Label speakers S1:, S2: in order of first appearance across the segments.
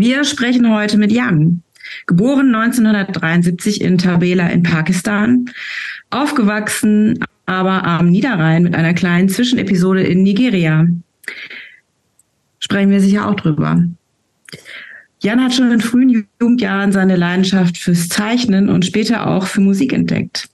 S1: Wir sprechen heute mit Jan. Geboren 1973 in Tabela in Pakistan, aufgewachsen aber am Niederrhein mit einer kleinen Zwischenepisode in Nigeria. Sprechen wir sicher auch drüber. Jan hat schon in frühen Jugendjahren seine Leidenschaft fürs Zeichnen und später auch für Musik entdeckt.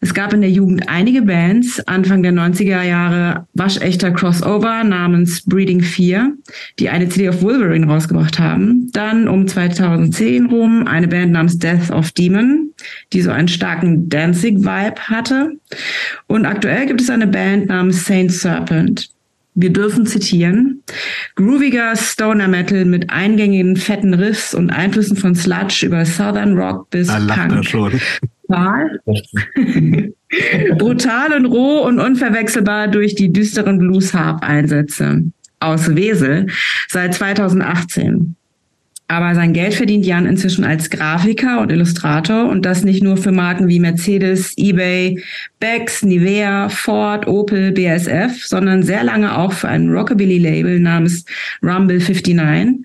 S1: Es gab in der Jugend einige Bands, Anfang der 90er Jahre waschechter Crossover namens Breeding 4, die eine CD of Wolverine rausgebracht haben. Dann um 2010 rum eine Band namens Death of Demon, die so einen starken Danzig-Vibe hatte. Und aktuell gibt es eine Band namens Saint Serpent. Wir dürfen zitieren. Grooviger Stoner Metal mit eingängigen fetten Riffs und Einflüssen von Sludge über Southern Rock bis
S2: er
S1: Punk. Brutal. Brutal und roh und unverwechselbar durch die düsteren Blues-Harp-Einsätze aus Wesel seit 2018. Aber sein Geld verdient Jan inzwischen als Grafiker und Illustrator und das nicht nur für Marken wie Mercedes, eBay, Becks, Nivea, Ford, Opel, BASF, sondern sehr lange auch für ein Rockabilly-Label namens Rumble 59,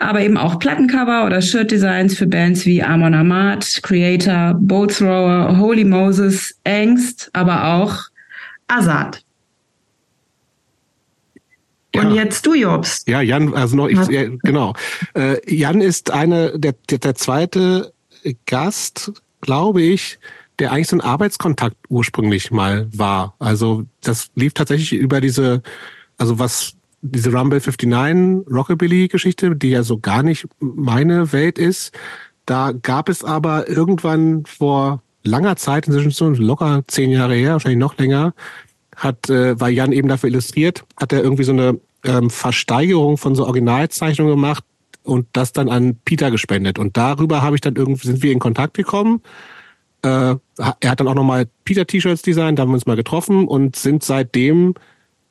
S1: aber eben auch Plattencover oder Shirt-Designs für Bands wie Amon Amarth, Creator, Thrower, Holy Moses, Angst, aber auch Azad. Und
S2: Ja.
S1: jetzt du, Jobst.
S2: Ja, Jan, also noch, ich, ja, genau. Äh, Jan ist eine, der, der, der zweite Gast, glaube ich, der eigentlich so ein Arbeitskontakt ursprünglich mal war. Also das lief tatsächlich über diese, also was diese Rumble 59 Rockabilly-Geschichte, die ja so gar nicht meine Welt ist. Da gab es aber irgendwann vor langer Zeit, inzwischen so locker zehn Jahre her, wahrscheinlich noch länger, hat, äh, weil Jan eben dafür illustriert, hat er irgendwie so eine ähm, Versteigerung von so Originalzeichnungen gemacht und das dann an Peter gespendet. Und darüber habe ich dann irgendwie, sind wir in Kontakt gekommen. Äh, er hat dann auch nochmal Peter-T-Shirts designt, da haben wir uns mal getroffen und sind seitdem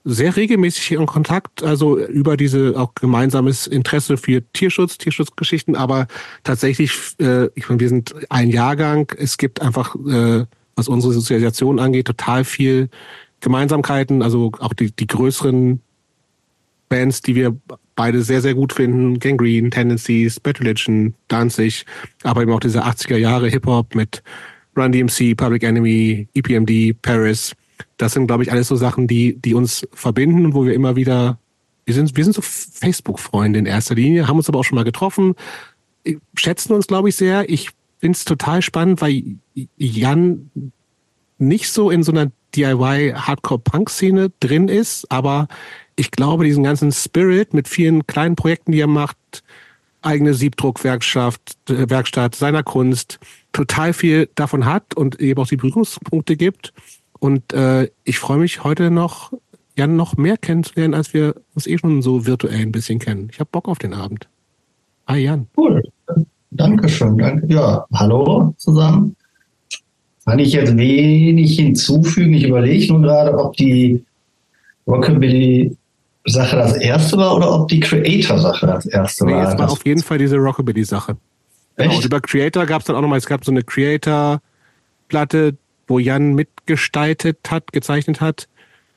S2: sehr regelmäßig in Kontakt, also über diese auch gemeinsames Interesse für Tierschutz, Tierschutzgeschichten, aber tatsächlich, äh, ich meine, wir sind ein Jahrgang, es gibt einfach, äh, was unsere Sozialisation angeht, total viel Gemeinsamkeiten, also auch die, die größeren Bands, die wir beide sehr, sehr gut finden, Gangrene, Tendencies, Bad Religion, Danzig, aber eben auch diese 80er Jahre Hip-Hop mit Run DMC, Public Enemy, EPMD, Paris. Das sind, glaube ich, alles so Sachen, die, die uns verbinden und wo wir immer wieder, wir sind, wir sind so Facebook-Freunde in erster Linie, haben uns aber auch schon mal getroffen, schätzen uns, glaube ich, sehr. Ich finde es total spannend, weil Jan nicht so in so einer DIY-Hardcore-Punk-Szene drin ist, aber ich glaube, diesen ganzen Spirit mit vielen kleinen Projekten, die er macht, eigene Siebdruckwerkstatt, äh, Werkstatt seiner Kunst, total viel davon hat und eben auch die Berührungspunkte gibt. Und äh, ich freue mich heute noch, Jan noch mehr kennenzulernen, als wir uns eh schon so virtuell ein bisschen kennen. Ich habe Bock auf den Abend. Hi Jan.
S3: Cool. Dankeschön. Danke. Ja, hallo zusammen. Kann ich jetzt wenig hinzufügen. Ich überlege nur gerade, ob die Rockabilly-Sache das erste war oder ob die Creator-Sache das erste
S2: Nee,
S3: war.
S2: es war auf jeden Fall diese Rockabilly-Sache. Genau, und über Creator gab es dann auch nochmal, es gab so eine Creator-Platte, wo Jan mitgestaltet hat, gezeichnet hat,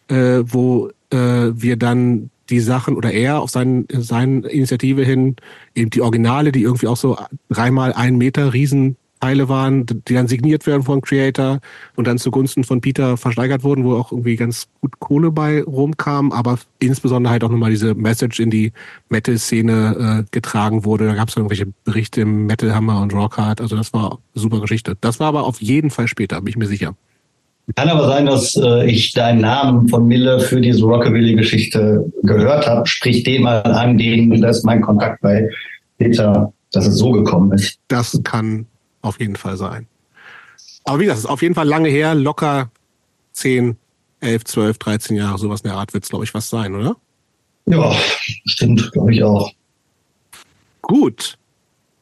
S2: äh, wo äh, wir dann die Sachen oder er auf seinen, seine Initiative hin, eben die Originale, die irgendwie auch so dreimal ein Meter Riesenteile waren, die dann signiert werden von Creator und dann zugunsten von Peter versteigert wurden, wo auch irgendwie ganz gut Kohle bei rumkam, aber insbesondere halt auch nochmal diese Message in die Metal-Szene äh, getragen wurde. Da gab es irgendwelche Berichte im Metal Hammer und Rockhard, also das war eine super Geschichte. Das war aber auf jeden Fall später, bin ich mir sicher.
S3: Kann aber sein, dass äh, ich deinen Namen von Mille für diese Rockabilly-Geschichte gehört habe. Sprich den mal an, den das ist mein Kontakt bei Peter, dass es so gekommen ist.
S2: Das kann auf jeden Fall sein. Aber wie gesagt, es ist auf jeden Fall lange her, locker 10, 11, 12, 13 Jahre, sowas in der Art wird es, glaube ich, was sein, oder?
S3: Ja, stimmt, glaube ich auch.
S2: Gut.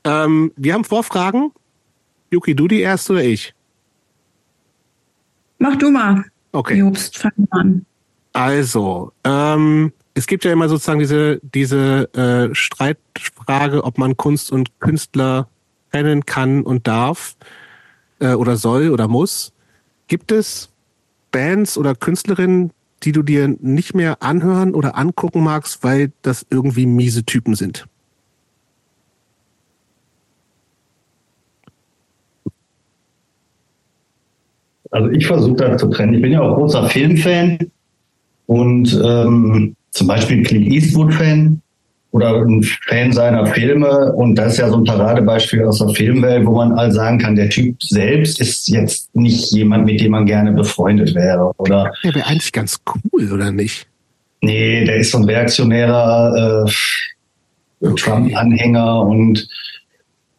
S2: Ähm, wir haben Vorfragen. Yuki, du die erste oder ich?
S1: Mach du mal,
S2: Okay.
S1: Jobst, fang an.
S2: Also, ähm, es gibt ja immer sozusagen diese, diese äh, Streitfrage, ob man Kunst und Künstler rennen kann und darf äh, oder soll oder muss. Gibt es Bands oder Künstlerinnen, die du dir nicht mehr anhören oder angucken magst, weil das irgendwie miese Typen sind?
S3: Also ich versuche das zu trennen. Ich bin ja auch großer Filmfan und ähm, zum Beispiel Clint Eastwood-Fan oder ein Fan seiner Filme. Und das ist ja so ein Paradebeispiel aus der Filmwelt, wo man all sagen kann, der Typ selbst ist jetzt nicht jemand, mit dem man gerne befreundet wäre. Oder
S2: der wäre eigentlich ganz cool, oder nicht?
S3: Nee, der ist so ein reaktionärer äh, okay. Trump-Anhänger und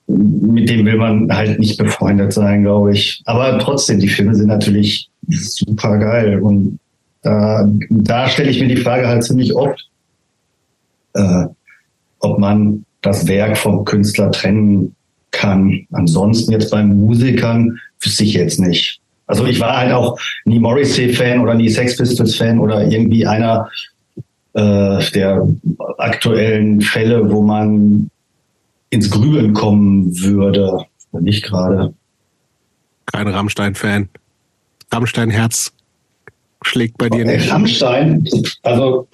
S3: mit dem will man halt nicht befreundet sein, glaube ich. Aber trotzdem, die Filme sind natürlich super geil. Und da, da stelle ich mir die Frage halt ziemlich oft, äh, ob man das Werk vom Künstler trennen kann. Ansonsten jetzt bei Musikern wüsste ich jetzt nicht. Also ich war halt auch nie Morrissey-Fan oder nie Sex Pistols-Fan oder irgendwie einer äh, der aktuellen Fälle, wo man ins Grübeln kommen würde. Nicht gerade.
S2: Kein Rammstein-Fan. Rammstein-Herz schlägt bei dir nicht.
S3: Rammstein, also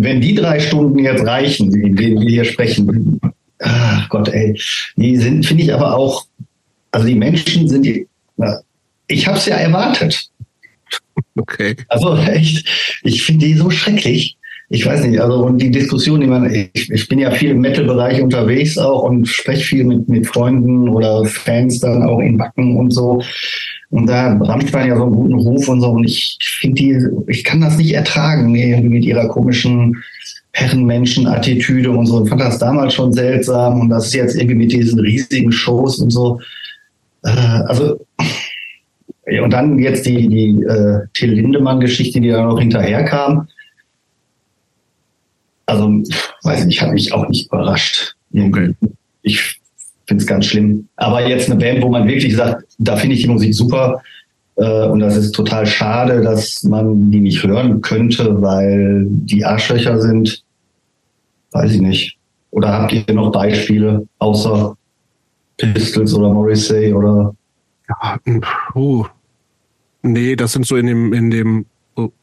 S3: wenn die drei Stunden jetzt reichen, denen wir hier sprechen, ach Gott, ey, die sind, finde ich aber auch, also die Menschen sind, die, na, ich habe es ja erwartet.
S2: Okay.
S3: Also echt, ich finde die so schrecklich. Ich weiß nicht, also und die Diskussion, die man, ich, ich bin ja viel im Metal-Bereich unterwegs auch und spreche viel mit, mit Freunden oder Fans dann auch in Backen und so. Und da Rammstein ja so einen guten Ruf und so. Und ich finde die, ich kann das nicht ertragen, nee, mit ihrer komischen Herrenmenschen-Attitüde und so. Ich fand das damals schon seltsam und das ist jetzt irgendwie mit diesen riesigen Shows und so. Äh, also, und dann jetzt die, die äh, Till Lindemann-Geschichte, die da noch hinterher kam. Also, weiß nicht, hat mich auch nicht überrascht. Okay. Ich finde es ganz schlimm. Aber jetzt eine Band, wo man wirklich sagt, da finde ich die Musik super. Äh, und das ist total schade, dass man die nicht hören könnte, weil die Arschlöcher sind, weiß ich nicht. Oder habt ihr noch Beispiele außer Pistols oder Morrissey oder?
S2: Ja, oh. Nee, das sind so in dem, in dem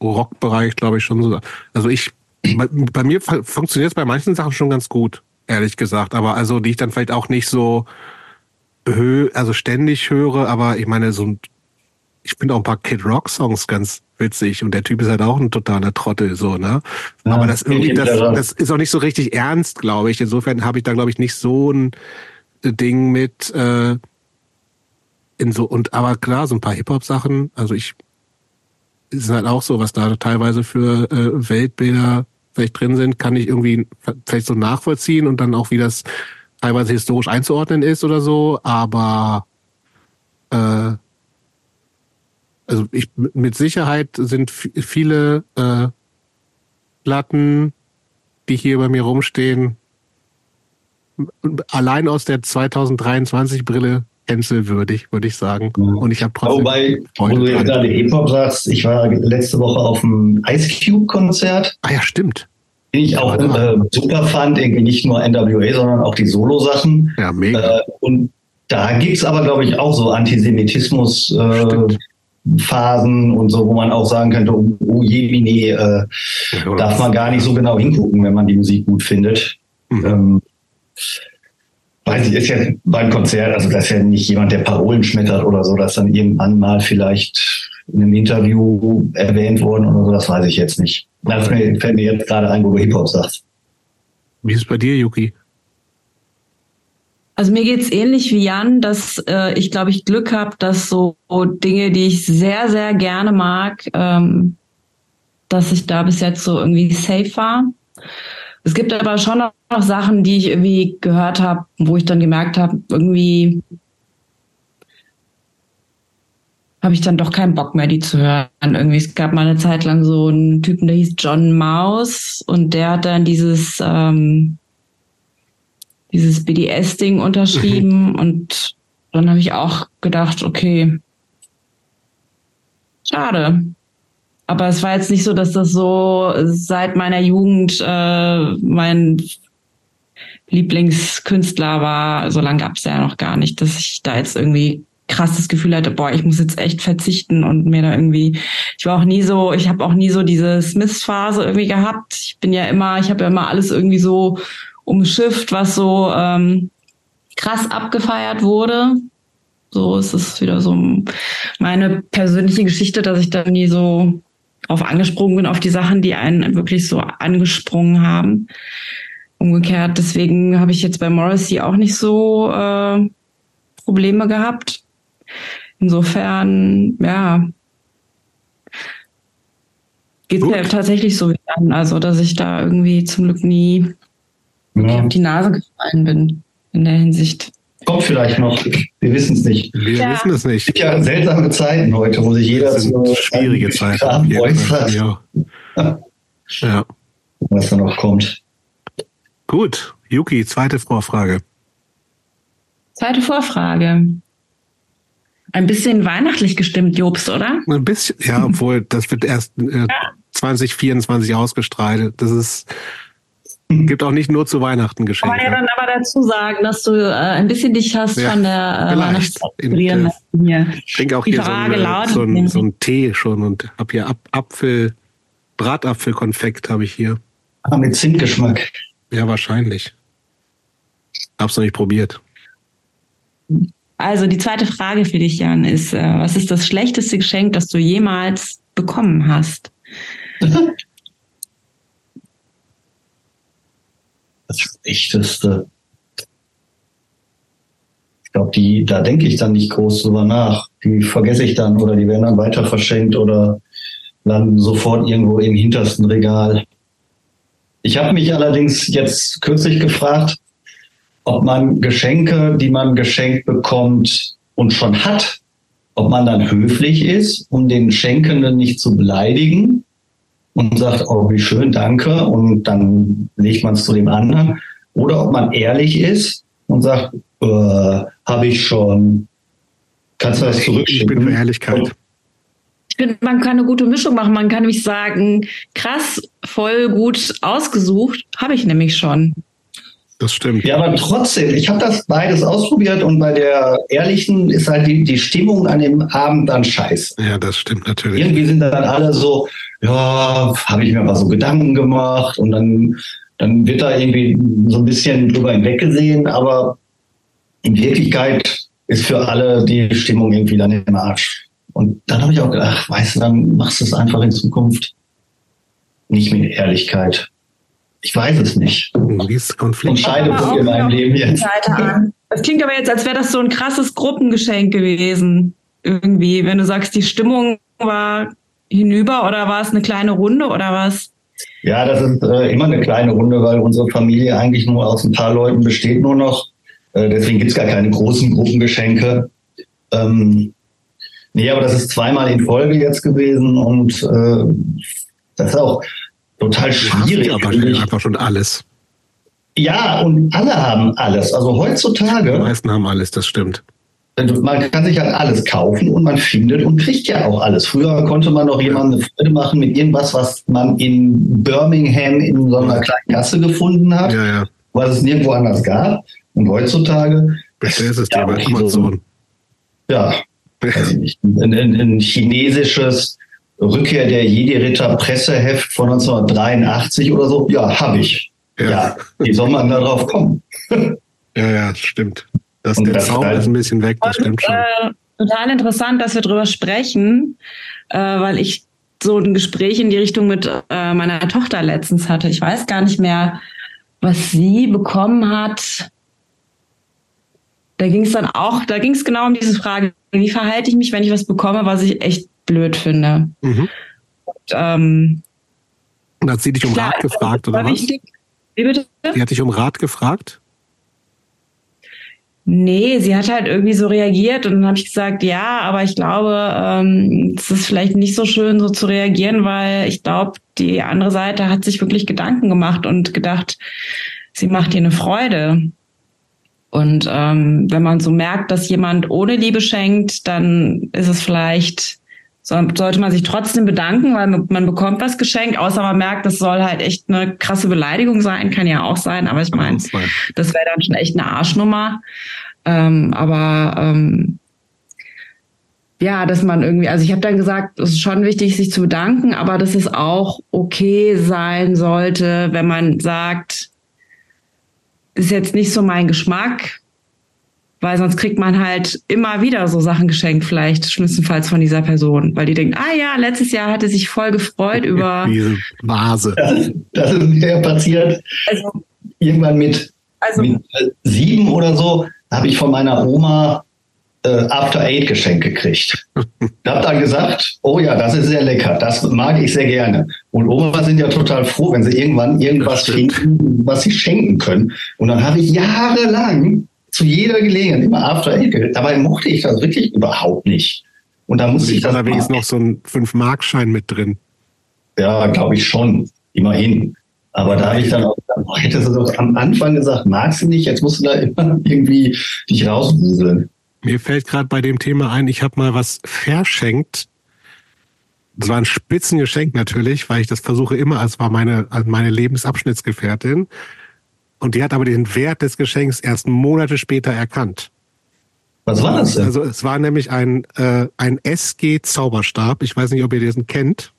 S2: Rockbereich, glaube ich, schon so. Also ich, bei, bei mir funktioniert es bei manchen Sachen schon ganz gut ehrlich gesagt. Aber also, die ich dann vielleicht auch nicht so hö also ständig höre, aber ich meine, so ein, ich finde auch ein paar Kid Rock Songs ganz witzig und der Typ ist halt auch ein totaler Trottel, so, ne? Ja, aber das irgendwie, das, das ist auch nicht so richtig ernst, glaube ich. Insofern habe ich da, glaube ich, nicht so ein Ding mit, äh, in so, und aber klar, so ein paar Hip-Hop-Sachen, also ich, ist halt auch so, was da teilweise für äh, Weltbilder vielleicht drin sind, kann ich irgendwie vielleicht so nachvollziehen und dann auch, wie das teilweise historisch einzuordnen ist oder so, aber äh, also ich mit Sicherheit sind viele äh, Platten, die hier bei mir rumstehen, allein aus der 2023 Brille cancelwürdig, würde ich sagen. Und ich habe trotzdem.
S3: Wobei, wo du jetzt gerade Hip-Hop sagst, ich war letzte Woche auf dem Ice Cube-Konzert.
S2: Ah ja, stimmt.
S3: Den ich auch äh, super fand, irgendwie nicht nur NWA, sondern auch die Solo-Sachen.
S2: Ja, mega.
S3: Äh, und da gibt's aber, glaube ich, auch so Antisemitismus. Äh, und so, wo man auch sagen könnte, oh, oh je, wie nee, äh, ja, darf man gar nicht so genau hingucken, wenn man die Musik gut findet. Mhm. Ähm, weiß ich, ist ja beim Konzert, also das ist ja nicht jemand, der Parolen schmettert oder so, das dann irgendwann mal vielleicht in einem Interview erwähnt worden oder so, das weiß ich jetzt nicht. Das fällt mir jetzt gerade ein, wo du Hip-Hop sagst.
S2: Wie ist es bei dir, Yuki?
S1: Also mir geht's ähnlich wie Jan, dass äh, ich glaube ich Glück habe, dass so Dinge, die ich sehr, sehr gerne mag, ähm, dass ich da bis jetzt so irgendwie safe war. Es gibt aber schon noch Sachen, die ich irgendwie gehört habe, wo ich dann gemerkt habe, irgendwie habe ich dann doch keinen Bock mehr, die zu hören. Irgendwie, es gab mal eine Zeit lang so einen Typen, der hieß John Maus und der hat dann dieses, ähm, dieses BDS-Ding unterschrieben mhm. und dann habe ich auch gedacht, okay, schade aber es war jetzt nicht so, dass das so seit meiner Jugend äh, mein Lieblingskünstler war. So lange gab es ja noch gar nicht, dass ich da jetzt irgendwie krasses Gefühl hatte, boah, ich muss jetzt echt verzichten und mir da irgendwie, ich war auch nie so, ich habe auch nie so diese Smith-Phase irgendwie gehabt. Ich bin ja immer, ich habe ja immer alles irgendwie so umschifft, was so ähm, krass abgefeiert wurde. So ist es wieder so meine persönliche Geschichte, dass ich da nie so auf angesprungen bin, auf die Sachen, die einen wirklich so angesprungen haben. Umgekehrt, deswegen habe ich jetzt bei Morrissey auch nicht so äh, Probleme gehabt. Insofern, ja, geht mir tatsächlich so an, also dass ich da irgendwie zum Glück nie ja. auf die Nase gefallen bin in der Hinsicht.
S3: Kommt vielleicht noch. Wir wissen es nicht.
S2: Wir ja. wissen es nicht.
S3: Es Ja, seltsame Zeiten heute, wo sich jeder
S2: so schwierige Zeiten äußert. Ja. ja.
S3: Was da noch kommt.
S2: Gut, Yuki, zweite Vorfrage.
S1: Zweite Vorfrage. Ein bisschen weihnachtlich gestimmt, Jobst, oder?
S2: Ein bisschen, ja, obwohl das wird erst äh, 2024 ausgestrahlt. Das ist gibt auch nicht nur zu Weihnachten Geschenke.
S1: Kann man ja dann aber dazu sagen, dass du äh, ein bisschen dich hast ja, von der äh, Weihnachtszeit
S2: Ich trinke auch Die hier so, eine, so, ein, so einen Tee schon und habe hier Ap Apfel, Bratapfelkonfekt habe ich hier.
S3: Ah, mit Zimtgeschmack.
S2: Ja, wahrscheinlich. Hab's noch nicht probiert.
S1: Also die zweite Frage für dich, Jan, ist, äh, was ist das schlechteste Geschenk, das du jemals bekommen hast?
S3: Das Schlechteste. Ich glaube, die, da denke ich dann nicht groß drüber nach. Die vergesse ich dann oder die werden dann weiter verschenkt oder landen sofort irgendwo im hintersten Regal. Ich habe mich allerdings jetzt kürzlich gefragt, ob man Geschenke, die man geschenkt bekommt und schon hat, ob man dann höflich ist, um den Schenkenden nicht zu beleidigen und sagt, oh, wie schön, danke, und dann legt man es zu dem anderen. Oder ob man ehrlich ist und sagt, äh, habe ich schon, kannst du das zurückschicken?
S2: Ich bin für Ehrlichkeit.
S1: Ich finde, man kann eine gute Mischung machen. Man kann nämlich sagen, krass, voll gut ausgesucht, habe ich nämlich schon.
S2: Das stimmt.
S3: Ja, aber trotzdem, ich habe das beides ausprobiert und bei der ehrlichen ist halt die, die Stimmung an dem Abend dann scheiße.
S2: Ja, das stimmt natürlich.
S3: Irgendwie sind dann alle so, ja, habe ich mir mal so Gedanken gemacht und dann, dann wird da irgendwie so ein bisschen drüber hinweggesehen, aber in Wirklichkeit ist für alle die Stimmung irgendwie dann im Arsch. Und dann habe ich auch gedacht, weißt du, dann machst du es einfach in Zukunft nicht mit Ehrlichkeit. Ich weiß es nicht.
S2: Konflikt.
S3: Entscheidung in meinem Leben jetzt.
S1: Das klingt aber jetzt, als wäre das so ein krasses Gruppengeschenk gewesen. Irgendwie, wenn du sagst, die Stimmung war hinüber oder war es eine kleine Runde oder was?
S3: Ja, das ist äh, immer eine kleine Runde, weil unsere Familie eigentlich nur aus ein paar Leuten besteht nur noch. Äh, deswegen gibt's gar keine großen Gruppengeschenke. Ähm, nee, aber das ist zweimal in Folge jetzt gewesen und äh, das ist auch total schwierig.
S2: Aber einfach schon alles.
S3: Ja, und alle haben alles. Also heutzutage.
S2: Die meisten haben alles, das stimmt.
S3: Man kann sich halt alles kaufen und man findet und kriegt ja auch alles. Früher konnte man noch jemandem eine Freude machen mit irgendwas, was man in Birmingham in so einer kleinen Gasse gefunden hat,
S2: ja, ja.
S3: was es nirgendwo anders gab. Und heutzutage.
S2: Besser ist es ja, bei Amazon.
S3: ja, weiß ich nicht. Ein, ein, ein chinesisches Rückkehr der Jedi-Ritter Presseheft von 1983 oder so. Ja, habe ich. Ja. ja, wie soll man darauf kommen?
S2: ja, ja, stimmt. Das, der das Zauber ist ein bisschen weg, das stimmt schon. Äh,
S1: total interessant, dass wir darüber sprechen, äh, weil ich so ein Gespräch in die Richtung mit äh, meiner Tochter letztens hatte. Ich weiß gar nicht mehr, was sie bekommen hat. Da ging es dann auch, da ging es genau um diese Frage, wie verhalte ich mich, wenn ich was bekomme, was ich echt blöd finde. Mhm. Und, ähm,
S2: Und hat sie dich um klar, Rat gefragt, oder was? Wichtig. Wie bitte? Sie hat dich um Rat gefragt?
S1: Nee, sie hat halt irgendwie so reagiert und dann habe ich gesagt, ja, aber ich glaube, ähm, es ist vielleicht nicht so schön, so zu reagieren, weil ich glaube, die andere Seite hat sich wirklich Gedanken gemacht und gedacht, sie macht dir eine Freude. Und ähm, wenn man so merkt, dass jemand ohne Liebe schenkt, dann ist es vielleicht sollte man sich trotzdem bedanken, weil man bekommt was geschenkt, außer man merkt, das soll halt echt eine krasse Beleidigung sein, kann ja auch sein, aber ich meine, das wäre dann schon echt eine Arschnummer. Ähm, aber ähm, ja, dass man irgendwie, also ich habe dann gesagt, es ist schon wichtig, sich zu bedanken, aber dass es auch okay sein sollte, wenn man sagt, ist jetzt nicht so mein Geschmack, Weil sonst kriegt man halt immer wieder so Sachen geschenkt, vielleicht schlimmstenfalls von dieser Person, weil die denkt, ah ja, letztes Jahr hatte sich voll gefreut über
S2: diese Vase.
S3: Das, das ist mir passiert.
S1: Also,
S3: Irgendwann mit,
S1: also
S3: mit äh, sieben oder so habe ich von meiner Oma äh, After Eight Geschenk gekriegt. Ich habe dann gesagt, oh ja, das ist sehr lecker, das mag ich sehr gerne. Und Oma sind ja total froh, wenn sie irgendwann irgendwas finden, was sie schenken können. Und dann habe ich jahrelang zu jeder Gelegenheit immer After Eight. Dabei mochte ich das wirklich überhaupt nicht. Und da musste ich das
S2: da wenigstens noch so ein 5-Mark-Schein mit drin.
S3: ja, glaube ich schon. Immerhin. Aber da habe ich dann auch hättest du doch am Anfang gesagt, magst du nicht, jetzt musst du da immer irgendwie dich rauswuseln.
S2: Mir fällt gerade bei dem Thema ein, ich habe mal was verschenkt. Das war ein Spitzengeschenk natürlich, weil ich das versuche immer, als war meine, meine Lebensabschnittsgefährtin. Und die hat aber den Wert des Geschenks erst Monate später erkannt.
S3: Was war das denn?
S2: Also es war nämlich ein, äh, ein SG-Zauberstab. Ich weiß nicht, ob ihr diesen kennt.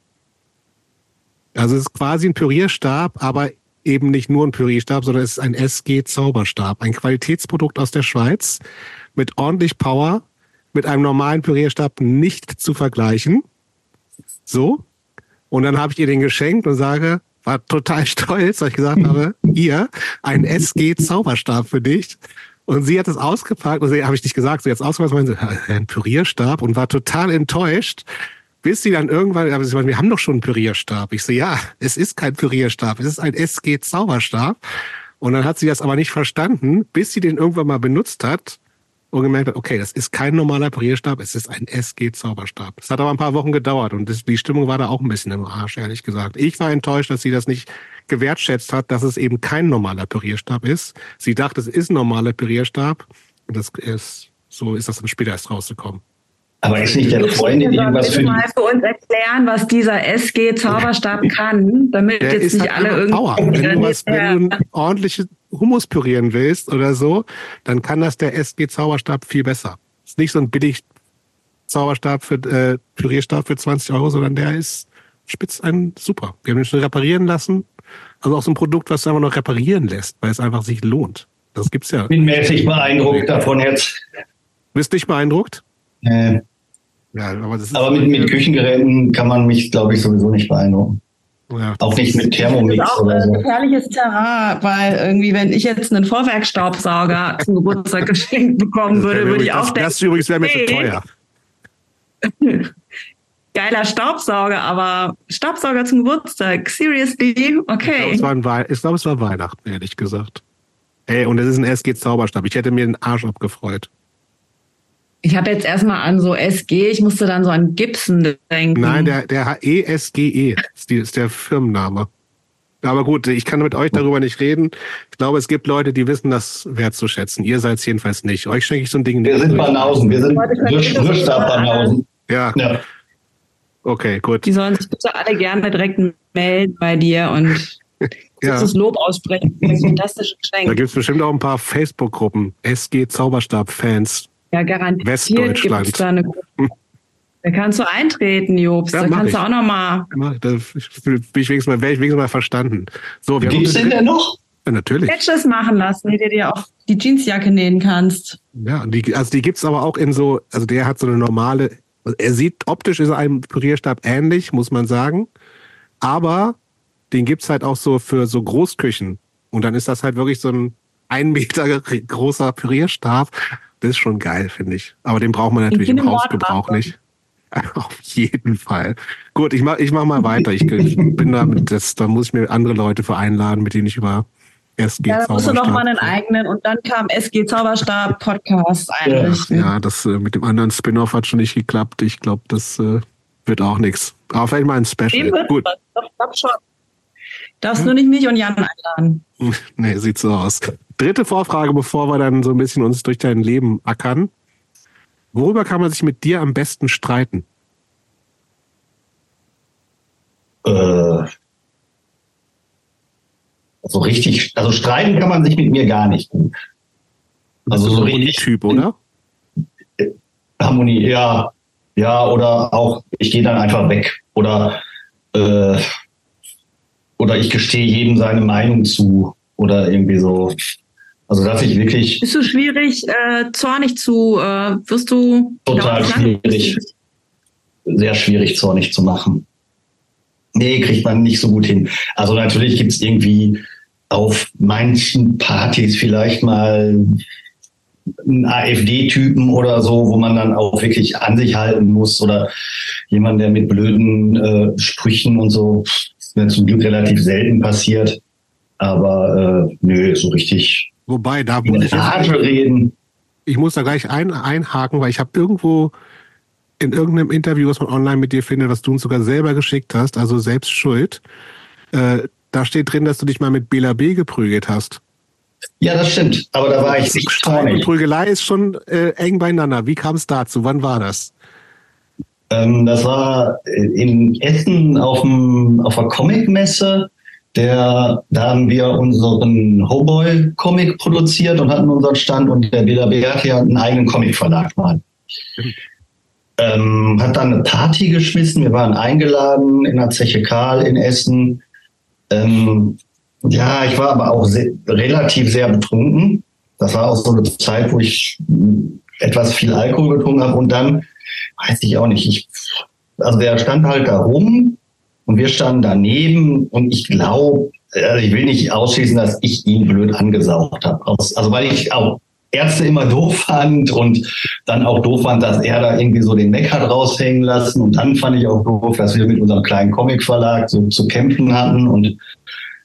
S2: Also es ist quasi ein Pürierstab, aber eben nicht nur ein Pürierstab, sondern es ist ein SG-Zauberstab. Ein Qualitätsprodukt aus der Schweiz mit ordentlich Power, mit einem normalen Pürierstab nicht zu vergleichen. So. Und dann habe ich ihr den geschenkt und sage, war total stolz, weil ich gesagt habe, hier, ein SG-Zauberstab für dich. Und sie hat es ausgepackt und sie habe ich nicht gesagt, sie hat es ausgepackt, meinte, "Hä, ein Pürierstab und war total enttäuscht, bis sie dann irgendwann, aber sie meinte, wir haben doch schon einen Pürierstab. Ich so, ja, es ist kein Pürierstab, es ist ein SG-Zauberstab. Und dann hat sie das aber nicht verstanden, bis sie den irgendwann mal benutzt hat und gemerkt hat, okay, das ist kein normaler Pürierstab, es ist ein SG-Zauberstab. Es hat aber ein paar Wochen gedauert und das, die Stimmung war da auch ein bisschen im Arsch, ehrlich gesagt. Ich war enttäuscht, dass sie das nicht gewertschätzt hat, dass es eben kein normaler Pürierstab ist. Sie dachte, es ist ein normaler Pürierstab und das ist, so ist das dann später erst rausgekommen.
S3: Aber ist nicht der Freundin irgendwas für die,
S1: mal für uns erklären, was dieser SG-Zauberstab kann, damit
S2: Der
S1: jetzt nicht
S2: halt
S1: alle irgendwie.
S2: Power. Wenn du, was, wenn du ein ordentliches Hummus pürieren willst oder so, dann kann das der SG Zauberstab viel besser. Ist nicht so ein billig Zauberstab für äh, Pürierstab für 20 Euro, sondern der ist spitz ein super. Wir haben den schon reparieren lassen. Also auch so ein Produkt, was du einfach noch reparieren lässt, weil es einfach sich lohnt. Das gibt's ja.
S3: bin mäßig beeindruckt davon jetzt.
S2: Bist nicht beeindruckt?
S3: Äh,
S2: Ja, aber das ist
S3: aber mit, mit Küchengeräten kann man mich, glaube ich, sowieso nicht beeindrucken.
S2: ja.
S3: Auch nicht mit
S1: Das ist
S3: Thermomix
S1: auch
S3: oder
S1: ein
S3: so.
S1: gefährliches Terrain, weil irgendwie, wenn ich jetzt einen Vorwerkstaubsauger zum Geburtstag geschenkt bekommen würde, würde ich auch
S2: das,
S1: denken,
S2: das übrigens wäre mir zu
S1: okay.
S2: teuer.
S1: geiler Staubsauger, aber Staubsauger zum Geburtstag, seriously?
S2: Ich glaube,
S1: Okay.
S2: es ein glaube, es war Weihnachten, ehrlich gesagt. Ey, und es ist ein SG Zauberstab. Ich hätte mir den Arsch abgefreut.
S1: Ich habe jetzt erstmal an so SG, ich musste dann so an Gibson denken.
S2: Nein, der, der ESGE ist, die, ist der Firmenname. Aber gut, ich kann mit euch darüber nicht reden. Ich glaube, es gibt Leute, die wissen das wertzuschätzen. Ihr seid es jedenfalls nicht. Euch schenke ich so ein Ding
S3: Wir
S2: nicht.
S3: sind Banausen, wir sind da Banausen.
S2: Ja,
S3: Ja.
S2: okay, gut.
S1: Die sollen sich bitte alle gerne direkt melden bei dir und
S2: Ja.
S1: kurzes Lob aussprechen für das fantastische
S2: Da
S1: Geschenk.
S2: gibt es bestimmt auch ein paar Facebook-Gruppen. SG Zauberstab-Fans.
S1: Ja, garantiert
S2: Westdeutschland.
S1: gibt's da eine. Da kannst du eintreten, Jobst.
S2: Ja,
S1: da kannst du
S2: ich.
S1: auch noch mal.
S2: Ja, Da bin ich wenigstens mal, wäre ich wenigstens mal verstanden. So, wir
S3: Gibt's den denn noch?
S2: Ja, natürlich.
S1: Patches machen lassen, die du dir auch die Jeansjacke nähen kannst.
S2: Ja, die, also die gibt's aber auch in so, also der hat so eine normale, er sieht optisch ist er einem Pürierstab ähnlich, muss man sagen. Aber den gibt's halt auch so für so Großküchen. Und dann ist das halt wirklich so ein ein Meter großer Pürierstab. Das ist schon geil, finde ich. Aber den braucht man natürlich im Hausgebrauch nicht. Auf jeden Fall. Gut, ich mach, ich mach mal weiter. Ich, ich bin da, das, da muss ich mir andere Leute für einladen, mit denen ich über SG
S1: Ja, da musst du doch
S2: Zauberstab-
S1: mal einen eigenen und dann kam SG Zauberstab Podcast einrichten.
S2: Ja, das äh, mit dem anderen Spin-off hat schon nicht geklappt. Ich glaube, das äh, wird auch nichts. Aber vielleicht mal ein Special. Gut.
S1: was. Doch, glaub schon. Darfst nur nicht mich und Jan einladen.
S2: Nee, sieht so aus. Dritte Vorfrage, bevor wir dann so ein bisschen uns durch dein Leben ackern. Worüber kann man sich mit dir am besten streiten?
S3: Äh, also richtig, also streiten kann man sich mit mir gar nicht gut. Also so richtig
S2: Typ, oder?
S3: Harmonie, ja, ja, oder auch ich gehe dann einfach weg oder äh, oder ich gestehe jedem seine Meinung zu oder irgendwie so. Also dass ich wirklich.
S1: Bist du schwierig, äh, zornig zu, äh, wirst du
S3: total schwierig, sehr schwierig zornig zu machen. Nee, kriegt man nicht so gut hin. Also natürlich gibt's irgendwie auf manchen Partys vielleicht mal einen AfD-Typen oder so, wo man dann auch wirklich an sich halten muss oder jemand, der mit blöden äh, Sprüchen und so, mir zum Glück relativ selten passiert. Aber äh, nö, so richtig.
S2: Wobei, da muss ich
S3: jetzt reden.
S2: Ich muss da gleich ein, einhaken, weil ich habe irgendwo in irgendeinem Interview, was man online mit dir findet, was du uns sogar selber geschickt hast, also selbst schuld. Äh, da steht drin, dass du dich mal mit Bela B geprügelt hast.
S3: Ja, das stimmt. Aber da war ich nicht
S2: Streit und Prügelei ist schon äh, eng beieinander. Wie kam es dazu? Wann war das?
S3: Ähm, das war in Essen auf, dem, auf der Comicmesse. Der, da haben wir unseren Hoboy-Comic produziert und hatten unseren Stand und der BLB hat einen eigenen Comic-Verlag mal. Ähm, hat dann eine Party geschmissen. Wir waren eingeladen in der Zeche Karl in Essen. Ähm, ja, ich war aber auch sehr, relativ sehr betrunken. Das war auch so eine Zeit, wo ich etwas viel Alkohol getrunken habe und dann weiß ich auch nicht. Ich, also der stand halt da rum und wir standen daneben und ich glaube, also ich will nicht ausschließen, dass ich ihn blöd angesaugt habe. Also weil ich auch Ärzte immer doof fand und dann auch doof fand, dass er da irgendwie so den Meck hat raushängen lassen. Und dann fand ich auch doof, dass wir mit unserem kleinen Comicverlag so zu kämpfen hatten und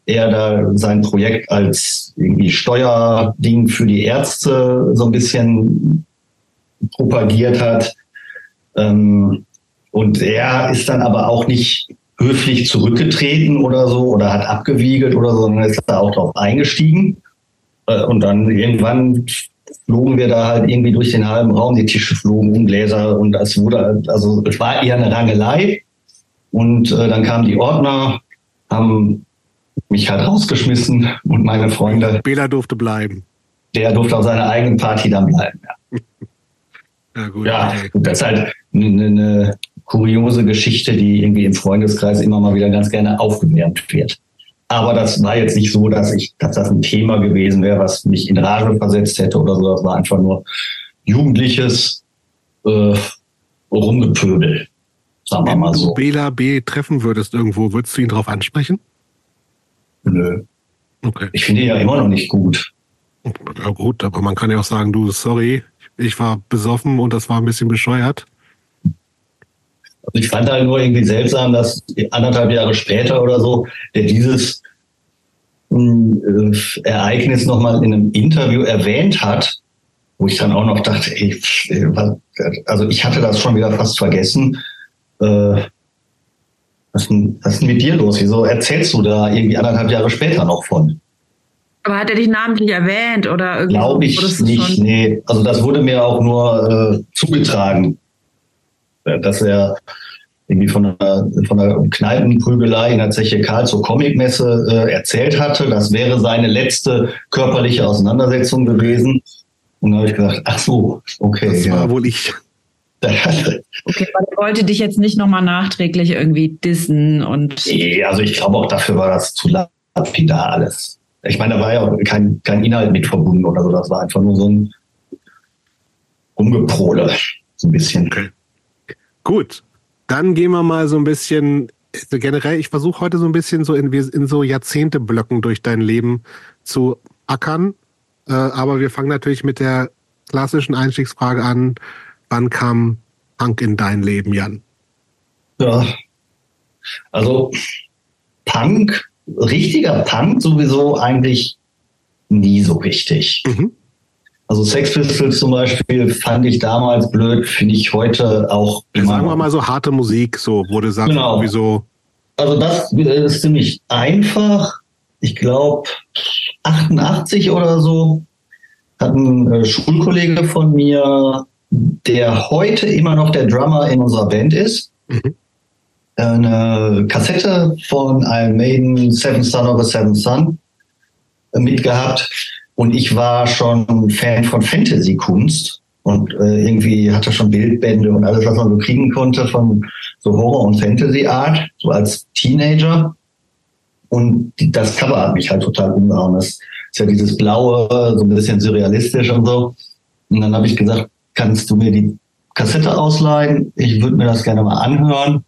S3: er da sein Projekt als irgendwie Steuerding für die Ärzte so ein bisschen propagiert hat. Ähm, und er ist dann aber auch nicht höflich zurückgetreten oder so oder hat abgewiegelt oder so, sondern ist da auch drauf eingestiegen. Äh, und dann irgendwann flogen wir da halt irgendwie durch den halben Raum, die Tische flogen um Gläser und es wurde, also es war eher eine Rangelei. Und äh, dann kamen die Ordner, haben mich halt rausgeschmissen und meine Freunde.
S2: Bela durfte bleiben.
S3: Der durfte auf seiner eigenen Party dann bleiben, ja. ja, gut, ja okay. das ist halt eine, eine kuriose Geschichte, die irgendwie im Freundeskreis immer mal wieder ganz gerne aufgewärmt wird. Aber das war jetzt nicht so, dass ich, dass das ein Thema gewesen wäre, was mich in Rage versetzt hätte oder so. Das war einfach nur jugendliches äh, Rumgepöbel. Sagen wir mal so. Wenn du
S2: Bela B. treffen würdest irgendwo, würdest du ihn darauf ansprechen?
S3: Nö. Okay. Ich finde ihn ja immer noch nicht gut.
S2: Ja gut, aber man kann ja auch sagen, du, sorry, ich war besoffen und das war ein bisschen bescheuert.
S3: Also ich fand halt nur irgendwie seltsam, dass anderthalb Jahre später oder so, der dieses äh, Ereignis nochmal in einem Interview erwähnt hat, wo ich dann auch noch dachte, ey, was, also ich hatte das schon wieder fast vergessen. Äh, was ist, denn, was ist denn mit dir los? Wieso erzählst du da irgendwie anderthalb Jahre später noch von?
S1: Aber hat er dich namentlich erwähnt oder irgendwie?
S3: Glaube ich nicht, nee. Also das wurde mir auch nur äh, zugetragen, dass er irgendwie von einer, von einer Kneipenprügelei in der Zeche Karl zur Comicmesse äh, erzählt hatte. Das wäre seine letzte körperliche Auseinandersetzung gewesen. Und da habe ich gedacht, ach so, okay.
S2: Das ja. war wohl ich.
S1: okay, er wollte dich jetzt nicht nochmal nachträglich irgendwie dissen und.
S3: Nee, also ich glaube auch dafür war das zu lapidar alles. Ich meine, da war ja auch kein, kein Inhalt mit verbunden oder so. Das war einfach nur so ein Umgeprole. So ein bisschen. Okay.
S2: Gut. Dann gehen wir mal so ein bisschen, also generell, ich versuche heute so ein bisschen so in, in so Jahrzehnteblöcken durch dein Leben zu ackern. Äh, aber wir fangen natürlich mit der klassischen Einstiegsfrage an. Wann kam Punk in dein Leben, Jan?
S3: Ja, also Punk, richtiger Punk sowieso eigentlich nie so richtig. Mhm. Also Sex Pistols zum Beispiel fand ich damals blöd, finde ich heute auch.
S2: Ja, sagen wir mal so harte Musik, so wurde sagt
S3: genau.
S2: irgendwie so.
S3: Also das ist ziemlich einfach. Ich glaube 88 oder so hat ein äh, Schulkollege von mir der heute immer noch der Drummer in unserer Band ist. Mhm. Eine Kassette von Iron Maiden, Seven Son of a Seven Son, äh, mitgehabt. Und ich war schon Fan von Fantasy-Kunst und äh, irgendwie hatte schon Bildbände und alles, was man so kriegen konnte von so Horror- und Fantasy-Art, so als Teenager. Und das Cover hat mich halt total umgehauen. Das ist ja dieses blaue, so ein bisschen surrealistisch und so. Und dann habe ich gesagt, kannst du mir die Kassette ausleihen? Ich würde mir das gerne mal anhören.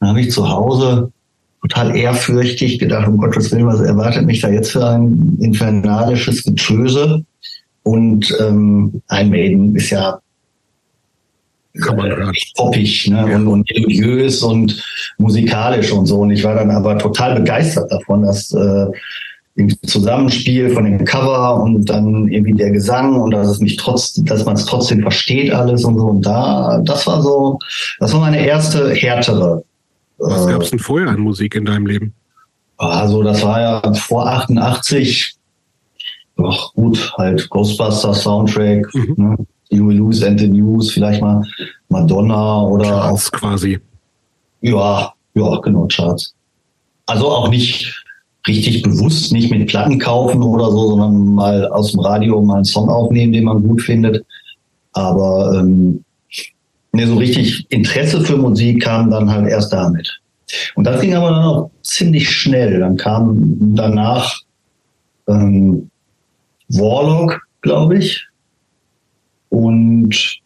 S3: Dann habe ich zu Hause total ehrfürchtig gedacht, um Gottes Willen, was erwartet mich da jetzt für ein infernalisches Getöse? Und ähm, ein Maiden ist ja
S2: Kann man hören.
S3: poppig ne?
S2: Ja.
S3: und, und melodiös und musikalisch und so. Und ich war dann aber total begeistert davon, dass äh, im Zusammenspiel von dem Cover und dann irgendwie der Gesang und dass es mich trotz, dass man es trotzdem versteht alles und so. Und da, das war so, das war meine erste härtere.
S2: Was
S3: äh,
S2: gab es denn vorher an Musik in deinem Leben?
S3: also das war ja vor 88, doch gut, halt Ghostbusters Soundtrack,
S2: Mhm.
S3: ne? You Lose and the News, vielleicht mal Madonna oder auch,
S2: Charts quasi.
S3: ja, ja, genau, Charts. Also auch nicht richtig bewusst, nicht mit Platten kaufen oder so, sondern mal aus dem Radio mal einen Song aufnehmen, den man gut findet. Aber ähm, ne, so richtig Interesse für Musik kam dann halt erst damit. Und das ging aber dann auch ziemlich schnell. Dann kam danach ähm, Warlock, glaube ich. Und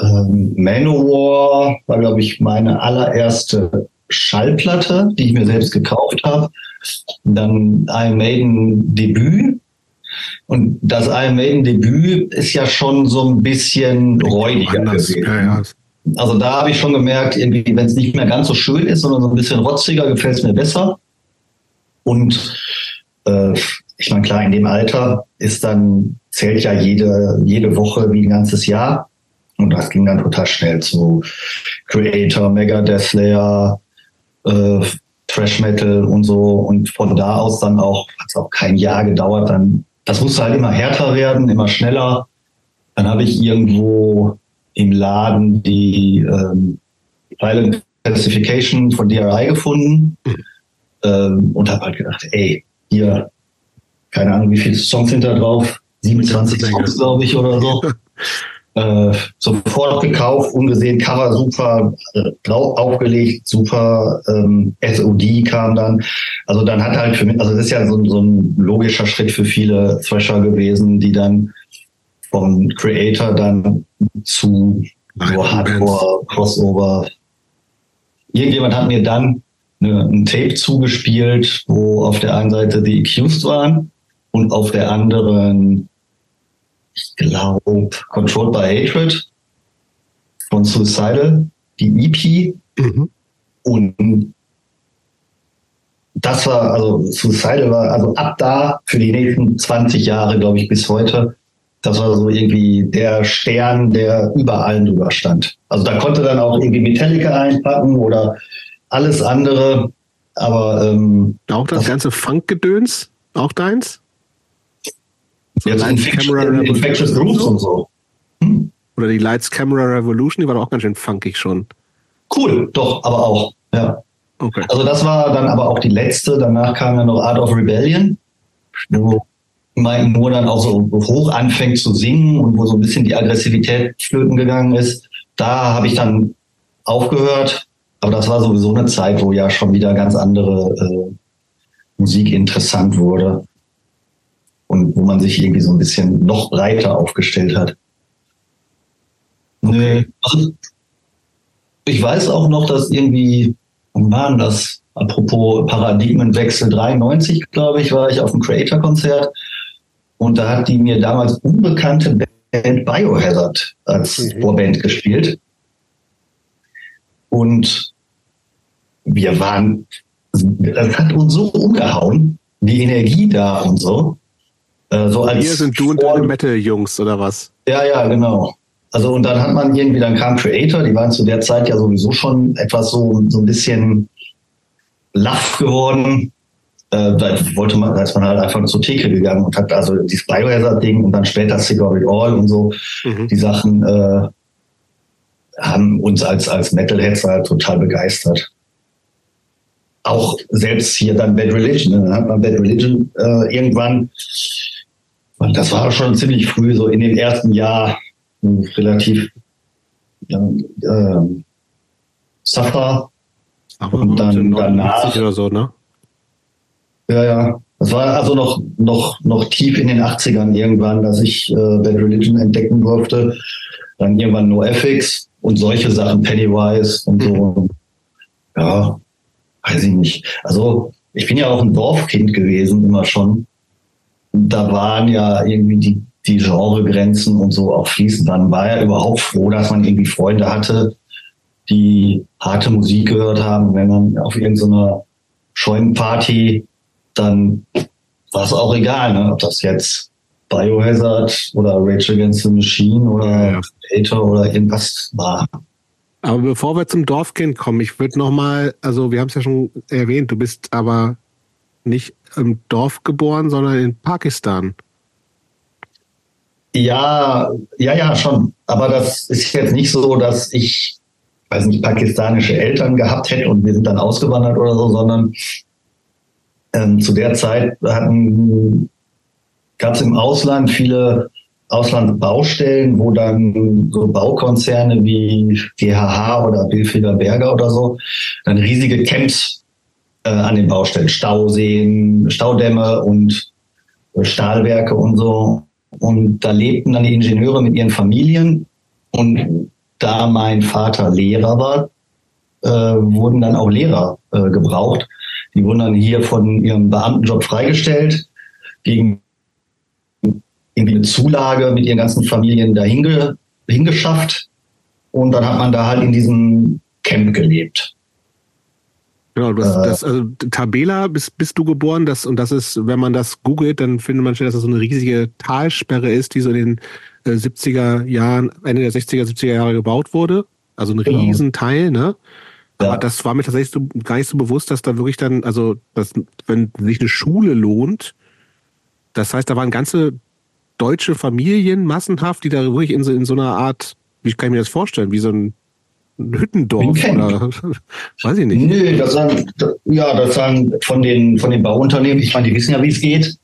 S3: ähm, Manowar war, glaube ich, meine allererste Schallplatte, die ich mir selbst gekauft habe. Dann Iron Maiden Debüt. Und das Iron Maiden Debüt ist ja schon so ein bisschen räudiger gewesen.
S2: Ja, ja.
S3: Also da habe ich schon gemerkt, irgendwie, wenn es nicht mehr ganz so schön ist, sondern so ein bisschen rotziger, gefällt es mir besser. Und äh, ich meine, klar, in dem Alter ist dann, zählt ja jede, jede Woche wie ein ganzes Jahr. Und das ging dann total schnell zu Creator, Megadeth Slayer, äh, Trash Metal und so. Und von da aus dann auch, hat es auch kein Jahr gedauert, dann, das musste halt immer härter werden, immer schneller. Dann habe ich irgendwo im Laden die ähm, Violent Classification von DRI gefunden ähm, und habe halt gedacht, ey, hier, keine Ahnung, wie viele Songs sind da drauf? 27
S2: Menge.
S3: Songs, glaube ich, oder so. äh, sofort gekauft, ungesehen, Cover super, äh, drauf aufgelegt, super, ähm, SOD kam dann. Also dann hat halt für mich, also das ist ja so, ein- so ein logischer Schritt für viele Thrasher gewesen, die dann vom Creator dann zu so Hardcore, Crossover. Irgendjemand hat mir dann eine, ein Tape zugespielt, wo auf der einen Seite The Accused waren und auf der anderen, ich glaube, Controlled by Hatred von Suicidal, die EP.
S2: Mhm.
S3: Und das war, also Suicidal war, also ab da für die nächsten 20 Jahre, glaube ich, bis heute, das war so irgendwie der Stern, der über allen drüber stand. Also da konnte dann auch irgendwie Metallica einpacken oder alles andere. Aber ähm,
S2: Auch das
S3: Das-
S2: ganze Funkgedöns? Auch deins? So
S3: jetzt
S2: Lights,
S3: Infectious,
S2: Camera Revolution
S3: Infectious Grooves und so. Hm?
S2: Oder die Lights Camera Revolution, die war doch auch ganz schön funkig schon.
S3: Cool, doch, aber auch. Ja.
S2: Okay.
S3: Also das war dann aber auch die letzte. Danach kam dann noch Art of Rebellion, wo Mike Moore dann auch so hoch anfängt zu singen und wo so ein bisschen die Aggressivität flöten gegangen ist. Da habe ich dann aufgehört. Aber das war sowieso eine Zeit, wo ja schon wieder ganz andere äh, Musik interessant wurde und wo man sich irgendwie so ein bisschen noch breiter aufgestellt hat. Nee, also ich weiß auch noch, dass irgendwie, wann war denn das? Apropos Paradigmenwechsel 93, glaube ich, war ich auf dem Creator-Konzert und da hat die mir damals unbekannte Band Biohazard als
S2: Mhm.
S3: Vorband gespielt. Und wir waren, das hat uns so umgehauen, die Energie da und so. Äh, so als
S2: Hier sind du und deine Metal-Jungs, oder was?
S3: ja, ja, genau. Also und dann hat man irgendwie, dann kam Creator, die waren zu der Zeit ja sowieso schon etwas so, so ein bisschen laff geworden. Äh, da wollte man, da ist man halt einfach zur Theke gegangen und hat also dieses Biohazard-Ding und dann später Cigar It All und so,
S2: Mhm.
S3: die Sachen äh, haben uns als, als Metalheads halt total begeistert. Auch selbst hier dann Bad Religion, ne? dann hat man Bad Religion äh, irgendwann, und das war schon ziemlich früh, so in dem ersten Jahr, mh, relativ äh, Suffer
S2: Aber
S3: Und dann
S2: 89
S3: danach-
S2: oder so, ne?
S3: Ja, ja. Das war also noch, noch, noch tief in den 80ern irgendwann, dass ich äh, Bad Religion entdecken durfte. Dann irgendwann NoFX und solche Sachen, Pennywise und so. Ja, weiß ich nicht. Also ich bin ja auch ein Dorfkind gewesen, immer schon. Da waren ja irgendwie die, die Genregrenzen und so auch fließend. Dann war er überhaupt froh, dass man irgendwie Freunde hatte, die harte Musik gehört haben. Wenn man auf irgendeiner Scheunenparty, dann war es auch egal, ne? ob das jetzt Biohazard oder Rage Against the Machine oder Hater oder irgendwas war.
S2: Aber bevor wir zum Dorfkind kommen, ich würde nochmal, also wir haben es ja schon erwähnt, du bist aber nicht im Dorf geboren, sondern in Pakistan.
S3: Ja, ja, ja, schon. Aber das ist jetzt nicht so, dass ich, weiß nicht, pakistanische Eltern gehabt hätte und wir sind dann ausgewandert oder so, sondern ähm, zu der Zeit gab es im Ausland viele Auslandsbaustellen, wo dann so Baukonzerne wie GHH oder Billfiger Berger oder so dann riesige Camps äh, an den Baustellen, Stauseen, Staudämme und äh, Stahlwerke und so. Und da lebten dann die Ingenieure mit ihren Familien. Und da mein Vater Lehrer war, äh, wurden dann auch Lehrer äh, gebraucht. Die wurden dann hier von ihrem Beamtenjob freigestellt gegen irgendwie eine Zulage mit ihren ganzen Familien dahin hingeschafft. Und dann hat man da halt in diesem Camp gelebt.
S2: Genau, das, äh, das, also Tabela bist, bist du geboren, das, und das ist, wenn man das googelt, dann findet man schnell, dass das so eine riesige Talsperre ist, die so in den äh, 70er Jahren, Ende der 60er, 70er Jahre gebaut wurde. Also ein genau. Riesenteil, ne? Aber ja. das war mir tatsächlich so, gar nicht so bewusst, dass da wirklich dann, also, dass, wenn sich eine Schule lohnt, das heißt, da waren ganze deutsche Familien massenhaft, die da wirklich in so, in so einer Art, wie kann ich mir das vorstellen, wie so ein Hüttendorf oder weiß ich nicht.
S3: Nö, das sagen, ja, das sagen von den, von den Bauunternehmen, ich meine, die wissen ja, wie es geht,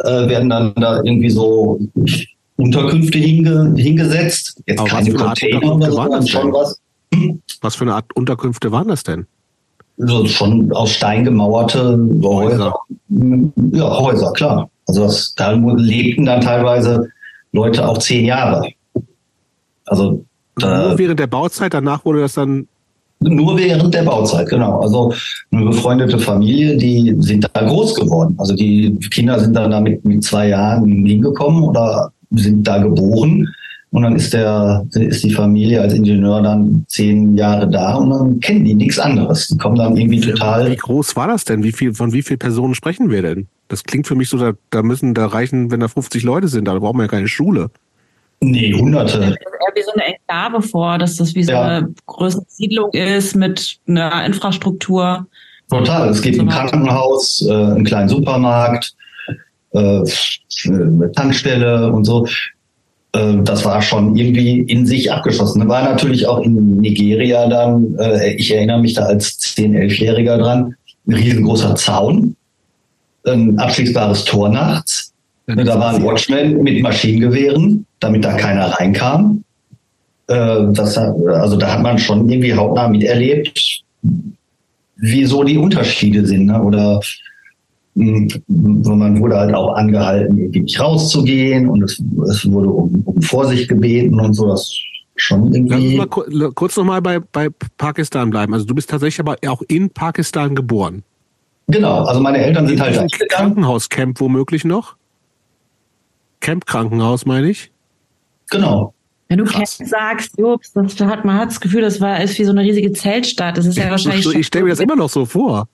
S3: äh, werden dann da irgendwie so Unterkünfte hinge, hingesetzt.
S2: Jetzt Aber keine Container oder so, waren schon was. Hm? Was für eine Art Unterkünfte waren das denn?
S3: Also schon aus Stein gemauerte Häuser. Ja, Häuser, klar. Also das, da lebten dann teilweise Leute auch zehn Jahre.
S2: Also nur während der Bauzeit, danach wurde das dann
S3: nur während der Bauzeit, genau. Also eine befreundete Familie, die sind da groß geworden. Also die Kinder sind dann da mit, mit zwei Jahren hingekommen oder sind da geboren. Und dann ist der, ist die Familie als Ingenieur dann zehn Jahre da und dann kennen die nichts anderes. Die kommen dann irgendwie total.
S2: Wie groß war das denn? Wie viel, von wie vielen Personen sprechen wir denn? Das klingt für mich so, da, da müssen da reichen, wenn da 50 Leute sind, da brauchen wir ja keine Schule.
S3: Nee, hunderte.
S1: Das eher wie so eine Enklave vor, dass das wie so ja. eine größere Siedlung ist mit einer Infrastruktur.
S3: Total. Es gibt ein Krankenhaus, äh, einen kleinen Supermarkt, äh, eine Tankstelle und so. Äh, das war schon irgendwie in sich abgeschlossen. War natürlich auch in Nigeria dann, äh, ich erinnere mich da als 10-, 11-Jähriger dran, ein riesengroßer Zaun ein abschließbares Tor nachts. Ja, da waren Watchmen mit Maschinengewehren, damit da keiner reinkam. Äh, das, also da hat man schon irgendwie hautnah miterlebt, wieso die Unterschiede sind. Ne? Oder hm, man wurde halt auch angehalten, irgendwie nicht rauszugehen und es, es wurde um, um Vorsicht gebeten und so. Das schon irgendwie.
S2: Lass uns mal kurz nochmal bei, bei Pakistan bleiben. Also du bist tatsächlich aber auch in Pakistan geboren.
S3: Genau, also meine Eltern sind halt.
S2: Krankenhauscamp womöglich noch? Camp-Krankenhaus, meine ich?
S3: Genau.
S1: Wenn du Krass. Camp sagst, Jobs, das hat, man hat das Gefühl, das war ist wie so eine riesige Zeltstadt. Das ist ja wahrscheinlich.
S2: Ich stelle mir das immer noch so vor.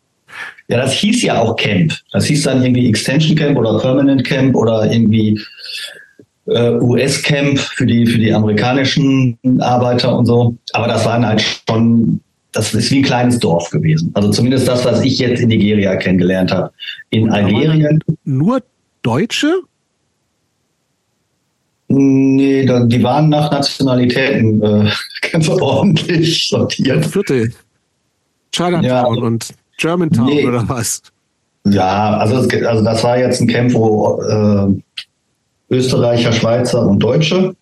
S3: Ja, das hieß ja auch Camp. Das hieß dann irgendwie Extension Camp oder Permanent Camp oder irgendwie äh, US Camp für die für die amerikanischen Arbeiter und so. Aber das waren halt schon das ist wie ein kleines Dorf gewesen. Also zumindest das, was ich jetzt in Nigeria kennengelernt habe. In Algerien.
S2: Nur Deutsche?
S3: Nee, die waren nach Nationalitäten äh, ganz ordentlich sortiert.
S2: Viertel. Chinatown ja, und Germantown nee. oder was?
S3: Ja, also, also das war jetzt ein Camp, wo äh, Österreicher, Schweizer und Deutsche,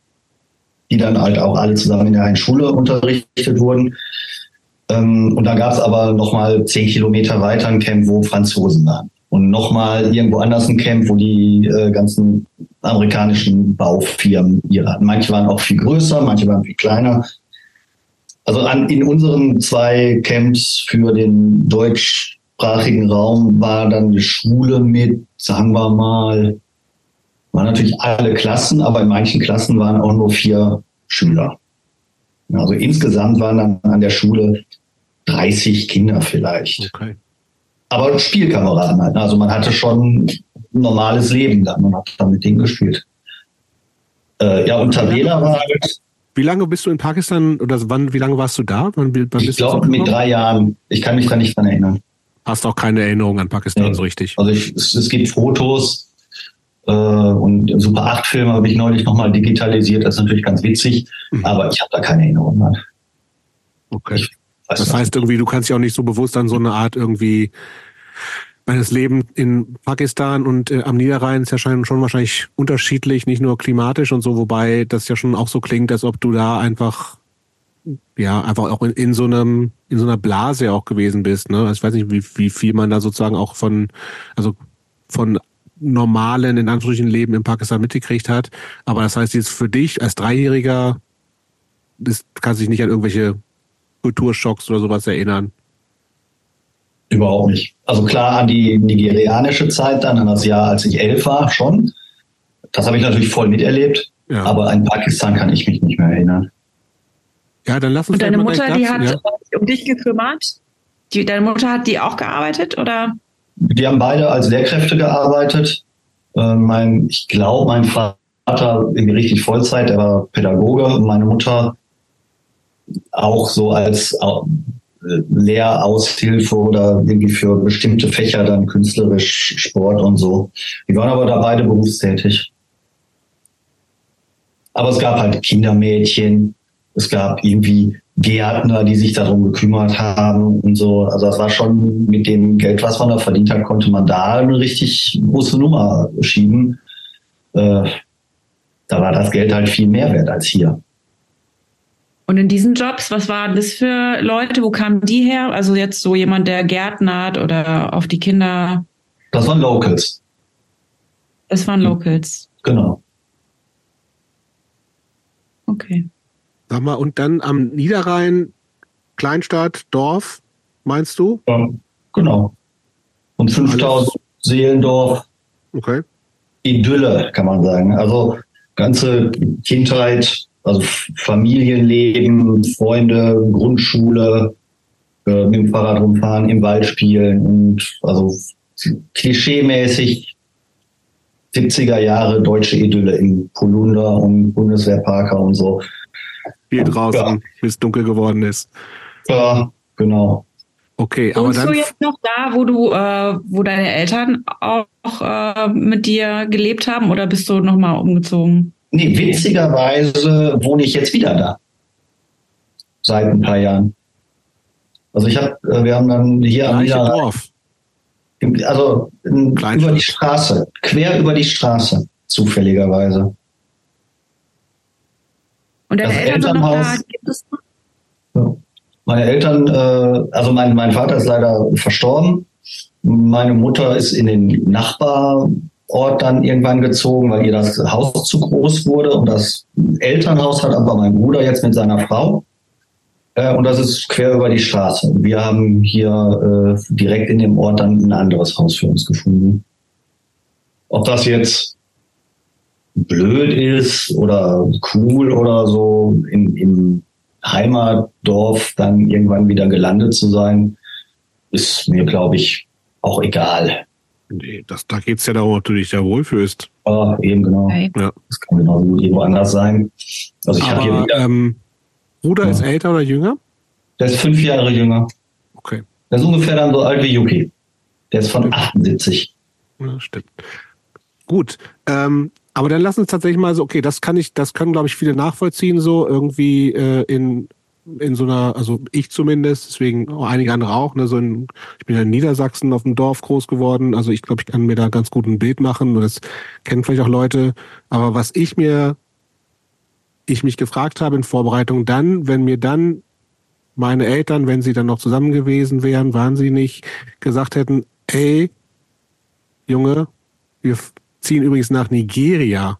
S3: die dann halt auch alle zusammen in der einen Schule unterrichtet wurden. Ähm, und da gab es aber nochmal zehn Kilometer weiter ein Camp, wo Franzosen waren. Und nochmal irgendwo anders ein Camp, wo die äh, ganzen amerikanischen Baufirmen ihre hatten. Manche waren auch viel größer, manche waren viel kleiner. Also an, in unseren zwei Camps für den deutschsprachigen Raum war dann eine Schule mit, sagen wir mal, waren natürlich alle Klassen, aber in manchen Klassen waren auch nur vier Schüler. Also insgesamt waren dann an der Schule 30 Kinder vielleicht. Okay. Aber Spielkameraden halt. Ne? Also man hatte schon normales Leben dann und hat dann mit denen gespielt. Äh, ja, und Tabela war halt.
S2: Wie lange bist du in Pakistan oder wann, wie lange warst du da? Wann,
S3: wann ich glaube mit drei Jahren. Ich kann mich da nicht dran erinnern.
S2: Hast auch keine Erinnerung an Pakistan nee. so richtig?
S3: Also ich, es, es gibt Fotos äh, und Super 8 Filme habe ich neulich nochmal digitalisiert. Das ist natürlich ganz witzig, mhm. aber ich habe da keine Erinnerung an.
S2: Okay. Das heißt irgendwie, du kannst ja auch nicht so bewusst an so eine Art irgendwie meines Leben in Pakistan und äh, am Niederrhein ist ja schon, schon wahrscheinlich unterschiedlich, nicht nur klimatisch und so, wobei das ja schon auch so klingt, als ob du da einfach ja einfach auch in, in so einem in so einer Blase auch gewesen bist. Ne? Also ich weiß nicht, wie, wie viel man da sozusagen auch von also von normalen in Anführungsstrichen Leben in Pakistan mitgekriegt hat. Aber das heißt jetzt für dich als Dreijähriger, das kannst dich nicht an irgendwelche Kulturschocks oder sowas erinnern?
S3: Überhaupt nicht. Also klar an die nigerianische Zeit dann, an das Jahr, als ich elf war, schon. Das habe ich natürlich voll miterlebt. Ja. Aber an Pakistan kann ich mich nicht mehr erinnern.
S1: Ja, dann lass uns Und deine Mutter, die hat ja. um dich gekümmert? Die, deine Mutter hat die auch gearbeitet oder?
S3: Die haben beide als Lehrkräfte gearbeitet. Äh, mein, ich glaube, mein Vater irgendwie richtig Vollzeit, der war Pädagoge und meine Mutter auch so als äh, Lehraushilfe oder irgendwie für bestimmte Fächer dann künstlerisch Sport und so. Die waren aber da beide berufstätig. Aber es gab halt Kindermädchen, es gab irgendwie Gärtner, die sich darum gekümmert haben und so. Also das war schon mit dem Geld, was man da verdient hat, konnte man da eine richtig große Nummer schieben. Äh, da war das Geld halt viel mehr wert als hier.
S1: Und in diesen Jobs, was waren das für Leute? Wo kamen die her? Also jetzt so jemand, der gärtnert oder auf die Kinder.
S3: Das waren Locals.
S1: Das waren Locals.
S3: Genau.
S1: Okay.
S2: Sag mal, und dann am Niederrhein, Kleinstadt, Dorf, meinst du?
S3: Ja, genau. Und 5000 Seelendorf.
S2: Okay.
S3: Idylle, kann man sagen. Also ganze Kindheit also Familienleben, Freunde, Grundschule, äh, mit dem Fahrrad rumfahren, im Wald spielen und also klischeemäßig 70er Jahre deutsche Idylle in Polunder und Bundeswehrparker und so.
S2: Viel draußen, ja. bis es dunkel geworden ist.
S3: Ja, genau.
S2: Okay, aber Wohnst dann.
S1: du jetzt noch da, wo du, äh, wo deine Eltern auch äh, mit dir gelebt haben, oder bist du nochmal umgezogen?
S3: Nee, witzigerweise wohne ich jetzt wieder da. Seit ein paar Jahren. Also ich habe, äh, wir haben dann hier am
S2: Dorf.
S3: Also über die Straße, quer über die Straße, zufälligerweise.
S1: Und deine das Eltern Elternhaus, noch da, gibt es
S3: noch? Meine Eltern, äh, also mein, mein Vater ist leider verstorben. Meine Mutter ist in den Nachbar Ort dann irgendwann gezogen, weil ihr das Haus zu groß wurde. Und das Elternhaus hat aber mein Bruder jetzt mit seiner Frau. Äh, und das ist quer über die Straße. Wir haben hier äh, direkt in dem Ort dann ein anderes Haus für uns gefunden. Ob das jetzt blöd ist oder cool oder so, im, im Heimatdorf dann irgendwann wieder gelandet zu sein, ist mir, glaube ich, auch egal.
S2: Nee, das, da geht es ja darum, ob du dich da wohlfühlst.
S3: Ja, eben genau. Okay. Ja. Das kann genauso gut irgendwo anders sein.
S2: Also ich habe hier wieder, ähm, Bruder ja. ist älter oder jünger?
S3: Der ist fünf Jahre jünger.
S2: Okay.
S3: Der ist ungefähr dann so alt wie Yuki. Der ist von 78.
S2: Ja, stimmt. Gut. Ähm, aber dann lass uns tatsächlich mal so, okay, das kann ich, das können, glaube ich, viele nachvollziehen, so irgendwie äh, in in so einer, also ich zumindest, deswegen einige andere auch, ne, so in, ich bin ja in Niedersachsen auf dem Dorf groß geworden, also ich glaube, ich kann mir da ganz gut ein Bild machen das kennen vielleicht auch Leute, aber was ich mir, ich mich gefragt habe in Vorbereitung dann, wenn mir dann meine Eltern, wenn sie dann noch zusammen gewesen wären, waren sie nicht, gesagt hätten, ey, Junge, wir ziehen übrigens nach Nigeria,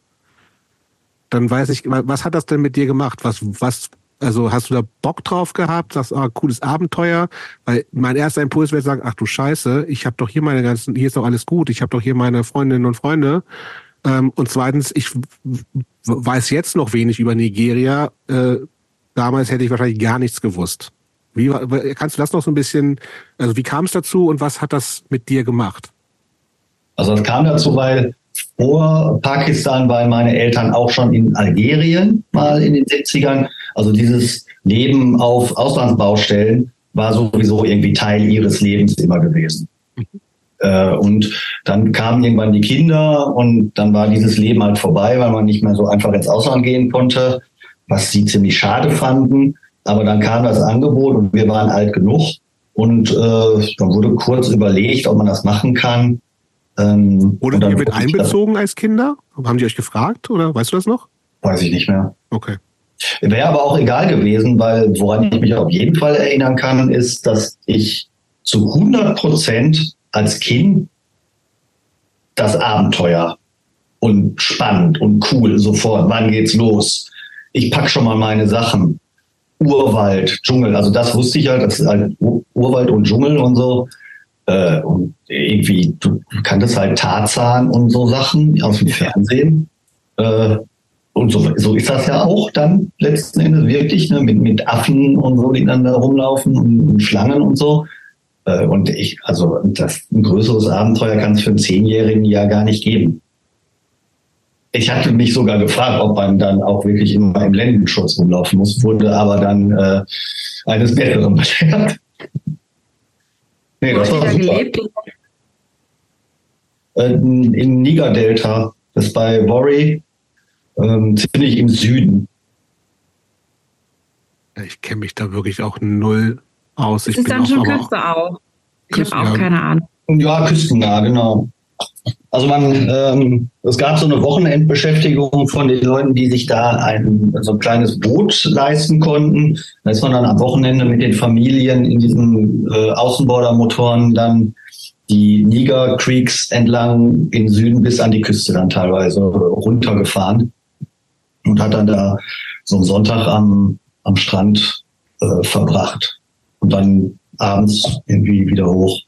S2: dann weiß ich, was hat das denn mit dir gemacht? Was, was, also hast du da Bock drauf gehabt? Sagst, ah, cooles Abenteuer? Weil mein erster Impuls wäre sagen, ach du Scheiße, ich habe doch hier meine ganzen, hier ist doch alles gut, ich habe doch hier meine Freundinnen und Freunde. Ähm, und zweitens, ich weiß jetzt noch wenig über Nigeria. Äh, damals hätte ich wahrscheinlich gar nichts gewusst. Wie, kannst du das noch so ein bisschen, also wie kam es dazu und was hat das mit dir gemacht?
S3: Also es kam dazu, weil vor Pakistan waren meine Eltern auch schon in Algerien mal in den 70ern. Also dieses Leben auf Auslandsbaustellen war sowieso irgendwie Teil ihres Lebens immer gewesen. Äh, und dann kamen irgendwann die Kinder und dann war dieses Leben halt vorbei, weil man nicht mehr so einfach ins Ausland gehen konnte, was sie ziemlich schade fanden. Aber dann kam das Angebot und wir waren alt genug und äh, dann wurde kurz überlegt, ob man das machen kann.
S2: Ähm, Wurde ihr mit einbezogen als Kinder? Haben die euch gefragt oder weißt du das noch?
S3: Weiß ich nicht mehr.
S2: Okay.
S3: Wäre aber auch egal gewesen, weil woran ich mich auf jeden Fall erinnern kann, ist, dass ich zu 100 Prozent als Kind das Abenteuer und spannend und cool sofort. Wann geht's los? Ich pack schon mal meine Sachen. Urwald, Dschungel, also das wusste ich halt, das ist halt Urwald und Dschungel und so. Äh, und irgendwie, du kanntest halt Tarzan und so Sachen aus dem Fernsehen. Äh, und so, so ist das ja auch dann letzten Endes wirklich, ne, mit, mit Affen und so, die dann da rumlaufen und, und Schlangen und so. Äh, und ich, also das, ein größeres Abenteuer kann es für einen Zehnjährigen ja gar nicht geben. Ich hatte mich sogar gefragt, ob man dann auch wirklich immer im Ländenschutz rumlaufen muss, wurde aber dann äh, eines Besseren belehrt. Nee, das war super. Äh, Im Niger-Delta, das ist bei Worry, ähm, ziemlich im Süden.
S2: Ich kenne mich da wirklich auch null aus.
S1: Das ich ist dann schon Küste auch. Ich habe auch keine Ahnung.
S3: Ja, küstennah, genau. Also man, ähm, es gab so eine Wochenendbeschäftigung von den Leuten, die sich da ein so ein kleines Boot leisten konnten. Da ist man dann am Wochenende mit den Familien in diesen äh, Außenbordermotoren dann die Niger Creeks entlang in Süden bis an die Küste dann teilweise runtergefahren und hat dann da so einen Sonntag am, am Strand äh, verbracht und dann abends irgendwie wieder hoch.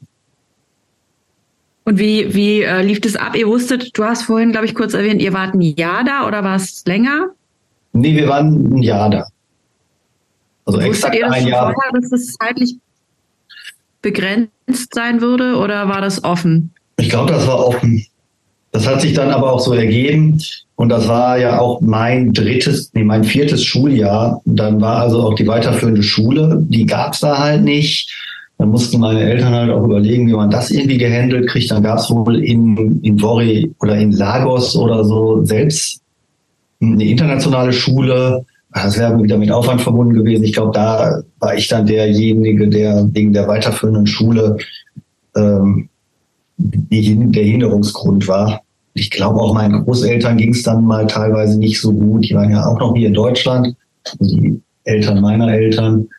S1: Und wie, wie äh, lief das ab? Ihr wusstet, du hast vorhin, glaube ich, kurz erwähnt, ihr wart ein Jahr da oder war es länger?
S3: Nee, wir waren ein Jahr da.
S1: Also Wusstet exakt ihr das ein Jahr. Vorher, dass es zeitlich begrenzt sein würde oder war das offen?
S3: Ich glaube, das war offen. Das hat sich dann aber auch so ergeben. Und das war ja auch mein drittes, nee, mein viertes Schuljahr. Dann war also auch die weiterführende Schule. Die gab es da halt nicht. Dann mussten meine Eltern halt auch überlegen, wie man das irgendwie gehandelt kriegt. Dann gab es wohl in, in Vori oder in Lagos oder so selbst eine internationale Schule. Das wäre wieder mit Aufwand verbunden gewesen. Ich glaube, da war ich dann derjenige, der wegen der weiterführenden Schule ähm, die, der Hinderungsgrund war. Ich glaube, auch meinen Großeltern ging es dann mal teilweise nicht so gut. Die waren ja auch noch hier in Deutschland, also die Eltern meiner Eltern.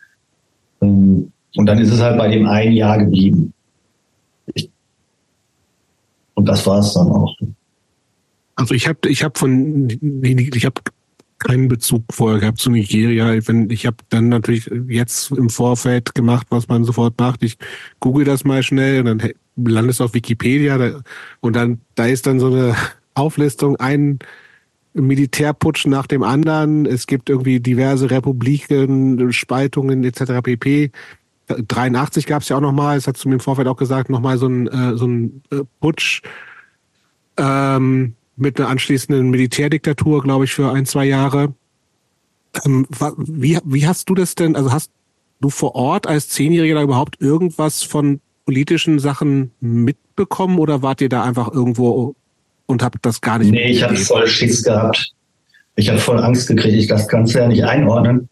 S3: Ähm, und dann ist es halt bei dem ein Jahr geblieben. Und das war es dann auch.
S2: Also ich habe ich hab von ich habe keinen Bezug vorher gehabt zu Nigeria. Ich habe dann natürlich jetzt im Vorfeld gemacht, was man sofort macht. Ich google das mal schnell und dann landest du auf Wikipedia und dann da ist dann so eine Auflistung ein Militärputsch nach dem anderen. Es gibt irgendwie diverse Republiken, Spaltungen etc. pp. 83 gab es ja auch nochmal, das hast du mir im Vorfeld auch gesagt, nochmal so ein, äh, so ein äh, Putsch ähm, mit einer anschließenden Militärdiktatur, glaube ich, für ein, zwei Jahre. Ähm, wie, wie hast du das denn, also hast du vor Ort als Zehnjähriger überhaupt irgendwas von politischen Sachen mitbekommen oder wart ihr da einfach irgendwo und habt das gar nicht
S3: Nee, ich habe voll Schiss gehabt. Ich habe voll Angst gekriegt. Ich das kannst du ja nicht einordnen.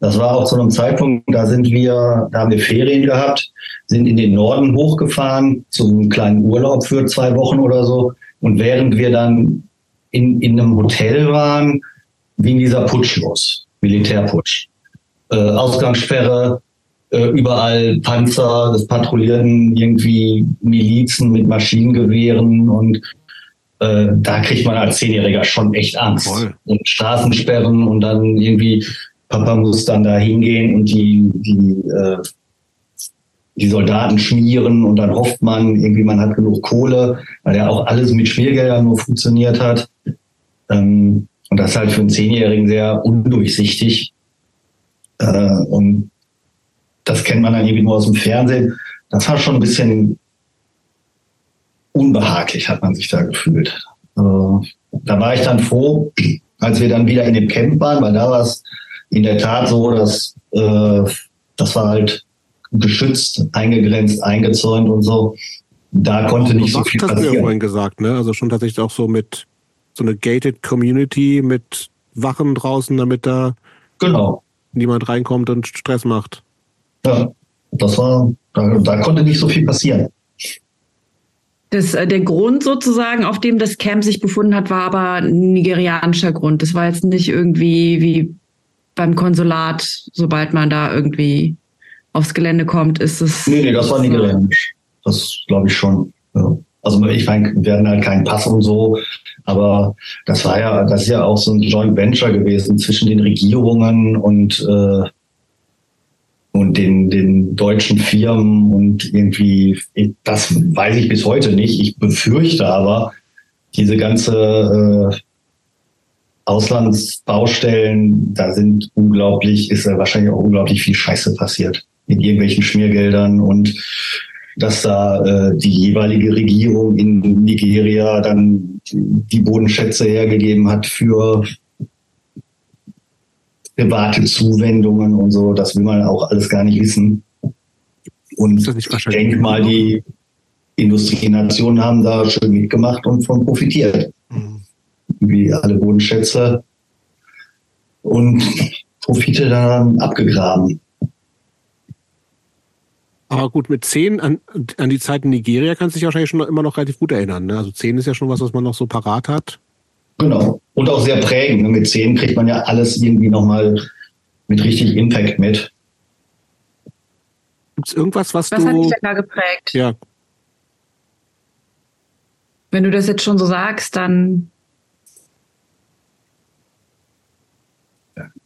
S3: Das war auch zu einem Zeitpunkt, da sind wir, da haben wir Ferien gehabt, sind in den Norden hochgefahren zum kleinen Urlaub für zwei Wochen oder so. Und während wir dann in, in einem Hotel waren, ging dieser Putsch los, Militärputsch. Äh, Ausgangssperre, äh, überall Panzer, das patrouillierten irgendwie Milizen mit Maschinengewehren und äh, da kriegt man als Zehnjähriger schon echt Angst. Voll. Und Straßensperren und dann irgendwie, Papa muss dann da hingehen und die, die, äh, die Soldaten schmieren und dann hofft man, irgendwie man hat genug Kohle, weil ja auch alles mit Schmiergeldern nur funktioniert hat. Ähm, und das ist halt für einen Zehnjährigen sehr undurchsichtig. Äh, und das kennt man dann irgendwie nur aus dem Fernsehen. Das war schon ein bisschen unbehaglich, hat man sich da gefühlt. Also, da war ich dann froh, als wir dann wieder in dem Camp waren, weil da war es in der Tat so, dass äh, das war halt geschützt, eingegrenzt, eingezäunt und so. Da konnte nicht so viel passieren. Hast du ja
S2: vorhin gesagt, ne? Also schon tatsächlich auch so mit so eine gated Community mit Wachen draußen, damit da
S3: genau.
S2: niemand reinkommt und Stress macht.
S3: Ja, das war, da, da konnte nicht so viel passieren.
S1: Das, äh, der Grund sozusagen, auf dem das Camp sich befunden hat, war aber ein nigerianischer Grund. Das war jetzt nicht irgendwie wie beim Konsulat, sobald man da irgendwie aufs Gelände kommt, ist es.
S3: Nee, nee, das war nigerianisch. Das glaube ich schon. Ja. Also ich meine, wir hatten halt keinen Pass und so, aber das war ja, das ist ja auch so ein Joint Venture gewesen zwischen den Regierungen und äh, und den, den deutschen Firmen und irgendwie, das weiß ich bis heute nicht. Ich befürchte aber, diese ganze äh, Auslandsbaustellen, da sind unglaublich, ist ja wahrscheinlich auch unglaublich viel Scheiße passiert in irgendwelchen Schmiergeldern und dass da äh, die jeweilige Regierung in Nigeria dann die Bodenschätze hergegeben hat für private Zuwendungen und so, das will man auch alles gar nicht wissen. Und ich denke mal, die Industrienationen haben da schön mitgemacht und von profitiert. Mhm. Wie alle Bodenschätze und Profite dann abgegraben.
S2: Aber gut, mit zehn an, an die Zeit in Nigeria kannst du dich wahrscheinlich schon immer noch relativ gut erinnern. Ne? Also zehn ist ja schon was, was man noch so parat hat.
S3: Genau. Und auch sehr prägend. Ne? Mit zehn kriegt man ja alles irgendwie nochmal mit richtig Impact mit.
S2: Gibt es irgendwas, was,
S1: was
S2: du...
S1: Was hat dich denn da geprägt?
S2: Ja.
S1: Wenn du das jetzt schon so sagst, dann...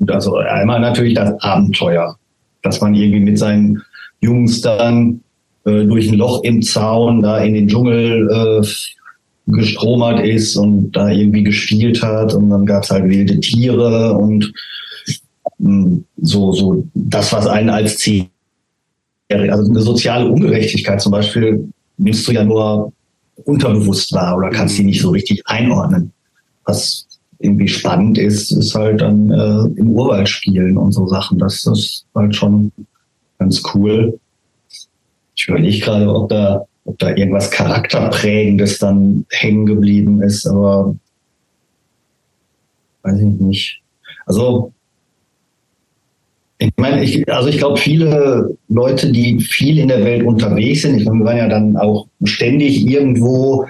S3: Also einmal natürlich das Abenteuer, dass man irgendwie mit seinen Jungs dann äh, durch ein Loch im Zaun da in den Dschungel äh, gestromert ist und da irgendwie gespielt hat und dann gab es halt wilde Tiere und mh, hm, so, so das, was einen als Ziel, also eine soziale Ungerechtigkeit zum Beispiel, nimmst du ja nur unterbewusst wahr oder kannst die nicht so richtig einordnen. Was irgendwie spannend ist, ist halt dann äh, im Urwald spielen und so Sachen. Das ist halt schon ganz cool. Ich überlege gerade, ob da ob da irgendwas Charakterprägendes dann hängen geblieben ist, aber weiß ich nicht. Also ich meine, ich, also ich glaube, viele Leute, die viel in der Welt unterwegs sind, ich meine, wir waren ja dann auch ständig irgendwo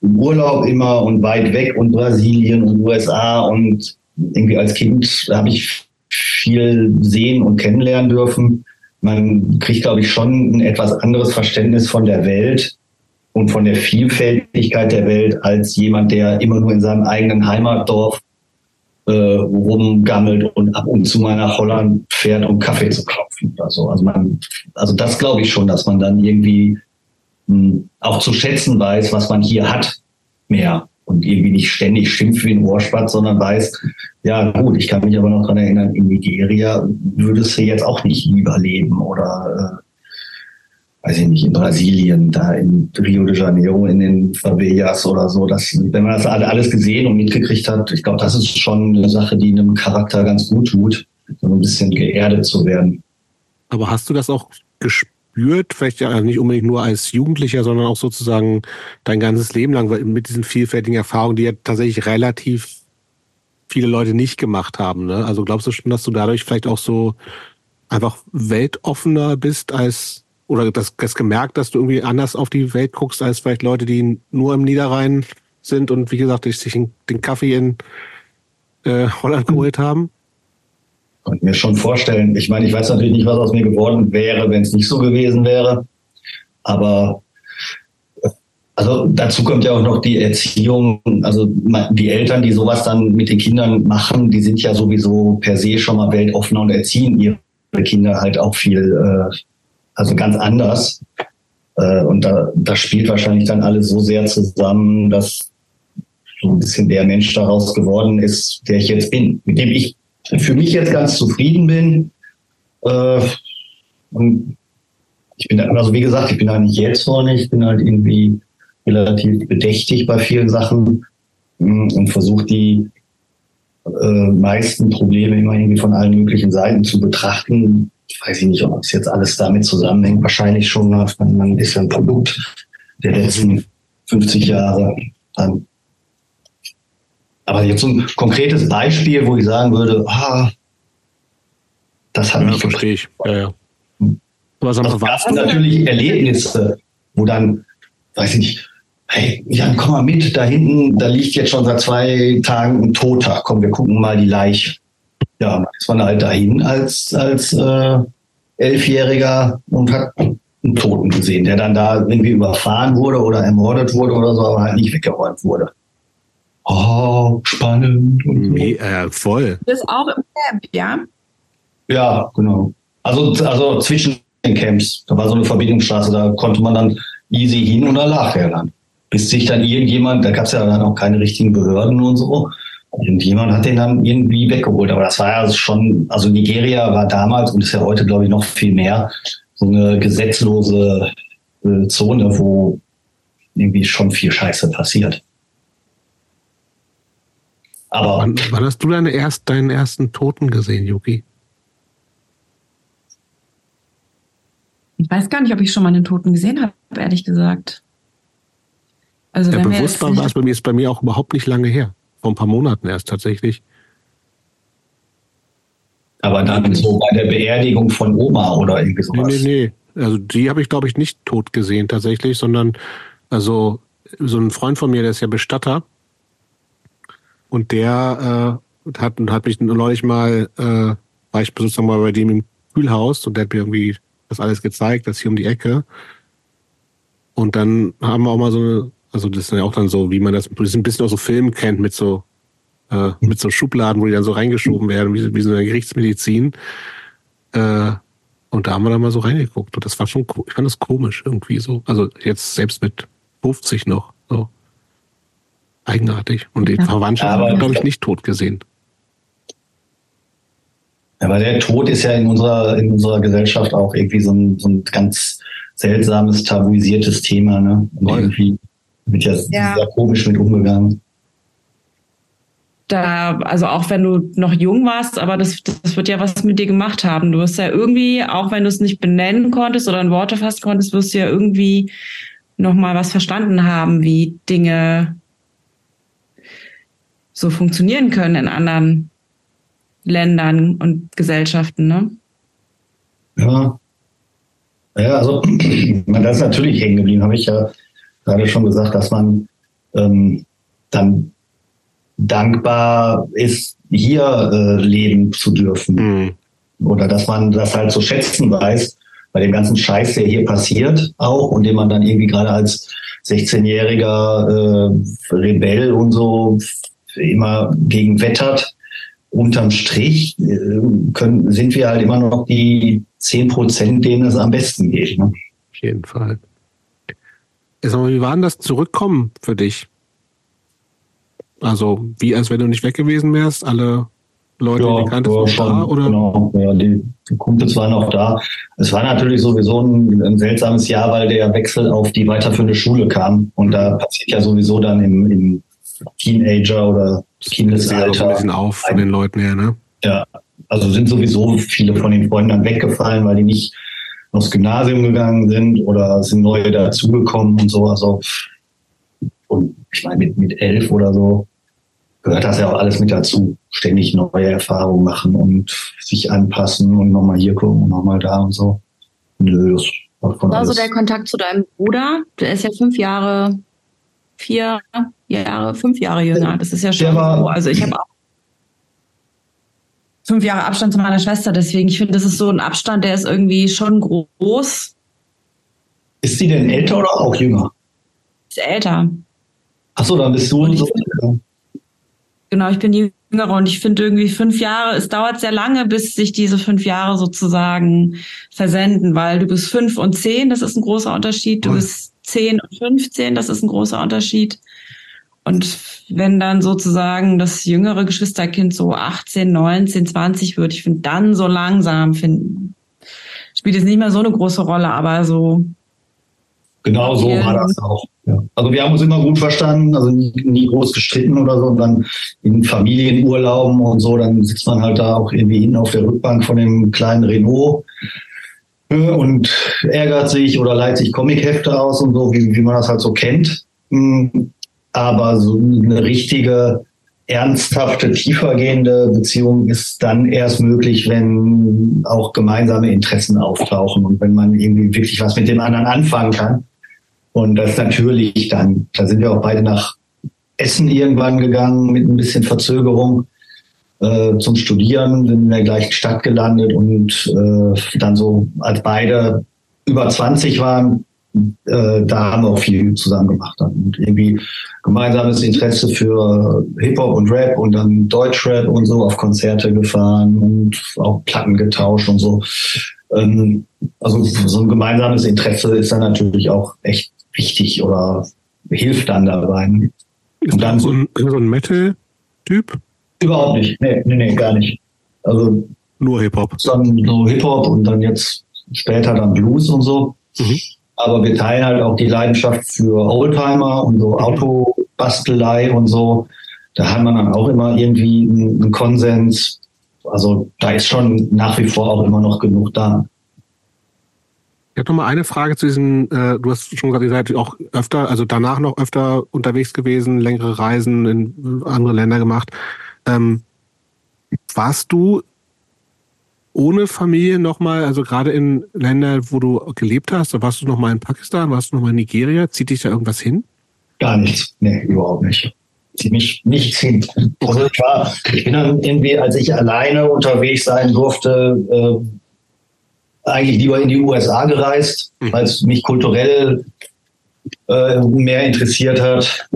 S3: im Urlaub immer und weit weg und Brasilien und USA und irgendwie als Kind habe ich viel sehen und kennenlernen dürfen man kriegt, glaube ich, schon ein etwas anderes Verständnis von der Welt und von der Vielfältigkeit der Welt als jemand, der immer nur in seinem eigenen Heimatdorf äh, rumgammelt und ab und zu mal nach Holland fährt, um Kaffee zu klopfen oder so. Also man, also das glaube ich schon, dass man dann irgendwie mh, hm, auch zu schätzen weiß, was man hier hat, mehr und irgendwie nicht ständig schimpft wie ein Ohrspatz, sondern weiß, ja gut, ich kann mich aber noch dran erinnern, in Nigeria würdest du jetzt auch nicht überleben oder äh, weiß ich nicht, in Brasilien, da in Rio de Janeiro, in den Favelas oder so. Das, wenn man das alles gesehen und mitgekriegt hat, ich glaube, das ist schon eine Sache, die einem Charakter ganz gut tut, so ein bisschen geerdet zu werden.
S2: Aber hast du das auch gespürt? Spürt, vielleicht ja nicht unbedingt nur als Jugendlicher, sondern auch sozusagen dein ganzes Leben lang mit diesen vielfältigen Erfahrungen, die ja tatsächlich relativ viele Leute nicht gemacht haben. Ne? Also glaubst du schon, dass du dadurch vielleicht auch so einfach weltoffener bist als oder das, das gemerkt, dass du irgendwie anders auf die Welt guckst als vielleicht Leute, die nur im Niederrhein sind und wie gesagt, sich den Kaffee in äh, Holland geholt haben?
S3: Konnte mir schon vorstellen. Ich meine, ich weiß natürlich nicht, was aus mir geworden wäre, wenn es nicht so gewesen wäre. Aber also dazu kommt ja auch noch die Erziehung. Also die Eltern, die sowas dann mit den Kindern machen, die sind ja sowieso per se schon mal weltoffener und erziehen ihre Kinder halt auch viel, äh, also ganz anders. Äh, und da, da spielt wahrscheinlich dann alles so sehr zusammen, dass so ein bisschen der Mensch daraus geworden ist, der ich jetzt bin, mit dem ich für mich jetzt ganz zufrieden bin. Äh, und ich bin, also wie gesagt, ich bin halt nicht jetzt vorne, ich bin halt irgendwie relativ bedächtig bei vielen Sachen mm, und versuche die äh, meisten Probleme immer irgendwie von allen möglichen Seiten zu betrachten. Ich weiß nicht, ob es jetzt alles damit zusammenhängt. Wahrscheinlich schon, man ist ja ein Produkt der letzten 50 Jahre. Ähm, aber jetzt so ein konkretes Beispiel, wo ich sagen würde, ah, das hat ja, mich
S2: verstehe ich. Ja, ja.
S3: Was also, warst du? natürlich Erlebnisse, wo dann, weiß ich nicht, hey, Jan, komm mal mit, da hinten, da liegt jetzt schon seit zwei Tagen ein Toter. Komm, wir gucken mal die Leiche. Ja, dann ist man halt dahin als, als äh, Elfjähriger und hat einen Toten gesehen, der dann da irgendwie überfahren wurde oder ermordet wurde oder so, aber halt nicht weggeräumt wurde. Oh, spannend. Und
S2: so. Nee, äh, voll.
S1: Das ist auch im Camp, ja?
S3: Ja, genau. Also, also zwischen den Camps. Da war so eine Verbindungsstraße, da konnte man dann easy hin und da lag er dann bis sich dann irgendjemand, da gab es ja dann auch keine richtigen Behörden und so, irgendjemand hat den dann irgendwie weggeholt. Aber das war ja schon, also Nigeria war damals und ist ja heute, glaube ich, noch viel mehr so eine gesetzlose äh, Zone, wo irgendwie schon viel Scheiße passiert.
S2: Aber wann, wann hast du deine erst, deinen ersten Toten gesehen, Yuki?
S1: Ich weiß gar nicht, ob ich schon mal einen Toten gesehen habe, ehrlich gesagt.
S2: Also ja, bewusst war es bei mir, ist bei mir auch überhaupt nicht lange her. Vor ein paar Monaten erst tatsächlich.
S3: Aber dann so bei der Beerdigung von Oma oder irgendwie sowas?
S2: Nee, nee, nee. Also die habe ich, glaube ich, nicht tot gesehen tatsächlich, sondern also so ein Freund von mir, der ist ja Bestatter. Und der äh, hat, hat mich neulich mal, äh, war ich sozusagen mal bei dem im Kühlhaus und der hat mir irgendwie das alles gezeigt, das hier um die Ecke. Und dann haben wir auch mal so eine also das ist ja auch dann so, wie man das, das ein bisschen aus so Filmen kennt, mit so, äh, mit so Schubladen, wo die dann so reingeschoben werden, wie, wie so eine Gerichtsmedizin. Äh, und da haben wir dann mal so reingeguckt. Und das war schon, ich fand das komisch irgendwie so. Also jetzt selbst mit 50 noch, so. Eigenartig. Und die ja. Verwandtschaft haben glaube ich, nicht tot gesehen.
S3: Aber der Tod ist ja in unserer, in unserer Gesellschaft auch irgendwie so ein, so ein ganz seltsames, tabuisiertes Thema, ne? Und irgendwie wird ja, ja. sehr komisch mit umgegangen.
S1: Da, also auch wenn du noch jung warst, aber das, das wird ja was mit dir gemacht haben. Du wirst ja irgendwie, auch wenn du es nicht benennen konntest oder in Worte fassen konntest, wirst du ja irgendwie nochmal was verstanden haben, wie Dinge so funktionieren können in anderen Ländern und Gesellschaften, ne?
S3: Ja. Ja, also das ist natürlich hängen geblieben, habe ich ja gerade schon gesagt, dass man ähm, dann dankbar ist, hier äh, leben zu dürfen. Mhm. Oder dass man das halt zu schätzen weiß, bei dem ganzen Scheiß, der hier passiert auch und den man dann irgendwie gerade als 16-jähriger äh, Rebell und so immer gegen wettert. Unterm Strich äh, können, sind wir halt immer noch die 10 Prozent, denen es am besten geht. Ne?
S2: Auf jeden Fall. Sag mal, wie war denn das Zurückkommen für dich? Also, wie als wenn du nicht weg gewesen wärst, alle Leute, ja, die kanntest, ja, schon, da, oder?
S3: Genau, ja, die, die Kumpels waren auch da. Es war natürlich sowieso ein, ein, seltsames Jahr, weil der Wechsel auf die weiterführende Schule kam. Und da passiert ja sowieso dann im, im Teenager oder Kindesalter.
S2: Das ein bisschen auf von den Leuten her, ne?
S3: Ja, also sind sowieso viele von den Freunden dann weggefallen, weil die nicht aufs Gymnasium gegangen sind oder sind neue dazugekommen und so. Also, und ich meine, mit, mit elf oder so gehört das ja auch alles mit dazu. Ständig neue Erfahrungen machen und sich anpassen und nochmal hier gucken und nochmal da und so.
S1: Nö, das war von Also der Kontakt zu deinem Bruder, der ist ja fünf Jahre, vier Jahre, fünf Jahre jünger. Das ist ja schon so. Also ich habe auch fünf Jahre Abstand zu meiner Schwester. Deswegen, ich finde, das ist so ein Abstand, der ist irgendwie schon groß.
S3: Ist sie denn älter oder auch jünger?
S1: Ist älter.
S3: Ach so, dann bist du
S1: Und
S3: so.
S1: ich Genau, ich bin jüngere und ich finde irgendwie fünf Jahre, es dauert sehr lange, bis sich diese fünf Jahre sozusagen versenden, weil du bist fünf und zehn, das ist ein großer Unterschied. Du bist zehn und 15, das ist ein großer Unterschied. Und wenn dann sozusagen das jüngere Geschwisterkind so 18, 19, 20 wird, ich finde dann so langsam finden, spielt es nicht mehr so eine große Rolle, aber so,
S3: Genau so war das auch. Ja. Also wir haben uns immer gut verstanden, also nie, nie groß gestritten oder so. Und dann in Familienurlauben und so, dann sitzt man halt da auch irgendwie hinten auf der Rückbank von dem kleinen Renault und ärgert sich oder leiht sich Comichefte aus und so, wie, wie man das halt so kennt. Mm, Aber so eine richtige, ernsthafte, tiefergehende Beziehung ist dann erst möglich, wenn auch gemeinsame Interessen auftauchen und wenn man irgendwie wirklich was mit dem anderen anfangen kann. Und das natürlich dann, da sind wir auch beide nach Essen irgendwann gegangen mit ein bisschen Verzögerung äh, zum Studieren, sind in der gleichen Stadt gelandet und äh, dann so, als beide über 20 waren, äh, da haben wir auch viel zusammen gemacht. Dann. Und irgendwie gemeinsames Interesse für Hip-Hop und Rap und dann Deutschrap und so auf Konzerte gefahren und auch Platten getauscht und so. Ähm, also so ein gemeinsames Interesse ist dann natürlich auch echt wichtig oder hilft dann dabei.
S2: Ist
S3: Und dann-
S2: so ein, so ein Metal-Typ?
S3: Überhaupt nicht. Nee, nee, nee, gar nicht. Also
S2: Nur Hip-Hop.
S3: dann so Hip-Hop und dann jetzt später dann Blues und so.
S2: Mhm.
S3: Aber wir teilen halt auch die Leidenschaft für Oldtimer und so Autobastelei und so. Da hat man dann auch immer irgendwie einen einen Konsens. Also da ist schon nach wie vor auch immer noch genug da.
S2: Ich habe noch mal eine Frage zu diesen, äh, du hast schon gerade gesagt, auch öfter, also danach noch öfter unterwegs gewesen, längere Reisen in andere Länder gemacht. Ähm, warst du ohne Familie nochmal, also gerade in Ländern, wo du gelebt hast, warst du nochmal in Pakistan, warst du nochmal in Nigeria, zieht dich da irgendwas hin?
S3: Gar nichts. Nee, überhaupt nicht. Zieht mich nichts hin. Also klar, ich bin dann irgendwie, als ich alleine unterwegs sein durfte, äh, eigentlich lieber in die USA gereist,
S2: Mhm.
S3: weil es mich kulturell äh, mehr interessiert hat.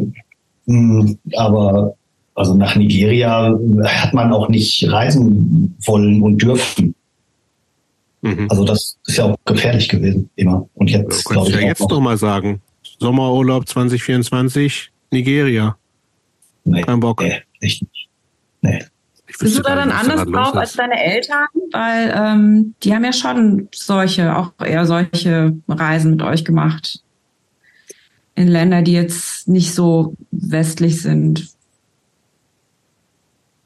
S3: Hm, Aber also nach Nigeria hat man auch nicht reisen wollen und dürfen.
S2: Mhm.
S3: Also das ist ja auch gefährlich gewesen, immer. Und jetzt,
S2: kannst
S3: glaube ich,
S2: ja jetzt
S3: noch.
S2: mal sagen. Sommerurlaub 2024, Nigeria.
S3: Nee,
S2: Kein Bock.
S3: nee, echt nicht. Nee.
S2: Ich
S1: Bist du da dann anders drauf als deine Eltern? Weil ähm, die haben ja schon solche, auch eher solche Reisen mit euch gemacht. In Länder, die jetzt nicht so westlich sind.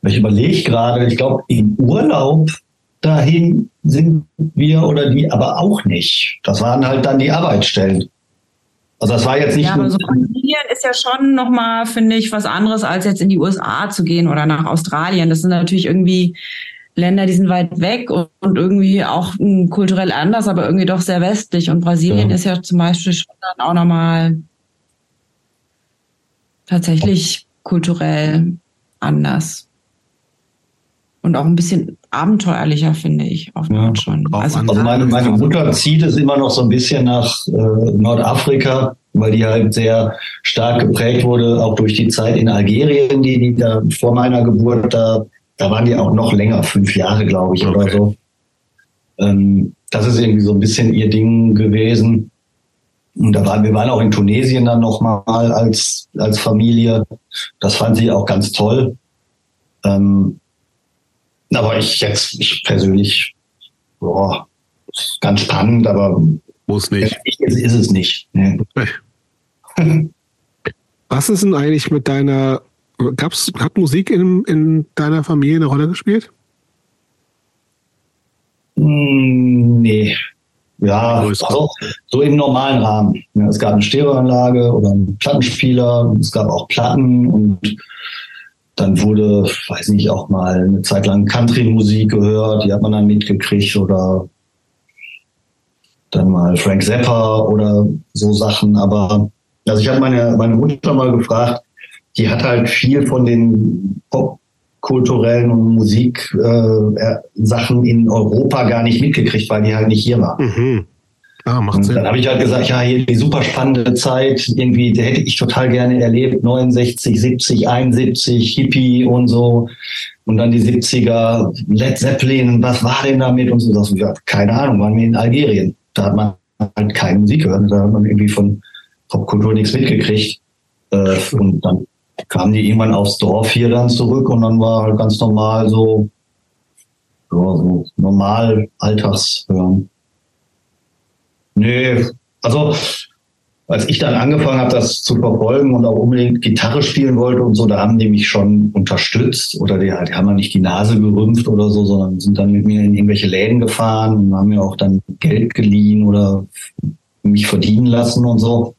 S3: Ich überlege gerade, ich glaube, im Urlaub dahin sind wir oder die aber auch nicht. Das waren halt dann die Arbeitsstellen. Also das war jetzt nicht
S1: Ja, aber so Brasilien ist ja schon nochmal, finde ich, was anderes, als jetzt in die USA zu gehen oder nach Australien. Das sind natürlich irgendwie Länder, die sind weit weg und, und irgendwie auch mh, kulturell anders, aber irgendwie doch sehr westlich. Und Brasilien
S3: Ja.
S1: ist ja zum Beispiel schon dann auch nochmal tatsächlich kulturell anders. Und auch ein bisschen abenteuerlicher, finde ich, oft
S3: Ja,
S1: schon. Also,
S3: also meine, meine Mutter zieht es immer noch so ein bisschen nach äh, Nordafrika, weil die halt sehr stark geprägt wurde, auch durch die Zeit in Algerien, die, die da vor meiner Geburt, da, da waren die auch noch länger, fünf Jahre, glaube ich, oder
S2: Okay.
S3: so. Ähm, das ist irgendwie so ein bisschen ihr Ding gewesen. Und da waren, wir waren auch in Tunesien dann nochmal als, als Familie. Das fand sie auch ganz toll. Ähm, aber ich jetzt, ich persönlich, boah, ist ganz spannend, aber
S2: Muss nicht.
S3: ist, ist es nicht. Nee.
S2: Was ist denn eigentlich mit deiner, gab's, hat Musik in, in deiner Familie eine Rolle gespielt?
S3: Hm, Nee. Ja, also, so im normalen Rahmen. Ja, es gab eine Stereoanlage oder einen Plattenspieler, es gab auch Platten und dann wurde, weiß nicht, auch mal eine Zeit lang Country-Musik gehört, die hat man dann mitgekriegt oder dann mal Frank Zappa oder so Sachen. Aber also ich habe meine, meine Mutter mal gefragt, die hat halt viel von den popkulturellen und Musiksachen äh, in Europa gar nicht mitgekriegt, weil die halt nicht hier waren. Mhm. Ah, macht Sinn. Dann habe ich halt gesagt, ja, hier die super spannende Zeit, irgendwie, die hätte ich total gerne erlebt, 69, 70, 71, Hippie und so. Und dann die 70er, Led Zeppelin, was war denn damit? Und so, ja, keine Ahnung, waren wir in Algerien. Da hat man halt keine Musik gehört, da hat man irgendwie von Popkultur nichts mitgekriegt. Äh, und dann kamen die irgendwann aufs Dorf hier dann zurück und dann war halt ganz normal so, ja, so normal Alltagshören. Nee, also als ich dann angefangen habe, das zu verfolgen und auch unbedingt Gitarre spielen wollte und so, da haben die mich schon unterstützt oder die, die haben mir nicht die Nase gerümpft oder so, sondern sind dann mit mir in irgendwelche Läden gefahren und haben mir auch dann Geld geliehen oder mich verdienen lassen und so.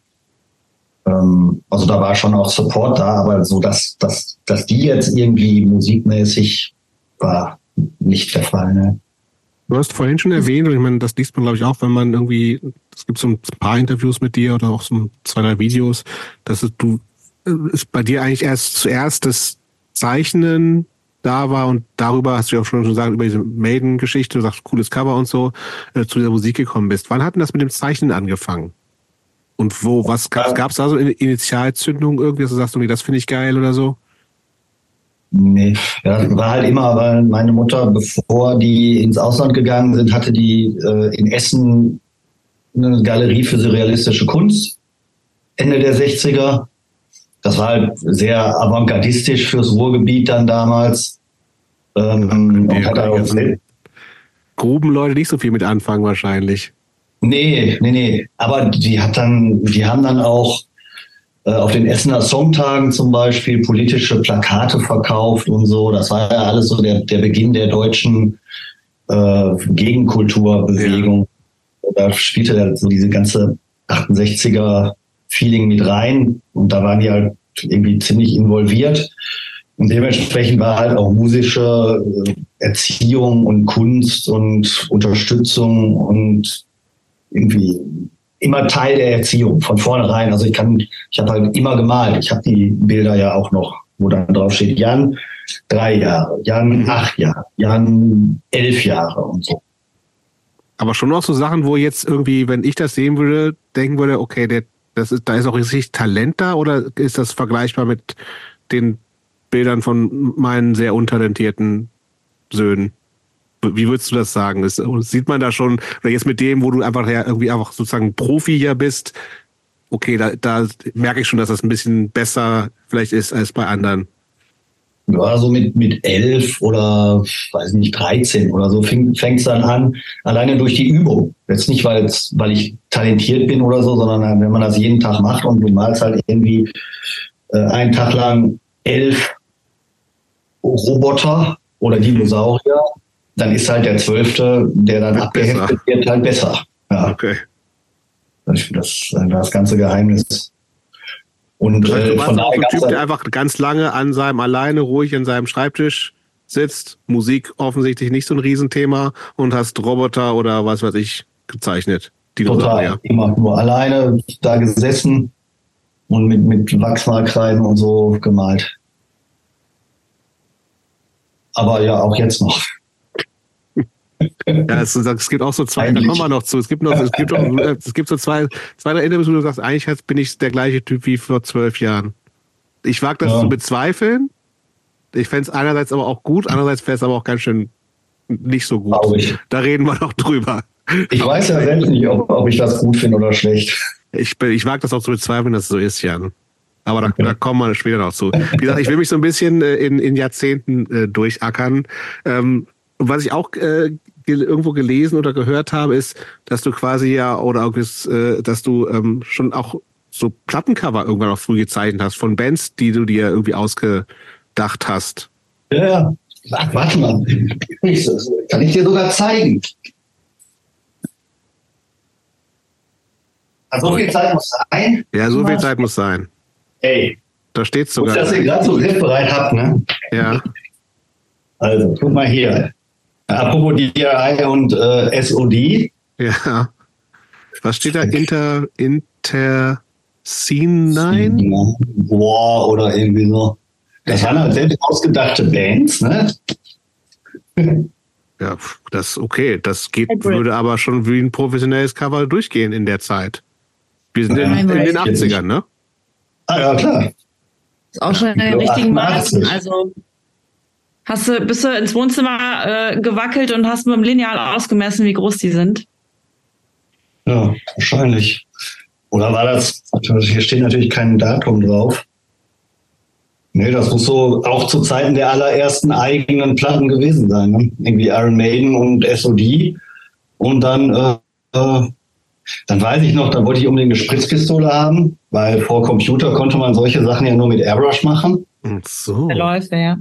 S3: Ähm, also da war schon auch Support da, aber so, dass, dass, dass die jetzt irgendwie musikmäßig war nicht der Fall. Ne?
S2: Du hast vorhin schon erwähnt, und ich meine, das liest man, glaube ich, auch, wenn man irgendwie, es gibt so ein paar Interviews mit dir oder auch so zwei, drei Videos, dass du ist bei dir eigentlich erst zuerst das Zeichnen da war und darüber hast du ja auch schon gesagt, über diese Maiden-Geschichte, du sagst, cooles Cover und so, äh, zu dieser Musik gekommen bist. Wann hat denn das mit dem Zeichnen angefangen? Und wo, was gab es da so eine Initialzündung irgendwie, dass du sagst, okay, das finde ich geil oder so?
S3: Nee, ja, das war halt immer, weil meine Mutter, bevor die ins Ausland gegangen sind, hatte die äh, in Essen eine Galerie für surrealistische Kunst, Ende der 60er. Das war halt sehr avantgardistisch fürs Ruhrgebiet dann damals.
S2: Ähm, ja, und auch Grubenleute nicht so viel mit anfangen wahrscheinlich.
S3: Nee, nee, nee. Aber die hat dann, die haben dann auch auf den Essener Songtagen zum Beispiel politische Plakate verkauft und so. Das war ja alles so der, der Beginn der deutschen äh, Gegenkulturbewegung. Ja. Da spielte da so diese ganze 68er Feeling mit rein und da waren die halt irgendwie ziemlich involviert. Und dementsprechend war halt auch musische äh, Erziehung und Kunst und Unterstützung und irgendwie immer Teil der Erziehung von vornherein. Also ich kann, ich habe halt immer gemalt. Ich habe die Bilder ja auch noch, wo dann drauf steht, Jan drei Jahre, Jan mhm. acht Jahre, Jan elf Jahre und so.
S2: Aber schon noch so Sachen, wo jetzt irgendwie, wenn ich das sehen würde, denken würde, okay, der, das ist, da ist auch richtig Talent da oder ist das vergleichbar mit den Bildern von meinen sehr untalentierten Söhnen? Wie würdest du das sagen? Das, sieht man da schon, oder jetzt mit dem, wo du einfach ja irgendwie einfach sozusagen Profi hier bist, okay, da, da merke ich schon, dass das ein bisschen besser vielleicht ist als bei anderen.
S3: Ja, so mit, mit elf oder, weiß nicht, 13 oder so fängt es dann an, alleine durch die Übung. Jetzt nicht, weil weil ich talentiert bin oder so, sondern wenn man das jeden Tag macht und du malst halt irgendwie äh, einen Tag lang elf Roboter oder Dinosaurier dann ist halt der Zwölfte, der dann abgeheftet wird, halt besser. Ja. Okay. Das ist das, das ganze Geheimnis.
S2: Und das heißt, du äh, von daher ein Typ, der einfach ganz lange an seinem alleine ruhig an seinem Schreibtisch sitzt, Musik offensichtlich nicht so ein Riesenthema und hast Roboter oder was weiß ich gezeichnet.
S3: Total, immer nur alleine da gesessen und mit, mit Wachsmalkreiden und so gemalt. Aber ja, auch jetzt noch.
S2: Ja, es, es, gibt auch so zwei, da kommen wir noch zu. Es gibt noch, es gibt, noch, es gibt so zwei, zwei Interviews, wo du sagst, eigentlich bin ich der gleiche Typ wie vor zwölf Jahren. Ich wage das ja. zu bezweifeln. Ich fände es einerseits aber auch gut, andererseits wäre es aber auch ganz schön nicht so gut. Da reden wir noch drüber.
S3: Ich weiß ja selbst nicht, ob, ob ich das gut finde oder schlecht.
S2: Ich, ich wage das auch zu bezweifeln, dass es so ist, Jan. Aber da, da kommen wir später noch zu. Wie gesagt, ich will mich so ein bisschen äh, in, in Jahrzehnten äh, durchackern. Ähm, was ich auch äh, irgendwo gelesen oder gehört habe, ist, dass du quasi ja, oder auch, äh, dass du ähm, schon auch so Plattencover irgendwann auch früh gezeichnet hast von Bands, die du dir irgendwie ausgedacht hast.
S3: Ja, ja. Ach, warte mal. Kann ich dir sogar zeigen. Also so viel Zeit muss sein.
S2: Ja, so viel Zeit muss sein.
S3: Ey.
S2: Da steht sogar.
S3: Gut, dass ihr gerade so griffbereit habt, ne?
S2: Ja.
S3: Also, guck mal hier. Apropos DRI und äh, SOD.
S2: Ja. Was steht da? Inter, Inter Scene 9?
S3: Boah, oder irgendwie so. Das waren halt selbst ausgedachte Bands, ne?
S2: Ja, das okay. Das geht, würde aber schon wie ein professionelles Cover durchgehen in der Zeit. Wir sind in, in den 80ern, ne?
S3: Ah ja, klar.
S1: Ist auch schon in den richtigen Maßen. Also hast du, bist du ins Wohnzimmer äh, gewackelt und hast mit dem Lineal ausgemessen, wie groß die sind?
S3: Ja, wahrscheinlich. Oder war das, hier steht natürlich kein Datum drauf. Nee, das muss so auch zu Zeiten der allerersten eigenen Platten gewesen sein. Ne? Irgendwie Iron Maiden und SOD. Und dann, äh, äh, dann weiß ich noch, da wollte ich unbedingt eine Spritzpistole haben, weil vor Computer konnte man solche Sachen ja nur mit Airbrush machen.
S2: Und so.
S1: Der läuft, ja.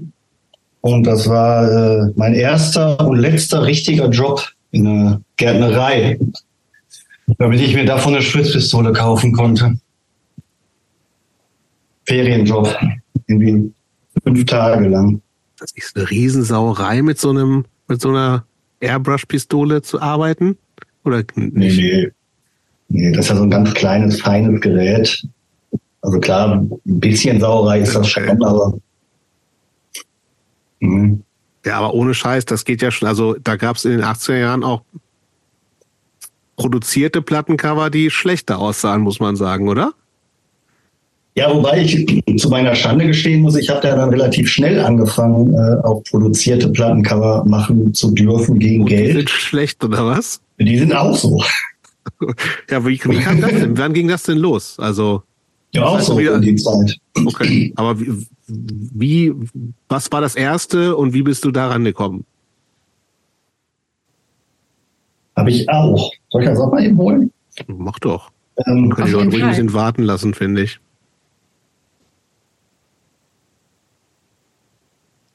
S3: Und das war äh, mein erster und letzter richtiger Job in einer Gärtnerei, damit ich mir davon eine Spritzpistole kaufen konnte. Ferienjob irgendwie fünf Tage lang.
S2: Das ist eine Riesensauerei, mit so einem, mit so einer Airbrush-Pistole zu arbeiten? Oder
S3: nicht? Nee, nee. Nee, das ist ja so ein ganz kleines, feines Gerät. Also klar, ein bisschen Sauerei ist das schon, aber.
S2: Mhm. Ja, aber ohne Scheiß, das geht ja schon. Also da gab es in den 80er Jahren auch produzierte Plattencover, die schlechter aussahen, muss man sagen, oder?
S3: Ja, wobei ich zu meiner Schande gestehen muss, ich habe da dann relativ schnell angefangen, äh, auch produzierte Plattencover machen zu dürfen gegen Und Geld. Die
S2: sind schlecht, oder was?
S3: Die sind auch so.
S2: ja, wie, wie kam das denn? Wann ging das denn los? Also.
S3: Ja, auch so in die Zeit.
S2: Okay, aber wie, wie, was war das erste und wie bist du daran gekommen?
S3: Habe ich auch. Soll ich das auch mal eben holen?
S2: Mach doch. Ähm, können die Leute ruhig ein bisschen warten lassen, finde ich.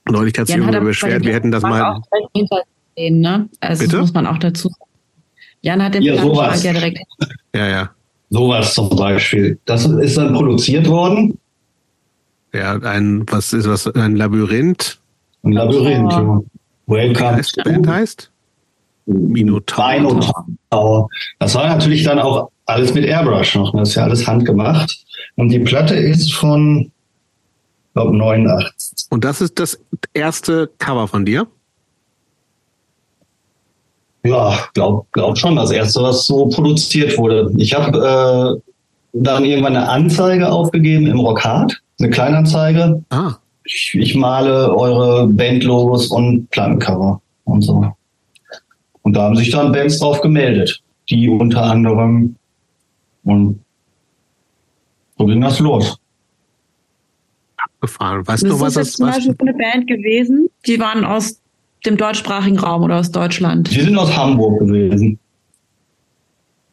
S2: Neulich hat sich irgendwer beschwert, wir hätten das mal.
S1: Ne? Also Bitte? muss man auch dazu sagen. Jan hat den
S3: ja, sowas.
S1: ja direkt.
S2: Ja, ja.
S3: Sowas zum Beispiel. Das ist dann produziert worden.
S2: Ja, ein, was ist was, ein Labyrinth?
S3: Ein Labyrinth, ja. Welcome.
S2: Die Band heißt? Minotaur.
S3: Minotaur. Das war natürlich dann auch alles mit Airbrush noch. Das ist ja alles handgemacht. Und die Platte ist von glaube 89.
S2: Und das ist das erste Cover von dir?
S3: Ja, glaub, glaub schon. Das erste, was so produziert wurde. Ich habe äh, dann irgendwann eine Anzeige aufgegeben im Rockhard, eine Kleinanzeige.
S2: Ah.
S3: Ich, ich male eure Bandlogos und Plattencover und so. Und da haben sich dann Bands drauf gemeldet, die unter anderem und so ging das los
S2: gefahren. Weißt das du, was
S1: das ist? zum Beispiel eine Band gewesen, die waren aus dem deutschsprachigen Raum oder aus Deutschland?
S3: Die sind aus Hamburg gewesen.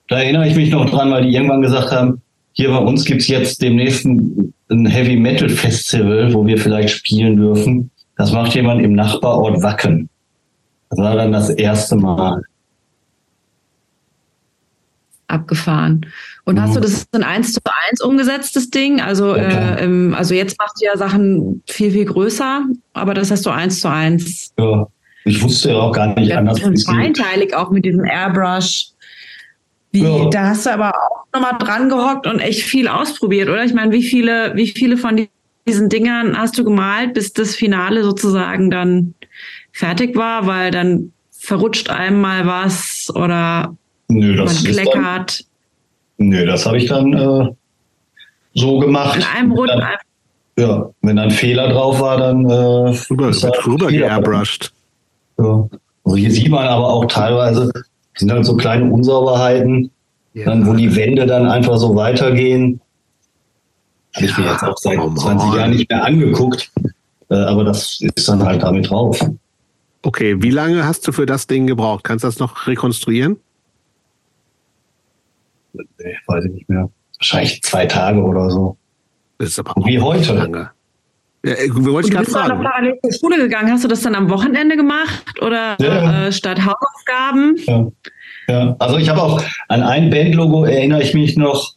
S3: Da erinnere ich mich noch dran, weil die irgendwann gesagt haben, hier bei uns gibt es jetzt demnächst ein, ein Heavy Metal Festival, wo wir vielleicht spielen dürfen. Das macht jemand im Nachbarort Wacken. Das war dann das erste Mal
S1: abgefahren. Und mhm. hast du das in eins zu eins umgesetztes Ding? Also, okay. äh, also jetzt machst du ja Sachen viel, viel größer, aber das hast du eins zu eins.
S3: Ja, ich wusste ja auch gar nicht
S1: ja, anders. Und feinteilig auch mit diesem Airbrush. Wie, ja. Da hast du aber auch nochmal dran gehockt und echt viel ausprobiert, oder? Ich meine, wie viele, wie viele von diesen Dingern hast du gemalt, bis das Finale sozusagen dann fertig war, weil dann verrutscht einem mal was oder
S3: Nö, das
S1: man kleckert.
S3: Dann, nö, das habe ich dann äh, so gemacht.
S1: In einem Rund. Dann,
S3: ja, wenn ein Fehler drauf war, dann äh,
S2: rüber, rüber geairbrushed.
S3: Ja. Also hier sieht man aber auch teilweise, sind halt so kleine Unsauberheiten, ja. dann, wo die Wände dann einfach so weitergehen. Habe ich mir jetzt auch seit oh 20 Jahren nicht mehr angeguckt. Äh, aber das ist dann halt damit drauf.
S2: Okay, wie lange hast du für das Ding gebraucht? Kannst du das noch rekonstruieren?
S3: nee, weiß ich nicht mehr. Wahrscheinlich zwei Tage oder so.
S2: Das ist aber
S3: Wie heute. Lange.
S2: Ja, äh, wollte ich gerade fragen.
S1: Du bist parallel zur Schule gegangen. Hast du das dann am Wochenende gemacht oder ja. äh, statt Hausaufgaben?
S3: Ja. ja. Also ich habe auch an ein Bandlogo erinnere ich mich noch.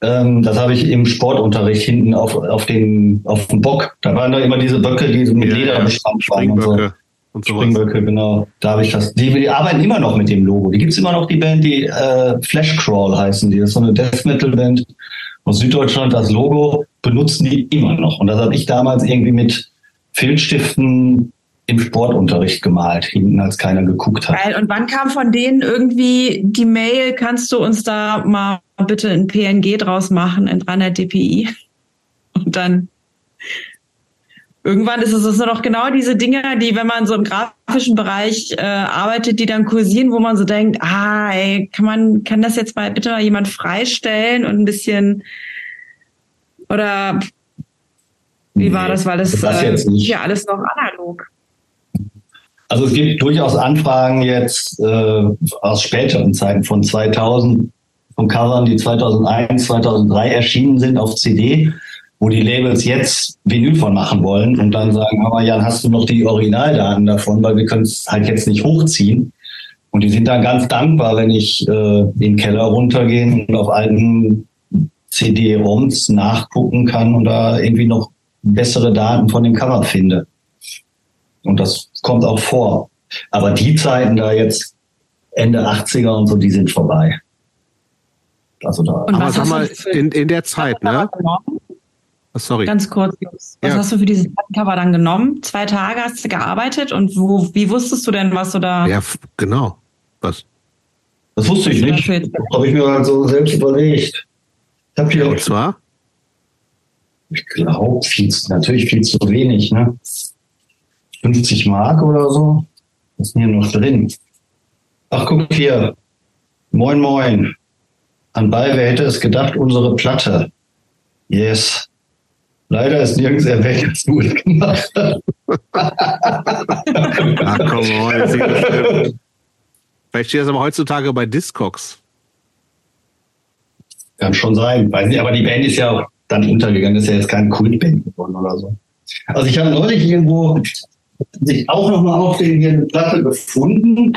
S3: Ähm, das habe ich im Sportunterricht hinten auf, auf, den, auf dem Bock. Da waren da immer diese Böcke, die so mit ja, Leder bespannt waren. Und so und. Springböcke, genau. Da habe ich das. Die, die, arbeiten immer noch mit dem Logo. Die gibt's immer noch, die Band, die äh, Flash Crawl heißen die. Das ist so eine Death Metal Band aus Süddeutschland. Das Logo benutzen die immer noch. Und das habe ich damals irgendwie mit Filzstiften im Sportunterricht gemalt, hinten als keiner geguckt hat.
S1: Und wann kam von denen irgendwie die Mail, kannst du uns da mal bitte ein PNG draus machen in 300 dpi? Und dann irgendwann ist es nur noch genau diese Dinge, die, wenn man so im grafischen Bereich äh, arbeitet, die dann kursieren, wo man so denkt, ah, ey, kann man, kann das jetzt mal bitte mal jemand freistellen und ein bisschen oder wie nee, war das? Weil das, das äh, ja alles noch analog.
S3: Also es gibt durchaus Anfragen jetzt äh, aus späteren Zeiten von 2000, von Covern, die 2001, 2003 erschienen sind auf CD, wo die Labels jetzt Vinyl von machen wollen und dann sagen, aber Jan, hast du noch die Originaldaten davon, weil wir können es halt jetzt nicht hochziehen. Und die sind dann ganz dankbar, wenn ich äh, in den Keller runtergehe und auf alten CD-ROMs nachgucken kann und da irgendwie noch bessere Daten von dem Cover finde. Und das kommt auch vor. Aber die Zeiten da jetzt Ende 80er und so, die sind vorbei.
S2: Also da. Und Aber sag mal, in, in der Zeit, ne?
S1: Sorry. Ganz kurz, Was ja. hast du für dieses Cover dann genommen? Zwei Tage hast du gearbeitet und wo, wie wusstest du denn, was du da.
S2: Ja, genau. Was?
S3: Das wusste ich nicht. Das habe ich mir halt so selbst überlegt.
S2: Ich habe hier. Und zwar?
S3: Ich glaube, natürlich viel zu wenig, ne? 50 Mark oder so. Was ist denn hier noch drin? Ach, guck hier. Moin, moin. Anbei, wer hätte es gedacht, unsere Platte. Yes. Leider ist nirgends erwähnt, dass du es gemacht hast. Ach
S2: komm, oh, Vielleicht steht das aber heutzutage bei Discogs.
S3: Kann schon sein. Weiß nicht, aber die Band ist ja auch dann untergegangen. Das ist ja jetzt kein Kultband geworden oder so. Also ich habe neulich irgendwo sich auch nochmal auf den hier eine Platte gefunden.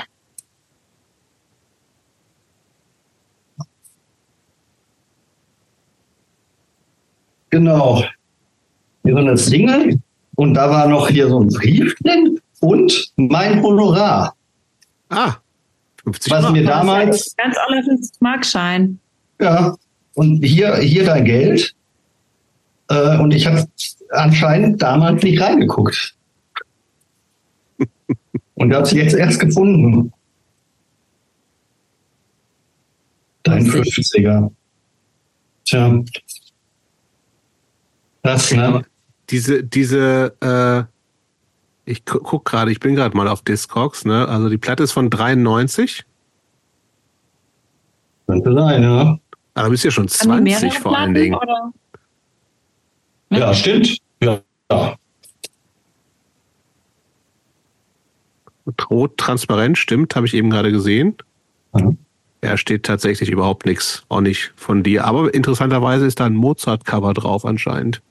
S3: Genau. So eine Single und da war noch hier so ein Brief drin und mein Honorar.
S2: Ah, 50
S3: Was mir damals.
S1: Ganz aller 50 Mark Schein.
S3: Ja, und hier, hier dein Geld. Äh, und ich habe anscheinend damals nicht reingeguckt. Und habe sie jetzt erst gefunden. Dein 50er. Tja.
S2: Das, ne? Diese, diese, äh, ich guck gerade, ich bin gerade mal auf Discogs, ne? Also die Platte ist von 93.
S3: Könnte sein, ja. Aber
S2: ah, du bist ja schon 20 vor allen Dingen.
S3: Oder? Ja, stimmt. Ja.
S2: Rot transparent, stimmt, habe ich eben gerade gesehen. Mhm. Ja, steht tatsächlich überhaupt nichts, auch nicht von dir. Aber interessanterweise ist da ein Mozart-Cover drauf anscheinend.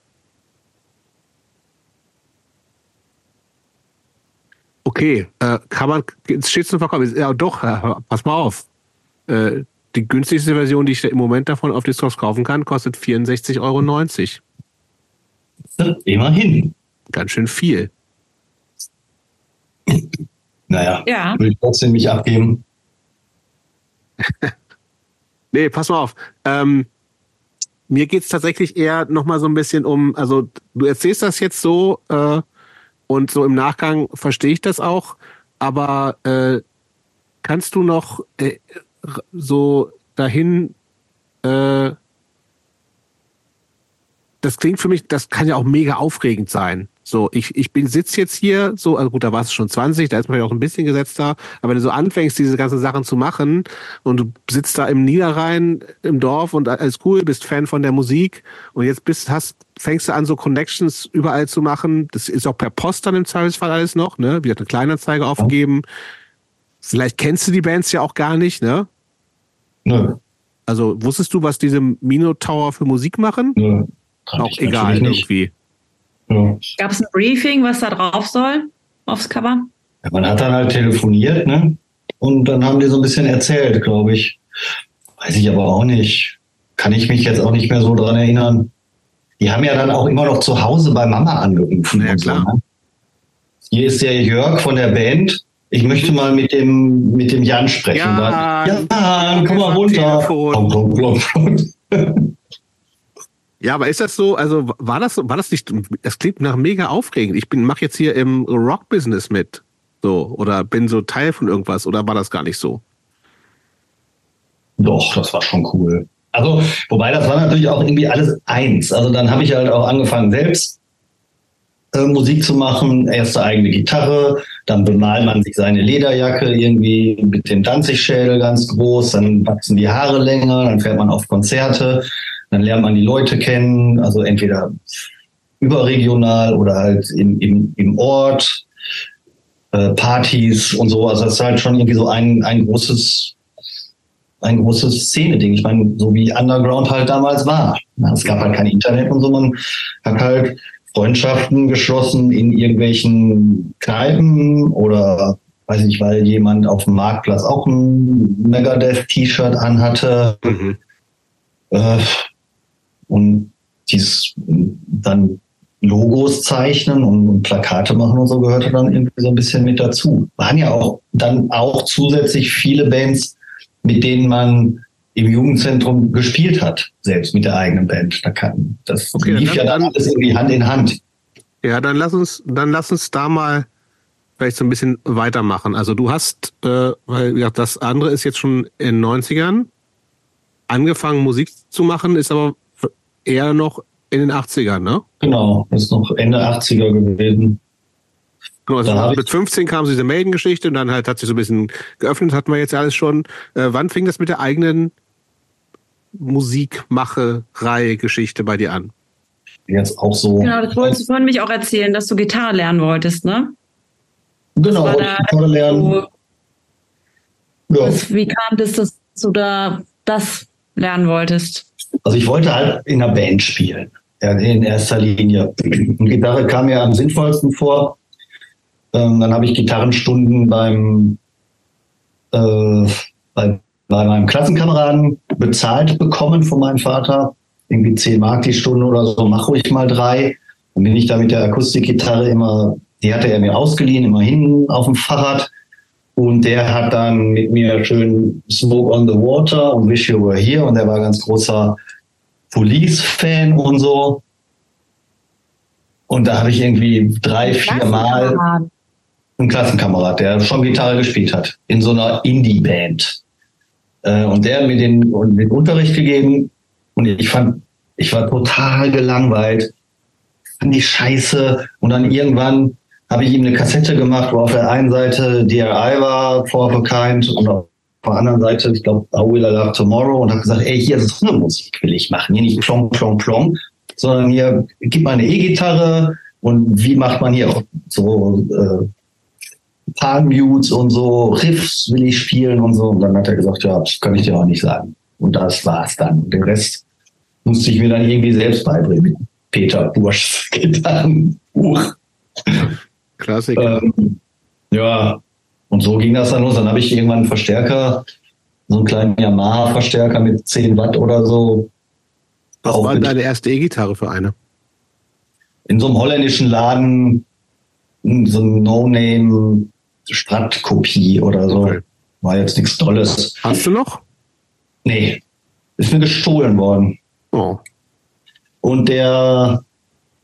S2: Okay, äh, kann man, steht zum Verkauf, ja doch, äh, pass mal auf. Äh, die günstigste Version, die ich im Moment davon auf Discogs kaufen kann, kostet 64,90
S3: Euro. Immerhin.
S2: Ganz schön viel.
S3: Naja, ja. würde ich trotzdem nicht abgeben.
S2: nee, pass mal auf. Ähm, mir geht's tatsächlich eher nochmal so ein bisschen um, also du erzählst das jetzt so äh, und so im Nachgang verstehe ich das auch, aber äh, kannst du noch äh, so dahin äh, das klingt für mich, das kann ja auch mega aufregend sein. So, ich, ich bin sitz jetzt hier, so, also gut, da warst du schon 20, da ist man ja auch ein bisschen gesetzter, aber wenn du so anfängst, diese ganzen Sachen zu machen und du sitzt da im Niederrhein im Dorf und alles cool, bist Fan von der Musik und jetzt bist, hast, fängst du an, so Connections überall zu machen. Das ist auch per Post dann im Zweifelsfall alles noch, ne? Wie hat eine Kleinanzeige aufgegeben. Vielleicht kennst du die Bands ja auch gar nicht, ne? Nö. Also wusstest du, was diese Minotaur für Musik machen? Nö. Auch egal irgendwie.
S1: Ja. Gab es ein Briefing, was da drauf soll, aufs Cover?
S3: Ja, man hat dann halt telefoniert, ne? Und dann haben die so ein bisschen erzählt, glaube ich. Weiß ich aber auch nicht. Kann ich mich jetzt auch nicht mehr so dran erinnern. Die haben ja dann auch immer noch zu Hause bei Mama angerufen.
S2: Ja, klar. So, ne?
S3: Hier ist der Jörg von der Band. Ich möchte mal mit dem, mit dem Jan sprechen. Ja,
S2: ja komm mal runter. Komm, komm, komm, Ja, aber ist das so, also war das war das nicht, das klingt nach mega aufregend. Ich bin, mach jetzt hier im Rock-Business mit. So, oder bin so Teil von irgendwas, oder war das gar nicht so?
S3: Doch, das war schon cool. Also, wobei das war natürlich auch irgendwie alles eins. Also dann habe ich halt auch angefangen, selbst äh, Musik zu machen, erste eigene Gitarre, dann bemalt man sich seine Lederjacke irgendwie mit dem Danzigschädel ganz groß, dann wachsen die Haare länger, dann fährt man auf Konzerte, dann lernt man die Leute kennen, also entweder überregional oder halt im, im, im Ort, äh, Partys und so. Also das ist halt schon irgendwie so ein, ein großes ein großes Szene-Ding. Ich meine, so wie Underground halt damals war. Es gab halt kein Internet und so. Man hat halt Freundschaften geschlossen in irgendwelchen Kneipen oder weiß ich, weil jemand auf dem Marktplatz auch ein Megadeth-T-Shirt anhatte. Mhm. Äh, und dies dann Logos zeichnen und Plakate machen und so gehörte dann irgendwie so ein bisschen mit dazu. Waren ja auch dann auch zusätzlich viele Bands, mit denen man im Jugendzentrum gespielt hat, selbst mit der eigenen Band. Da kann, das okay, lief dann, ja dann alles irgendwie Hand in Hand.
S2: Ja, dann lass uns, dann lass uns da mal vielleicht so ein bisschen weitermachen. Also du hast, äh, weil ja, das andere ist jetzt schon in den 90ern angefangen Musik zu machen, ist aber eher noch in den 80ern, ne?
S3: Genau, das ist noch Ende 80er gewesen.
S2: Genau, also mit 15 kam diese Maiden-Geschichte und dann halt hat sich so ein bisschen geöffnet, hatten wir jetzt alles schon. Äh, wann fing das mit der eigenen Musikmacherei-Geschichte bei dir an?
S3: Jetzt auch so.
S1: Genau, das wolltest du vorhin mich auch erzählen, dass du Gitarre lernen wolltest, ne?
S3: Genau, Gitarre lernen.
S1: So, ja. was, wie kam das, dass du da das lernen wolltest?
S3: Also ich wollte halt in einer Band spielen. In erster Linie. Und Gitarre kam mir am sinnvollsten vor. Ähm, dann habe ich Gitarrenstunden beim äh, bei bei meinem Klassenkameraden bezahlt bekommen von meinem Vater. Irgendwie 10 Mark die Stunde oder so, mach ruhig mal drei. Dann bin ich da mit der Akustikgitarre immer, die hatte er mir ausgeliehen, immer hinten auf dem Fahrrad. Und der hat dann mit mir schön Smoke on the Water und Wish You Were Here. Und der war ganz großer Police-Fan und so. Und da habe ich irgendwie drei, vier Mal ein Klassenkamerad, der schon Gitarre gespielt hat, in so einer Indie-Band. Äh, und der hat mir den, den Unterricht gegeben und ich fand, ich war total gelangweilt, fand ich scheiße und dann irgendwann habe ich ihm eine Kassette gemacht, wo auf der einen Seite DRI war, For a Kind und auf der anderen Seite, ich glaube, How Will I Love Tomorrow und habe gesagt, ey, hier ist eine Musik will ich machen, hier nicht plong, plong, plong, sondern hier, gib mal eine E-Gitarre und wie macht man hier so äh, Palmutes und so, Riffs will ich spielen und so. Und dann hat er gesagt, ja, das kann ich dir auch nicht sagen. Und das war's dann. Den Rest musste ich mir dann irgendwie selbst beibringen. Peter Burschs Gitarrenbuch.
S2: Klassiker.
S3: Ähm, ja, und so ging das dann los. Dann habe ich irgendwann einen Verstärker, so einen kleinen Yamaha-Verstärker mit 10 Watt oder so.
S2: Was war deine erste E-Gitarre für eine?
S3: In so einem holländischen Laden, so ein No-Name Stadtkopie oder so. Okay. War jetzt nichts Tolles.
S2: Hast du noch?
S3: Nee. Ist mir gestohlen worden.
S2: Oh.
S3: Und der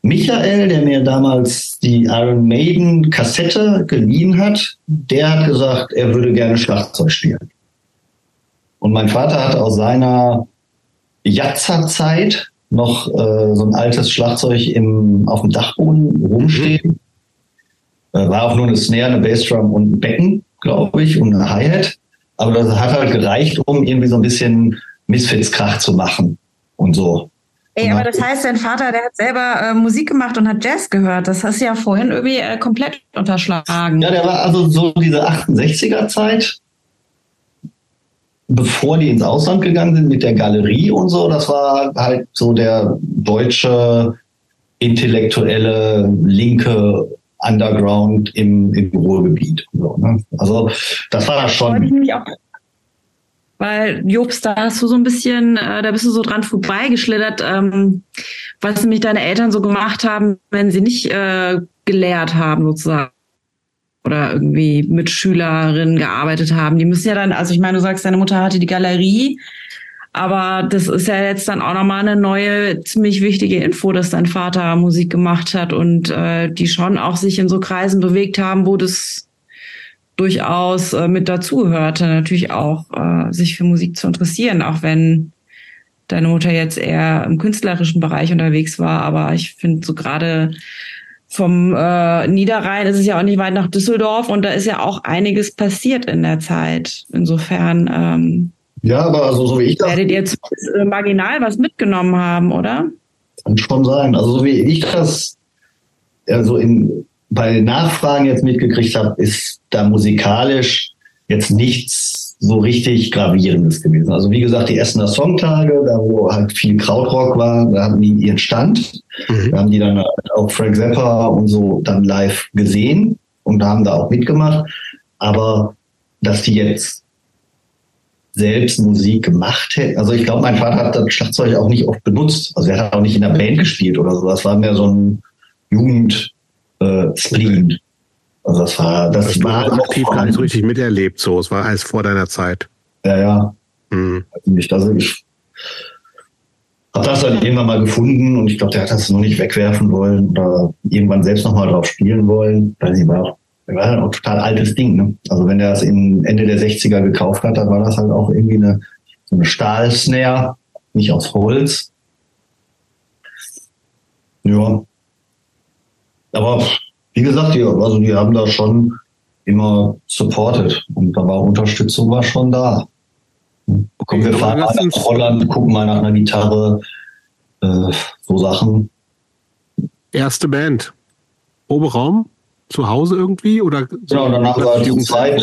S3: Michael, der mir damals die Iron Maiden Kassette geliehen hat, der hat gesagt, er würde gerne Schlagzeug spielen. Und mein Vater hat aus seiner Jatzer-Zeit noch äh, so ein altes Schlagzeug im, auf dem Dachboden rumstehen. Mhm. Äh, war auch nur eine Snare, eine Bassdrum und ein Becken, glaube ich, und eine Hi-Hat. Aber das hat halt gereicht, um irgendwie so ein bisschen Misfits-Krach zu machen und so.
S1: Ey, aber das heißt, dein Vater, der hat selber äh, Musik gemacht und hat Jazz gehört. Das hast du ja vorhin irgendwie äh, komplett unterschlagen.
S3: Ja, der war also so diese 68er-Zeit, bevor die ins Ausland gegangen sind mit der Galerie und so. Das war halt so der deutsche intellektuelle linke Underground im, im Ruhrgebiet. So, ne? Also das war das schon.
S1: Weil Jobst, da hast du so ein bisschen, äh, da bist du so dran vorbeigeschlittert, ähm, was nämlich deine Eltern so gemacht haben, wenn sie nicht äh, gelehrt haben sozusagen oder irgendwie mit Schülerinnen gearbeitet haben. Die müssen ja dann, also ich meine, du sagst, deine Mutter hatte die Galerie, Aber das ist ja jetzt dann auch nochmal eine neue, ziemlich wichtige Info, dass dein Vater Musik gemacht hat und äh, die schon auch sich in so Kreisen bewegt haben, wo das durchaus äh, mit dazugehörte, natürlich auch äh, sich für Musik zu interessieren, auch wenn deine Mutter jetzt eher im künstlerischen Bereich unterwegs war. Aber ich finde so gerade vom äh, Niederrhein ist es ja auch nicht weit nach Düsseldorf und da ist ja auch einiges passiert in der Zeit. Insofern ähm,
S3: ja, aber also so wie ich
S1: das. Werdet ihr jetzt äh, marginal was mitgenommen haben, oder?
S3: Kann schon sein. Also so wie ich das also in, bei Nachfragen jetzt mitgekriegt habe, ist da musikalisch jetzt nichts so richtig Gravierendes gewesen. Also wie gesagt, die Essener Songtage, da wo halt viel Krautrock war, da hatten die ihren Stand. Mhm. Da haben die dann auch Frank Zappa und so dann live gesehen und haben da auch mitgemacht. Aber dass die jetzt selbst Musik gemacht hätte. Also ich glaube, mein Vater hat das Schlagzeug auch nicht oft benutzt. Also er hat auch nicht in der Band gespielt oder so. Das war mehr so ein Jugend äh, Spleen. Also das war, das, das war
S2: aktiv gar nicht richtig miterlebt. So, es war alles vor deiner Zeit.
S3: Ja, ja. Mhm. Also ich habe das dann irgendwann mal gefunden und ich glaube, der hat das noch nicht wegwerfen wollen oder irgendwann selbst noch mal drauf spielen wollen. Weil sie war war halt auch ein total altes Ding. Ne? Also wenn er es im Ende der 60er gekauft hat, dann war das halt auch irgendwie eine, so eine Stahlsnare, nicht aus Holz. Ja. Aber wie gesagt, die, also die haben da schon immer supported und da war Unterstützung war schon da. Kommen wir fahren mal nach Holland, gucken mal nach einer Gitarre, äh, so Sachen.
S2: Erste Band. Oberraum? zu Hause irgendwie? Oder
S3: so genau, dann haben wir zu zweit,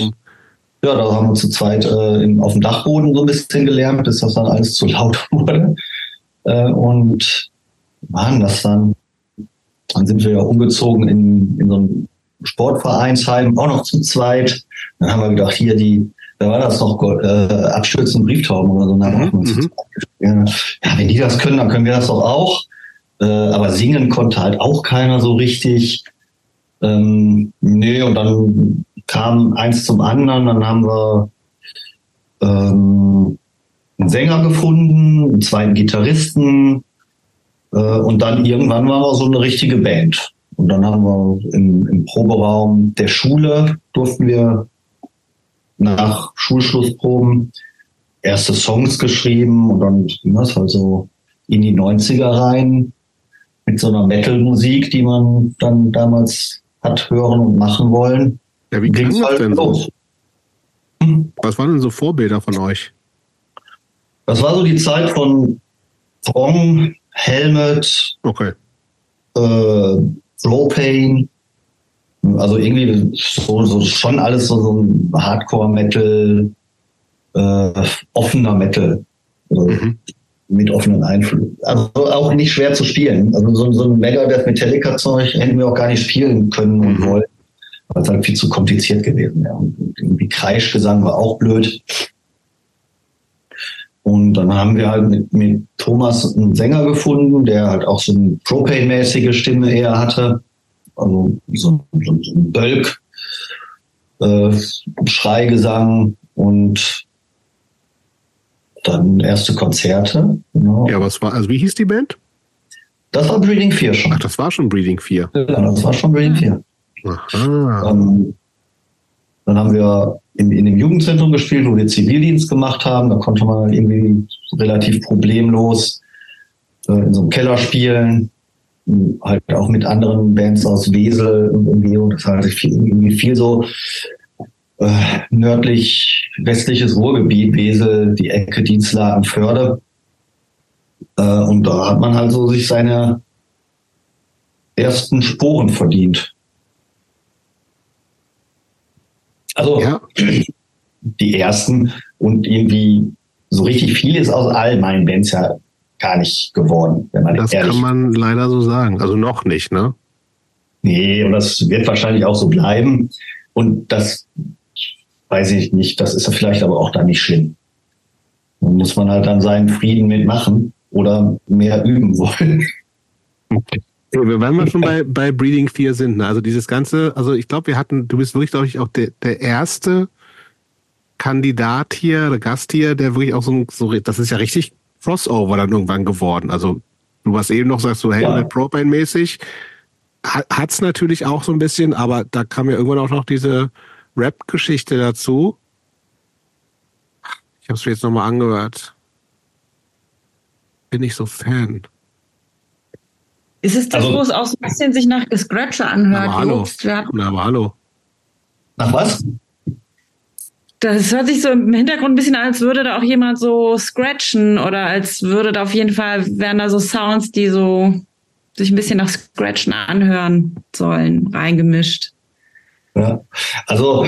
S3: ja, da haben wir zu zweit äh, in, auf dem Dachboden so ein bisschen gelernt, bis das dann alles zu laut wurde. Äh, und waren das dann, dann sind wir ja umgezogen in, in so ein Sportvereinsheim, auch noch zu zweit. Dann haben wir gedacht, hier die, da war das noch, äh, abstürzende Brieftauben oder so. Dann mhm. mhm. ja, wenn die das können, dann können wir das doch auch. Äh, aber singen konnte halt auch keiner so richtig. Ähm, nee, und dann kam eins zum anderen, dann haben wir ähm, einen Sänger gefunden, einen zweiten Gitarristen und dann irgendwann waren wir so eine richtige Band. Und dann haben wir im, im Proberaum der Schule durften wir nach Schulschlussproben erste Songs geschrieben und dann ging das halt so in die 90er rein mit so einer Metal-Musik, die man dann damals hat hören und machen wollen.
S2: Ja, wie ging das halt denn so? Hm? Was waren denn so Vorbilder von euch?
S3: Das war so die Zeit von Prong, Helmet,
S2: okay.
S3: äh, Flowpain, also irgendwie so, so schon alles so, so ein Hardcore-Metal, äh, offener Metal. Also mhm mit offenen Einfluss. Also auch nicht schwer zu spielen. Also so, so ein Megadeth Metallica-Zeug hätten wir auch gar nicht spielen können und mhm. wollen. Weil es halt viel zu kompliziert gewesen wäre. Und irgendwie Kreischgesang war auch blöd. Und dann haben wir halt mit, mit Thomas einen Sänger gefunden, der halt auch so eine Propane-mäßige Stimme eher hatte. Also so, so, so ein Bölk, äh, Schreigesang und dann erste Konzerte.
S2: Genau. Ja, was war, also wie hieß die Band?
S3: Das war Breeding 4 schon.
S2: Ach, das war schon Breeding 4.
S3: Ja, das war schon Breeding 4. Aha. Ähm, dann haben wir in, in dem Jugendzentrum gespielt, wo wir Zivildienst gemacht haben. Da konnte man irgendwie relativ problemlos äh, in so einem Keller spielen. Halt auch mit anderen Bands aus Wesel und Umgebung. Das halt viel, irgendwie viel so äh, nördlich westliches Ruhrgebiet, Wesel, die Ecke Dienstlagen, Förde. Äh, und da hat man halt so sich seine ersten Sporen verdient. Also ja. die ersten und irgendwie so richtig viel ist aus all meinen Bands ja gar nicht geworden,
S2: wenn man Das ehrlich kann man leider so sagen. Also noch nicht, ne?
S3: Nee, und das wird wahrscheinlich auch so bleiben. Und das weiß ich nicht. Das ist vielleicht aber auch da nicht schlimm. Dann muss man halt dann seinen Frieden mitmachen oder mehr üben wollen.
S2: Okay. Wenn wir schon bei, bei Breeding 4 sind, ne? also dieses ganze, also ich glaube, wir hatten, du bist wirklich, glaube ich, auch der, der erste Kandidat hier, der Gast hier, der wirklich auch so, so das ist ja richtig Crossover dann irgendwann geworden. Also du warst eben noch, sagst du, hey, ja. Propane-mäßig, hat es natürlich auch so ein bisschen, aber da kam ja irgendwann auch noch diese Rap-Geschichte dazu. Ich habe es mir jetzt nochmal angehört. Bin ich so Fan.
S1: Ist es das, also, wo es auch so ein bisschen sich nach Scratcher anhört?
S2: Aber hallo. Na, aber hallo.
S3: Nach was?
S1: Das hört sich so im Hintergrund ein bisschen an, als würde da auch jemand so scratchen oder als würde da auf jeden Fall, wären da so Sounds, die so sich ein bisschen nach Scratchen anhören sollen, reingemischt.
S3: Ja, also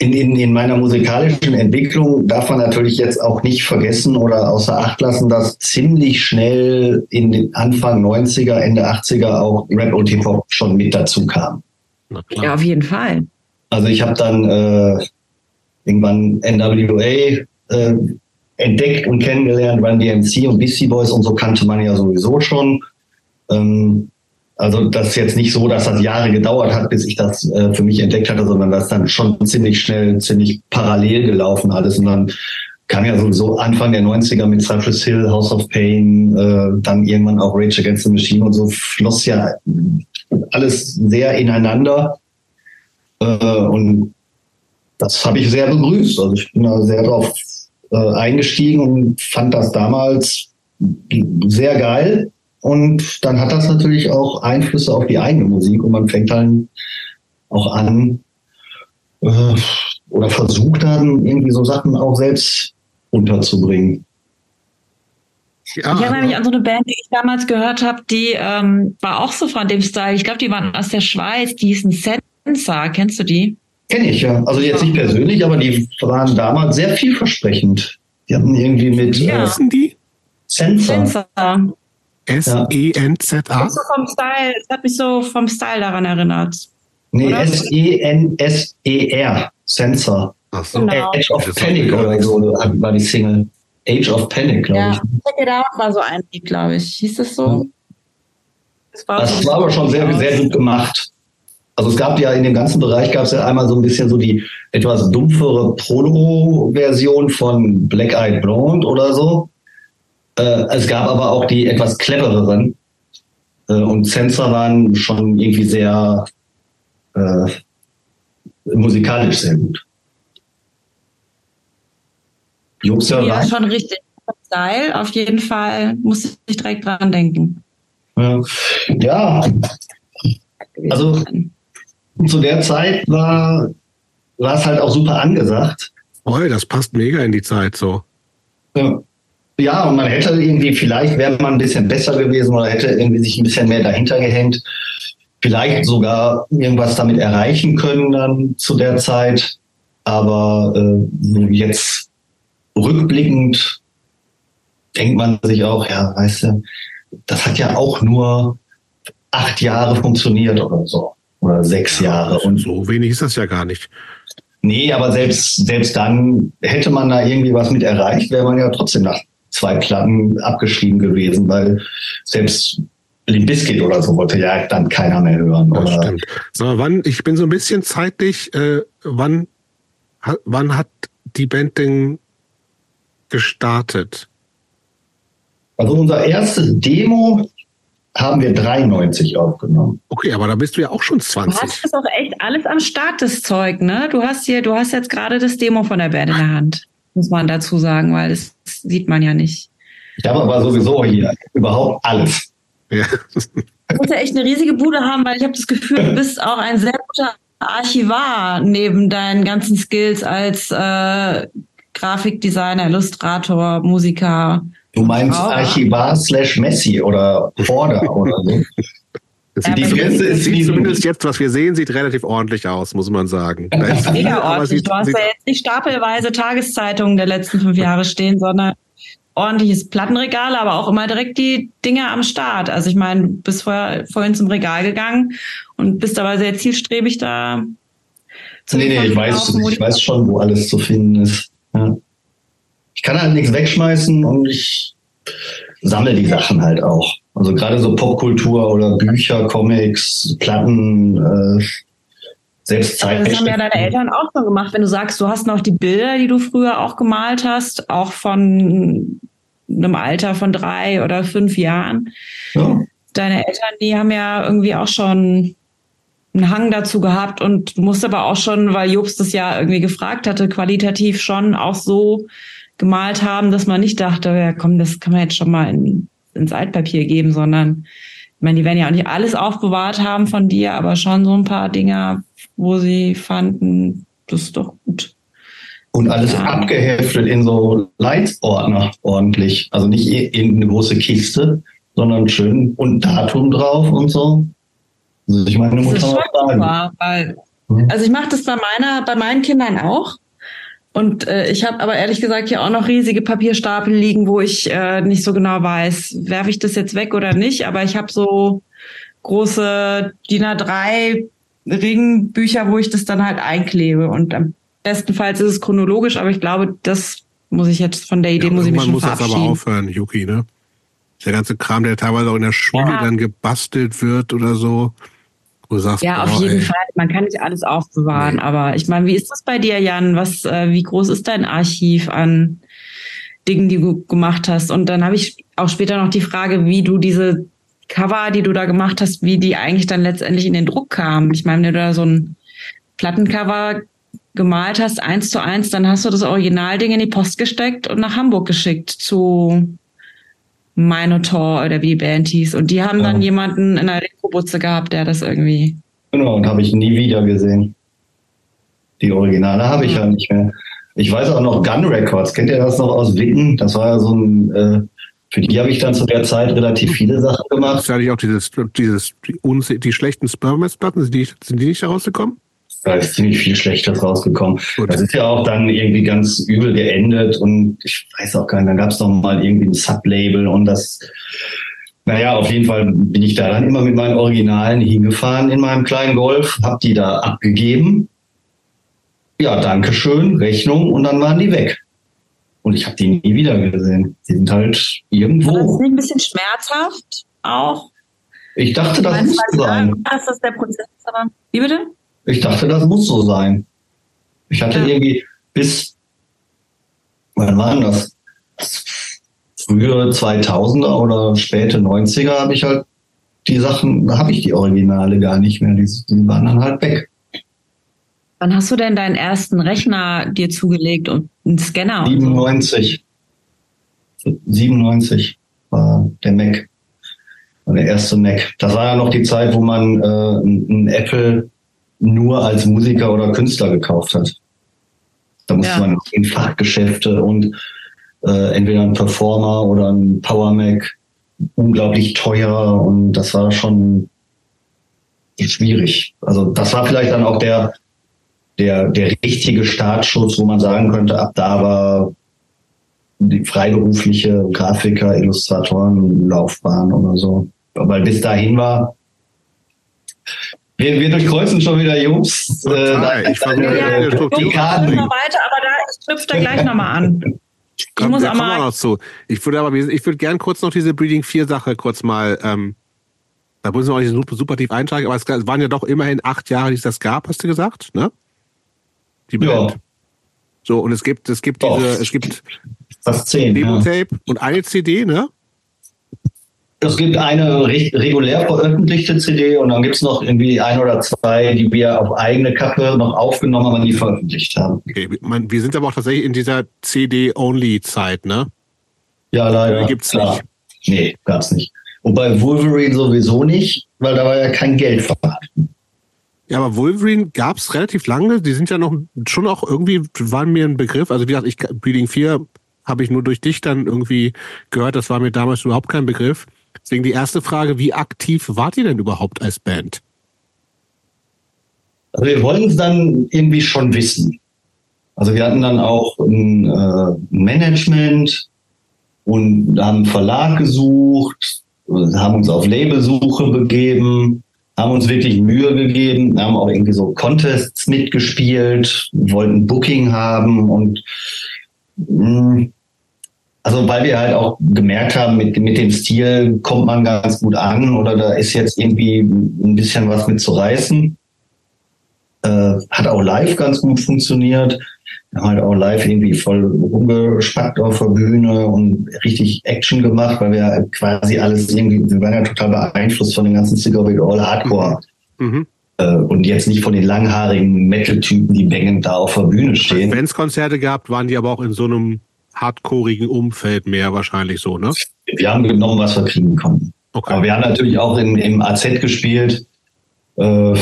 S3: in, in, in meiner musikalischen Entwicklung darf man natürlich jetzt auch nicht vergessen oder außer Acht lassen, dass ziemlich schnell in den Anfang 90er, Ende 80er auch Rap und Hip-Hop schon mit dazu kam.
S1: Ja, auf jeden Fall.
S3: Also ich habe dann äh, irgendwann NWA äh, entdeckt und kennengelernt, Run DMC und Beastie Boys und so kannte man ja sowieso schon. Ähm, also das ist jetzt nicht so, dass das Jahre gedauert hat, bis ich das äh, für mich entdeckt hatte, sondern das dann schon ziemlich schnell, ziemlich parallel gelaufen alles. Und dann kam ja sowieso Anfang der 90er mit Cypress Hill, House of Pain, äh, dann irgendwann auch Rage Against the Machine und so floss ja alles sehr ineinander. Äh, und das habe ich sehr begrüßt. Also ich bin da sehr drauf äh, eingestiegen und fand das damals sehr geil. Und dann hat das natürlich auch Einflüsse auf die eigene Musik und man fängt dann auch an äh, oder versucht dann irgendwie so Sachen auch selbst unterzubringen.
S1: Ja, ich erinnere mich an so eine Band, die ich damals gehört habe, die ähm, war auch so von dem Style. Ich glaube, die waren aus der Schweiz, die hießen Sensor. Kennst du die?
S3: Kenne ich, ja. Also jetzt nicht persönlich, aber die waren damals sehr vielversprechend. Die hatten irgendwie mit.
S2: Wie ja.
S3: äh,
S2: die?
S3: Sensor. Sensor.
S2: S-E-N-Z-A?
S1: So vom Style, es hat mich so vom Style daran erinnert.
S3: Nee, S-E-N-S-E-R. Sensor.
S2: Ach so. Genau.
S3: Age of Panic oder so war die Single. Age of Panic, glaube ja. ich.
S1: Check It Out war so ein Lied, glaube ich. Hieß das so?
S3: Das war, das war aber schon sehr, sehr gut gemacht. Also es gab ja in dem ganzen Bereich gab es ja einmal so ein bisschen so die etwas dumpfere Proto-Version von Black Eyed Blonde oder so. Äh, es gab aber auch die etwas clevereren. Äh, und Sensor waren schon irgendwie sehr äh, musikalisch sehr gut.
S1: Jungs ja, schon richtig. Style, auf jeden Fall muss ich direkt dran denken.
S3: Ja, ja. also zu der Zeit war, war es halt auch super angesagt.
S2: Oh, das passt mega in die Zeit so.
S3: Ja. Ja, und man hätte irgendwie, vielleicht wäre man ein bisschen besser gewesen oder hätte irgendwie sich ein bisschen mehr dahinter gehängt. Vielleicht sogar irgendwas damit erreichen können dann zu der Zeit. Aber äh, jetzt rückblickend denkt man sich auch, ja, weißt du, das hat ja auch nur acht Jahre funktioniert oder so. Oder sechs Jahre.
S2: Und so wenig ist das ja gar nicht.
S3: Nee, aber selbst, selbst dann hätte man da irgendwie was mit erreicht, wäre man ja trotzdem nach zwei Platten abgeschrieben gewesen, weil selbst Limp Bizkit oder so wollte ja dann keiner mehr hören. Das oder? stimmt.
S2: So, wann, ich bin so ein bisschen zeitlich, äh, wann, wann hat die Band denn gestartet?
S3: Also unser erstes Demo haben wir 93 aufgenommen.
S2: Okay, aber da bist du ja auch schon 20.
S1: Du hast das auch echt alles am Start, das Zeug, ne? Du hast hier, du hast jetzt gerade das Demo von der Band in der Hand muss man dazu sagen, weil das sieht man ja nicht.
S3: Ich habe aber sowieso hier überhaupt alles.
S2: Ja.
S1: Du musst ja echt eine riesige Bude haben, weil ich habe das Gefühl, du bist auch ein sehr guter Archivar neben deinen ganzen Skills als äh, Grafikdesigner, Illustrator, Musiker.
S3: Du meinst Archivar slash Messi oder Border oder so?
S2: Ja, die Grenze ist sieht zumindest jetzt, was wir sehen, sieht relativ ordentlich aus, muss man sagen.
S1: Mega ordentlich. Du hast ja jetzt nicht stapelweise Tageszeitungen der letzten fünf Jahre stehen, sondern ordentliches Plattenregal, aber auch immer direkt die Dinge am Start. Also ich meine, du bist vorher, vorhin zum Regal gegangen und bist aber sehr zielstrebig da.
S3: Nee, nee, ich weiß, ich weiß schon, wo alles zu finden ist. Ja. Ich kann halt nichts wegschmeißen und ich sammle die Sachen halt auch. Also gerade so Popkultur oder Bücher, Comics, Platten, äh, selbst Zeit.
S1: Das haben ja deine Eltern auch schon gemacht. Wenn du sagst, du hast noch die Bilder, die du früher auch gemalt hast, auch von einem Alter von drei oder fünf Jahren. Ja. Deine Eltern, die haben ja irgendwie auch schon einen Hang dazu gehabt und du musst aber auch schon, weil Jobs das ja irgendwie gefragt hatte, qualitativ schon auch so gemalt haben, dass man nicht dachte, ja komm, das kann man jetzt schon mal in, ins Altpapier geben, sondern ich meine, die werden ja auch nicht alles aufbewahrt haben von dir, aber schon so ein paar Dinger, wo sie fanden, das ist doch gut.
S3: Und alles ja. abgeheftet in so Leitsordner ordentlich. Also nicht irgendeine große Kiste, sondern schön und Datum drauf und so.
S1: Also ich meine Mutter das ist schon super, weil, mhm. also ich mache das bei meiner, bei meinen Kindern auch. Und äh, ich habe aber ehrlich gesagt hier auch noch riesige Papierstapel liegen, wo ich äh, nicht so genau weiß, werfe ich das jetzt weg oder nicht. Aber ich habe so große DIN A3 Ringbücher, wo ich das dann halt einklebe. Und am bestenfalls ist es chronologisch, aber ich glaube, das muss ich jetzt von der Idee ja, muss ich mich schon muss
S2: das aber aufhören, Yuki, ne? Der ganze Kram, der teilweise auch in der Schule ja. dann gebastelt wird oder so.
S1: Du sagst, ja, auf jeden ey. Fall. Man kann nicht alles aufbewahren, nee. aber ich meine, wie ist das bei dir, Jan? Was, äh, wie groß ist dein Archiv an Dingen, die du gemacht hast? Und dann habe ich auch später noch die Frage, wie du diese Cover, die du da gemacht hast, wie die eigentlich dann letztendlich in den Druck kamen. Ich meine, wenn du da so ein Plattencover gemalt hast, eins zu eins, dann hast du das Originalding in die Post gesteckt und nach Hamburg geschickt zu Minotaur oder wie die Band hieß. Und die haben ja. dann jemanden in einer Elektrobutze gehabt, der das irgendwie.
S3: Genau, und habe ich nie wieder gesehen. Die Originale habe ich ja. ja nicht mehr. Ich weiß auch noch Gun Records. Kennt ihr das noch aus Witten? Das war ja so ein, äh, für die habe ich dann zu der Zeit relativ viele Sachen gemacht.
S2: Hatte ich auch dieses, dieses, die, die schlechten Spermers-Platten, sind die, sind die nicht herausgekommen?
S3: Da ist ziemlich viel Schlechtes rausgekommen. Gut. Das ist ja auch dann irgendwie ganz übel geendet und ich weiß auch gar nicht, dann gab es noch mal irgendwie ein Sublabel und das, naja, auf jeden Fall bin ich da dann immer mit meinen Originalen hingefahren in meinem kleinen Golf, hab die da abgegeben. Ja, danke schön, Rechnung und dann waren die weg. Und ich habe die nie wieder gesehen. Die sind halt irgendwo. Das
S1: ist ein bisschen schmerzhaft auch?
S3: Ich dachte, das muss sein.
S1: Das ist der Prozess, aber wie bitte?
S3: Ich dachte, das muss so sein. Ich hatte ja. irgendwie bis, wann waren das? Frühe 2000er oder späte 90er habe ich halt die Sachen, da habe ich die Originale gar nicht mehr. Die, die waren dann halt weg.
S1: Wann hast du denn deinen ersten Rechner dir zugelegt und einen Scanner?
S3: 97. So? 97 war der Mac. War der erste Mac. Das war ja noch die Zeit, wo man äh, ein Apple nur als Musiker oder Künstler gekauft hat. Da musste ja. man in Fachgeschäfte und äh, entweder ein Performer oder ein Power Mac unglaublich teuer und das war schon schwierig. Also das war vielleicht dann auch der der der richtige Startschuss, wo man sagen könnte, ab da war die freiberufliche Grafiker, Illustratoren Laufbahn oder so. Weil bis dahin war wir, wir durchkreuzen schon wieder Jungs.
S2: Äh, ich versuche ja, ja,
S1: die Karten. Noch weiter, aber da, ich knüpfe da gleich nochmal an.
S2: Ich Komm, muss auch noch zu. Ich würde aber, ich würde gern kurz noch diese Breeding 4 Sache kurz mal, ähm, da müssen wir auch nicht super, super tief einsteigen, aber es waren ja doch immerhin acht Jahre, die es das gab, hast du gesagt, ne? Die Band. Ja. So, und es gibt, es gibt Doch. diese, es gibt
S3: fast zehn
S2: Demo-Tape ja. und eine CD, ne?
S3: Es gibt eine regulär veröffentlichte CD und dann gibt es noch irgendwie ein oder zwei, die wir auf eigene Kappe noch aufgenommen, aber nie veröffentlicht haben.
S2: Okay, man, wir sind aber auch tatsächlich in dieser CD-Only-Zeit, ne?
S3: Ja, leider.
S2: Gibt's klar. nicht.
S3: Nee, gab's nicht. Und bei Wolverine sowieso nicht, weil da war ja kein Geld vorhanden.
S2: Ja, aber Wolverine gab's relativ lange. Die sind ja noch schon auch irgendwie, waren mir ein Begriff. Also wie gesagt, ich, Breeding 4 habe ich nur durch dich dann irgendwie gehört. Das war mir damals überhaupt kein Begriff. Deswegen die erste Frage, wie aktiv wart ihr denn überhaupt als Band?
S3: Also wir wollten es dann irgendwie schon wissen. Also wir hatten dann auch ein äh, Management und haben einen Verlag gesucht, haben uns auf Labelsuche begeben, haben uns wirklich Mühe gegeben, haben auch irgendwie so Contests mitgespielt, wollten Booking haben und mh, mm, also weil wir halt auch gemerkt haben, mit, mit dem Stil kommt man ganz gut an oder da ist jetzt irgendwie ein bisschen was mit zu reißen. Äh, hat auch live ganz gut funktioniert. Wir haben halt auch live irgendwie voll rumgespackt auf der Bühne und richtig Action gemacht, weil wir quasi alles irgendwie, wir waren ja total beeinflusst von den ganzen Cigar with All Hardcore. Mhm. Äh, und jetzt nicht von den langhaarigen Metal-Typen, die bängend da auf der Bühne stehen.
S2: Wenn es Konzerte gab, waren die aber auch in so einem hardcoreigen Umfeld mehr wahrscheinlich so, ne?
S3: Wir haben genommen, was wir kriegen konnten. Okay. Aber wir haben natürlich auch im, im AZ gespielt, äh,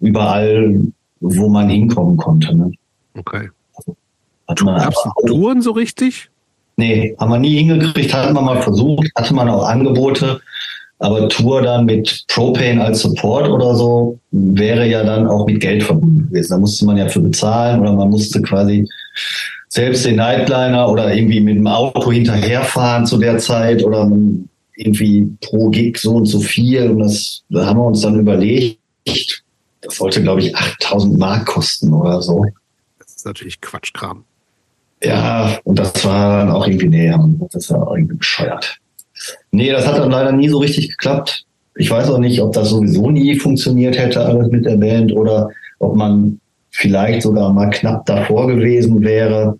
S3: überall, wo man hinkommen konnte. Ne?
S2: Okay. Also, Gab es Touren so richtig?
S3: Nee, haben wir nie hingekriegt, hatten wir mal versucht, hatte man auch Angebote, aber Tour dann mit Propane als Support oder so wäre ja dann auch mit Geld verbunden gewesen. Da musste man ja für bezahlen oder man musste quasi selbst den Nightliner oder irgendwie mit dem Auto hinterherfahren zu der Zeit oder irgendwie pro Gig so und so viel. Und das da haben wir uns dann überlegt. Das sollte, glaube ich, 8000 Mark kosten oder so.
S2: Das ist natürlich Quatschkram.
S3: Ja, und das war dann auch irgendwie, nee, das war irgendwie bescheuert. Nee, das hat dann leider nie so richtig geklappt. Ich weiß auch nicht, ob das sowieso nie funktioniert hätte, alles mit der Band, oder ob man vielleicht sogar mal knapp davor gewesen wäre.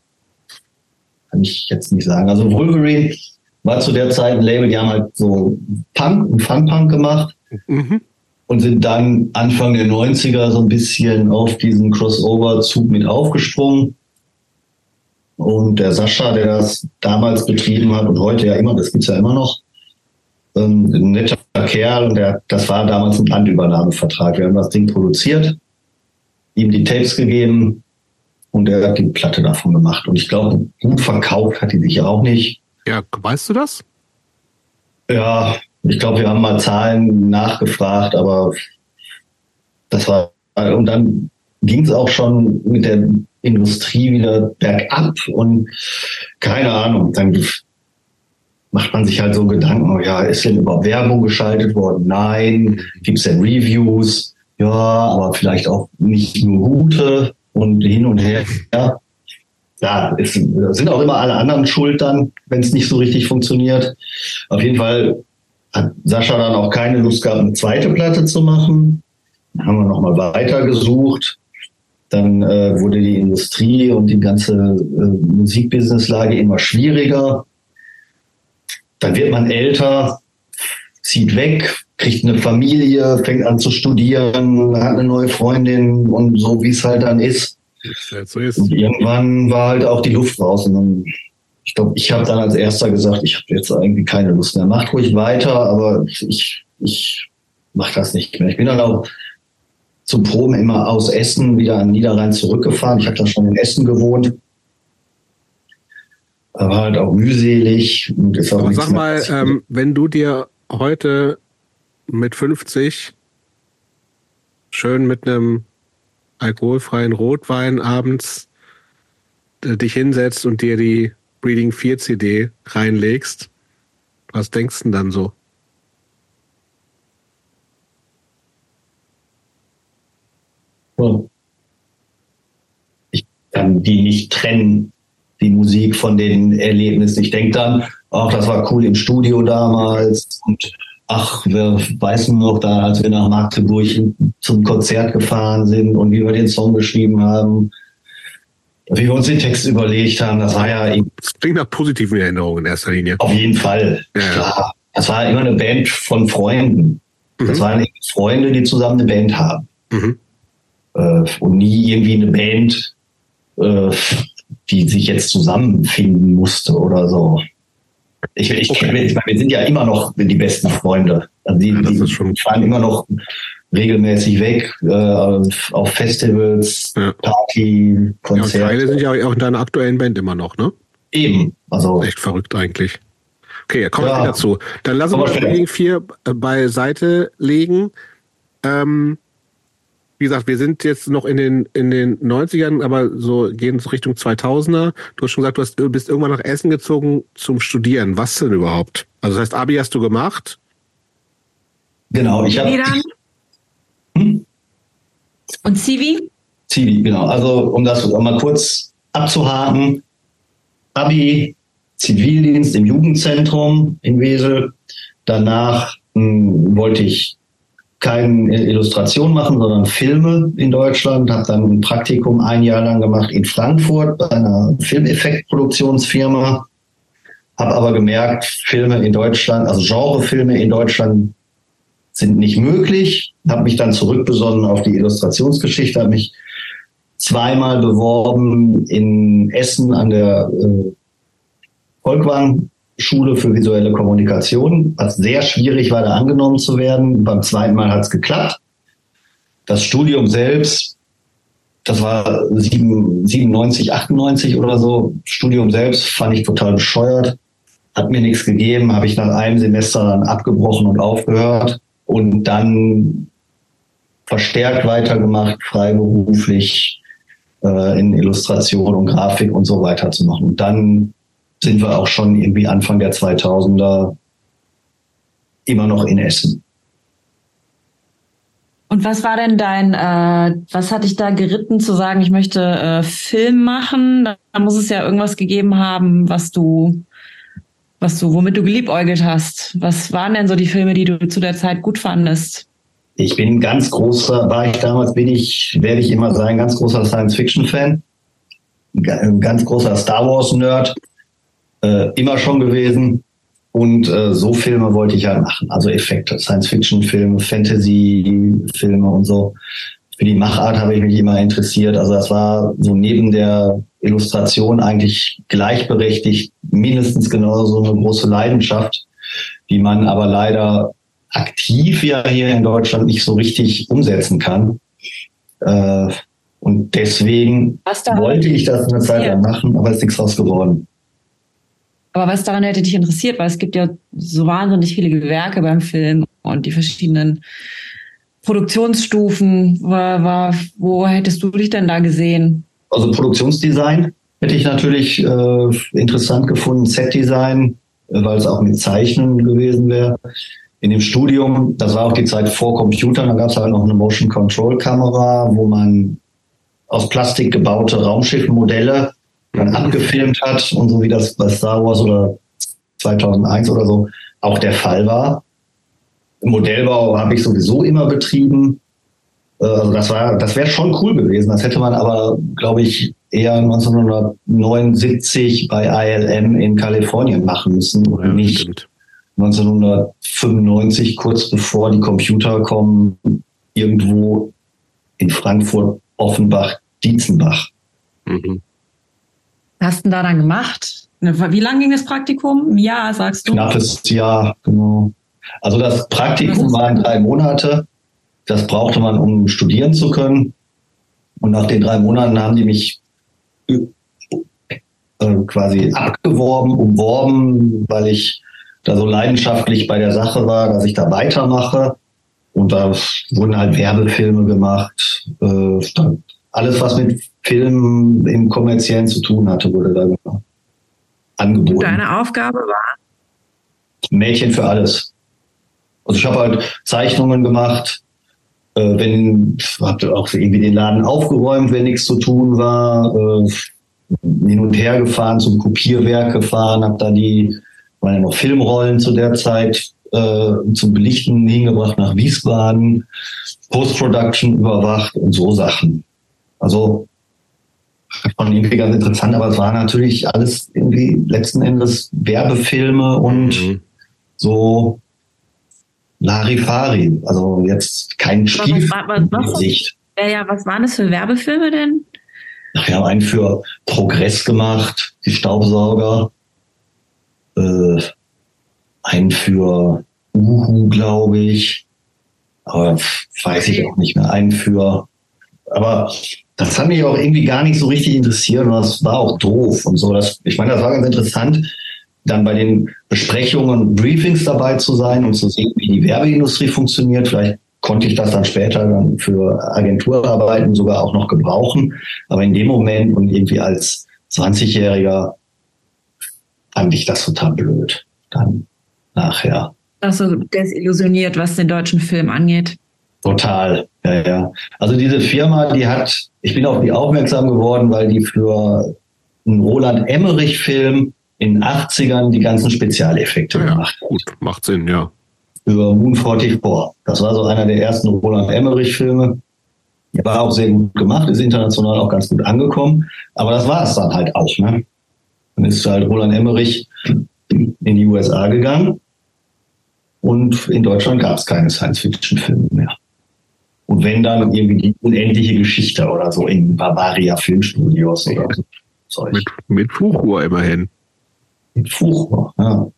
S3: Kann ich jetzt nicht sagen. Also Wolverine war zu der Zeit ein Label, die haben halt so Punk und Fun-Punk gemacht mhm. und sind dann Anfang der 90er so ein bisschen auf diesen Crossover-Zug mit aufgesprungen. Und der Sascha, der das damals betrieben hat und heute ja immer, das gibt's ja immer noch, ähm, ein netter Kerl, und der, das war damals ein Bandübernahmevertrag. Wir haben das Ding produziert, ihm die Tapes gegeben und er hat die Platte davon gemacht. Und ich glaube, gut verkauft hat die sich auch nicht.
S2: Ja, weißt du das?
S3: Ja, ich glaube, wir haben mal Zahlen nachgefragt, aber das war, und dann ging es auch schon mit der Industrie wieder bergab und keine Ahnung, dann macht man sich halt so Gedanken, oh ja, ist denn über Werbung geschaltet worden? Nein. Gibt es denn Reviews? Ja, aber vielleicht auch nicht nur gute und hin und her. Ja, ja es sind auch immer alle anderen schuld dann, wenn es nicht so richtig funktioniert. Auf jeden Fall hat Sascha dann auch keine Lust gehabt, eine zweite Platte zu machen. Dann haben wir nochmal weiter gesucht. Dann äh, wurde die Industrie und die ganze äh, Musikbusinesslage immer schwieriger. Dann wird man älter, zieht weg, kriegt eine Familie, fängt an zu studieren, hat eine neue Freundin und so wie es halt dann ist. So ist. Und irgendwann war halt auch die Luft raus. Und dann, ich glaube, ich habe dann als erster gesagt, ich habe jetzt irgendwie keine Lust mehr. Macht ruhig weiter, aber ich, ich mache das nicht mehr. Ich bin dann auch zum Proben immer aus Essen wieder an Niederrhein zurückgefahren. Ich habe da schon in Essen gewohnt. War halt auch mühselig.
S2: Und ist auch Aber sag mal, ähm, wenn du dir heute mit 50 schön mit einem alkoholfreien Rotwein abends äh, dich hinsetzt und dir die Breeding 4 CD reinlegst, was denkst du denn dann so?
S3: Ich kann die nicht trennen, die Musik von den Erlebnissen. Ich denke dann, ach, das war cool im Studio damals und ach, wir weißen noch da, als wir nach Magdeburg zum Konzert gefahren sind und wie wir den Song geschrieben haben, wie wir uns den Text überlegt haben, das war ja.
S2: Das klingt nach positiven Erinnerungen in erster Linie.
S3: Auf jeden Fall, ja. klar. Das war immer eine Band von Freunden. Mhm. Das waren Freunde, die zusammen eine Band haben. Mhm äh, und nie irgendwie eine Band, äh, die sich jetzt zusammenfinden musste oder so. Ich, ich, okay. ich meine, wir sind ja immer noch die besten Freunde. Also die, ja, die fahren immer noch regelmäßig weg äh, auf Festivals, ja. Party, Konzerte. Ja,
S2: und sind ja auch in deiner aktuellen Band immer noch, ne?
S3: Eben. Also
S2: echt verrückt eigentlich. Okay, kommen wir ja. wieder zu. Dann lassen wir Training 4 beiseite legen. Ähm, wie gesagt, wir sind jetzt noch in den, in den 90ern, aber so gehen es Richtung 2000er. Du hast schon gesagt, du, hast, bist irgendwann nach Essen gezogen zum Studieren. Was denn überhaupt? Also das heißt, Abi hast du gemacht?
S3: Genau, ich habe...
S1: Hm? Und Civi?
S3: Civi, genau. Also um das mal kurz abzuhaken. Abi, Zivildienst im Jugendzentrum in Wesel. Danach hm, wollte ich keine Illustration machen, sondern Filme in Deutschland. Habe dann ein Praktikum ein Jahr lang gemacht in Frankfurt bei einer Filmeffektproduktionsfirma. Habe aber gemerkt, Filme in Deutschland, also Genrefilme in Deutschland sind nicht möglich. Habe mich dann zurückbesonnen auf die Illustrationsgeschichte, habe mich zweimal beworben in Essen an der äh, Volkwang Schule für visuelle Kommunikation, was sehr schwierig war, da angenommen zu werden. Beim zweiten Mal hat es geklappt. Das Studium selbst, das war 97, 98 oder so. Studium selbst fand ich total bescheuert, hat mir nichts gegeben, habe ich nach einem Semester dann abgebrochen und aufgehört und dann verstärkt weitergemacht, freiberuflich äh, in Illustration und Grafik und so weiter zu machen. Und dann sind wir auch schon irgendwie Anfang der 2000er immer noch in Essen.
S1: Und was war denn dein, äh, was hat dich da geritten zu sagen, ich möchte äh, Film machen? Da muss es ja irgendwas gegeben haben, was du, was du, womit du geliebäugelt hast. Was waren denn so die Filme, die du zu der Zeit gut fandest?
S3: Ich bin ganz großer, war ich damals, bin ich, werde ich immer sein, ganz großer Science-Fiction-Fan. Ganz großer Star Wars-Nerd äh, immer schon gewesen. Und äh, so Filme wollte ich ja machen. Also Effekte, Science-Fiction-Filme, Fantasy-Filme und so. Für die Machart habe ich mich immer interessiert. Also das war so neben der Illustration eigentlich gleichberechtigt, mindestens genauso eine große Leidenschaft, die man aber leider aktiv ja hier in Deutschland nicht so richtig umsetzen kann. Äh, und deswegen wollte ich das eine Zeit lang machen, aber es ist nichts draus geworden.
S1: Aber was daran hätte dich interessiert, weil es gibt ja so wahnsinnig viele Gewerke beim Film und die verschiedenen Produktionsstufen. Wo hättest du dich denn da gesehen?
S3: Also Produktionsdesign hätte ich natürlich äh, interessant gefunden, Setdesign, äh, weil es auch mit Zeichnen gewesen wäre. In dem Studium, das war auch die Zeit vor Computern, da gab es halt noch eine Motion Control Kamera, wo man aus Plastik gebaute Raumschiffmodelle dann abgefilmt hat und so wie das bei Star Wars oder 2001 oder so auch der Fall war. Modellbau habe ich sowieso immer betrieben. Äh, also das war, das wäre schon cool gewesen. Das hätte man aber, glaube ich, eher 1979 bei ILM in Kalifornien machen müssen oder ja, nicht stimmt. 1995, kurz bevor die Computer kommen, irgendwo in Frankfurt, Offenbach, Dietzenbach. Mhm
S1: hast du da dann gemacht? Ne, wie lange ging das Praktikum? Ein Jahr, sagst du?
S3: Knappes Jahr, genau. Also das Praktikum waren drei Monate. Das brauchte man, um studieren zu können. Und nach den drei Monaten haben die mich äh, quasi abgeworben, umworben, weil ich da so leidenschaftlich bei der Sache war, dass ich da weitermache. Und da wurden halt Werbefilme gemacht. Äh, alles, was mit Film im kommerziellen zu tun hatte, wurde da angeboten. Und
S1: deine Aufgabe war?
S3: Mädchen für alles. Also ich habe halt Zeichnungen gemacht, äh, wenn habe auch irgendwie den Laden aufgeräumt, wenn nichts zu tun war, äh, hin und her gefahren, zum Kopierwerk gefahren, habe da die, waren ja noch Filmrollen zu der Zeit äh, zum Belichten hingebracht nach Wiesbaden, Post-Production überwacht und so Sachen. Also schon irgendwie ganz interessant, aber es war natürlich alles irgendwie letzten Endes Werbefilme und mhm. so Larifari. Also jetzt kein Spiel. Was, was, was,
S1: ja, ja, was waren das für Werbefilme denn?
S3: Ach, wir haben einen für Progress gemacht, die Staubsauger. Äh, einen für Uhu, glaube ich. Aber weiß ich auch nicht mehr. Einen für, aber das hat mich auch irgendwie gar nicht so richtig interessiert und das war auch doof und so. Das, ich meine, das war ganz interessant, dann bei den Besprechungen und Briefings dabei zu sein und zu sehen, wie die Werbeindustrie funktioniert. Vielleicht konnte ich das dann später dann für Agenturarbeiten sogar auch noch gebrauchen. Aber in dem Moment und irgendwie als 20-Jähriger fand ich das total blöd. Dann nachher.
S1: Also desillusioniert, was den deutschen Film angeht.
S3: Total, ja, ja. Also diese Firma, die hat, ich bin auf die aufmerksam geworden, weil die für einen Roland Emmerich-Film in den 80ern die ganzen Spezialeffekte ja, gemacht hat. Gut,
S2: macht Sinn, ja.
S3: über Moon 44. Das war so einer der ersten Roland Emmerich-Filme. War auch sehr gut gemacht, ist international auch ganz gut angekommen. Aber das war es dann halt auch. Ne? Dann ist halt Roland Emmerich in die USA gegangen und in Deutschland gab es keine Science-Fiction-Filme mehr. Und wenn dann irgendwie die unendliche Geschichte oder so in Bavaria Filmstudios oder
S2: so. Mit, mit Fuchur immerhin.
S3: Mit Fuchur, ja.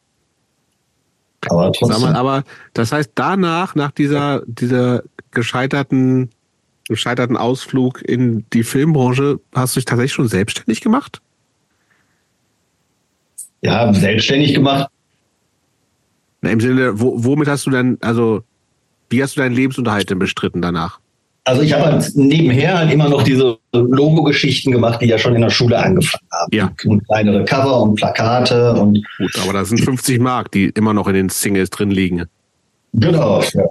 S2: Aber trotzdem. Mal, aber das heißt, danach, nach dieser, dieser gescheiterten, gescheiterten Ausflug in die Filmbranche, hast du dich tatsächlich schon selbstständig gemacht?
S3: Ja, selbstständig gemacht.
S2: Na, Im Sinne, wo, womit hast du denn, also, wie hast du deinen Lebensunterhalt denn bestritten danach?
S3: Also ich habe halt nebenher halt immer noch diese Logo-Geschichten gemacht, die ja schon in der Schule angefangen haben. Ja. Und kleinere Cover und Plakate und.
S2: Gut, aber das sind 50 Mark, die immer noch in den Singles drin liegen.
S3: Genau, ja.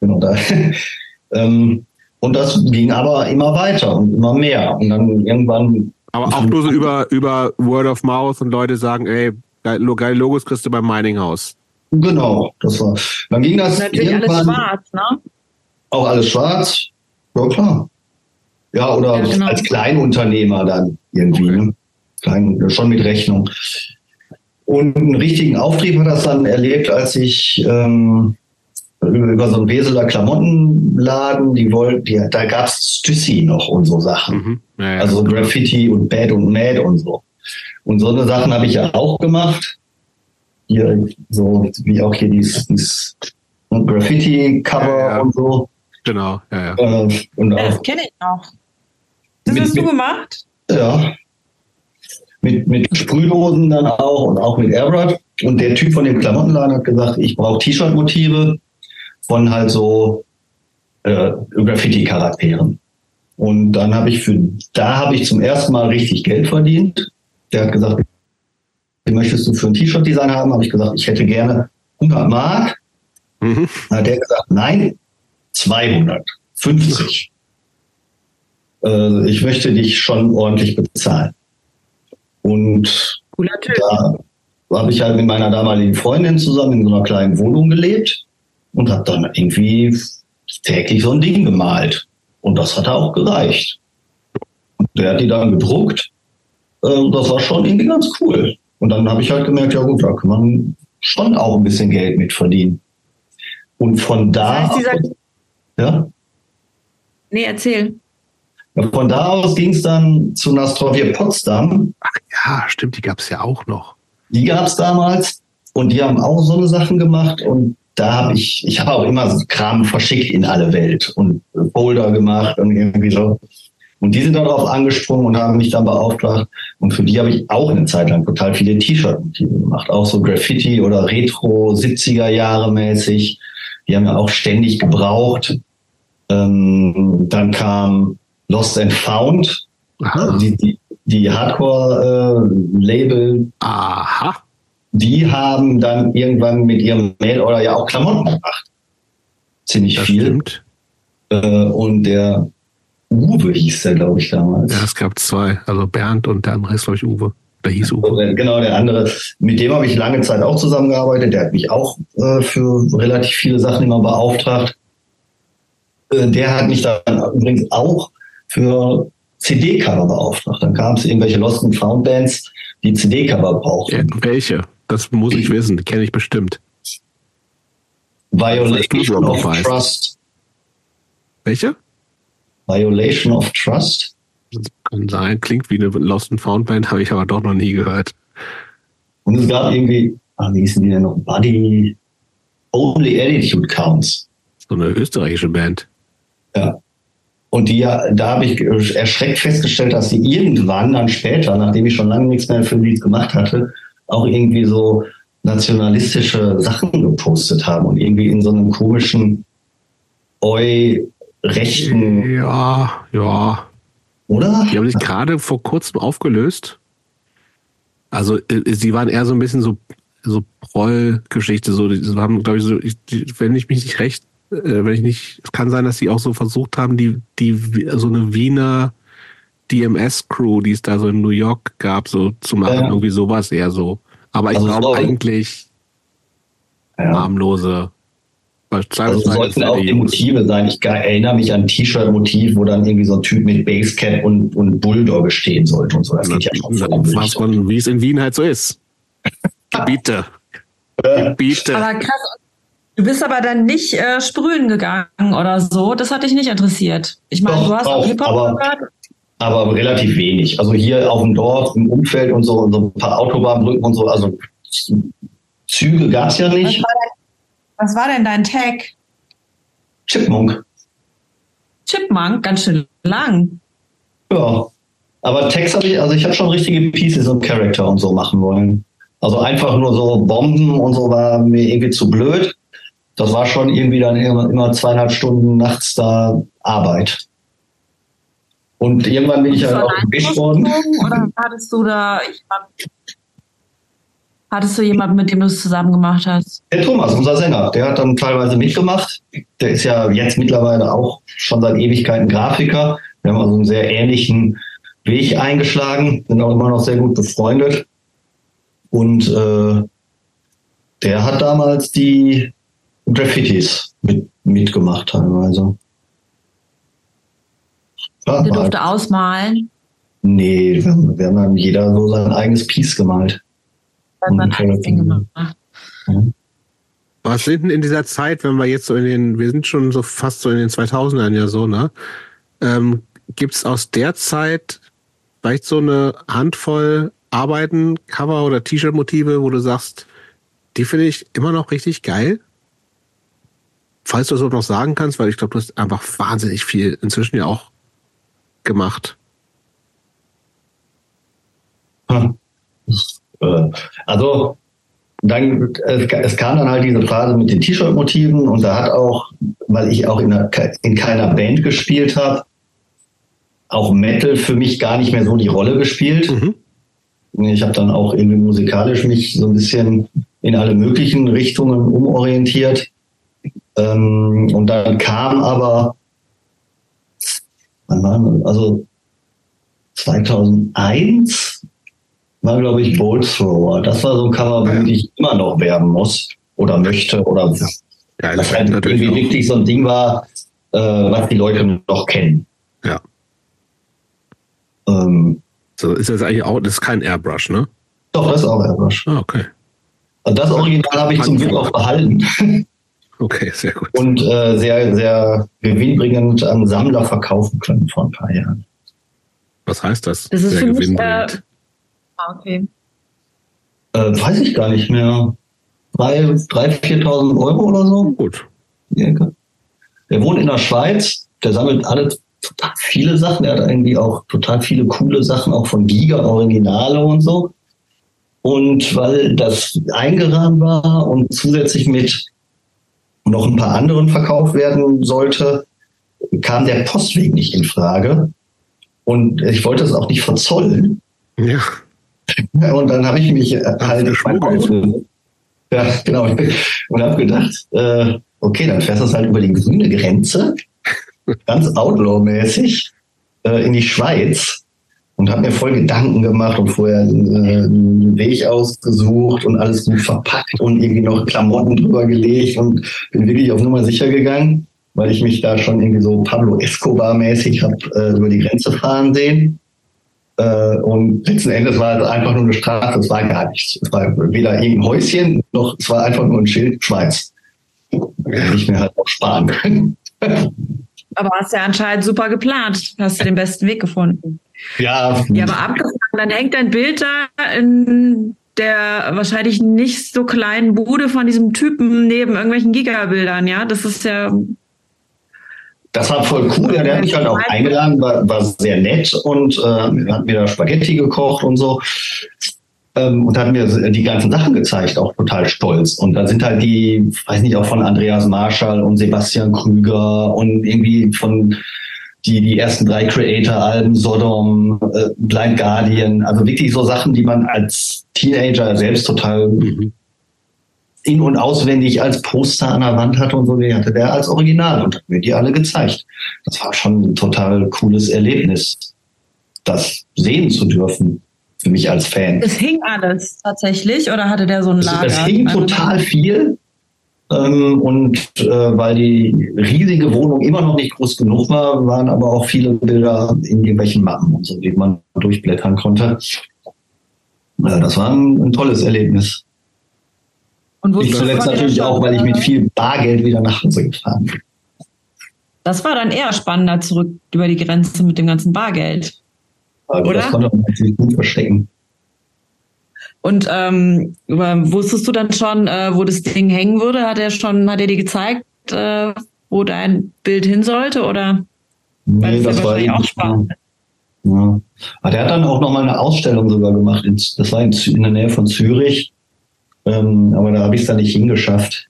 S3: Genau da. ähm, und das ging aber immer weiter und immer mehr. Und dann irgendwann.
S2: Aber auch nur so über, über Word of Mouth und Leute sagen, ey, geile Logos kriegst du beim Mining House.
S3: Genau, das war. Dann ging das.
S1: Natürlich alles schwarz, ne?
S3: Auch alles schwarz. Ja, klar. Ja, oder ja, genau. als Kleinunternehmer dann irgendwie, okay. ne? Klein, schon mit Rechnung. Und einen richtigen Auftrieb hat das dann erlebt, als ich ähm, über so einen Weseler Klamottenladen, die wollten, die, da gab es Stüssi noch und so Sachen. Mhm. Ja, ja, also Graffiti und Bad und Mad und so. Und so eine Sachen habe ich ja auch gemacht. Hier, so wie auch hier dieses, dieses Graffiti-Cover und so.
S2: Genau, ja, ja. Äh,
S1: und ja, das kenne ich noch. Das mit, hast du mit, gemacht?
S3: Ja. Mit, mit Sprühdosen dann auch und auch mit Airbrush. Und der Typ von dem Klamottenladen hat gesagt, ich brauche T-Shirt-Motive von halt so äh, Graffiti-Charakteren. Und dann habe ich für, da habe ich zum ersten Mal richtig Geld verdient. Der hat gesagt, möchtest du für ein T-Shirt-Design haben? Habe ich gesagt, ich hätte gerne 100 Mark. Mhm. Dann hat der gesagt, nein, 250. Äh, ich möchte dich schon ordentlich bezahlen. Und da habe ich halt mit meiner damaligen Freundin zusammen in so einer kleinen Wohnung gelebt und habe dann irgendwie täglich so ein Ding gemalt. Und das hat auch gereicht. Und der hat die dann gedruckt. Äh, das war schon irgendwie ganz cool. Und dann habe ich halt gemerkt, ja gut, da kann man schon auch ein bisschen Geld mit verdienen. Und von da. Das heißt, ja?
S1: Nee, erzähl.
S3: Von da aus ging es dann zu Nastrovia Potsdam.
S2: Ach ja, stimmt, die gab es ja auch noch.
S3: Die gab es damals und die haben auch so eine Sachen gemacht und da habe ich, ich habe auch immer Kram verschickt in alle Welt und Boulder gemacht und irgendwie so. Und die sind darauf angesprungen und haben mich dann beauftragt. Und für die habe ich auch eine Zeit lang total viele T-Shirt-Motive gemacht. Auch so Graffiti oder Retro 70er Jahre mäßig. Die haben ja auch ständig gebraucht. Ähm, dann kam Lost and Found, Aha. die, die, die Hardcore-Label. Äh,
S2: Aha.
S3: Die haben dann irgendwann mit ihrem Mail-Order ja auch Klamotten gemacht. Ziemlich das viel. Stimmt. Äh, und der Uwe hieß der, glaube ich, damals.
S2: Ja, es gab zwei. Also Bernd und der andere ist, glaube ich, Uwe. Der hieß Uwe.
S3: Genau, der andere. Mit dem habe ich lange Zeit auch zusammengearbeitet. Der hat mich auch äh, für relativ viele Sachen immer beauftragt. Äh, der hat mich dann übrigens auch für CD-Cover beauftragt. Dann kam es irgendwelche Lost and Found Bands, die CD-Cover brauchten. Ja,
S2: welche? Das muss ich wissen. Kenne ich bestimmt.
S3: Violation of Trust.
S2: Welche?
S3: Violation of Trust.
S2: Das kann sein, klingt wie eine Lost and Found Band, habe ich aber doch noch nie gehört.
S3: Und es gab irgendwie, ah, wie hießen die denn noch? Buddy, Only Attitude Counts.
S2: So eine österreichische Band.
S3: Ja. Und die, da habe ich erschreckt festgestellt, dass sie irgendwann dann später, nachdem ich schon lange nichts mehr für Lied gemacht hatte, auch irgendwie so nationalistische Sachen gepostet haben und irgendwie in so einem komischen Eu rechten.
S2: Ja, ja.
S3: Oder?
S2: Die haben sich gerade vor kurzem aufgelöst. Also äh, sie waren eher so ein bisschen so so Proll-Geschichte. So, die haben, glaube ich, so, ich, die, wenn ich mich nicht recht, äh, wenn ich nicht, es kann sein, dass sie auch so versucht haben, die die so eine Wiener DMS-Crew, die es da so in New York gab, so zu machen. Ja. Irgendwie sowas eher so. Aber ich also glaube eigentlich ja. harmlose
S3: Also es sollten auch die Motive sein. Ich erinnere mich an ein T-Shirt-Motiv, wo dann irgendwie so ein Typ mit Basecap und, und Bulldogge stehen sollte und so. Das geht ja schon
S2: Was von, wie es in Wien halt so ist. Gebiete.
S1: Gebiete. Aber krass. Du bist aber dann nicht äh, sprühen gegangen oder so. Das hat dich nicht interessiert. Ich meine, du hast auch Hip-Hop
S3: gehört. Aber relativ wenig. Also hier auf dem Dorf, im Umfeld und so, und so ein paar Autobahnbrücken und so. Also Züge gab es ja nicht.
S1: Was war, was war denn dein Tag?
S3: Chipmunk.
S1: Chipmunk, ganz schön lang.
S3: Ja. Aber Text habe ich, also ich habe schon richtige Pieces und Charakter und so machen wollen. Also einfach nur so Bomben und so war mir irgendwie zu blöd. Das war schon irgendwie dann immer, immer zweieinhalb Stunden nachts da Arbeit. Und irgendwann bin ich halt auch gewischt worden.
S1: Oder hattest du da Hattest du jemanden, mit dem du es zusammen gemacht hast?
S3: Der Thomas, unser Sänger, der hat dann teilweise mitgemacht. Der ist ja jetzt mittlerweile auch schon seit Ewigkeiten Grafiker. Wir haben also einen sehr ähnlichen Weg eingeschlagen, sind auch immer noch sehr gut befreundet. Und äh, der hat damals die Graffitis mit, mitgemacht teilweise.
S1: Ja, der durfte halt. ausmalen?
S3: Nee, wir, wir haben dann jeder so sein eigenes Piece gemalt sein eigenes Ding gemacht.
S2: Was sind denn in dieser Zeit, wenn wir jetzt so in den, wir sind schon so fast so in den 2000ern ja so, ne? Ähm, Gibt es aus der Zeit vielleicht so eine Handvoll Arbeiten, Cover oder T-Shirt-Motive, wo du sagst, die finde ich immer noch richtig geil? Falls du das noch sagen kannst, weil ich glaube, du hast einfach wahnsinnig viel inzwischen ja auch gemacht.
S3: Hm. Äh, also dann, es, es, kam dann halt diese Phase mit den T-Shirt-Motiven und da hat auch, weil ich auch in, einer, in keiner Band gespielt habe, auch Metal für mich gar nicht mehr so die Rolle gespielt. Mhm. Ich habe dann auch irgendwie musikalisch mich so ein bisschen in alle möglichen Richtungen umorientiert. Ähm, und dann kam aber, wann war also 2001 war, glaube ich, Bolt Thrower. Das war so ein Cover, womit ja. ich immer noch werben muss oder möchte oder ja. Geil, das halt irgendwie auch. wirklich so ein Ding war, äh, was die Leute noch kennen.
S2: Ja. Ähm, so ist das eigentlich auch, das ist kein Airbrush, ne?
S3: Doch, das ist auch Airbrush.
S2: Ah, okay.
S3: Also das Original habe ich zum Glück auch behalten.
S2: Okay, sehr gut.
S3: Und äh, sehr, sehr gewinnbringend an Sammler verkaufen können vor ein paar Jahren.
S2: Was heißt das?
S1: Das ist sehr für mich, äh, okay.
S3: Äh, weiß ich gar nicht mehr. 3.000, 4.000 Euro oder so.
S2: Gut.
S3: Der wohnt in der Schweiz, der sammelt alle total viele Sachen. Er hat irgendwie auch total viele coole Sachen, auch von Giga, Originale und so. Und weil das eingerahmt war und zusätzlich mit noch ein paar anderen verkauft werden sollte, kam der Postweg nicht in Frage. Und ich wollte es auch nicht verzollen.
S2: Ja.
S3: Und dann habe ich mich äh, halt ja, genau. Und habe gedacht, äh, okay, dann fährst du halt über die grüne Grenze, ganz Outlaw-mäßig, äh, in die Schweiz und habe mir voll Gedanken gemacht und vorher äh, einen Weg ausgesucht und alles gut verpackt und irgendwie noch Klamotten drüber gelegt und bin wirklich auf Nummer sicher gegangen, weil ich mich da schon irgendwie so Pablo Escobar-mäßig habe äh, über die Grenze fahren sehen. Äh, und letzten Endes war es einfach nur eine Straße, es war gar nichts. Es war weder irgendein Häuschen, noch es war einfach nur ein Schild Schweiz. Hätte ich mir halt auch sparen können.
S1: Aber hast ja anscheinend super geplant. Hast du den besten Weg gefunden.
S3: Ja.
S1: Ja, aber abgefahren. Dann hängt dein Bild da in der wahrscheinlich nicht so kleinen Bude von diesem Typen neben irgendwelchen Gigabildern, ja? Das ist ja
S3: das war voll cool. Ja, der hat mich halt auch eingeladen, war, war sehr nett und äh, hat mir da Spaghetti gekocht und so. Ähm, und hat mir die ganzen Sachen gezeigt, auch total stolz. Und da sind halt die, weiß nicht, auch von Andreas Marschall und Sebastian Krüger und irgendwie von die, die ersten drei Creator-Alben, Sodom, äh, Blind Guardian, also wirklich so Sachen, die man als Teenager selbst total mhm in- und auswendig als Poster an der Wand hatte und so, die hatte der als Original und hat mir die alle gezeigt. Das war schon ein total cooles Erlebnis, das sehen zu dürfen für mich als Fan.
S1: Es hing alles tatsächlich oder hatte der so ein Lager?
S3: Es, es hing total viel. Ähm, und äh, weil die riesige Wohnung immer noch nicht groß genug war, waren aber auch viele Bilder in irgendwelchen Mappen und so, die man durchblättern konnte. Ja, das war ein, ein tolles Erlebnis. Und ich zuletzt natürlich auch, weil ich mit viel Bargeld wieder nach Hause gefahren bin.
S1: Das war dann eher spannender zurück über die Grenze mit dem ganzen Bargeld.
S3: Also Oder? Das konnte man natürlich gut verstecken.
S1: Und ähm, wusstest du dann schon, äh, wo das Ding hängen würde? Hat er schon, hat er dir gezeigt, äh, wo dein Bild hin sollte? Oder?
S3: Nee, Weil das, das war wahrscheinlich auch spannend. Ja. Aber der hat dann auch nochmal eine Ausstellung sogar gemacht. In, das war in, in, der Nähe von Zürich. Ähm, aber da habe ich es dann nicht hingeschafft.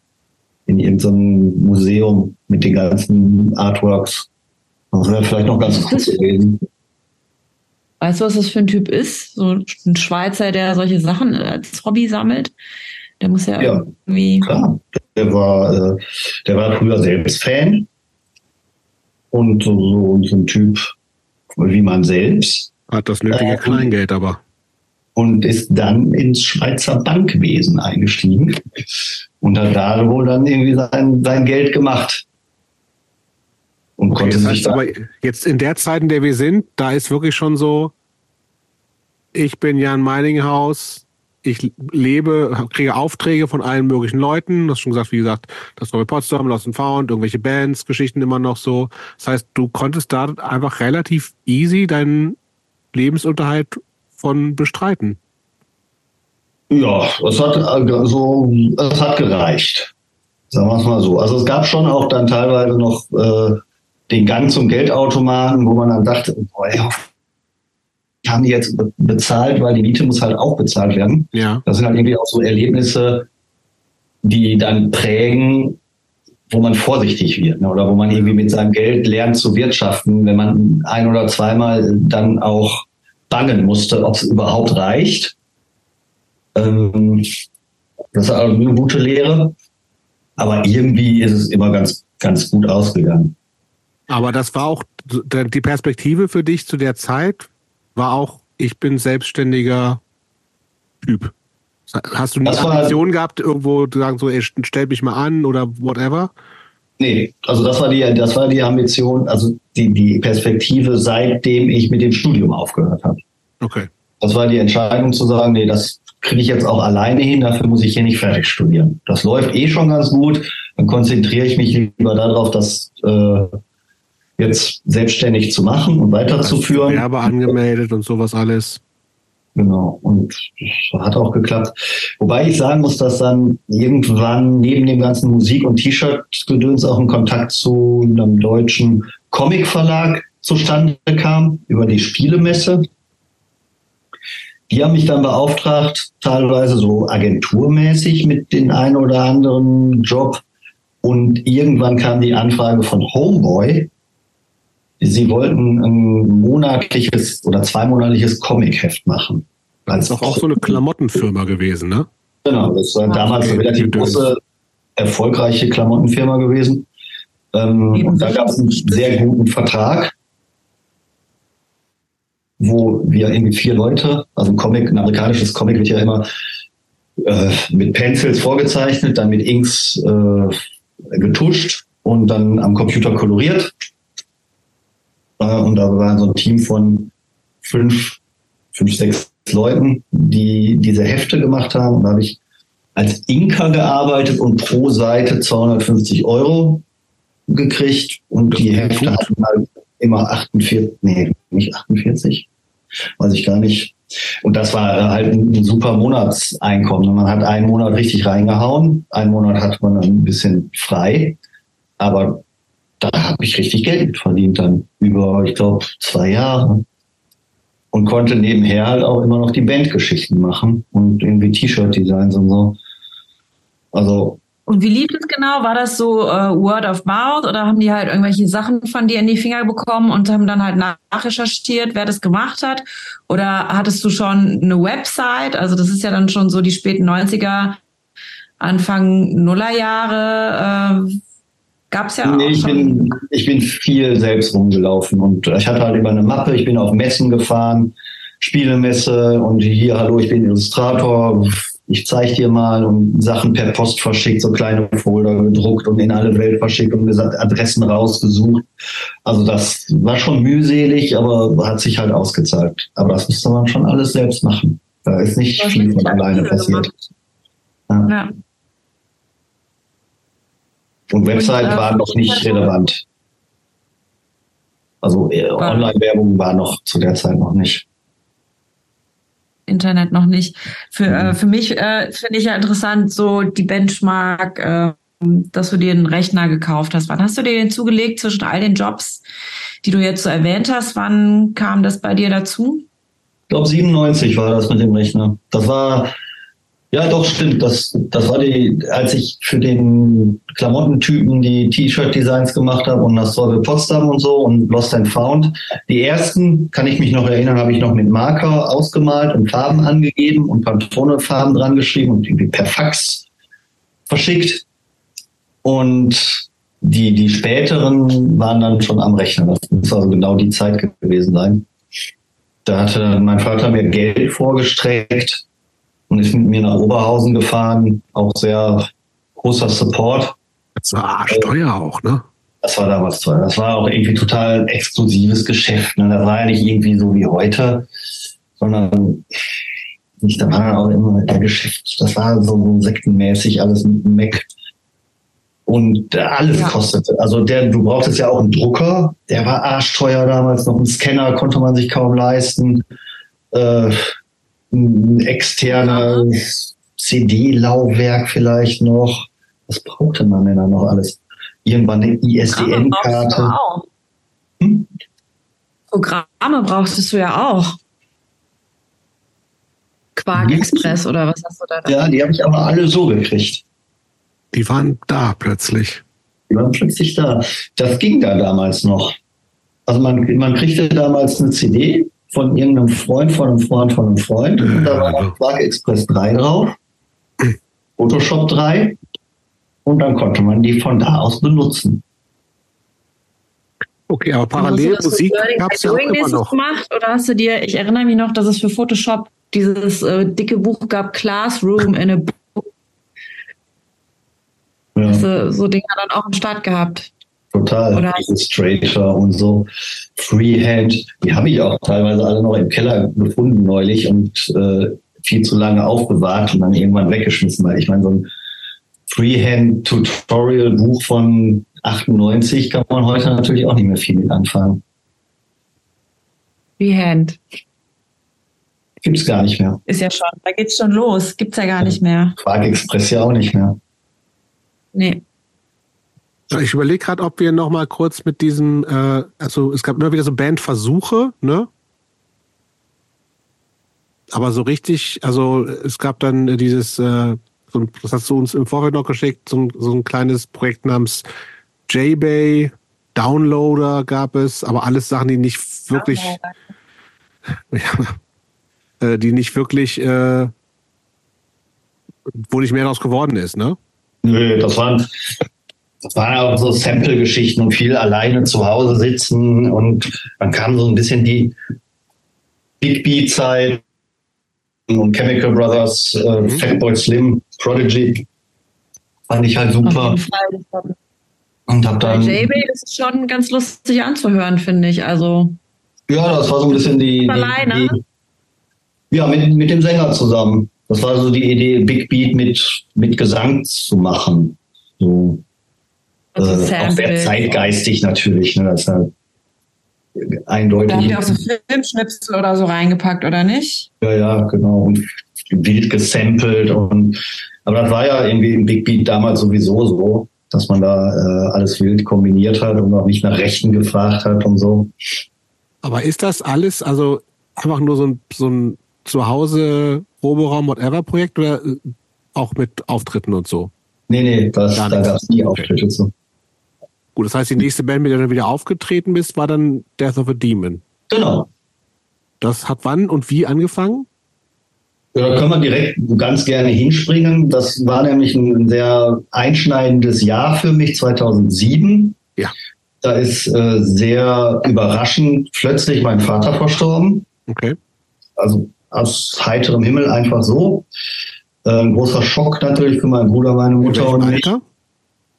S3: In irgendeinem Museum mit den ganzen Artworks. Das wäre vielleicht noch ganz kurz gewesen.
S1: Weißt du, was das für ein Typ ist? So ein Schweizer, der solche Sachen als Hobby sammelt. Der muss ja, ja irgendwie.
S3: Klar. Der war, äh, der war früher selbst Fan. Und so, so, so ein Typ wie man selbst.
S2: Hat das nötige äh, Kleingeld aber.
S3: Und ist dann ins Schweizer Bankwesen eingestiegen und hat da wohl dann irgendwie sein, sein Geld gemacht.
S2: Und okay, konnte das heißt aber jetzt in der Zeit, in der wir sind, da ist wirklich schon so, ich bin Jan Meininghaus, ich lebe, kriege Aufträge von allen möglichen Leuten. Du hast schon gesagt, wie gesagt, das Robert Potsdam, Lost and Found, irgendwelche Bands, Geschichten immer noch so. Das heißt, du konntest da einfach relativ easy deinen Lebensunterhalt von bestreiten.
S3: Ja, es hat also es hat gereicht. Sagen wir es mal so. Also es gab schon auch dann teilweise noch äh, den Gang zum Geldautomaten, wo man dann dachte, boah, ey, haben die jetzt bezahlt, weil die Miete muss halt auch bezahlt werden.
S2: Ja.
S3: Das sind halt irgendwie auch so Erlebnisse, die dann prägen, wo man vorsichtig wird ne? oder wo man irgendwie mit seinem Geld lernt zu wirtschaften, wenn man ein oder zweimal dann auch bangen musste, ob es überhaupt reicht. Ähm, das ist also eine gute Lehre, aber irgendwie ist es immer ganz, ganz gut ausgegangen.
S2: Aber das war auch die Perspektive für dich zu der Zeit, war auch, ich bin selbstständiger Typ. Hast du nie Ambitionen gehabt, irgendwo zu sagen, so, ey, stell mich mal an oder whatever?
S3: Nee, also das war die, das war die Ambition, also die, die Perspektive, seitdem ich mit dem Studium aufgehört habe.
S2: Okay.
S3: Das war die Entscheidung zu sagen, nee, das kriege ich jetzt auch alleine hin, dafür muss ich hier nicht fertig studieren. Das läuft eh schon ganz gut, dann konzentriere ich mich lieber darauf, dass äh, jetzt selbstständig zu machen und weiterzuführen.
S2: Werbe angemeldet und sowas alles.
S3: Genau, und das hat auch geklappt. Wobei ich sagen muss, dass dann irgendwann neben dem ganzen Musik- und T-Shirt-Gedöns auch ein Kontakt zu einem deutschen Comic-Verlag zustande kam, über die Spielemesse. Die haben mich dann beauftragt, teilweise so agenturmäßig mit den ein oder anderen Job. Und irgendwann kam die Anfrage von Homeboy, Sie wollten ein monatliches oder zweimonatliches Comic-Heft machen.
S2: Das ist doch auch so eine Klamottenfirma gewesen, ne?
S3: Genau, das war damals eine relativ große, erfolgreiche Klamottenfirma gewesen. Ähm, und da gab es einen sehr guten Vertrag, wo wir irgendwie vier Leute, also ein Comic, ein amerikanisches Comic wird ja immer äh, mit Pencils vorgezeichnet, dann mit Inks äh, getuscht und dann am Computer koloriert. Und da war so ein Team von fünf, fünf, sechs Leuten, die diese Hefte gemacht haben. Und da habe ich als Inka gearbeitet und pro Seite 250 Euro gekriegt. Und die Hefte hatten halt immer 48, nee, nicht 48, weiß ich gar nicht. Und das war halt ein super Monatseinkommen. Man hat einen Monat richtig reingehauen, einen Monat hat man ein bisschen frei. Aber da habe ich richtig Geld verdient dann über, ich glaube, zwei Jahre. Und konnte nebenher halt auch immer noch die Bandgeschichten machen und irgendwie T-Shirt-Designs und so. Also.
S1: Und wie lief das genau? War das so uh, Word of Mouth oder haben die halt irgendwelche Sachen von dir in die Finger bekommen und haben dann halt nachrecherchiert, wer das gemacht hat? Oder hattest du schon eine Website? Also das ist ja dann schon so die späten 90er, Anfang Nullerjahre. Äh, Gab's ja
S3: nee, auch. Ich bin, ich bin viel selbst rumgelaufen und ich hatte halt immer eine Mappe, ich bin auf Messen gefahren, Spielemesse und hier, hallo, ich bin Illustrator, ich zeige dir mal und Sachen per Post verschickt, so kleine Folder gedruckt und in alle Welt verschickt und gesagt, Adressen rausgesucht. Also das war schon mühselig, aber hat sich halt ausgezahlt. Aber das musste man schon alles selbst machen. Da ist nicht
S1: Das
S3: viel von alleine passiert.
S1: Ja.
S3: Und Website
S1: Und, äh,
S3: war noch nicht relevant. Also äh, Online-Werbung war noch zu der Zeit noch nicht.
S1: Internet noch nicht. Für,
S3: Mhm.
S1: äh, für mich äh, finde ich ja interessant, so die Benchmark, äh, dass du dir einen Rechner gekauft hast. Wann hast du dir den zugelegt zwischen all den Jobs, die du jetzt so erwähnt hast? Wann kam das bei dir dazu?
S3: Ich glaube 97 war das mit dem Rechner. Das war ja doch stimmt. Das das war die, als ich für den Klamottentypen die T-Shirt-Designs gemacht habe und das Sorge Potsdam und so und Lost and Found. Die ersten kann ich mich noch erinnern, habe ich noch mit Marker ausgemalt und Farben angegeben und Pantone-Farben dran geschrieben und irgendwie per Fax verschickt. Und die die späteren waren dann schon am Rechner. Das muss also genau die Zeit gewesen sein. Da hatte mein Vater mir Geld vorgestreckt und ist mit mir nach Oberhausen gefahren. Auch sehr großer Support.
S2: Das war arschteuer auch, ne?
S3: Das war damals toll. Das war auch irgendwie total exklusives Geschäft. Ne? Das war ja nicht irgendwie so wie heute, sondern nicht, da war auch immer der Geschäft. Das war so sektenmäßig alles mit dem Mac. Und alles
S1: Ja.
S3: kostete. Also der, du brauchtest ja auch einen Drucker, der war arschteuer damals noch. Ein Scanner konnte man sich kaum leisten. Äh, ein externes CD-Laufwerk vielleicht noch. Was brauchte man denn da noch alles? Irgendwann eine
S1: Programme brauchst du
S3: ISDN-Karte.
S1: ja auch.
S3: Hm?
S1: Programme brauchtest du ja auch. Quark. Express oder was hast du da?
S3: Ja, die habe ich aber alle so gekriegt.
S2: Die waren da plötzlich.
S3: Die waren plötzlich da. Das ging da damals noch. Also man, man kriegte damals eine CD von irgendeinem Freund, von einem Freund, von einem Freund. Und da war Quark Express 3 drauf. Photoshop 3. Und dann konnte man die von da aus benutzen.
S2: Okay, aber parallel Musik gab es ja auch
S1: Doing
S2: immer noch.
S1: gemacht oder hast du dir, ich erinnere mich noch, dass es für Photoshop dieses äh, dicke Buch gab, Classroom in a Book.
S3: Ja,
S1: Hast du so Dinger dann auch am Start gehabt?
S3: Total.
S1: Oder-
S3: Illustrator und so. Freehand. Die habe ich auch teilweise alle noch im Keller gefunden neulich und äh, viel zu lange aufbewahrt und dann irgendwann weggeschmissen, weil ich meine, so ein Freehand-Tutorial-Buch von 98 kann man heute natürlich auch nicht mehr viel mit anfangen.
S1: Freehand.
S3: Gibt's gar nicht mehr.
S1: Ist ja schon, da geht's schon los. Gibt's ja gar nicht mehr.
S3: Quark Express ja auch nicht mehr.
S1: Nee.
S2: Ich überlege gerade, ob wir noch mal kurz mit diesen, äh, also es gab immer wieder so Bandversuche, ne? Aber so richtig, also es gab dann dieses, äh, so ein, das hast du uns im Vorfeld noch geschickt, so ein, so ein kleines Projekt namens J-Bay, Downloader gab es, aber alles Sachen, die nicht wirklich, ja, äh, die nicht wirklich, äh, wo nicht mehr daraus geworden ist, ne?
S3: Nö, das waren, das waren auch so Sample-Geschichten und viel alleine zu Hause sitzen und dann kam so ein bisschen die Big Beat-Zeit und Chemical Brothers, äh,
S2: Mhm.
S3: Fatboy Slim, Prodigy. Fand ich halt super und hab dann,
S1: J-Bay ist schon ganz lustig anzuhören, finde ich. Also,
S3: ja, das war so ein bisschen die, die,
S1: Alleine?
S3: die ja, mit, mit dem Sänger zusammen. Das war so die Idee, Big Beat mit, mit Gesang zu machen. So.
S1: Also
S3: äh, auch sehr zeitgeistig natürlich. Ne? Das ist halt
S1: Da habt
S3: eindeutig.
S1: ihr auch so Filmschnipsel oder so reingepackt, oder nicht?
S3: Ja, ja, genau. Und wild gesampelt. Und, aber das war ja irgendwie im Big Beat damals sowieso so, dass man da äh, alles wild kombiniert hat und auch nicht nach Rechten gefragt hat und so.
S2: Aber ist das alles, also einfach nur so ein, so ein Zuhause, Proberaum, whatever Projekt oder äh, auch mit Auftritten und so?
S3: Nee, nee, das,
S2: Gar
S3: da
S2: nichts.
S3: gab es nie
S2: Okay.
S3: Auftritte zu.
S2: Gut, das heißt, die nächste Band, mit der du wieder aufgetreten bist, war dann Death of a Demon.
S3: Genau.
S2: Das hat wann und wie angefangen?
S3: Ja, da können wir direkt ganz gerne hinspringen. Das war nämlich ein sehr einschneidendes Jahr für mich, 2007.
S2: Ja.
S3: Da ist äh, sehr überraschend plötzlich mein Vater verstorben.
S2: Okay.
S3: also aus heiterem Himmel einfach so. Äh, ein großer Schock natürlich für meinen Bruder, meine Mutter und mich.
S2: Alter?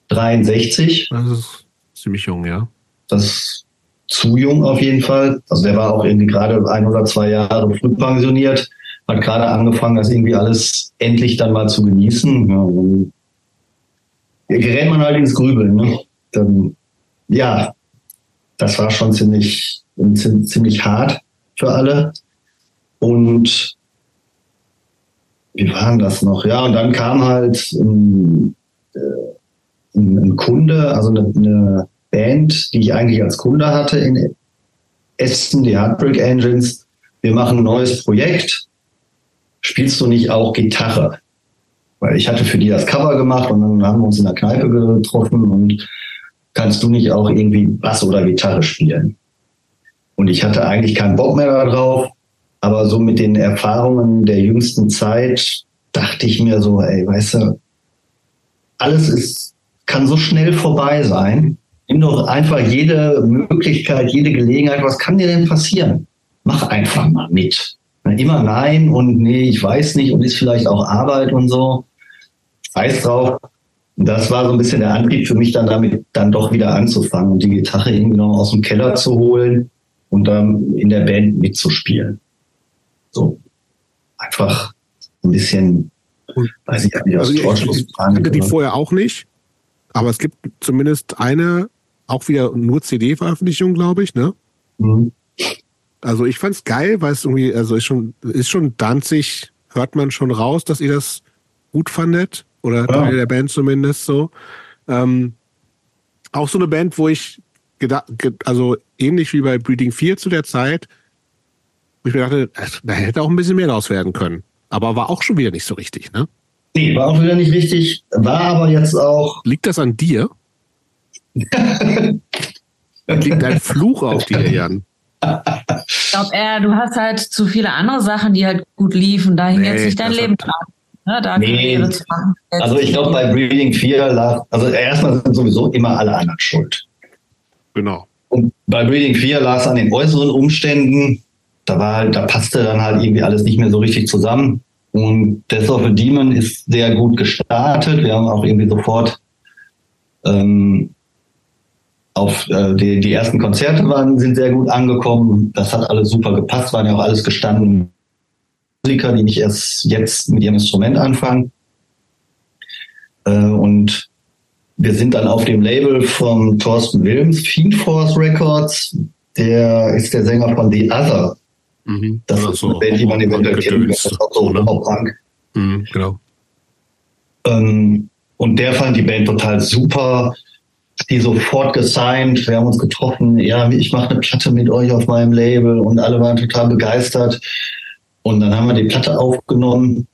S3: 63.
S2: Das ist ziemlich jung, ja.
S3: Das ist zu jung auf jeden Fall. Also der war auch irgendwie gerade ein oder zwei Jahre früh pensioniert, hat gerade angefangen, das irgendwie alles endlich dann mal zu genießen. Ja, gerät man halt ins Grübeln. Ne? Dann, ja, das war schon ziemlich, ziemlich hart für alle. Und wie war denn das noch? Ja, und dann kam halt ein, äh, ein Kunde, also eine, eine, Band, die ich eigentlich als Kunde hatte in Essen, die Heartbreak Engines. Wir machen ein neues Projekt. Spielst du nicht auch Gitarre? Weil ich hatte für die das Cover gemacht und dann haben wir uns in der Kneipe getroffen und kannst du nicht auch irgendwie Bass oder Gitarre spielen? Und ich hatte eigentlich keinen Bock mehr darauf, aber so mit den Erfahrungen der jüngsten Zeit dachte ich mir so, ey, weißt du, alles ist, kann so schnell vorbei sein. Nimm doch einfach jede Möglichkeit, jede Gelegenheit. Was kann dir denn passieren? Mach einfach mal mit. Immer nein und nee, ich weiß nicht und ist vielleicht auch Arbeit und so. Scheiß drauf. Das war so ein bisschen der Antrieb für mich, dann damit dann doch wieder anzufangen und die Gitarre irgendwie noch aus dem Keller zu holen und dann in der Band mitzuspielen. So. Einfach ein bisschen,
S2: weiß ich nicht, aus also ich, ich kannte die vorher auch nicht, aber es gibt zumindest eine auch wieder nur CD-Veröffentlichung, glaube ich, ne? Mhm. Also ich fand's geil, weil es irgendwie, also ist schon, ist schon Danzig, hört man schon raus, dass ihr das gut fandet. Oder ja. Der Band zumindest so. Ähm, auch so eine Band, wo ich gedacht, also ähnlich wie bei Breeding 4 zu der Zeit, wo ich mir dachte, da hätte auch ein bisschen mehr draus werden können. Aber war auch schon wieder nicht so richtig, ne?
S3: Nee, war auch wieder nicht richtig. War aber jetzt auch.
S2: Liegt das an dir? Liegt ein Fluch auf dir, Jan.
S1: Ich glaube, äh, du hast halt zu viele andere Sachen, die halt gut liefen. Da hing nee, jetzt nicht dein Leben dran.
S3: Ne, da nee. Also ich glaube, bei Breeding 4 lag, also erstmal sind sowieso immer alle anderen schuld.
S2: Genau.
S3: Und bei Breeding 4 lag es an den äußeren Umständen. Da war halt, da passte dann halt irgendwie alles nicht mehr so richtig zusammen. Und Death of a Demon ist sehr gut gestartet. Wir haben auch irgendwie sofort ähm, auf äh, die, die ersten Konzerte waren, sind sehr gut angekommen. Das hat alles super gepasst, waren ja auch alles gestanden Musiker, die nicht erst jetzt mit ihrem Instrument anfangen. Äh, und wir sind dann auf dem Label von Thorsten Wilms, Fiend Force Records. Der ist der Sänger von The Other. Mhm. Das ist so, eine Band, die man eventuell kennt. Das ist auch so ne? Punk. Mhm, genau. Ähm, und der fand die Band total super die sofort gesigned. Wir haben uns getroffen. Ja, ich mache eine Platte mit euch auf meinem Label und alle waren total begeistert. Und dann haben wir die Platte aufgenommen,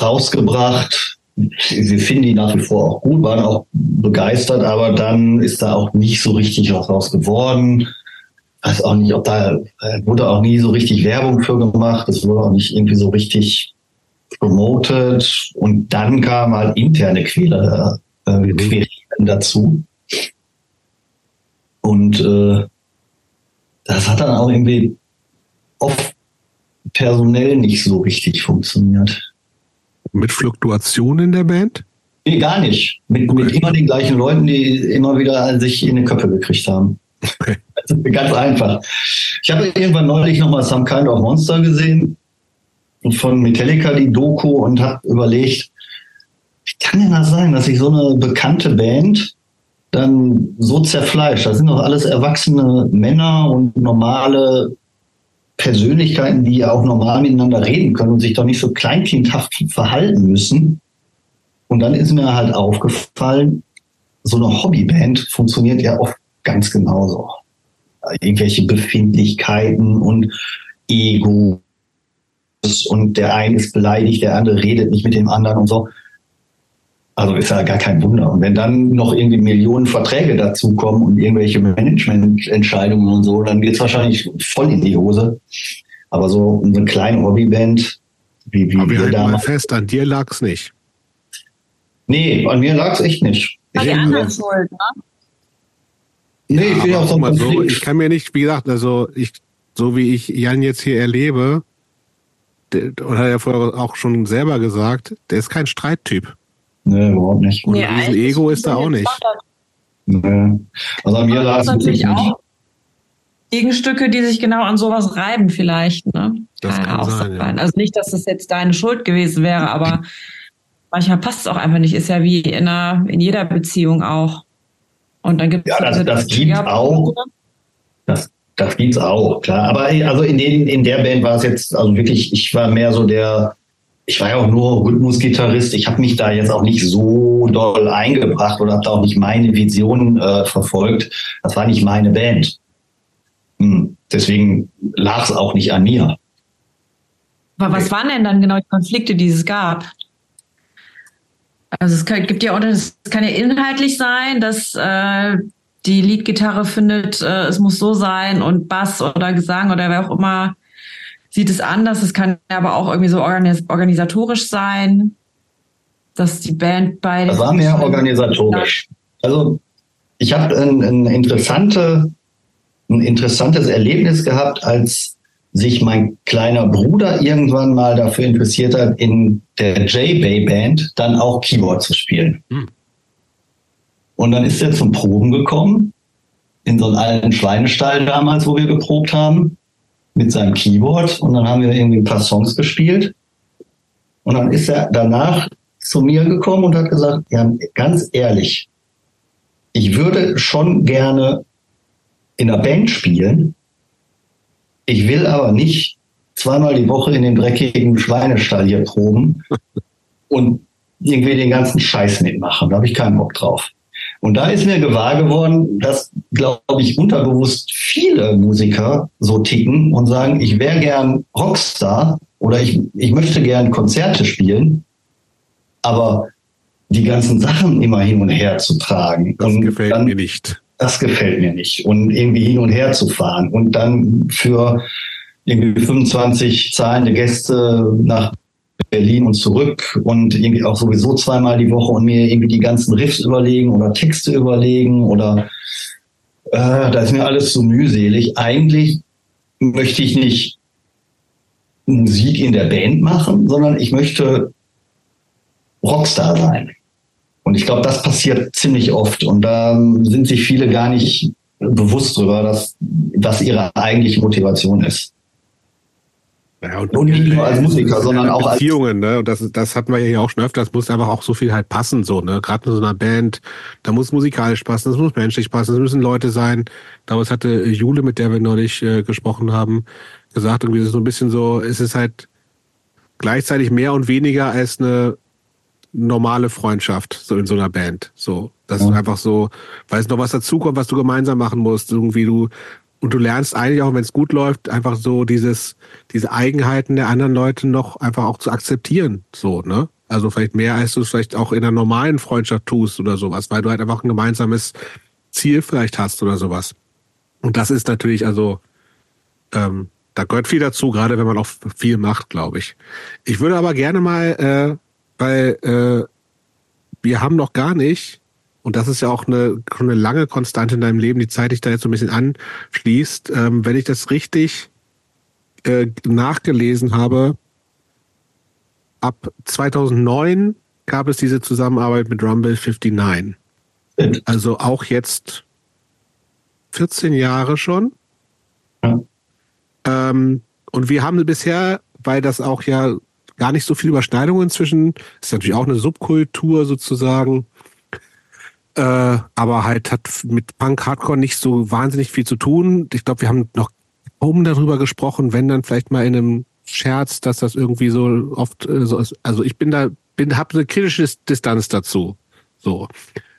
S3: rausgebracht. Sie finden die nach wie vor auch gut, waren auch begeistert, aber dann ist da auch nicht so richtig was raus geworden. Weiß auch nicht, ob da wurde auch nie so richtig Werbung für gemacht. Es wurde auch nicht irgendwie so richtig promoted. Und dann kam halt interne Quäler, äh, Querelen dazu. Und äh, das hat dann auch irgendwie oft personell nicht so richtig funktioniert.
S2: Mit Fluktuation in der Band?
S3: Nee, gar nicht. Mit, okay. mit immer den gleichen Leuten, die immer wieder sich in die Köpfe gekriegt haben. Okay. Ganz einfach. Ich habe irgendwann neulich nochmal Some Kind of Monster gesehen von Metallica, die Doku, und habe überlegt, kann denn das sein, dass sich so eine bekannte Band dann so zerfleischt? Das sind doch alles erwachsene Männer und normale Persönlichkeiten, die ja auch normal miteinander reden können und sich doch nicht so kleinkindhaft verhalten müssen. Und dann ist mir halt aufgefallen, so eine Hobbyband funktioniert ja oft ganz genauso. Irgendwelche Befindlichkeiten und Ego und der eine ist beleidigt, der andere redet nicht mit dem anderen und so. Also ist ja gar kein Wunder. Und wenn dann noch irgendwie Millionen Verträge dazukommen und irgendwelche Managemententscheidungen und so, dann geht es wahrscheinlich voll in die Hose. Aber so eine kleine Hobbyband, wie, wie
S2: Aber wir, wir halten mal fest, an dir lag es nicht.
S3: Nee, an mir lag es echt nicht. Ich,
S1: die anderen schuld, ne?
S2: Nee, ich bin auch so, mal so Ich kann mir nicht, wie gesagt, also ich, so wie ich Jan jetzt hier erlebe, und hat er ja vorher auch schon selber gesagt, der ist kein Streittyp.
S3: Nee, überhaupt nicht.
S2: Und ein riesen Ego ist da auch nicht.
S3: Nee. Also an mir lag es
S1: ist natürlich
S3: nicht.
S1: auch Gegenstücke, die sich genau an sowas reiben, vielleicht. Ne?
S2: Das
S1: ja
S2: kann
S1: auch
S2: sein, ja.
S1: Also nicht, dass das jetzt deine Schuld gewesen wäre, aber manchmal passt es auch einfach nicht. Ist ja wie in, einer, in jeder Beziehung auch. Und dann gibt es
S3: Ja, das- das gibt's auch. Das, das gibt's auch, klar. Aber also in, den, in der Band war es jetzt, also wirklich, ich war mehr so der, ich war ja auch nur Rhythmusgitarrist. Ich habe mich da jetzt auch nicht so doll eingebracht oder habe da auch nicht meine Vision äh, verfolgt. Das war nicht meine Band. Hm. Deswegen lag es auch nicht an mir.
S1: Aber was waren denn dann genau die Konflikte, die es gab? Also es kann, gibt ja auch, es kann ja inhaltlich sein, dass äh, die Leadgitarre findet, äh, es muss so sein und Bass oder Gesang oder wer auch immer sieht es anders. Es kann aber auch irgendwie so organis organisatorisch sein, dass die Band beide.
S3: Das war mehr organisatorisch. Also ich habe ein, ein, interessante, ein interessantes Erlebnis gehabt, als sich mein kleiner Bruder irgendwann mal dafür interessiert hat, in der J-Bay Band dann auch Keyboard zu spielen.
S2: Hm.
S3: Und dann ist er zum Proben gekommen, in so einen alten Schweinestall damals, wo wir geprobt haben, mit seinem Keyboard. Und dann haben wir irgendwie ein paar Songs gespielt. Und dann ist er danach zu mir gekommen und hat gesagt, ja, ganz ehrlich, ich würde schon gerne in einer Band spielen. Ich will aber nicht zweimal die Woche in den dreckigen Schweinestall hier proben und irgendwie den ganzen Scheiß mitmachen. Da habe ich keinen Bock drauf. Und da ist mir gewahr geworden, dass, glaube ich, unterbewusst viele Musiker so ticken und sagen, ich wäre gern Rockstar oder ich, ich möchte gern Konzerte spielen, aber die ganzen Sachen immer hin und her zu tragen.
S2: Das
S3: und
S2: gefällt
S3: dann,
S2: mir nicht.
S3: Das gefällt mir nicht. Und irgendwie hin und her zu fahren und dann für irgendwie 25 zahlende Gäste nach Berlin und zurück und irgendwie auch sowieso zweimal die Woche und mir irgendwie die ganzen Riffs überlegen oder Texte überlegen oder äh, da ist mir alles so mühselig. Eigentlich möchte ich nicht Musik in der Band machen, sondern ich möchte Rockstar sein. Und ich glaube, das passiert ziemlich oft. Und da sind sich viele gar nicht bewusst drüber, dass was ihre eigentliche Motivation ist.
S2: Ja, und,
S3: Und nicht nur als Musiker, sondern auch als-
S2: Beziehungen, ne? Und das, das hatten wir ja hier auch schon öfter. Das muss einfach auch so viel halt passen, so, ne? Gerade in so einer Band, da muss musikalisch passen, das muss menschlich passen, es müssen Leute sein. Damals hatte Jule, mit der wir neulich äh, gesprochen haben, gesagt, irgendwie ist es so ein bisschen so, es ist halt gleichzeitig mehr und weniger als eine normale Freundschaft, so in so einer Band. So. Das ist
S3: Ja.
S2: einfach so, weil es noch was dazukommt, was du gemeinsam machen musst. Irgendwie du, und du lernst eigentlich auch, wenn es gut läuft, einfach so dieses, diese Eigenheiten der anderen Leute noch einfach auch zu akzeptieren. So, ne? Also vielleicht mehr, als du es vielleicht auch in einer normalen Freundschaft tust oder sowas, weil du halt einfach ein gemeinsames Ziel vielleicht hast oder sowas. Und das ist natürlich, also, ähm, da gehört viel dazu, gerade wenn man auch viel macht, glaube ich. Ich würde aber gerne mal, äh, weil äh, wir haben noch gar nicht, und das ist ja auch eine, schon eine lange Konstante in deinem Leben, die Zeit dich da jetzt so ein bisschen anschließt, ähm, wenn ich das richtig äh, nachgelesen habe, ab 2009 gab es diese Zusammenarbeit mit Rumble 59. Also auch jetzt 14 Jahre schon.
S3: Ja.
S2: Ähm, und wir haben bisher, weil das auch ja gar nicht so viel Überschneidungen zwischen, ist natürlich auch eine Subkultur sozusagen, äh, aber halt hat mit Punk Hardcore nicht so wahnsinnig viel zu tun. Ich glaube, wir haben noch kaum darüber gesprochen, wenn dann vielleicht mal in einem Scherz, dass das irgendwie so oft äh, so ist. Also ich bin da, bin, habe eine kritische Dis- Distanz dazu. So.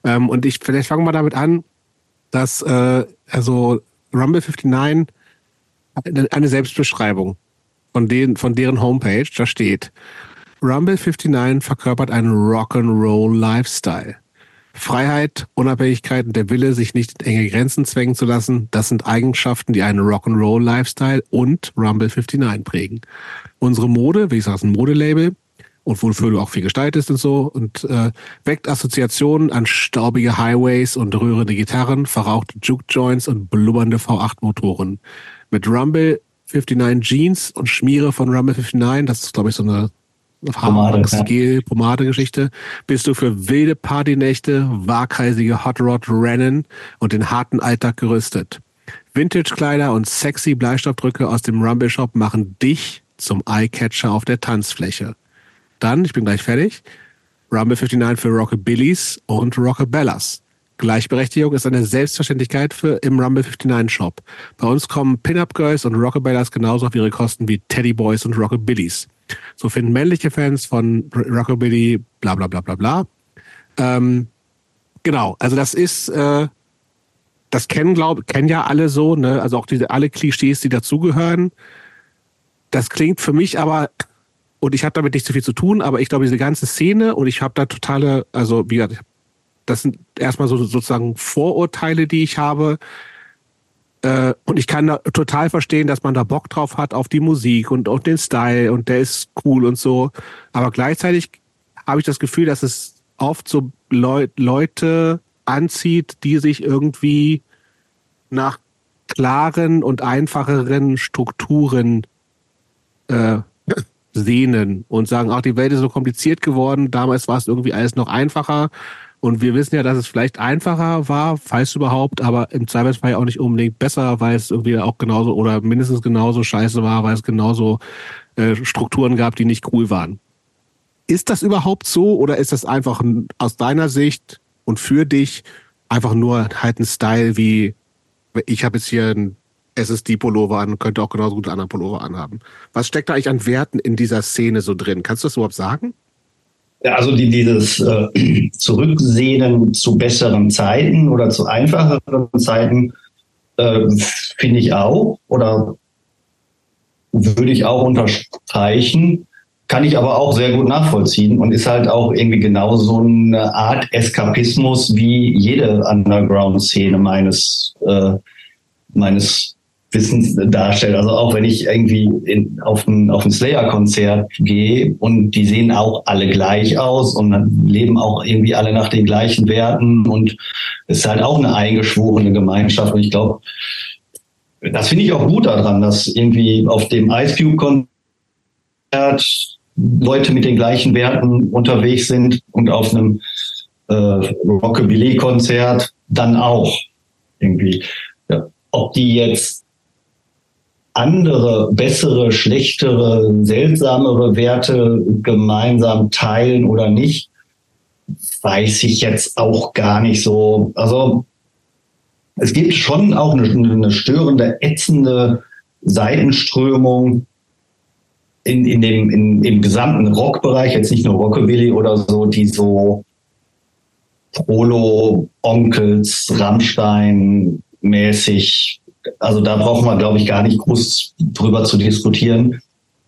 S2: Ähm, und ich, vielleicht fangen wir damit an, dass äh, also Rumble 59 eine- Selbstbeschreibung von, denen, von deren Homepage, da steht, Rumble 59 verkörpert einen Rock'n'Roll Lifestyle. Freiheit, Unabhängigkeit und der Wille, sich nicht in enge Grenzen zwängen zu lassen, das sind Eigenschaften, die einen Rock'n'Roll Lifestyle und Rumble 59 prägen. Unsere Mode, wie ich sage, ist ein Modelabel und wofür du auch viel gestaltest und so und äh, weckt Assoziationen an staubige Highways und rührende Gitarren, verrauchte Juke Joints und blubbernde V8 Motoren. Mit Rumble 59 Jeans und schmiere von Rumble 59, das ist glaube ich so eine Pomade, Pomade-Geschichte, bist du für wilde Partynächte, waghalsige Hot Rod Rennen und den harten Alltag gerüstet. Vintage-Kleider und sexy Bleistoffdrücke aus dem Rumble Shop machen dich zum Eyecatcher auf der Tanzfläche. Dann, ich bin gleich fertig, Rumble 59 für Rockabillys und Rockabellas. Gleichberechtigung ist eine Selbstverständlichkeit für im Rumble 59 Shop. Bei uns kommen Pin-Up Girls und Rockabellas genauso auf ihre Kosten wie Teddy Boys und Rockabillys. So finden männliche Fans von Rockabilly bla bla bla bla bla. Ähm, genau, also das ist, äh, das kennen, glaube kennen ja alle so, ne? Also auch diese alle Klischees, die dazugehören. Das klingt für mich aber, und ich habe damit nicht so viel zu tun, aber ich glaube, diese ganze Szene und ich habe da totale, also wie gesagt, das sind erstmal so sozusagen Vorurteile, die ich habe. Äh, und ich kann da total verstehen, dass man da Bock drauf hat auf die Musik und auf den Style und der ist cool und so. Aber gleichzeitig habe ich das Gefühl, dass es oft so Leu Leute anzieht, die sich irgendwie nach klaren und einfacheren Strukturen äh, sehnen und sagen, ach, die Welt ist so kompliziert geworden, damals war es irgendwie alles noch einfacher und wir wissen ja, dass es vielleicht einfacher war, falls überhaupt, aber im Zweifelsfall auch nicht unbedingt besser, weil es irgendwie auch genauso oder mindestens genauso scheiße war, weil es genauso äh, Strukturen gab, die nicht cool waren. Ist das überhaupt so oder ist das einfach aus deiner Sicht und für dich einfach nur halt ein Style wie ich habe jetzt hier ein SSD-Pullover an, könnte auch genauso gut einen anderen Pullover anhaben. Was steckt da eigentlich an Werten in dieser Szene so drin? Kannst du das überhaupt sagen?
S3: Also die, dieses äh, Zurücksehnen zu besseren Zeiten oder zu einfacheren Zeiten äh, finde ich auch oder würde ich auch unterstreichen, kann ich aber auch sehr gut nachvollziehen und ist halt auch irgendwie genau so eine Art Eskapismus wie jede Underground-Szene meines, äh, meines Wissens darstellt. Also auch wenn ich irgendwie in, auf ein, auf ein Slayer-Konzert gehe und die sehen auch alle gleich aus und leben auch irgendwie alle nach den gleichen Werten und es ist halt auch eine eingeschworene Gemeinschaft. Und ich glaube, das finde ich auch gut daran, dass irgendwie auf dem Ice Cube-Konzert Leute mit den gleichen Werten unterwegs sind und auf einem äh, Rockabilly-Konzert dann auch irgendwie. Ja. Ob die jetzt andere, bessere, schlechtere, seltsamere Werte gemeinsam teilen oder nicht, weiß ich jetzt auch gar nicht so. Also es gibt schon auch eine, eine störende, ätzende Seitenströmung in, in dem, in, im gesamten Rockbereich, jetzt nicht nur Rockabilly oder so, die so Prolo, Onkels, Rammstein mäßig also da braucht man, glaube ich, gar nicht groß drüber zu diskutieren.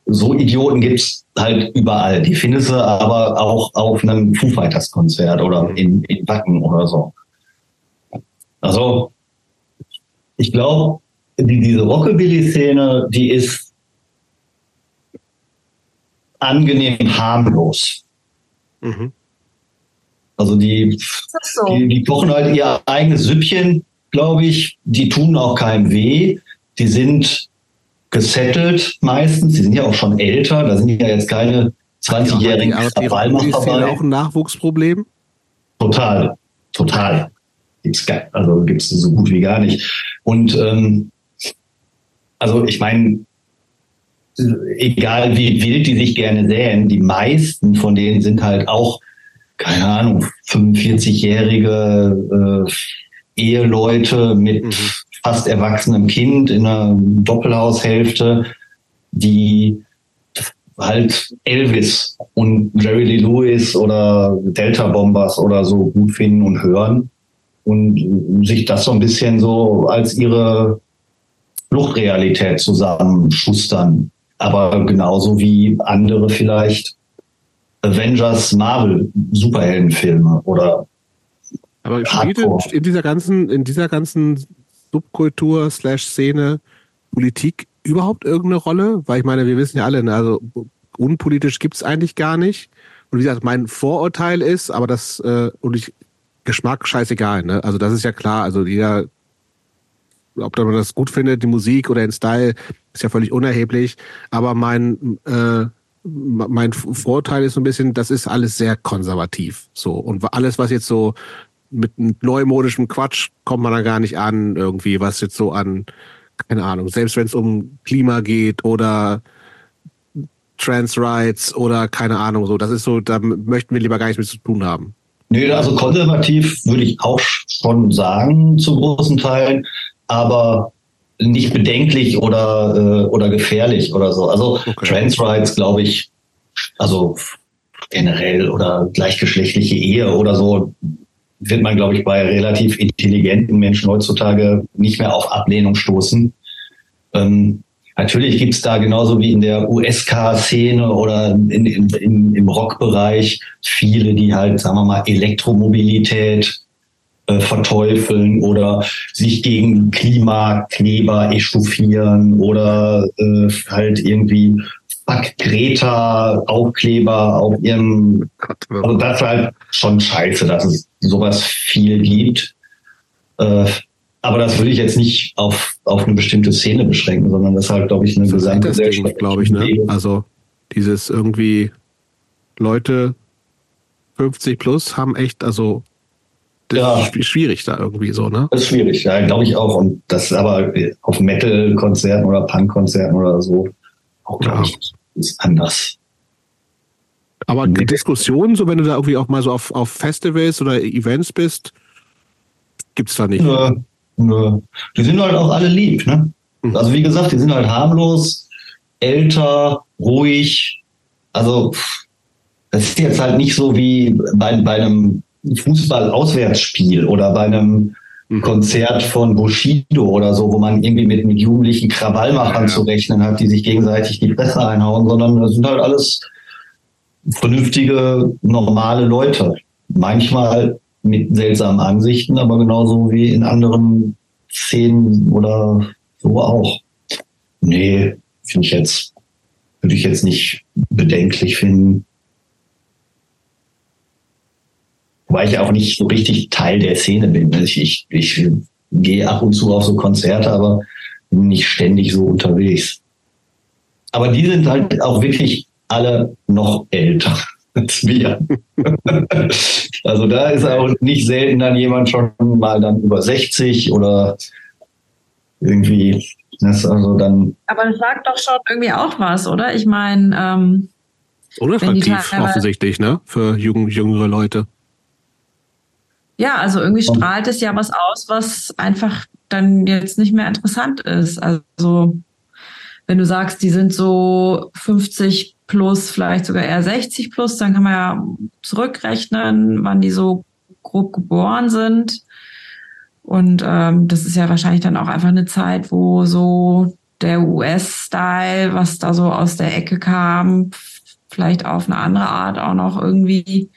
S3: So Idioten gibt's halt überall. Die findest du aber auch auf einem Foo Fighters Konzert oder in, in Wacken oder so. Also ich glaube, die, diese Rockabilly-Szene, die ist angenehm harmlos. Mhm. Also die, so. die, die kochen halt ihr eigenes Süppchen glaube ich. Die tun auch keinem weh. Die sind gesettelt meistens. Die sind ja auch schon älter. Da sind ja jetzt keine 20-jährigen
S2: ja, Krawallmacher dabei. auch ein Nachwuchsproblem?
S3: Total, total. Gibt's gar, also gibt's so gut wie gar nicht. Und ähm, also ich meine, egal wie wild die sich gerne säen, die meisten von denen sind halt auch, keine Ahnung, 45-jährige äh, Eheleute mit mhm. fast erwachsenem Kind in einer Doppelhaushälfte, die halt Elvis und Jerry Lee Lewis oder Delta Bombers oder so gut finden und hören und sich das so ein bisschen so als ihre Fluchtrealität zusammenschustern. Aber genauso wie andere vielleicht Avengers Marvel Superheldenfilme oder
S2: aber spielt in dieser ganzen, in dieser ganzen Subkultur slash Szene Politik überhaupt irgendeine Rolle? Weil ich meine, wir wissen ja alle, ne, also unpolitisch gibt's eigentlich gar nicht. Und wie gesagt, mein Vorurteil ist, aber das, äh, und ich, Geschmack scheißegal, ne? Also das ist ja klar, also jeder ob man das gut findet, die Musik oder den Style, ist ja völlig unerheblich. Aber mein, äh, mein Vorteil ist so ein bisschen, das ist alles sehr konservativ. So. Und alles, was jetzt so mit neumodischem Quatsch kommt man da gar nicht an, irgendwie, was jetzt so an, keine Ahnung, selbst wenn es um Klima geht oder Trans Rights oder keine Ahnung, so, das ist so, da möchten wir lieber gar nichts mit zu tun haben.
S3: Nee, also konservativ würde ich auch schon sagen, zu großen Teilen, aber nicht bedenklich oder, äh, oder gefährlich oder so. Also okay. Trans Rights, glaube ich, also generell oder gleichgeschlechtliche Ehe oder so, wird man, glaube ich, bei relativ intelligenten Menschen heutzutage nicht mehr auf Ablehnung stoßen. Ähm, natürlich gibt's da genauso wie in der USK-Szene oder in, in, in, im Rockbereich viele, die halt, sagen wir mal, Elektromobilität äh, verteufeln oder sich gegen Klimakleber echauffieren oder äh, halt irgendwie Fuck Greta Aufkleber auf ihrem, also das ist halt schon scheiße, dass es sowas viel gibt. Äh, aber das würde ich jetzt nicht auf, auf eine bestimmte Szene beschränken, sondern das ist halt, glaube ich, eine gesamte
S2: glaube ich, ne? Also dieses irgendwie Leute 50 plus haben echt, also das ja. ist schwierig da irgendwie so, ne?
S3: Das ist schwierig, ja, glaube ich auch. Und das aber auf Metal-Konzerten oder Punk-Konzerten oder so auch, glaube ich, ist anders.
S2: Aber die Diskussionen, so wenn du da irgendwie auch mal so auf, auf Festivals oder Events bist, gibt's da nicht. Nö,
S3: nö. Die sind halt auch alle lieb, ne? Mhm. Also wie gesagt, die sind halt harmlos, älter, ruhig. Also das ist jetzt halt nicht so wie bei, bei einem Fußball-Auswärtsspiel oder bei einem mhm. Konzert von Bushido oder so, wo man irgendwie mit, mit jugendlichen Krawallmachern ja. zu rechnen hat, die sich gegenseitig die Presse einhauen, sondern das sind halt alles vernünftige, normale Leute. Manchmal mit seltsamen Ansichten, aber genauso wie in anderen Szenen oder so auch. Nee, finde ich jetzt, würde ich jetzt nicht bedenklich finden. Weil ich auch nicht so richtig Teil der Szene bin. Ich, ich, ich gehe ab und zu auf so Konzerte, aber bin nicht ständig so unterwegs. Aber die sind halt auch wirklich alle noch älter als wir. also da ist auch nicht selten dann jemand schon mal dann über 60 oder irgendwie. Das also dann
S1: Aber das sagt doch schon irgendwie auch was, oder? Ich meine, ähm,
S2: unattraktiv offensichtlich, ne? Für jüngere Leute.
S1: Ja, also irgendwie strahlt es ja was aus, was einfach dann jetzt nicht mehr interessant ist. Also wenn du sagst, die sind so 50 plus, vielleicht sogar eher 60 plus, dann kann man ja zurückrechnen, wann die so grob geboren sind. Und ähm, das ist ja wahrscheinlich dann auch einfach eine Zeit, wo so der US-Style, was da so aus der Ecke kam, vielleicht auf eine andere Art auch noch irgendwie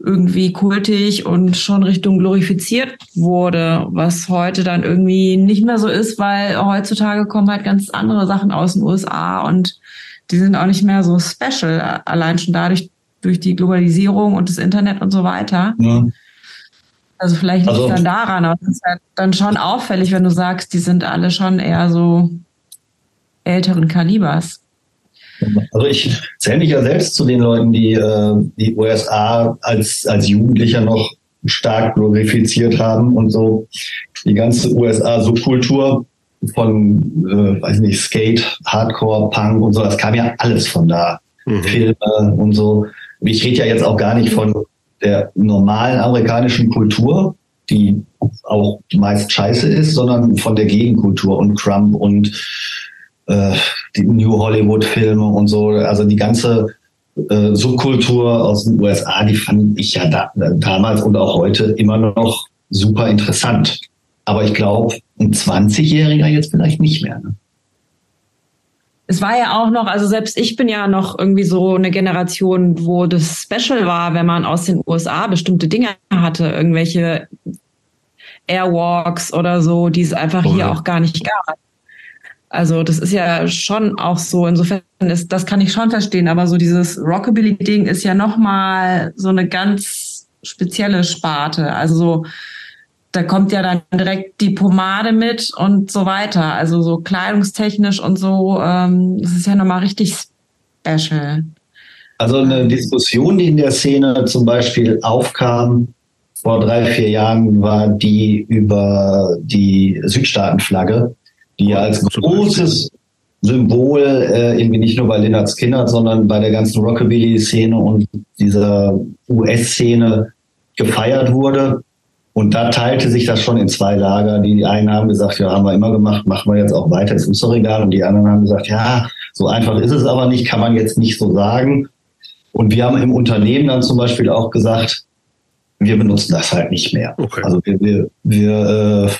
S1: irgendwie kultig und schon Richtung glorifiziert wurde, was heute dann irgendwie nicht mehr so ist, weil heutzutage kommen halt ganz andere Sachen aus den USA und die sind auch nicht mehr so special, allein schon dadurch, durch die Globalisierung und das Internet und so weiter. Ja. Also vielleicht liegt also, dann daran, aber es ist halt dann schon auffällig, wenn du sagst, die sind alle schon eher so älteren Kalibers.
S3: Also ich zähle mich ja selbst zu den Leuten, die äh, die USA als, als Jugendlicher noch stark glorifiziert haben und so die ganze USA-Subkultur von, äh, weiß nicht, Skate, Hardcore, Punk und so, das kam ja alles von da. Mhm. Filme und so. Ich rede ja jetzt auch gar nicht von der normalen amerikanischen Kultur, die auch meist scheiße ist, sondern von der Gegenkultur und Trump und äh, die New Hollywood-Filme und so, also die ganze äh, Subkultur aus den USA, die fand ich ja da, damals und auch heute immer noch super interessant. Aber ich glaube, ein 20-Jähriger jetzt vielleicht nicht mehr. Ne?
S1: Es war ja auch noch, also selbst ich bin ja noch irgendwie so eine Generation, wo das Special war, wenn man aus den USA bestimmte Dinge hatte, irgendwelche Airwalks oder so, die es einfach oh, hier ja. auch gar nicht gab. Also das ist ja schon auch so, insofern ist, das kann ich schon verstehen, aber so dieses Rockabilly-Ding ist ja nochmal so eine ganz spezielle Sparte. Also so da kommt ja dann direkt die Pomade mit und so weiter. Also so kleidungstechnisch und so, ähm, das ist ja nochmal richtig special.
S3: Also eine Diskussion, die in der Szene zum Beispiel aufkam vor drei, vier Jahren, war die über die Südstaatenflagge, die ja als großes Symbol äh, irgendwie nicht nur bei Lennart Skinner, sondern bei der ganzen Rockabilly-Szene und dieser US-Szene gefeiert wurde. Und da teilte sich das schon in zwei Lager. Die einen haben gesagt, ja, haben wir immer gemacht, machen wir jetzt auch weiter, ist uns doch egal. Und die anderen haben gesagt, ja, so einfach ist es aber nicht, kann man jetzt nicht so sagen. Und wir haben im Unternehmen dann zum Beispiel auch gesagt, wir benutzen das halt nicht mehr. Okay. Also wir, wir, wir äh,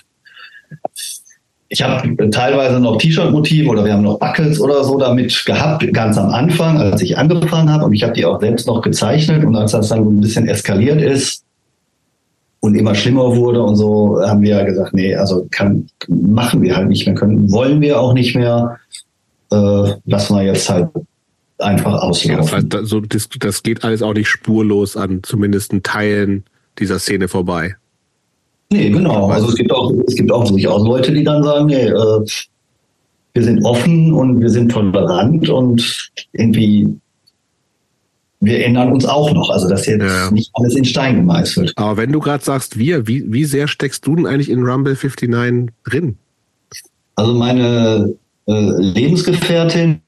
S3: ich habe teilweise noch T-Shirt-Motive oder wir haben noch Buckles oder so damit gehabt, ganz am Anfang, als ich angefangen habe. Und ich habe die auch selbst noch gezeichnet. Und als das dann so ein bisschen eskaliert ist, und immer schlimmer wurde und so haben wir gesagt, nee, also kann, machen wir halt nicht mehr, können, wollen wir auch nicht mehr, äh, lassen wir jetzt halt einfach auslaufen. Ja, das,
S2: das geht alles auch nicht spurlos an zumindest Teilen dieser Szene vorbei.
S3: Nee, genau. Also es gibt auch, es gibt auch durchaus Leute, die dann sagen, nee, äh, wir sind offen und wir sind tolerant und irgendwie wir ändern uns auch noch. Also das ist jetzt ja. nicht alles in Stein gemeißelt.
S2: Aber wenn du gerade sagst wir, wie, wie sehr steckst du denn eigentlich in Rumble 59 drin?
S3: Also meine äh, Lebensgefährtin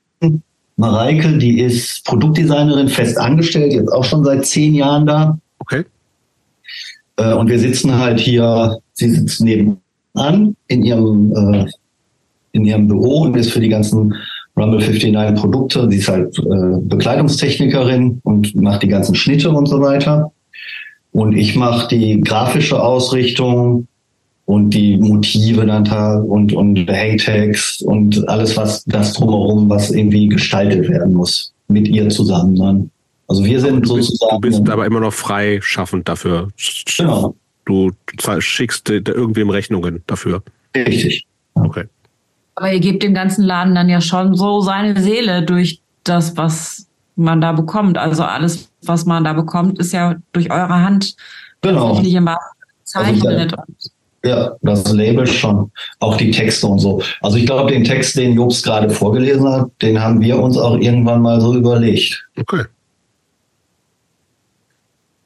S3: Mareike, die ist Produktdesignerin fest angestellt, jetzt auch schon seit zehn Jahren da.
S2: Okay.
S3: Äh, und wir sitzen halt hier, sie sitzt nebenan in ihrem, äh, in ihrem Büro und ist für die ganzen Rumble 59 Produkte. Sie ist halt äh, Bekleidungstechnikerin und macht die ganzen Schnitte und so weiter. Und ich mache die grafische Ausrichtung und die Motive dann da und, und Hangtags und alles, was das drumherum, was irgendwie gestaltet werden muss, mit ihr zusammen dann. Also wir sind
S2: du
S3: bist, sozusagen.
S2: Du bist aber immer noch frei schaffend dafür. Genau. Du schickst irgendwem Rechnungen dafür.
S3: Richtig.
S2: Okay.
S1: Aber ihr gebt dem ganzen Laden dann ja schon so seine Seele durch das, was man da bekommt. Also alles, was man da bekommt, ist ja durch eure Hand
S3: genau.
S1: gezeichnet.
S3: Also ja, das Label schon. Auch die Texte und so. Also ich glaube, den Text, den Jobs gerade vorgelesen hat, den haben wir uns auch irgendwann mal so überlegt.
S2: Okay.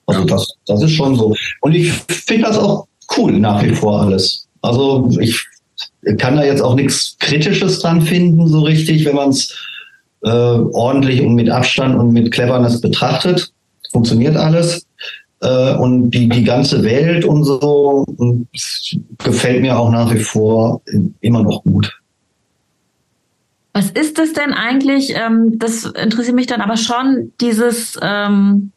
S3: Also ja. das, das ist schon so. Und ich finde das auch cool nach wie vor alles. Also ich kann da jetzt auch nichts Kritisches dran finden, so richtig, wenn man es äh, ordentlich und mit Abstand und mit Cleverness betrachtet. Funktioniert alles. Äh, und die, die ganze Welt und so und gefällt mir auch nach wie vor immer noch gut.
S1: Was ist das denn eigentlich? Ähm, das interessiert mich dann aber schon, dieses, ähm,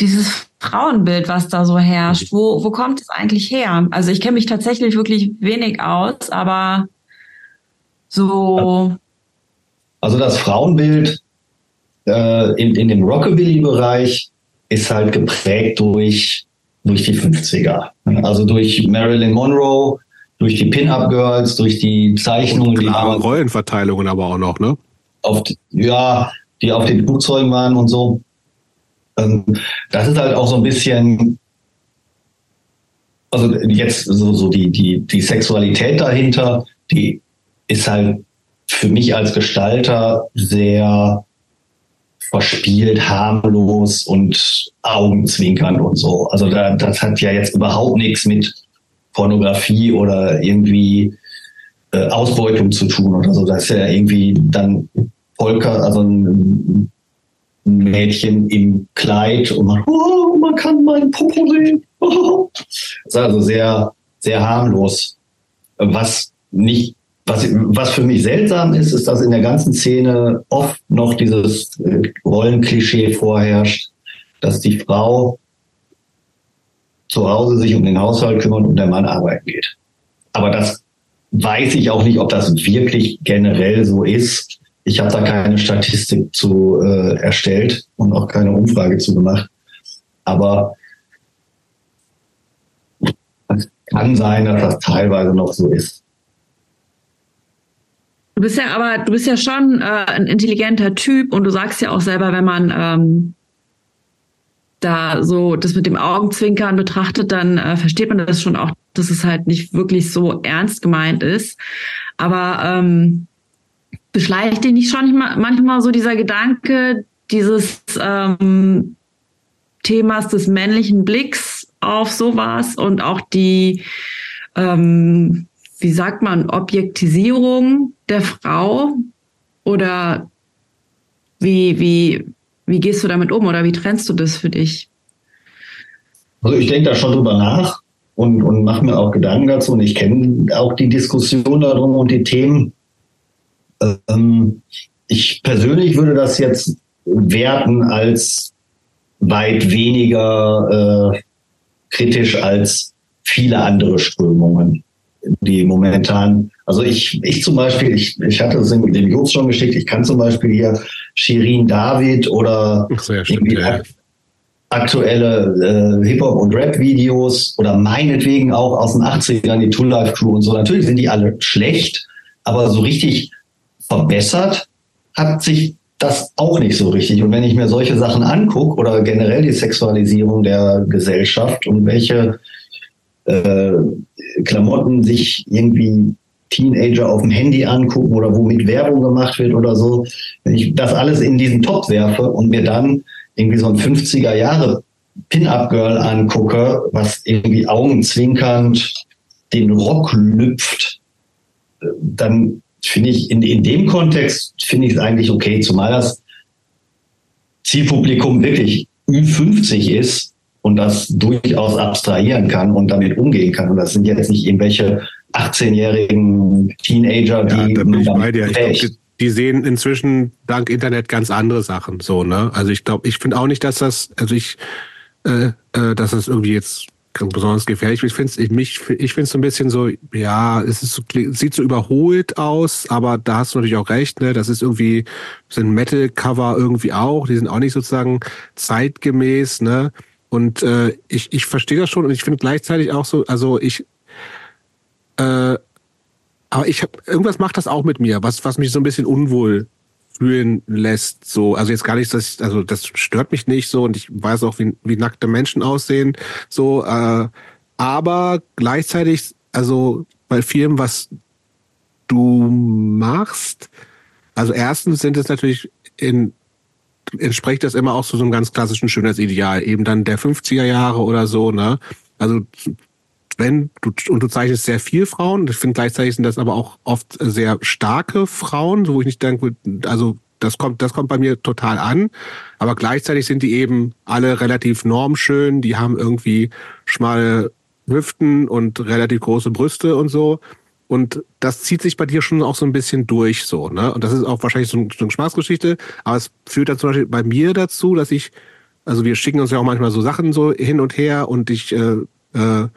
S1: dieses Frauenbild, was da so herrscht. Wo, wo kommt es eigentlich her? Also ich kenne mich tatsächlich wirklich wenig aus, aber so.
S3: Also das Frauenbild äh, in, in dem Rockabilly-Bereich ist halt geprägt durch, durch die 50er. Also durch Marilyn Monroe, durch die Pin-Up-Girls, durch die Zeichnungen. Und
S2: die Rollenverteilungen aber auch noch, ne?
S3: Auf, ja, die auf den Flugzeugen waren und so. Ähm, das ist halt auch so ein bisschen, also jetzt so, so die, die, die Sexualität dahinter, die ist halt für mich als Gestalter sehr verspielt, harmlos und augenzwinkernd und so. Also da, das hat ja jetzt überhaupt nichts mit Pornografie oder irgendwie äh, Ausbeutung zu tun oder so. Das ist ja irgendwie dann Volker, also ein, Mädchen im Kleid und man, oh, man kann meinen Popo sehen. Oh. Das ist also sehr, sehr harmlos. Was nicht, was, was für mich seltsam ist, ist, dass in der ganzen Szene oft noch dieses äh, Rollenklischee vorherrscht, dass die Frau zu Hause sich um den Haushalt kümmert und der Mann arbeiten geht. Aber das weiß ich auch nicht, ob das wirklich generell so ist. Ich habe da keine Statistik zu äh, erstellt und auch keine Umfrage zu gemacht. Aber es kann sein, dass das teilweise noch so ist.
S1: Du bist ja aber, du bist ja schon äh, ein intelligenter Typ und du sagst ja auch selber, wenn man ähm, da so das mit dem Augenzwinkern betrachtet, dann äh, versteht man das schon auch, dass es halt nicht wirklich so ernst gemeint ist. Aber ähm, beschleicht dich nicht schon manchmal so dieser Gedanke dieses ähm, Themas des männlichen Blicks auf sowas und auch die, ähm, wie sagt man, Objektisierung der Frau oder wie, wie, wie gehst du damit um oder wie trennst du das für dich?
S3: Also ich denke da schon drüber nach und, und mache mir auch Gedanken dazu und ich kenne auch die Diskussion darum und die Themen. Ähm, ich persönlich würde das jetzt werten als weit weniger äh, kritisch als viele andere Strömungen, die momentan, also ich, ich zum Beispiel, ich, ich hatte es dem Jungs schon geschickt, ich kann zum Beispiel hier Shirin David oder irgendwie ja. aktuelle äh, Hip-Hop- und Rap-Videos oder meinetwegen auch aus den 80ern, die Tool Life Crew und so. Natürlich sind die alle schlecht, aber so richtig verbessert hat sich das auch nicht so richtig. Und wenn ich mir solche Sachen angucke oder generell die Sexualisierung der Gesellschaft und welche äh, Klamotten sich irgendwie Teenager auf dem Handy angucken oder womit Werbung gemacht wird oder so, wenn ich das alles in diesen Top werfe und mir dann irgendwie so ein 50er Jahre Pin-Up-Girl angucke, was irgendwie augenzwinkernd den Rock lüpft, dann finde ich, in, in dem Kontext finde ich es eigentlich okay, zumal das Zielpublikum wirklich Ü50 ist und das durchaus abstrahieren kann und damit umgehen kann. Und das sind jetzt nicht irgendwelche 18-jährigen Teenager, die. Ja, da bin ich bei
S2: dir. Ich glaub, die, die sehen inzwischen dank Internet ganz andere Sachen so, ne? Also ich glaube, ich finde auch nicht, dass das, also ich, äh, äh, dass das irgendwie jetzt besonders gefährlich. Ich finde es ich, mich, ich find's so ein bisschen so, ja, es ist sieht so überholt aus, aber da hast du natürlich auch recht, ne? Das ist irgendwie, sind Metal-Cover irgendwie auch, die sind auch nicht sozusagen zeitgemäß, ne? Und äh, ich, ich verstehe das schon und ich finde gleichzeitig auch so, also ich, äh, aber ich habe irgendwas macht das auch mit mir, was, was mich so ein bisschen unwohl fühlen lässt. So, also jetzt gar nicht, dass ich, also das stört mich nicht so und ich weiß auch, wie, wie nackte Menschen aussehen. So, äh, aber gleichzeitig, also bei vielem, was du machst, also erstens sind es natürlich in entspricht das immer auch so, so einem ganz klassischen Schönheitsideal, eben dann der 50er Jahre oder so, ne? Also wenn du und du zeichnest sehr viel Frauen, ich finde gleichzeitig sind das aber auch oft sehr starke Frauen, wo ich nicht denke, also das kommt, das kommt bei mir total an. Aber gleichzeitig sind die eben alle relativ normschön, die haben irgendwie schmale Hüften und relativ große Brüste und so. Und das zieht sich bei dir schon auch so ein bisschen durch, so, ne? Und das ist auch wahrscheinlich so, ein, so eine Spaßgeschichte, aber es führt dann zum Beispiel bei mir dazu, dass ich, also wir schicken uns ja auch manchmal so Sachen so hin und her und ich äh, äh,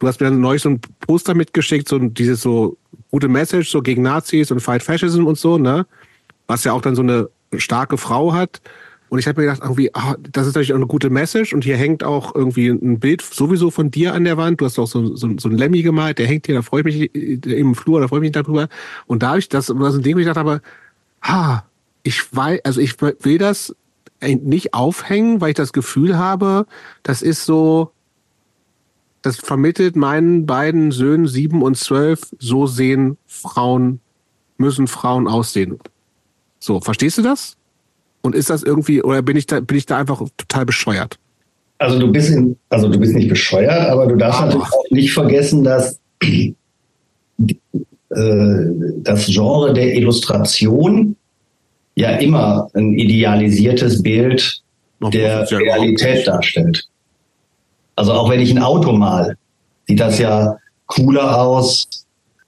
S2: Du hast mir neulich so ein Poster mitgeschickt, so dieses so gute Message, so gegen Nazis und Fight Fascism und so, ne? Was ja auch dann so eine starke Frau hat. Und ich habe mir gedacht, irgendwie, ah, das ist natürlich auch eine gute Message. Und hier hängt auch irgendwie ein Bild sowieso von dir an der Wand. Du hast auch so, so, so ein Lemmy gemalt, der hängt hier, da freue ich mich im Flur, da freue ich mich darüber. Und da habe ich das, das ist ein Ding, wo ich dachte, aber, ha, ich weiß, also ich will das nicht aufhängen, weil ich das Gefühl habe, das ist so, das vermittelt meinen beiden Söhnen sieben und zwölf, so sehen Frauen, müssen Frauen aussehen. So, verstehst du das? Und ist das irgendwie, oder bin ich da, bin ich da einfach total bescheuert?
S3: Also du bist in, also du bist nicht bescheuert, aber du darfst aber. natürlich auch nicht vergessen, dass äh, das Genre der Illustration ja immer ein idealisiertes Bild der Realität darstellt. Also auch wenn ich ein Auto mal, sieht das ja cooler aus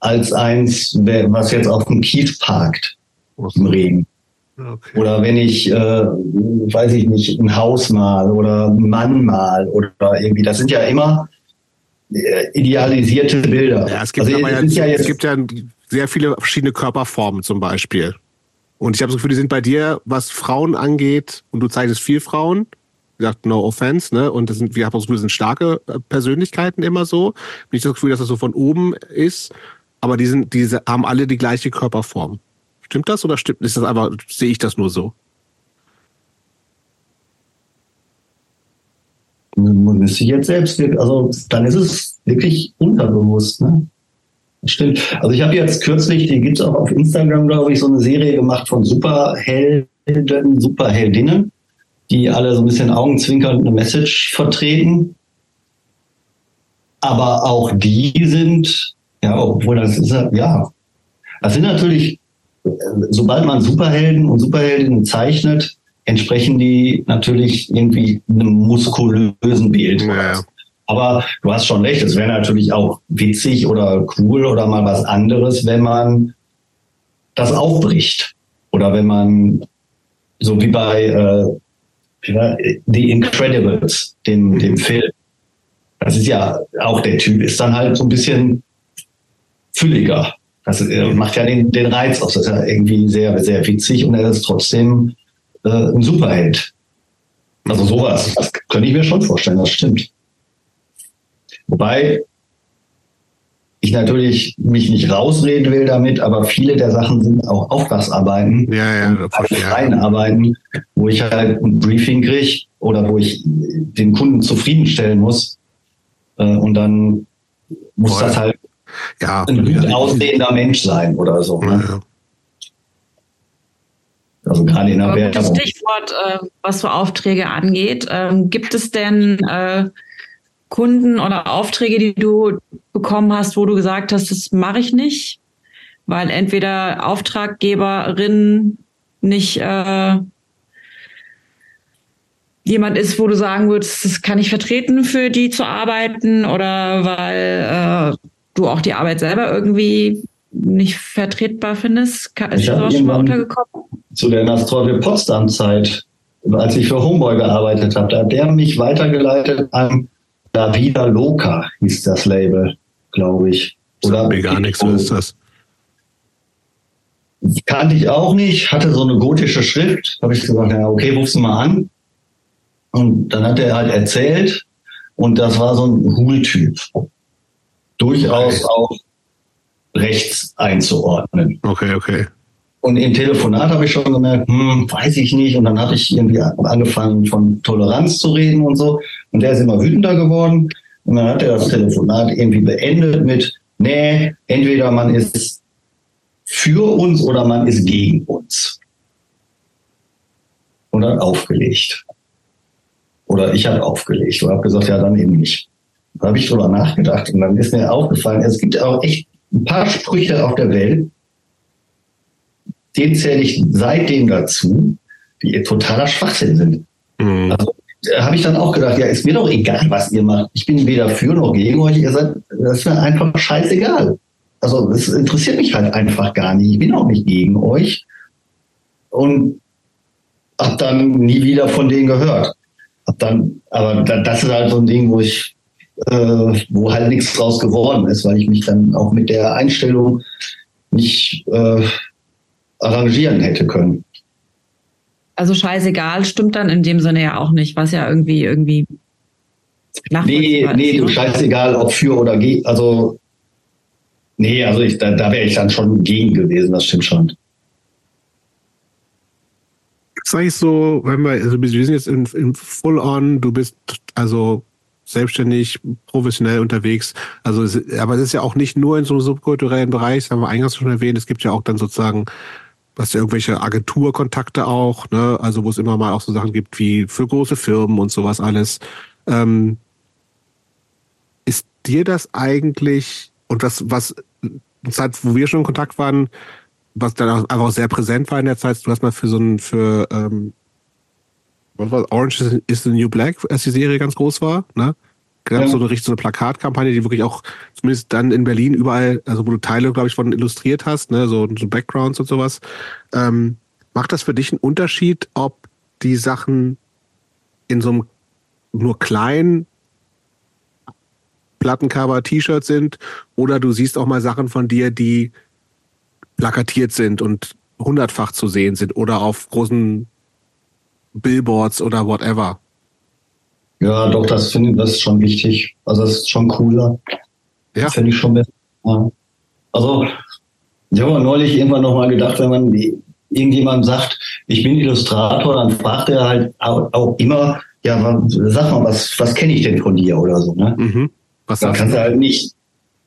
S3: als eins, was jetzt auf dem Kies parkt im Regen. Okay. Oder wenn ich, äh, weiß ich nicht, ein Haus mal oder ein Mann mal oder irgendwie, das sind ja immer äh, idealisierte Bilder.
S2: Ja, es gibt, also, ja, ja es gibt ja sehr viele verschiedene Körperformen zum Beispiel. Und ich habe das Gefühl, die sind bei dir, was Frauen angeht, und du zeigst viel Frauen, gesagt, no offense, ne? Und das sind, wir haben das Gefühl, sind starke äh, Persönlichkeiten immer so. Nicht das Gefühl, dass das so von oben ist, aber die sind, diese haben alle die gleiche Körperform. Stimmt das oder stimmt, ist das aber, sehe ich das nur so?
S3: man müsste jetzt selbst, also dann ist es wirklich unterbewusst. Ne? Stimmt. Also ich habe jetzt kürzlich, die gibt es auch auf Instagram, glaube ich, so eine Serie gemacht von Superhelden, Superheldinnen, die alle so ein bisschen augenzwinkernd eine Message vertreten. Aber auch die sind, ja, obwohl das ist, ja, das sind natürlich, sobald man Superhelden und Superheldinnen zeichnet, entsprechen die natürlich irgendwie einem muskulösen Bild. Ja. Aber du hast schon recht, es wäre natürlich auch witzig oder cool oder mal was anderes, wenn man das aufbricht. Oder wenn man, so wie bei äh, The Incredibles, dem, dem Film, das ist ja auch der Typ, ist dann halt so ein bisschen fülliger. Das äh, macht ja den, den Reiz aus. Das ist ja irgendwie sehr, sehr witzig und er ist trotzdem äh, ein Superheld. Also sowas, das könnte ich mir schon vorstellen, das stimmt. Wobei ich natürlich mich nicht rausreden will damit, aber viele der Sachen sind auch Auftragsarbeiten,
S2: ja, ja,
S3: also freien Arbeiten, wo ich halt ein Briefing kriege oder wo ich den Kunden zufriedenstellen muss. Äh, und dann muss Voll. das halt
S2: ja,
S3: ein gut aussehender Mensch sein oder so. Ne? Ja, also gerade in der
S1: Werbung. Stichwort, äh, was so Aufträge angeht. Ähm, gibt es denn äh, Kunden oder Aufträge, die du bekommen hast, wo du gesagt hast, das mache ich nicht, weil entweder Auftraggeberin nicht äh, jemand ist, wo du sagen würdest, das kann ich vertreten, für die zu arbeiten, oder weil äh, du auch die Arbeit selber irgendwie nicht vertretbar findest? Ist das schon mal untergekommen?
S3: Zu der Nastrolve Potsdam Zeit, als ich für Homeboy gearbeitet habe, da hat der mich weitergeleitet an La Vida Loca, hieß das Label, glaube ich.
S2: Oder mir gar nichts, was ist das?
S3: Kannte ich auch nicht, hatte so eine gotische Schrift. Habe ich gesagt, ja, okay, rufst du mal an. Und dann hat er halt erzählt, und das war so ein Hul-Typ. Durchaus okay. auch rechts einzuordnen.
S2: Okay, okay.
S3: Und im Telefonat habe ich schon gemerkt, hm, weiß ich nicht. Und dann habe ich irgendwie angefangen von Toleranz zu reden und so. Und der ist immer wütender geworden. Und dann hat er das Telefonat irgendwie beendet mit, nee, entweder man ist für uns oder man ist gegen uns. Und dann aufgelegt. Oder ich habe aufgelegt und habe gesagt, ja, dann eben nicht. Da habe ich drüber nachgedacht und dann ist mir aufgefallen, es gibt auch echt ein paar Sprüche auf der Welt, den zähle ich seitdem dazu, die totaler Schwachsinn sind. Mhm. Also, habe ich dann auch gedacht, ja, ist mir doch egal, was ihr macht. Ich bin weder für noch gegen euch. Ihr seid, das ist mir einfach scheißegal. Also, es interessiert mich halt einfach gar nicht. Ich bin auch nicht gegen euch. Und hab dann nie wieder von denen gehört. Hab dann, aber das ist halt so ein Ding, wo ich äh, wo halt nichts draus geworden ist, weil ich mich dann auch mit der Einstellung nicht äh, arrangieren hätte können.
S1: Also scheißegal stimmt dann in dem Sinne ja auch nicht, was ja irgendwie irgendwie
S3: Nee, nee, du ne? scheißegal, ob für oder gegen, also nee, also ich, da, da wäre ich dann schon gegen gewesen, das stimmt schon.
S2: Ist eigentlich so, wenn wir, also wir sind jetzt in, in Full On, du bist also selbstständig, professionell unterwegs. Also, aber es ist ja auch nicht nur in so einem subkulturellen Bereich, das haben wir eingangs schon erwähnt. Es gibt ja auch dann sozusagen, was ja irgendwelche Agenturkontakte auch, ne? Also, wo es immer mal auch so Sachen gibt wie für große Firmen und sowas alles. Ähm, ist dir das eigentlich, und das, was, Zeit, wo wir schon in Kontakt waren, was dann auch einfach sehr präsent war in der Zeit, du hast mal für so ein, für, ähm, was war Orange is the New Black, als die Serie ganz groß war, ne? Gab ja. so eine richtig so eine Plakatkampagne, die wirklich auch zumindest dann in Berlin überall, also wo du Teile, glaube ich, von illustriert hast, ne, so, so Backgrounds und sowas. Ähm, macht das für dich einen Unterschied, ob die Sachen in so einem nur kleinen Plattencover T-Shirt sind oder du siehst auch mal Sachen von dir, die plakatiert sind und hundertfach zu sehen sind oder auf großen Billboards oder whatever.
S3: Ja, doch, das finde ich das ist schon wichtig. Also das ist schon cooler. Ja. Finde ich schon besser. Ja. Also, ich habe neulich irgendwann nochmal gedacht, wenn man irgendjemand sagt, ich bin Illustrator, dann fragt er halt auch, immer, ja, sag mal, was, was kenne ich denn von dir oder so, ne?
S2: Mhm. Was
S3: Da
S2: sagst
S3: kannst
S2: du?
S3: halt nicht,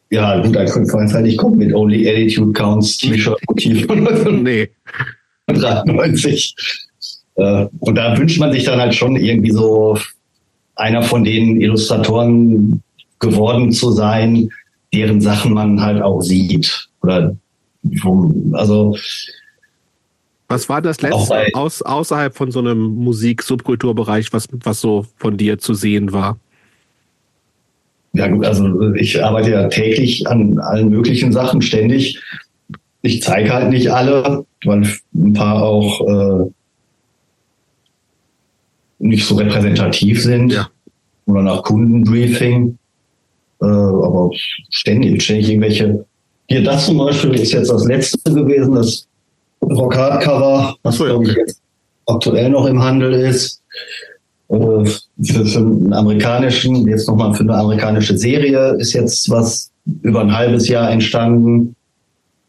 S3: ja, gut, da kannst du halt nicht gucken mit Only Attitude Counts, T-Shirt, Motiv und
S2: Nee.
S3: 93. Äh, Und da wünscht man sich dann halt schon irgendwie so einer von den Illustratoren geworden zu sein, deren Sachen man halt auch sieht. Oder also
S2: Was war das letzte
S3: bei-
S2: aus, außerhalb von so einem Musik-Subkulturbereich, was, was so von dir zu sehen war?
S3: Ja gut, also ich arbeite ja täglich an allen möglichen Sachen, ständig. Ich zeige halt nicht alle, weil ein paar auch äh, nicht so repräsentativ sind
S2: Ja.
S3: oder nach Kundenbriefing. Äh, aber ständig, ständig irgendwelche. Hier, das zum Beispiel ist jetzt das letzte gewesen, das Rock-Hard-Cover, was
S2: Ach so, ja,
S3: glaube ich
S2: okay.
S3: jetzt aktuell noch im Handel ist. Äh, für, für einen amerikanischen, jetzt nochmal für eine amerikanische Serie ist jetzt was über ein halbes Jahr entstanden,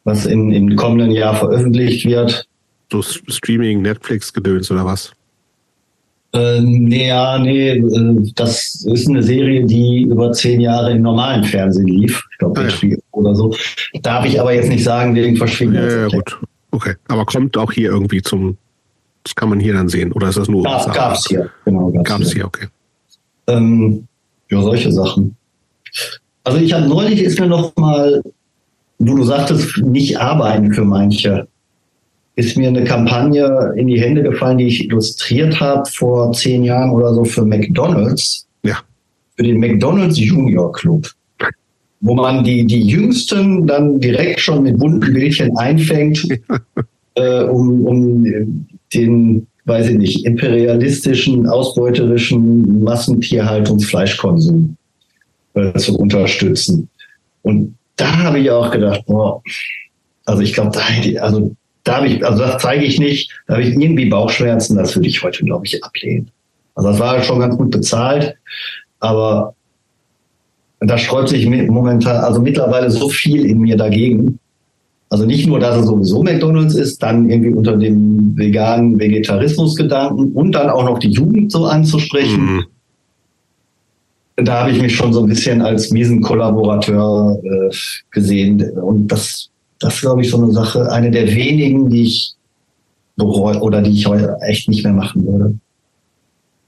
S3: was in, im kommenden Jahr veröffentlicht wird.
S2: So Streaming, Netflix-Gedöns oder was?
S3: Äh, nee, ja, nee, äh, das ist eine Serie, die über zehn Jahre im normalen Fernsehen lief. Ich glaube,
S2: Ah, ja.
S3: Oder so. Darf ich aber jetzt nicht sagen, wegen
S2: Ja, ja,
S3: Verschwiegenheitserklärung.
S2: gut. Okay. Aber kommt auch hier irgendwie zum, das kann man hier dann sehen. Oder ist das nur
S3: Gab,
S2: USA?
S3: gab's hier, genau. Gab's,
S2: Gab's
S3: hier.
S2: hier, okay.
S3: Ähm, ja, solche Sachen. Also ich habe neulich ist mir noch mal, wo du sagtest, nicht arbeiten für manche, ist mir eine Kampagne in die Hände gefallen, die ich illustriert habe vor zehn Jahren oder so für McDonald's,
S2: Ja.
S3: für den McDonald's Junior Club, wo man die, die Jüngsten dann direkt schon mit bunten Bildchen einfängt, äh, um, um den, weiß ich nicht, imperialistischen, ausbeuterischen Massentierhaltungsfleischkonsum äh, zu unterstützen. Und da habe ich auch gedacht, boah, also ich glaube, da, hätte also da habe ich, also das zeige ich nicht, da habe ich irgendwie Bauchschmerzen, das würde ich heute, glaube ich, ablehnen. Also das war schon ganz gut bezahlt, aber da sträubt sich momentan, also mittlerweile so viel in mir dagegen. Also nicht nur, dass es sowieso McDonalds ist, dann irgendwie unter dem veganen Vegetarismusgedanken und dann auch noch die Jugend so anzusprechen
S2: Mhm.
S3: da habe ich mich schon so ein bisschen als miesen Kollaborateur äh, gesehen. Und das, das glaube ich, so eine Sache, eine der wenigen, die ich bereue oder die ich heute echt nicht mehr machen würde.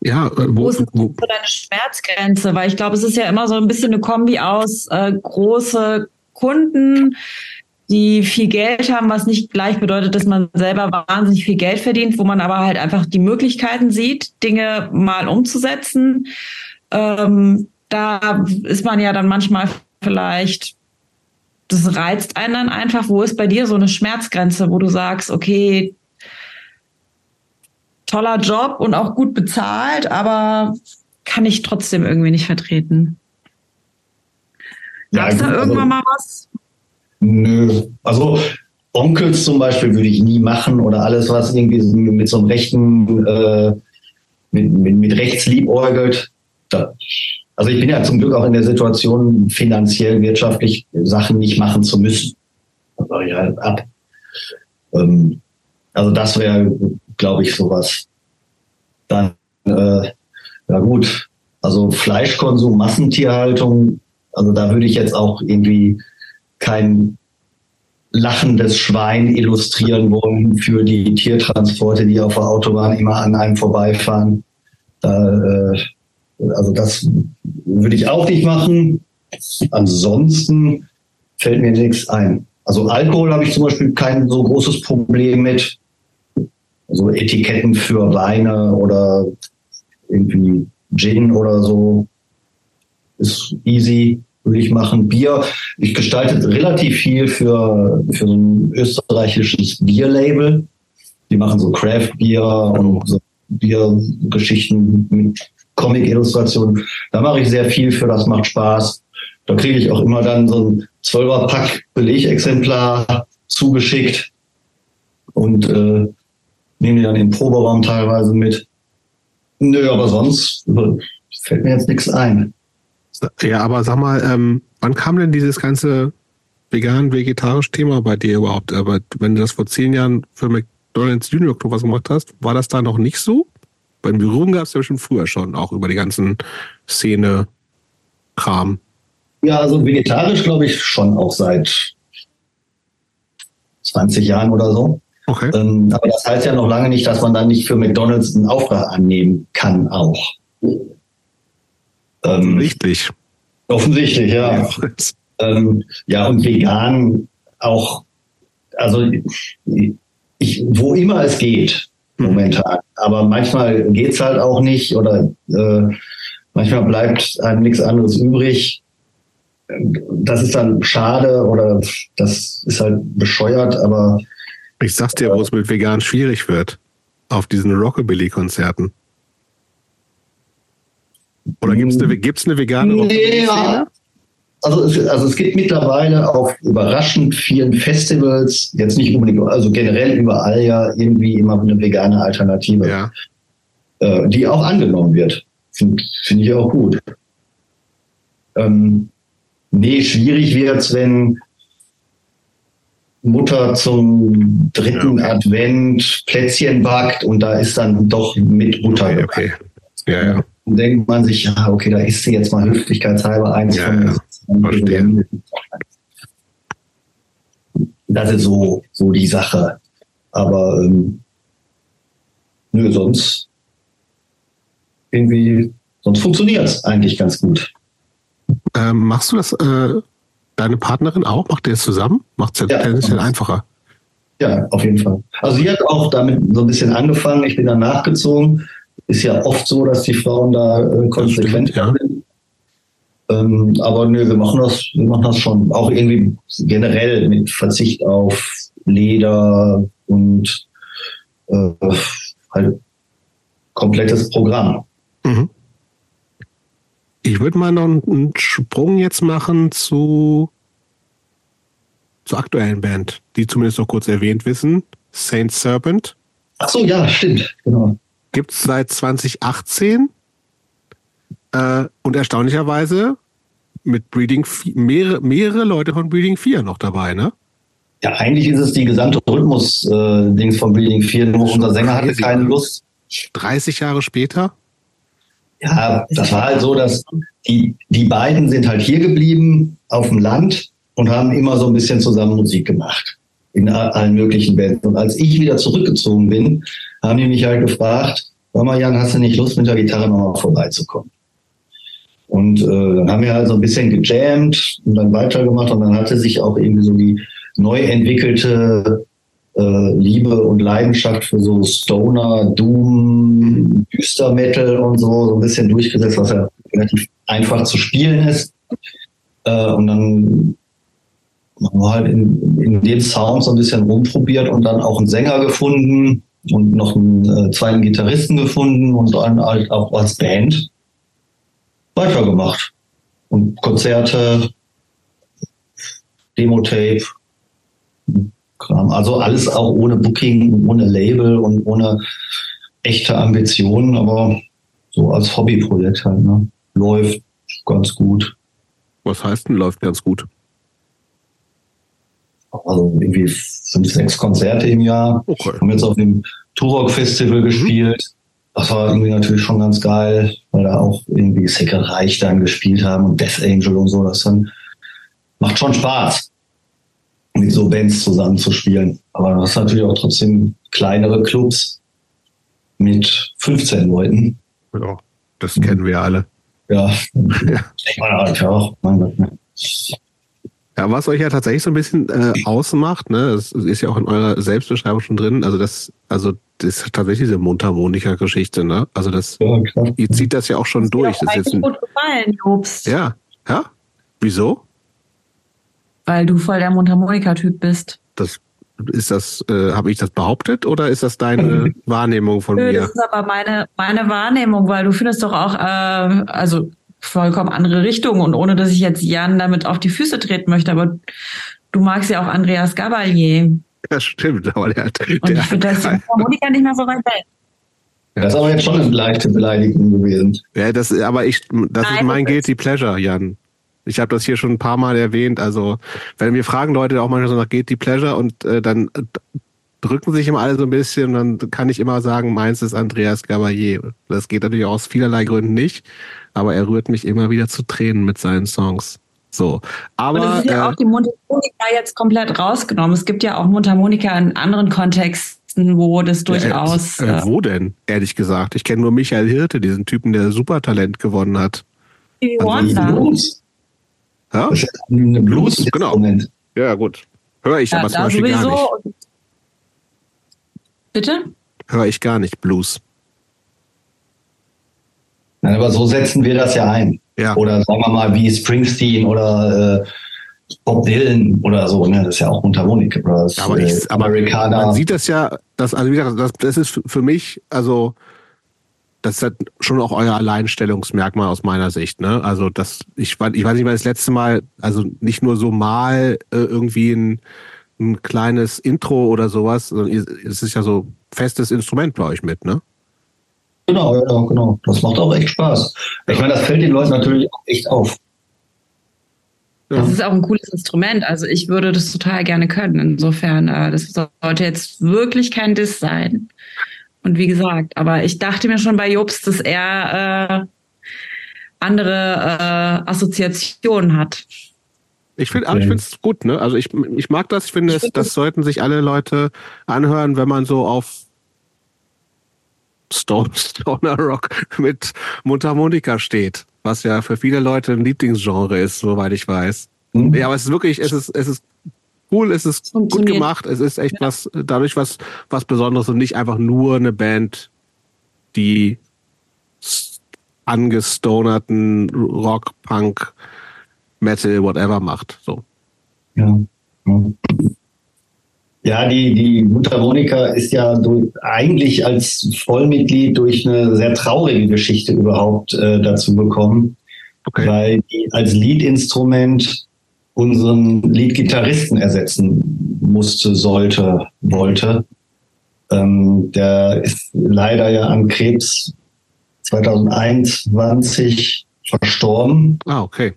S2: Ja, äh,
S1: Wo
S2: wo,
S1: ist denn
S2: wo,
S1: so deine Schmerzgrenze? Weil ich glaube, es ist ja immer so ein bisschen eine Kombi aus äh, große Kunden, die viel Geld haben, was nicht gleich bedeutet, dass man selber wahnsinnig viel Geld verdient, wo man aber halt einfach die Möglichkeiten sieht, Dinge mal umzusetzen. Ähm, da ist man ja dann manchmal vielleicht, das reizt einen dann einfach. Wo ist bei dir so eine Schmerzgrenze, wo du sagst, okay, toller Job und auch gut bezahlt, aber kann ich trotzdem irgendwie nicht vertreten. Gab es
S3: Ja,
S1: da
S3: gut,
S1: irgendwann
S3: also-
S1: mal was?
S3: Nö. Also Onkels zum Beispiel würde ich nie machen oder alles, was irgendwie mit so einem rechten, äh, mit, mit, mit rechts liebäugelt. Da, also ich bin ja zum Glück auch in der Situation, finanziell, wirtschaftlich Sachen nicht machen zu müssen. Das mache ich halt ab. Ähm, also das wäre, glaube ich, sowas. Dann, äh, ja gut, also Fleischkonsum, Massentierhaltung, also da würde ich jetzt auch irgendwie kein lachendes Schwein illustrieren wollen für die Tiertransporte, die auf der Autobahn immer an einem vorbeifahren. Da, äh, also das würde ich auch nicht machen. Ansonsten fällt mir nichts ein. Also Alkohol habe ich zum Beispiel kein so großes Problem mit. Also Etiketten für Weine oder irgendwie Gin oder so ist easy, würde ich machen. Bier, ich gestalte relativ viel für, für so ein österreichisches Bierlabel. Die machen so Craft-Bier und so Biergeschichten mit Comic-Illustrationen. Da mache ich sehr viel für, das macht Spaß. Da kriege ich auch immer dann so ein 12er-Pack Belegexemplar zugeschickt und äh, nehme die dann im Proberaum teilweise mit. Nö, aber sonst fällt mir jetzt nichts ein.
S2: ja, aber sag mal, ähm, wann kam denn dieses ganze vegan-vegetarisch Thema bei dir überhaupt? Aber wenn du das vor zehn Jahren für McDonalds Junior Club was gemacht hast, war das da noch nicht so? Bei Berührung gab es ja schon früher schon, auch über die ganzen Szene-Kram.
S3: Ja, also vegetarisch glaube ich schon auch seit 20 Jahren oder so.
S2: Okay.
S3: Ähm, aber das heißt ja noch lange nicht, dass man dann nicht für McDonalds einen Auftrag annehmen kann auch.
S2: Ähm, Richtig.
S3: Offensichtlich, ja. Ja, ähm, ja und vegan auch, also ich, wo immer es geht, hm. momentan. Aber manchmal geht's halt auch nicht oder äh, manchmal bleibt einem nichts anderes übrig. Das ist dann schade oder das ist halt bescheuert, aber
S2: ich sag's dir, wo es mit vegan schwierig wird. Auf diesen Rockabilly-Konzerten. Oder gibt's eine, gibt's eine vegane
S3: ja. Also es, also es gibt mittlerweile auf überraschend vielen Festivals, jetzt nicht unbedingt, also generell überall ja irgendwie immer eine vegane Alternative,
S2: ja.
S3: äh, die auch angenommen wird. Finde find ich auch gut. Ähm, nee, schwierig wird's, wenn Mutter zum dritten ja. Advent Plätzchen backt und da ist dann doch mit Butter.
S2: Okay, okay. Ja, ja.
S3: Dann denkt man sich, ja, okay, da isst sie jetzt mal höflichkeitshalber eins
S2: ja, von. Ja. Verstehe.
S3: Das ist so, so die Sache. Aber ähm, nö, sonst irgendwie, sonst funktioniert es eigentlich ganz gut.
S2: Ähm, machst du das äh, deine Partnerin auch? Macht ihr das zusammen? Macht es ja, ja tendenziell einfacher.
S3: Ja, auf jeden Fall. Also sie hat auch damit so ein bisschen angefangen. Ich bin dann nachgezogen. Ist ja oft so, dass die Frauen da äh, konsequent
S2: stimmt, sind.
S3: Ähm, aber nö, wir machen das, wir machen das schon auch irgendwie generell mit Verzicht auf Leder und äh, halt komplettes Programm. Mhm.
S2: Ich würde mal noch einen Sprung jetzt machen zu zur aktuellen Band, die zumindest noch kurz erwähnt wissen. Saint Serpent.
S3: Ach so, ja, stimmt, genau.
S2: Gibt es seit 2018 äh, und erstaunlicherweise mit Breeding mehrere, mehrere Leute von Breeding 4 noch dabei, ne?
S3: Ja, eigentlich ist es die gesamte Rhythmus-Dings äh, von Breeding 4, nur unser Sänger hatte keine Lust.
S2: 30 Jahre später?
S3: Ja, das war halt so, dass die, die beiden sind halt hier geblieben auf dem Land und haben immer so ein bisschen zusammen Musik gemacht. In allen möglichen Bands. Und als ich wieder zurückgezogen bin, haben die mich halt gefragt, Mama Jan, hast du nicht Lust, mit der Gitarre nochmal vorbeizukommen? Und äh, dann haben wir halt so ein bisschen gejammt und dann weitergemacht und dann hatte sich auch irgendwie so die neu entwickelte äh, Liebe und Leidenschaft für so Stoner, Doom, Düster Metal und so, so ein bisschen durchgesetzt, was ja relativ einfach zu spielen ist. Äh, und dann haben wir halt in, in dem Sound so ein bisschen rumprobiert und dann auch einen Sänger gefunden und noch einen äh, zweiten Gitarristen gefunden und dann halt auch als Band weitergemacht. Und Konzerte, Demo-Tape, Kram. Also alles auch ohne Booking, ohne Label und ohne echte Ambitionen, aber so als Hobbyprojekt halt. Ne? Läuft ganz gut.
S2: Was heißt denn läuft ganz gut?
S3: Also irgendwie fünf, sechs Konzerte im Jahr.
S2: Okay.
S3: Haben jetzt auf dem Turok Festival mhm. gespielt. Das war irgendwie natürlich schon ganz geil, weil da auch irgendwie Secret Reich dann gespielt haben und Death Angel und so. Das dann macht schon Spaß mit so Bands zusammenzuspielen. Aber du hast natürlich auch trotzdem kleinere Clubs mit 15 Leuten.
S2: Ja, das kennen wir alle.
S3: Ja, ja. ich meine halt auch. Mein Gott, ne?
S2: Ja, was euch ja tatsächlich so ein bisschen äh, ausmacht, ne, das ist ja auch in eurer Selbstbeschreibung schon drin, also das, also das ist tatsächlich diese Mundharmonika-Geschichte, ne? Also das, ja, ihr zieht das ja auch schon das durch. Das ist jetzt ein, gut gefallen, Jobst. Ja, ja. Wieso?
S1: weil du voll der Mundharmonika-Typ bist.
S2: Das ist das, äh, habe ich das behauptet oder ist das deine Wahrnehmung von Nö, mir? Das
S1: ist aber meine, meine Wahrnehmung, weil du findest doch auch, äh, also vollkommen andere Richtungen und ohne dass ich jetzt Jan damit auf die Füße treten möchte, aber du magst ja auch Andreas Gabalier.
S2: Ja, stimmt, aber der hat.
S1: Und ich finde, das ist Harmonika nicht mehr so weit weg.
S3: Das ist aber jetzt schon eine leichte Beleidigung gewesen.
S2: Ja, das, aber ich, das Nein, ist mein das Guilty Pleasure, Jan. Ich habe das hier schon ein paar Mal erwähnt. Also, wenn wir fragen Leute auch manchmal so nach geht die Pleasure und äh, dann drücken sich immer alle so ein bisschen. Und dann kann ich immer sagen, meins ist Andreas Gabalier. Das geht natürlich aus vielerlei Gründen nicht, aber er rührt mich immer wieder zu Tränen mit seinen Songs. So, aber.
S1: Aber das ist ja
S2: äh,
S1: auch die Mundharmonika jetzt komplett rausgenommen. Es gibt ja auch Mundharmonika in anderen Kontexten, wo das durchaus.
S2: Äh, äh, wo denn, ehrlich gesagt? Ich kenne nur Michael Hirte, diesen Typen, der Supertalent gewonnen hat.
S1: Stevie
S2: Also.
S3: Blues.
S2: Ja, Blues,
S3: Blues,
S2: genau. Ja gut. Höre ich
S1: Ja,
S2: aber zum Beispiel gar nicht.
S1: Bitte?
S2: Höre ich gar nicht, Blues.
S3: Nein, aber so setzen wir das ja ein.
S2: Ja.
S3: Oder sagen wir mal wie Springsteen oder äh, Bob Dylan oder so. Ne? Das ist ja auch Mundharmonik. Oder das,
S2: Aber,
S3: äh,
S2: ich, aber
S3: Amerikaner.
S2: man sieht das ja, das, also wie gesagt, das, das ist für mich, also das ist halt schon auch euer Alleinstellungsmerkmal aus meiner Sicht. Ne? Also das, ich, weiß- ich weiß nicht mal das letzte Mal, also nicht nur so mal äh, irgendwie ein, ein kleines Intro oder sowas, sondern es ist ja so festes Instrument bei euch mit, ne?
S3: Genau, ja, genau. Das macht auch echt Spaß. Ich meine, das fällt den Leuten natürlich auch echt auf.
S1: Das ist auch ein cooles Instrument. Also ich würde das total gerne können. Insofern, äh, das sollte jetzt wirklich kein Diss sein. Und wie gesagt, aber ich dachte mir schon bei Jobst, dass er äh, andere äh, Assoziationen hat.
S2: Ich finde, aber ich
S3: Okay.
S2: finde es gut, ne? Also ich, ich mag das. Ich finde, das
S1: das-
S2: sollten sich alle Leute anhören, wenn man so auf Stone, Stoner Rock mit Mundharmonika steht, was ja für viele Leute ein Lieblingsgenre ist, soweit ich weiß.
S3: Hm?
S2: Ja, aber es ist wirklich, es ist, es ist cool, es ist gut gemacht, es ist echt was, dadurch was, was Besonderes und nicht einfach nur eine Band, die angestonerten Rock, Punk, Metal, whatever macht. So.
S3: Ja. Ja. Ja, die, die Mundharmonika ist ja durch, eigentlich als Vollmitglied durch eine sehr traurige Geschichte überhaupt äh, dazu gekommen,
S2: Okay.
S3: weil die als Leadinstrument unseren Leadgitarristen ersetzen musste, sollte, wollte. Ähm, der ist leider ja an Krebs 2021 verstorben.
S2: Ah, okay.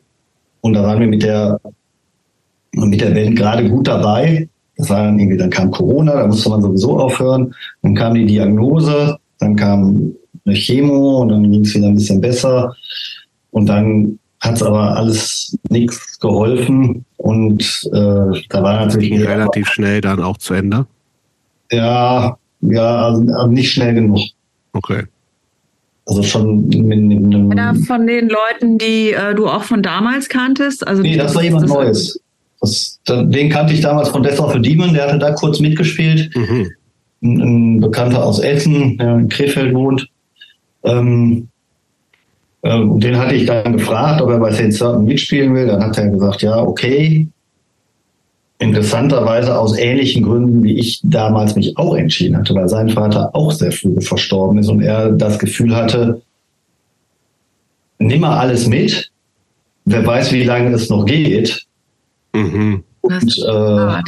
S3: Und da waren wir mit der, mit der Band gerade gut dabei. Das war dann irgendwie, dann kam Corona, da musste man sowieso aufhören. Dann kam die Diagnose, dann kam eine Chemo und dann ging es wieder ein bisschen besser. Und dann hat es aber alles nichts geholfen. Und äh, da war natürlich
S2: Ging relativ schnell dann auch zu Ende.
S3: ja, ja, also, nicht schnell genug.
S2: Okay.
S3: Also schon mit, mit einem.
S1: Einer von den Leuten, die äh, du auch von damals kanntest? Also
S3: Nee, das war jemand Neues. Das, da- den kannte ich damals von Death of a Demon, der hatte da kurz mitgespielt.
S2: Mhm.
S3: ein, ein Bekannter aus Essen, der in Krefeld wohnt. Ähm, ähm, den hatte ich dann gefragt, ob er bei Saint Certain mitspielen will. Dann hat er gesagt, ja, okay. Interessanterweise aus ähnlichen Gründen, wie ich damals mich auch entschieden hatte, weil sein Vater auch sehr früh verstorben ist und er das Gefühl hatte, nimm mal alles mit. Wer weiß, wie lange es noch geht.
S2: Mhm.
S1: Das
S3: Und, äh,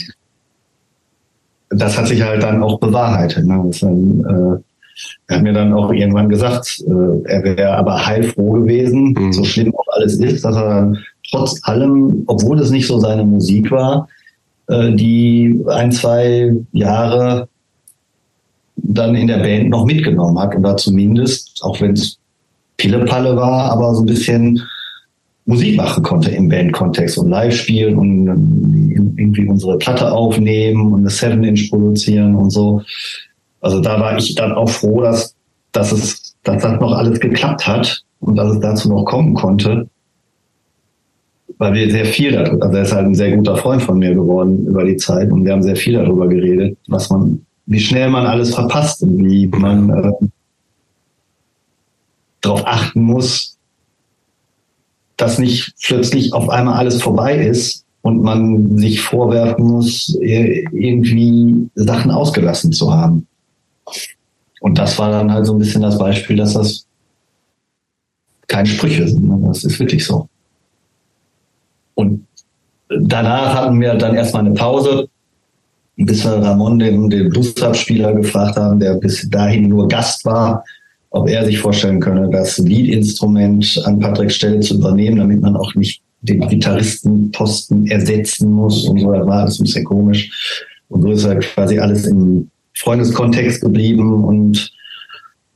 S3: das hat sich halt dann auch bewahrheitet. Ne? Das dann, äh, er hat mir dann auch irgendwann gesagt, äh, er wäre aber heilfroh gewesen,
S2: Mhm.
S3: so schlimm auch alles ist, dass er dann trotz allem, obwohl es nicht so seine Musik war, äh, die ein, zwei Jahre dann in der Band noch mitgenommen hat oder zumindest, auch wenn es Pillepalle war, aber so ein bisschen Musik machen konnte im Bandkontext und live spielen und ähm, irgendwie unsere Platte aufnehmen und eine 7-Inch produzieren und so. Also da war ich dann auch froh, dass, dass es, dass das noch alles geklappt hat und dass es dazu noch kommen konnte. Weil wir sehr viel darüber, also er ist halt ein sehr guter Freund von mir geworden über die Zeit und wir haben sehr viel darüber geredet, was man, wie schnell man alles verpasst und wie man äh, darauf achten muss, dass nicht plötzlich auf einmal alles vorbei ist und man sich vorwerfen muss, eh, irgendwie Sachen ausgelassen zu haben. Und das war dann halt so ein bisschen das Beispiel, dass das keine Sprüche sind. ne? Das ist wirklich so. Und danach hatten wir dann erstmal eine Pause, bis wir Ramon, den, den Bluesrap-Spieler, gefragt haben, der bis dahin nur Gast war, ob er sich vorstellen könne, das Lead-Instrument an Patricks Stelle zu übernehmen, damit man auch nicht den Gitarristenposten ersetzen muss und so. Das war alles ein bisschen komisch. Und so ist halt quasi alles im Freundeskontext geblieben und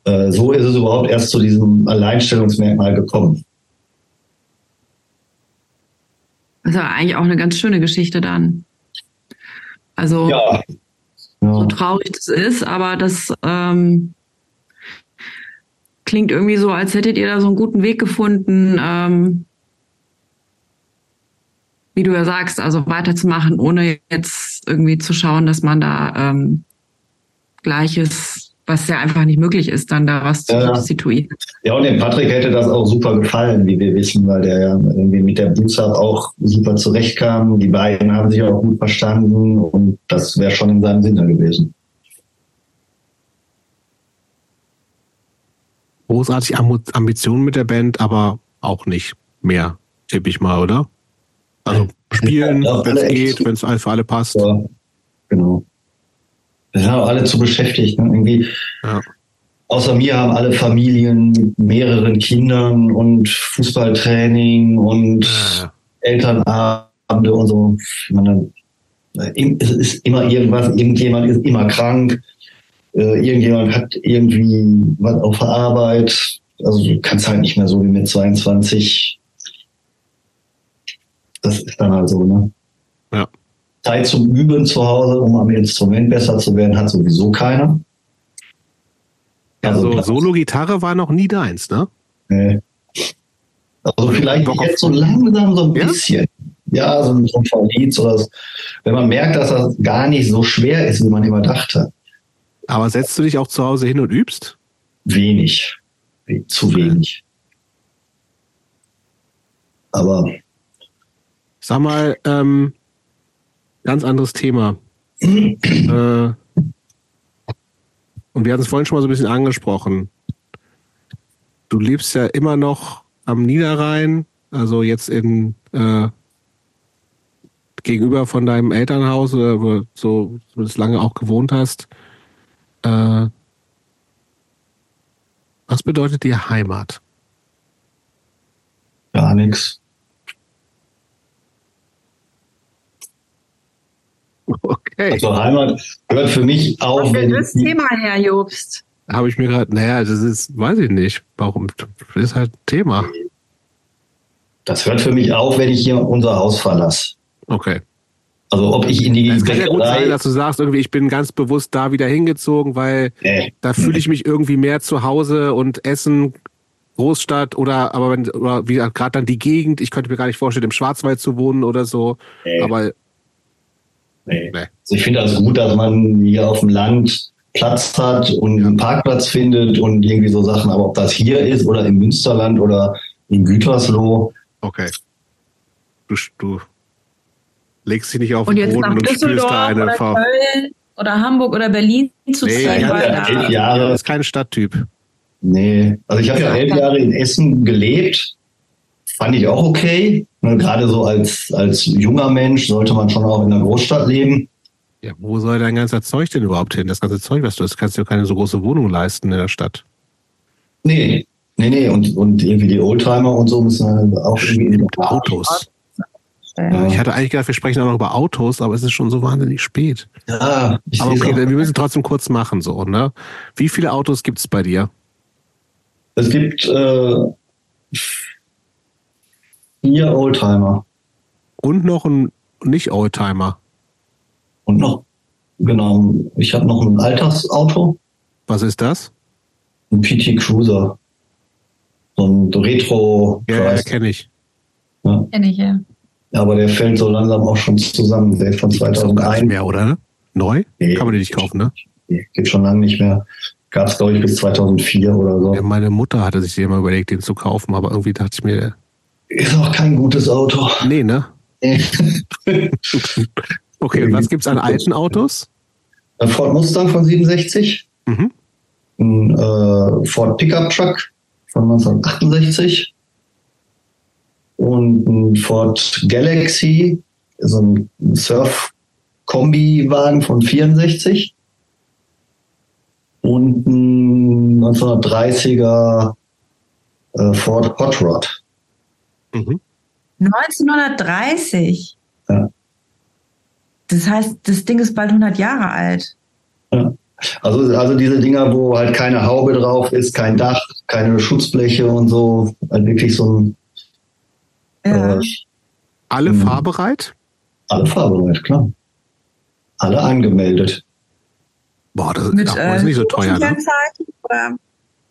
S3: äh, so ist es überhaupt erst zu diesem Alleinstellungsmerkmal gekommen.
S1: Das ist ja eigentlich auch eine ganz schöne Geschichte dann. Also
S3: Ja.
S1: so
S3: ja.
S1: traurig das ist, aber das ähm, klingt irgendwie so, als hättet ihr da so einen guten Weg gefunden, ähm, wie du ja sagst, also weiterzumachen, ohne jetzt irgendwie zu schauen, dass man da ähm, Gleiches, was ja einfach nicht möglich ist, dann da was zu
S3: Ja.
S1: substituieren.
S3: Ja, und dem Patrick hätte das auch super gefallen, wie wir wissen, weil der ja irgendwie mit der Bootstrap auch super zurechtkam. Die beiden haben sich auch gut verstanden und das wäre schon in seinem Sinne gewesen.
S2: Großartig Am- Ambitionen mit der Band, aber auch nicht mehr, tippe ich mal, oder? Also spielen,
S3: Ja,
S2: wenn es geht, wenn es für alle passt.
S3: Ja, genau. Wir sind auch alle zu beschäftigt. Ne? Irgendwie,
S2: Ja.
S3: außer mir haben alle Familien mit mehreren Kindern und Fußballtraining und. Elternabende und so. Ich meine, es ist immer irgendwas, irgendjemand ist immer krank, äh, irgendjemand hat irgendwie was auf der Arbeit. Also du kannst halt nicht mehr so wie mit 22. Das ist dann halt so, ne?
S2: Ja.
S3: Zeit zum Üben zu Hause, um am Instrument besser zu werden, hat sowieso keiner.
S2: Also
S3: Platz.
S2: Solo-Gitarre war noch nie deins, ne?
S3: Nee. Also vielleicht jetzt so langsam so ein
S2: Ja?
S3: bisschen. Ja, so ein, so ein Verlied oder so. Wenn man merkt, dass das gar nicht so schwer ist, wie man immer dachte.
S2: Aber setzt du dich auch zu Hause hin und übst?
S3: Wenig. Zu wenig. Aber
S2: Sag mal, ähm, ganz anderes Thema. äh, und wir hatten es vorhin schon mal so ein bisschen angesprochen. Du lebst ja immer noch am Niederrhein, also jetzt in äh, gegenüber von deinem Elternhaus, oder wo du so zumindest lange auch gewohnt hast. Äh, was bedeutet dir Heimat?
S3: gar nichts.
S2: Okay.
S3: Also Heimat gehört für mich auch,
S1: Was
S3: wenn
S1: ist das Thema, Herr Jobst?
S2: Habe ich mir gerade, naja, das ist, weiß ich nicht, warum, das ist halt Thema.
S3: das hört für mich auf, wenn ich hier unser Haus verlasse.
S2: Okay.
S3: Also ob ich in die
S2: Es kann ja gut sein, dass du sagst, irgendwie, ich bin ganz bewusst da wieder hingezogen, weil
S3: nee,
S2: da fühle ich mich irgendwie mehr zu Hause und Essen, Großstadt oder aber wenn oder wie gerade dann die Gegend, ich könnte mir gar nicht vorstellen, im Schwarzwald zu wohnen oder so.
S3: nee,
S2: Aber
S3: nee.
S2: nee.
S3: Also ich finde das gut, dass man hier auf dem Land Platz hat und einen Parkplatz findet und irgendwie so Sachen. Aber ob das hier ist oder im Münsterland oder in Gütersloh,
S2: Okay. Du, du legst dich nicht auf
S1: Und
S2: den
S1: jetzt
S2: Boden
S1: nach
S2: und spürst
S1: Düsseldorf
S2: da eine
S1: oder
S2: Ver
S1: Köln oder Hamburg oder Berlin zu
S2: Nee,
S1: ziehen,
S3: ja,
S1: weil
S3: ja,
S1: da
S3: elf
S2: Ja,
S3: Jahre.
S2: das ist kein Stadttyp.
S3: Nee, also ich habe ja elf Jahre in Essen gelebt. Fand ich auch okay. Ne, Gerade so als, als junger Mensch sollte man schon auch in einer Großstadt leben.
S2: Ja, wo soll dein ganzer Zeug denn überhaupt hin? Das ganze Zeug, was du hast, kannst du dir keine so große Wohnung leisten in der Stadt.
S3: Nee, nee, nee. Und, und irgendwie die Oldtimer und so müssen auch irgendwie in
S2: Stimmt,
S3: Ja,
S2: Ich hatte eigentlich gedacht, wir sprechen auch noch über Autos, aber es ist schon so wahnsinnig spät.
S3: ja ich
S2: Aber okay, wir müssen trotzdem kurz machen, so, ne? Wie viele Autos gibt es bei dir?
S3: Es gibt äh, vier Oldtimer
S2: Und noch ein Nicht-Oldtimer.
S3: und noch, genau, ich habe noch ein Alltagsauto,
S2: Was ist das?
S3: ein PT Cruiser. So ein Retro.
S2: Ja, ja kenne ich.
S1: Kenn ich, ja.
S3: Aber der fällt so langsam auch schon zusammen. Der ist von
S2: Gibt's doch gar nicht
S3: 2001.
S2: mehr, oder? ne? Neu?
S3: Nee.
S2: Kann man die nicht kaufen, ne?
S3: Nee, Geht schon lange nicht mehr. Gab es, glaube ich, bis 2004 oder so.
S2: Ja, meine Mutter hatte sich immer überlegt, den zu kaufen, aber irgendwie dachte ich mir,
S3: Ist auch kein gutes Auto.
S2: nee, ne? Okay, und was gibt's an alten Autos?
S3: Ein Ford Mustang von 67,
S2: Mhm.
S3: ein äh, Ford Pickup Truck von 1968 und ein Ford Galaxy, so ein Surf-Kombi-Wagen von 64 und ein 1930er äh, Ford Hot Rod.
S2: Mhm.
S1: 1930. Das heißt, das Ding ist bald 100 Jahre alt.
S3: Ja. Also, also diese Dinger, wo halt keine Haube drauf ist, kein Dach, keine Schutzbleche und so, halt wirklich so ein.
S1: Ja.
S3: Äh,
S2: Alle
S3: Mhm.
S2: fahrbereit?
S3: alle fahrbereit, klar. Alle angemeldet.
S2: Boah, das,
S1: Mit
S2: ach,
S1: äh,
S2: ist nicht so teuer, ne?
S1: Kennzeichen oder?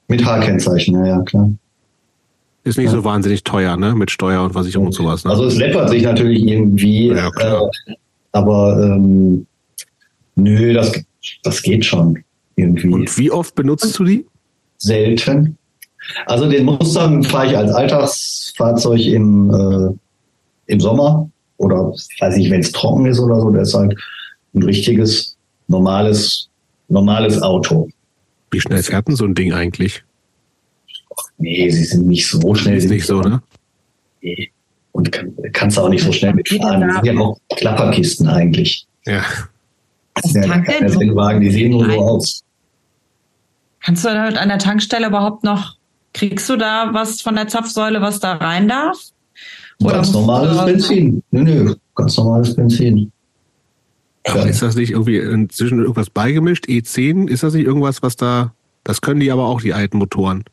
S3: Mit H-Kennzeichen, ja, ja, klar.
S2: Ist nicht
S3: Ja.
S2: so wahnsinnig teuer, ne? Mit Steuer und Versicherung und sowas. Ne?
S3: Also es läppert sich natürlich irgendwie,
S2: Ja, klar.
S3: äh, aber ähm, nö, das, das geht schon irgendwie.
S2: und wie oft benutzt du die?
S3: selten. Also den Mustang fahre ich als Alltagsfahrzeug im, äh, im Sommer oder weiß ich, wenn es trocken ist oder so. Der ist halt ein richtiges, normales, normales Auto.
S2: Wie schnell fährt denn so ein Ding eigentlich?
S3: Nee, sie sind nicht so schnell.
S2: Ist nicht so, ne?
S3: Nee. Und kann, kannst du auch nicht so schnell mitfahren. Die sind ja auch Klapperkisten eigentlich.
S2: Ja.
S3: Das sind ja
S1: so?
S3: Rennwagen, die sehen nur so aus.
S1: Kannst du damit an der Tankstelle überhaupt noch, kriegst du da was von der Zapfsäule, was da rein darf? Oder
S3: Ganz normales Benzin. Nö, nö, ganz normales Benzin.
S2: Aber
S3: Ja.
S2: ist das nicht irgendwie inzwischen irgendwas beigemischt? E10? Ist das nicht irgendwas, was da. Das können die aber auch, die alten Motoren.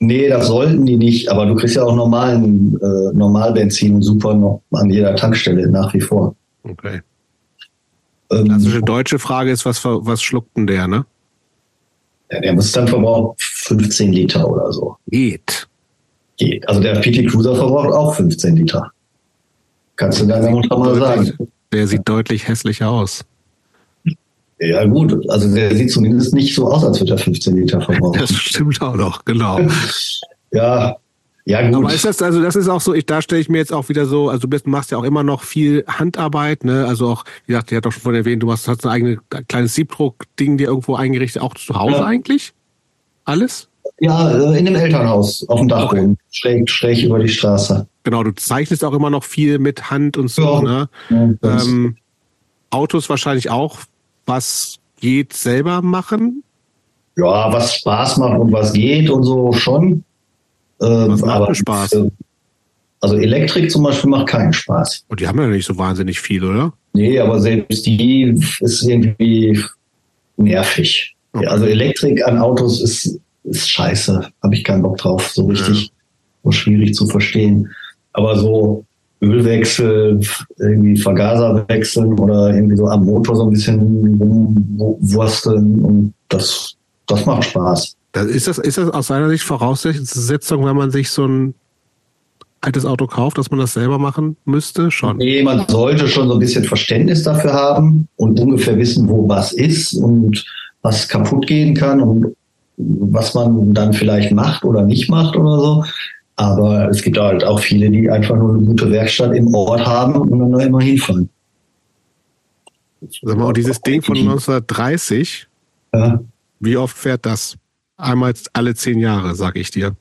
S3: Nee, das sollten die nicht, aber du kriegst ja auch normalen äh, Normalbenzin super noch an jeder Tankstelle nach wie vor.
S2: Okay.
S3: Ähm,
S2: Klassische deutsche Frage ist, was, was schluckt denn der, ne?
S3: ja, der muss dann verbraucht 15 Liter oder so.
S2: Geht.
S3: Geht. Also der PT Cruiser verbraucht auch 15 Liter. Kannst du deiner Mutter mal sagen.
S2: Der sieht deutlich hässlicher aus.
S3: Ja gut, also der sieht zumindest nicht so aus, als würde er 15 Liter verbrauchen.
S2: Das stimmt auch noch, genau.
S3: ja, ja gut.
S2: Aber ist das, also das ist auch so, ich, da stelle ich mir jetzt auch wieder so, also du bist, machst ja auch immer noch viel Handarbeit, ne? Also auch, wie gesagt, ihr hat doch schon vorhin erwähnt, du machst, hast ein eigenes kleines Siebdruck-Ding dir irgendwo eingerichtet, auch zu Hause
S3: Ja.
S2: eigentlich? Alles?
S3: ja, äh, in dem Elternhaus auf dem Dachboden, schräg, schräg über die Straße.
S2: Genau, du zeichnest auch immer noch viel mit Hand und so,
S3: Ja.
S2: ne?
S3: Ja,
S2: Ähm, Autos wahrscheinlich auch, was geht selber machen.
S3: ja, was Spaß macht und was geht und so schon. Ähm,
S2: Was macht
S3: aber
S2: Spaß?
S3: äh, Also Elektrik zum Beispiel macht keinen Spaß.
S2: Und die haben ja nicht so wahnsinnig viel, oder?
S3: Nee, aber selbst die ist irgendwie nervig.
S2: Okay.
S3: Also Elektrik an Autos ist, ist scheiße. Habe ich keinen Bock drauf. So richtig so schwierig zu verstehen. Aber so Ölwechsel, irgendwie Vergaser wechseln oder irgendwie so am Motor so ein bisschen rumwursteln und das, das macht Spaß.
S2: Das, ist, das, ist das aus seiner Sicht Voraussetzung, wenn man sich so ein altes Auto kauft, dass man das selber machen müsste? Schon.
S3: Nee, man sollte schon so ein bisschen Verständnis dafür haben und ungefähr wissen, wo was ist und was kaputt gehen kann und was man dann vielleicht macht oder nicht macht oder so. Aber es gibt halt auch viele, die einfach nur eine gute Werkstatt im Ort haben und dann da immer hinfahren.
S2: Sag mal, und dieses Ding von 1930,
S3: Ja.
S2: wie oft fährt das? Einmal alle zehn Jahre, sag ich dir.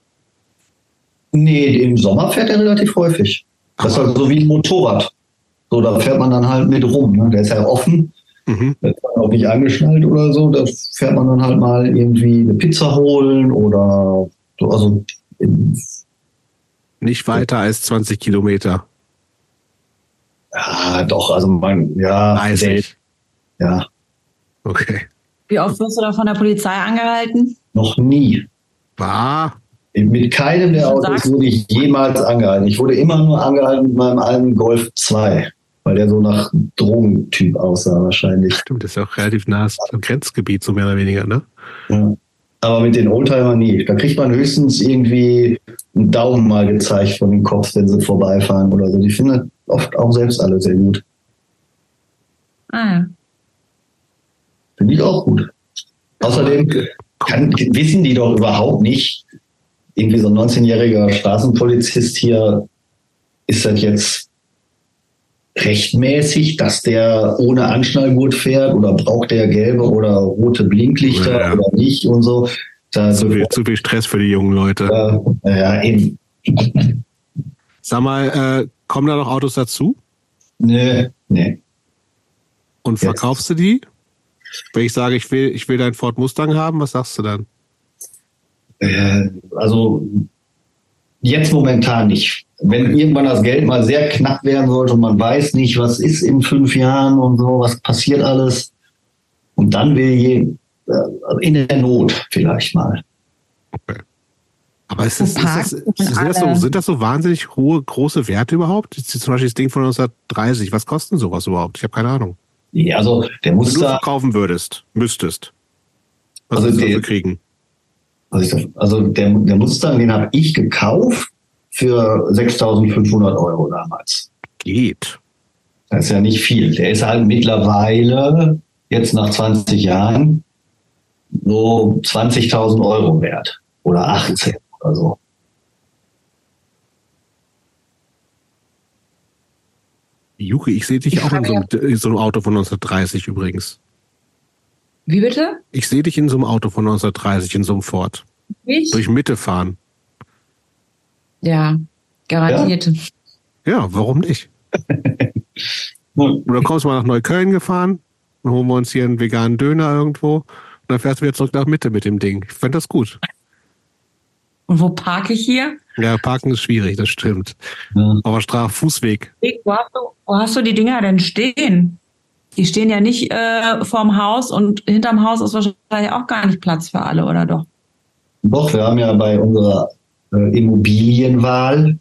S3: Nee, im Sommer fährt er relativ häufig. Das ist halt so wie ein Motorrad. So, da fährt man dann halt mit rum. Ne? Der ist ja offen.
S2: Mhm.
S3: Da ist man auch nicht angeschnallt oder so. Da fährt man dann halt mal irgendwie eine Pizza holen oder so, also in,
S2: Nicht weiter als 20 Kilometer.
S3: ja, doch, also man, ja,
S2: 30.
S3: ja,
S2: Okay.
S1: Wie oft wirst du da von der Polizei angehalten?
S3: noch nie.
S2: War.
S3: Mit keinem der Autos wurde ich jemals angehalten. Ich wurde immer nur angehalten mit meinem alten Golf 2, weil der so nach Drogentyp aussah wahrscheinlich.
S2: Stimmt, das ist ja auch relativ nah am Grenzgebiet, so mehr oder weniger, ne?
S3: Ja. Aber mit den Oldtimer nie. Da kriegt man höchstens irgendwie einen Daumen mal gezeigt von dem Kopf, wenn sie vorbeifahren oder so. Die finden oft auch selbst alle sehr gut.
S1: Ah, ja.
S3: Finde ich auch gut. Außerdem kann, wissen die doch überhaupt nicht, irgendwie so ein 19-jähriger Straßenpolizist hier, ist das jetzt rechtmäßig, dass der ohne Anschnallgurt fährt oder braucht der gelbe oder rote Blinklichter
S2: Ja.
S3: oder nicht und so. Da
S2: Zu viel, zu viel Stress für die jungen Leute.
S3: äh, ja, eben.
S2: Sag mal, äh, kommen da noch Autos dazu?
S3: Nee, nee.
S2: Und
S3: Jetzt.
S2: verkaufst du die? Wenn ich sage, ich will, ich will deinen Ford Mustang haben, was sagst du dann?
S3: Äh, also jetzt momentan nicht. Wenn irgendwann das Geld mal sehr knapp werden sollte und man weiß nicht, was ist in fünf Jahren und so, was passiert alles. Und dann will je, äh, in der Not vielleicht mal.
S2: Okay. Aber ist das, ist das, sind, das so, sind das so wahnsinnig hohe, große Werte überhaupt? Zum Beispiel das Ding von 1930. Was kostet sowas überhaupt? Ich habe keine Ahnung.
S3: Ja, also der Muster.
S2: Wenn du verkaufen würdest, müsstest. Was also der, kriegen?
S3: Also, also der, der Mustang, den habe ich gekauft für 6.500 Euro damals.
S2: Geht.
S3: Das ist ja nicht viel. Der ist halt mittlerweile, jetzt nach 20 Jahren, so 20.000 Euro wert. Oder 18 oder so.
S2: Juche, ich sehe dich ich auch in so, einem, in so, einem, Auto von 1930 übrigens.
S1: Wie bitte?
S2: Ich sehe dich in so einem Auto von 1930, in so einem Ford. Ich? Durch Mitte fahren.
S1: Ja, garantiert.
S2: Ja, ja warum nicht? Oder kommst du mal nach Neukölln gefahren, dann holen wir uns hier einen veganen Döner irgendwo und dann fährst du wieder zurück nach Mitte mit dem Ding. Ich fände das gut.
S1: Und wo parke ich hier?
S2: Ja, parken ist schwierig, das stimmt. Ja. Aber Straf Fußweg.
S1: Wo hast, du, wo hast du die Dinger denn stehen? Die stehen ja nicht äh, vorm Haus und hinterm Haus ist wahrscheinlich auch gar nicht Platz für alle, oder doch?
S3: Doch, wir haben ja bei unserer äh, Immobilienwahl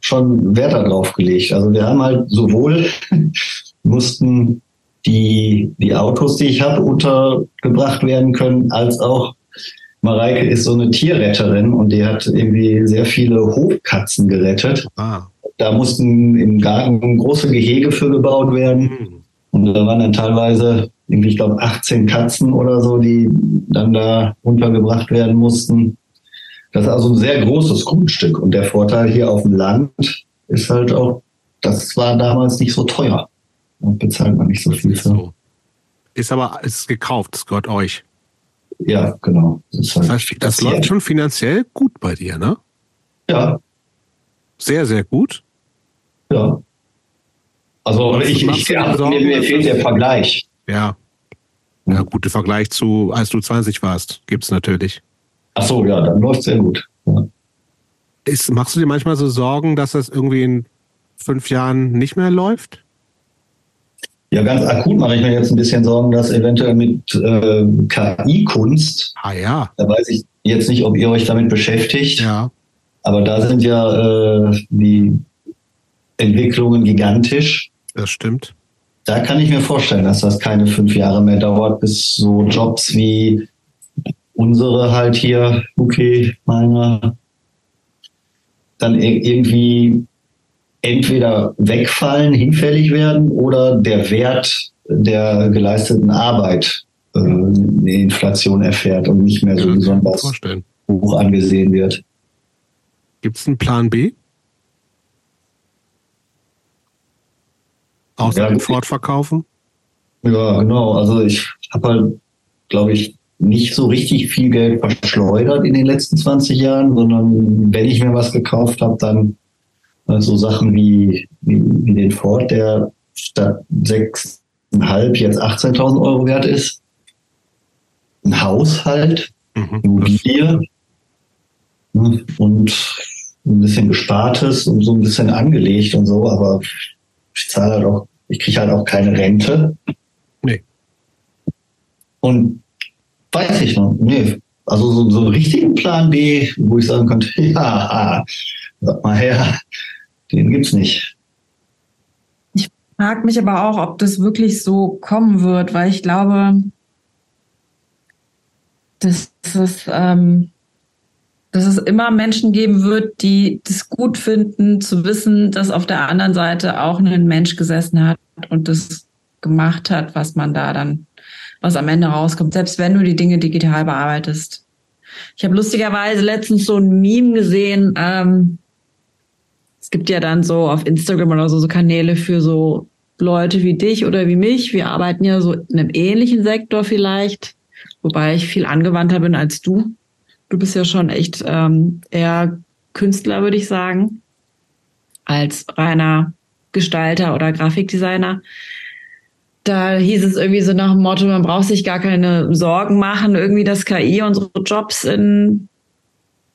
S3: schon Wert darauf gelegt. Also wir haben halt sowohl mussten die, die Autos, die ich habe, untergebracht werden können, als auch Mareike ist so eine Tierretterin und die hat irgendwie sehr viele Hofkatzen gerettet. Ah. Da mussten im Garten große Gehege für gebaut werden. Mhm. Und da waren dann teilweise irgendwie, ich glaube, 18 Katzen oder so, die dann da untergebracht werden mussten. Das ist also ein sehr großes Grundstück. Und der Vorteil hier auf dem Land ist halt auch, das war damals nicht so teuer. Und bezahlt man nicht so viel für. So.
S2: Ist aber, ist gekauft, es gehört euch.
S3: Ja, genau.
S2: Das, halt das, heißt, das, läuft schon finanziell gut bei dir, ne?
S3: Ja.
S2: Sehr, sehr gut.
S3: Ja. Also ich, ich ja, mir, mir fehlt der Vergleich.
S2: Ja. Ja, gute Vergleich zu, als du 20 warst, gibt's natürlich.
S3: Ach so, ja, dann läuft sehr gut. Ja.
S2: Ist, machst du dir manchmal so Sorgen, dass das irgendwie in fünf Jahren nicht mehr läuft?
S3: Ja, ganz akut mache ich mir jetzt ein bisschen Sorgen, dass eventuell mit äh, KI-Kunst,
S2: ah, ja.
S3: da weiß ich jetzt nicht, ob ihr euch damit beschäftigt,
S2: ja.
S3: aber da sind ja äh, die Entwicklungen gigantisch.
S2: Das stimmt.
S3: Da kann ich mir vorstellen, dass das keine fünf Jahre mehr dauert, bis so Jobs wie unsere halt hier, okay, meiner, dann irgendwie entweder wegfallen, hinfällig werden oder der Wert der geleisteten Arbeit äh, eine Inflation erfährt und nicht mehr so ja, besonders hoch angesehen wird.
S2: Gibt es einen Plan B? Außer ja, den Fortverkaufen?
S3: Ja, genau. Also ich habe halt, glaube ich, nicht so richtig viel Geld verschleudert in den letzten 20 Jahren, sondern wenn ich mir was gekauft habe, dann so Sachen wie, wie, wie den Ford, der statt 6,5 jetzt 18.000 Euro wert ist. Ein Haushalt, mhm. Immobilie ne, und ein bisschen Gespartes und so ein bisschen angelegt und so, aber ich zahle halt auch, ich kriege halt auch keine Rente.
S2: Nee.
S3: Und weiß ich noch, nee. Also so, so einen richtigen Plan B, wo ich sagen könnte, ja, sag mal her, den gibt's nicht.
S1: Ich frage mich aber auch, ob das wirklich so kommen wird, weil ich glaube, dass es, ähm, dass es immer Menschen geben wird, die das gut finden, zu wissen, dass auf der anderen Seite auch ein Mensch gesessen hat und das gemacht hat, was man da dann, was am Ende rauskommt, selbst wenn du die Dinge digital bearbeitest. Ich habe lustigerweise letztens so ein Meme gesehen, ähm, es gibt ja dann so auf Instagram oder so, so Kanäle für so Leute wie dich oder wie mich. Wir arbeiten ja so in einem ähnlichen Sektor vielleicht, wobei ich viel angewandter bin als du. Du bist ja schon echt ähm, eher Künstler, würde ich sagen, als reiner Gestalter oder Grafikdesigner. Da hieß es irgendwie so nach dem Motto, man braucht sich gar keine Sorgen machen, irgendwie, dass KI unsere Jobs in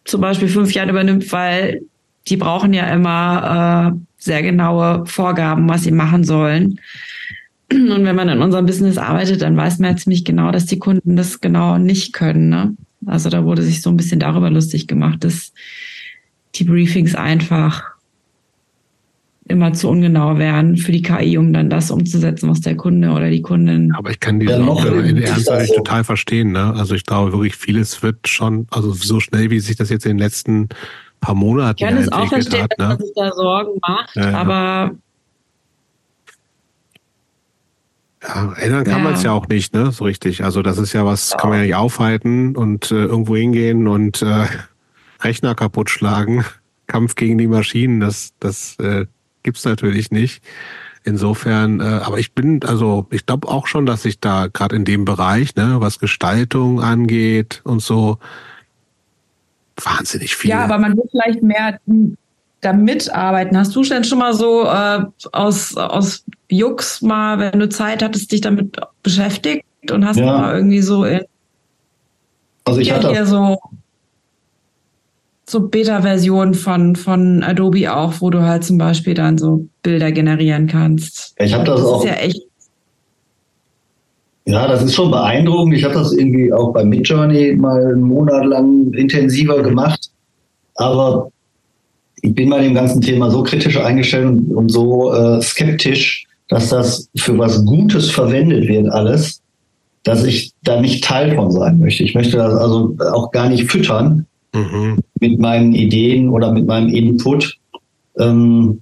S1: zum Beispiel fünf Jahren übernimmt, weil die brauchen ja immer äh, sehr genaue Vorgaben, was sie machen sollen. Und wenn man in unserem Business arbeitet, dann weiß man ja ziemlich genau, dass die Kunden das genau nicht können. Ne? Also da wurde sich so ein bisschen darüber lustig gemacht, dass die Briefings einfach immer zu ungenau wären für die KI, um dann das umzusetzen, was der Kunde oder die Kundin.
S2: Aber ich kann die ja, Sorge in Ernst so. total verstehen. Ne? Also ich glaube wirklich, vieles wird schon, also so schnell, wie sich das jetzt in den letzten paar Monaten
S1: ich kann es auch verstehen, hat, dass ne? man sich da Sorgen macht, ja, ja. aber
S2: Ja, ändern kann ja. man es ja auch nicht, ne? So richtig. Also das ist ja was, ja. kann man ja nicht aufhalten und äh, irgendwo hingehen und äh, Rechner kaputt schlagen. Kampf gegen die Maschinen, das, das äh, gibt's natürlich nicht. Insofern, äh, aber ich bin, also ich glaube auch schon, dass ich da gerade in dem Bereich, ne, was Gestaltung angeht und so, wahnsinnig viel.
S1: Ja, aber man wird vielleicht mehr da mitarbeiten. Hast du denn schon mal so äh, aus, aus Jux mal, wenn du Zeit hattest, dich damit beschäftigt und hast ja. mal irgendwie so in,
S3: also ich hatte
S1: so so Beta-Versionen von von Adobe auch, wo du halt zum Beispiel dann so Bilder generieren kannst.
S3: Ich habe das, das auch.
S1: Ist ja echt
S3: ja, das ist schon beeindruckend. Ich habe das irgendwie auch bei Midjourney mal einen Monat lang intensiver gemacht. Aber ich bin bei dem ganzen Thema so kritisch eingestellt und, und so äh, skeptisch, dass das für was Gutes verwendet wird alles, dass ich da nicht Teil von sein möchte. Ich möchte das also auch gar nicht füttern mhm. mit meinen Ideen oder mit meinem Input. Ähm,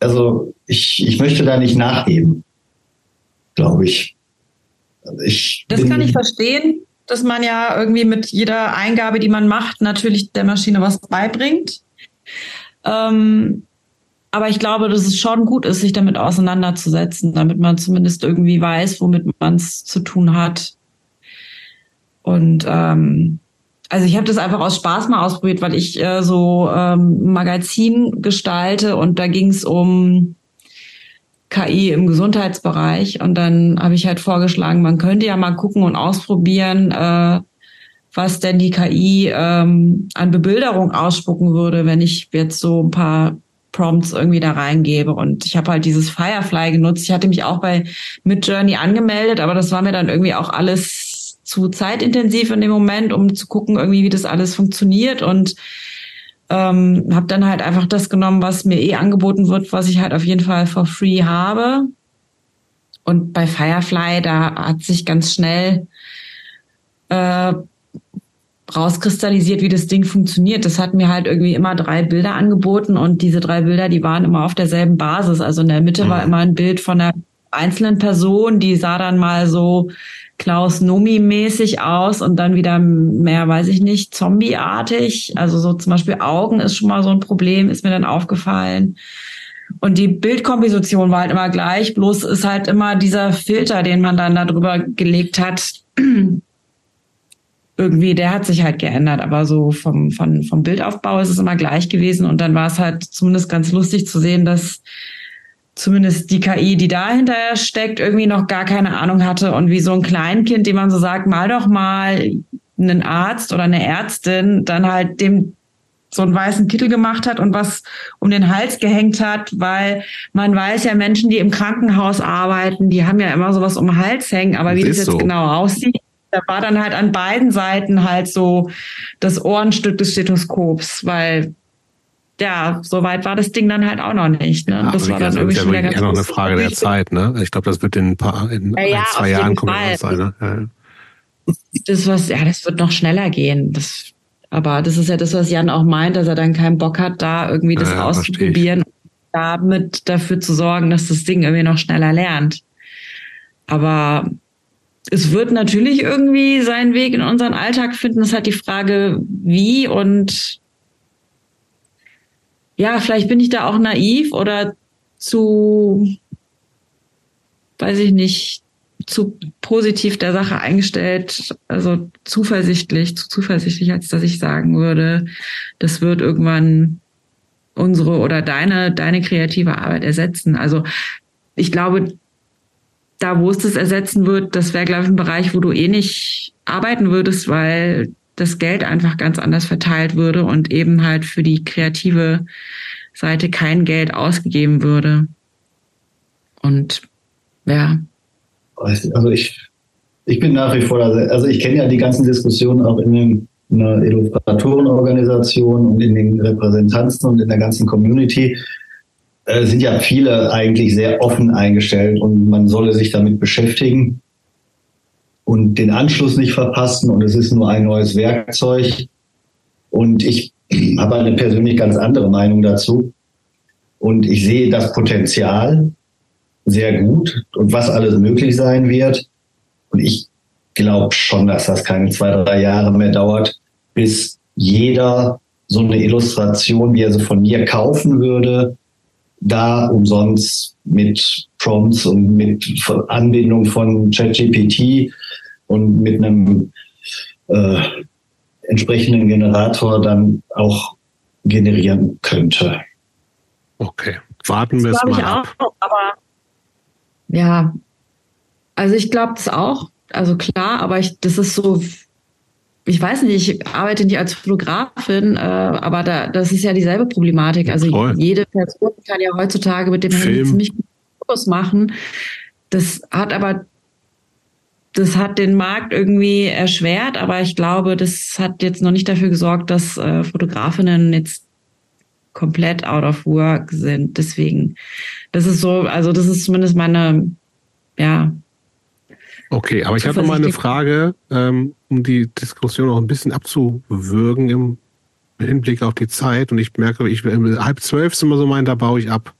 S3: also ich, ich möchte da nicht nachgeben, glaube ich.
S1: ich. Das kann ich verstehen, dass man ja irgendwie mit jeder Eingabe, die man macht, natürlich der Maschine was beibringt. Ähm, aber ich glaube, dass es schon gut ist, sich damit auseinanderzusetzen, damit man zumindest irgendwie weiß, womit man es zu tun hat. Und ähm, also ich habe das einfach aus Spaß mal ausprobiert, weil ich äh, so ähm, Magazin gestalte und da ging es um KI im Gesundheitsbereich und dann habe ich halt vorgeschlagen, man könnte ja mal gucken und ausprobieren, äh, was denn die KI ähm, an Bebilderung ausspucken würde, wenn ich jetzt so ein paar Prompts irgendwie da reingebe. Und ich habe halt dieses Firefly genutzt. Ich hatte mich auch bei Midjourney angemeldet, aber das war mir dann irgendwie auch alles zu zeitintensiv in dem Moment, um zu gucken, irgendwie, wie das alles funktioniert. Und ähm, habe dann halt einfach das genommen, was mir eh angeboten wird, was ich halt auf jeden Fall for free habe. Und bei Firefly, da hat sich ganz schnell äh, rauskristallisiert, wie das Ding funktioniert. Das hat mir halt irgendwie immer drei Bilder angeboten und diese drei Bilder, die waren immer auf derselben Basis. Also in der Mitte mhm. war immer ein Bild von einer einzelnen Person, die sah dann mal so Klaus Nomi-mäßig aus und dann wieder mehr, weiß ich nicht, Zombie-artig. Also so zum Beispiel Augen ist schon mal so ein Problem, ist mir dann aufgefallen. Und die Bildkomposition war halt immer gleich, bloß ist halt immer dieser Filter, den man dann da drüber gelegt hat, irgendwie, der hat sich halt geändert, aber so vom, vom, vom Bildaufbau ist es immer gleich gewesen. Und dann war es halt zumindest ganz lustig zu sehen, dass zumindest die KI, die dahinter steckt, irgendwie noch gar keine Ahnung hatte und wie so ein Kleinkind, dem man so sagt, mal doch mal einen Arzt oder eine Ärztin, dann halt dem so einen weißen Kittel gemacht hat und was um den Hals gehängt hat, weil man weiß ja, Menschen, die im Krankenhaus arbeiten, die haben ja immer sowas um den Hals hängen, aber das wie das jetzt so. genau aussieht, da war dann halt an beiden Seiten halt so das Ohrenstück des Stethoskops, weil ja, so weit war das Ding dann halt auch noch nicht. Ne?
S2: Ja, das war dann irgendwie schon wieder ganz noch eine Frage der Zeit. Ne? Ich glaube, das wird in ein paar, in ja, ja, ein, zwei Jahren kommen sein. Ne? Ja.
S1: Das was, ja, das wird noch schneller gehen. Das, aber das ist ja das, was Jan auch meint, dass er dann keinen Bock hat, da irgendwie das auszuprobieren, damit dafür zu sorgen, dass das Ding irgendwie noch schneller lernt. Aber es wird natürlich irgendwie seinen Weg in unseren Alltag finden. Es ist halt die Frage, wie und ja, vielleicht bin ich da auch naiv oder zu, weiß ich nicht, zu positiv der Sache eingestellt, also zuversichtlich, zu zuversichtlich, als dass ich sagen würde, das wird irgendwann unsere oder deine, deine kreative Arbeit ersetzen. Also ich glaube, da, wo es das ersetzen wird, das wäre, glaube ich, ein Bereich, wo du eh nicht arbeiten würdest, weil das Geld einfach ganz anders verteilt würde und eben halt für die kreative Seite kein Geld ausgegeben würde. Und ja.
S3: Also ich, ich bin nach wie vor, also ich kenne ja die ganzen Diskussionen auch in, den, in der Illustratorenorganisation und in den Repräsentanzen und in der ganzen Community. Äh, sind ja viele eigentlich sehr offen eingestellt und man solle sich damit beschäftigen und den Anschluss nicht verpassen und es ist nur ein neues Werkzeug. Und ich habe eine persönlich ganz andere Meinung dazu. Und ich sehe das Potenzial sehr gut und was alles möglich sein wird. Und ich glaube schon, dass das keine zwei, drei Jahre mehr dauert, bis jeder so eine Illustration, wie er sie von mir kaufen würde, da umsonst mit Prompts und mit Anbindung von ChatGPT und mit einem äh, entsprechenden Generator dann auch generieren könnte.
S2: Okay, warten wir es mal ab. Auch, aber
S1: ja, also ich glaube das auch. Also klar, aber ich, das ist so, ich weiß nicht, ich arbeite nicht als Fotografin, äh, aber da, das ist ja dieselbe Problematik. Also Voll. jede Person kann ja heutzutage mit dem Handy ziemlich gut Fotos machen. Das hat aber das hat den Markt irgendwie erschwert, aber ich glaube, das hat jetzt noch nicht dafür gesorgt, dass äh, Fotografinnen jetzt komplett out of work sind. Deswegen, das ist so, also das ist zumindest meine, ja.
S2: Okay, aber ich habe noch mal eine Frage, ähm, um die Diskussion auch ein bisschen abzuwürgen im Hinblick auf die Zeit. Und ich merke, ich halb zwölf ist immer so mein, da baue ich ab.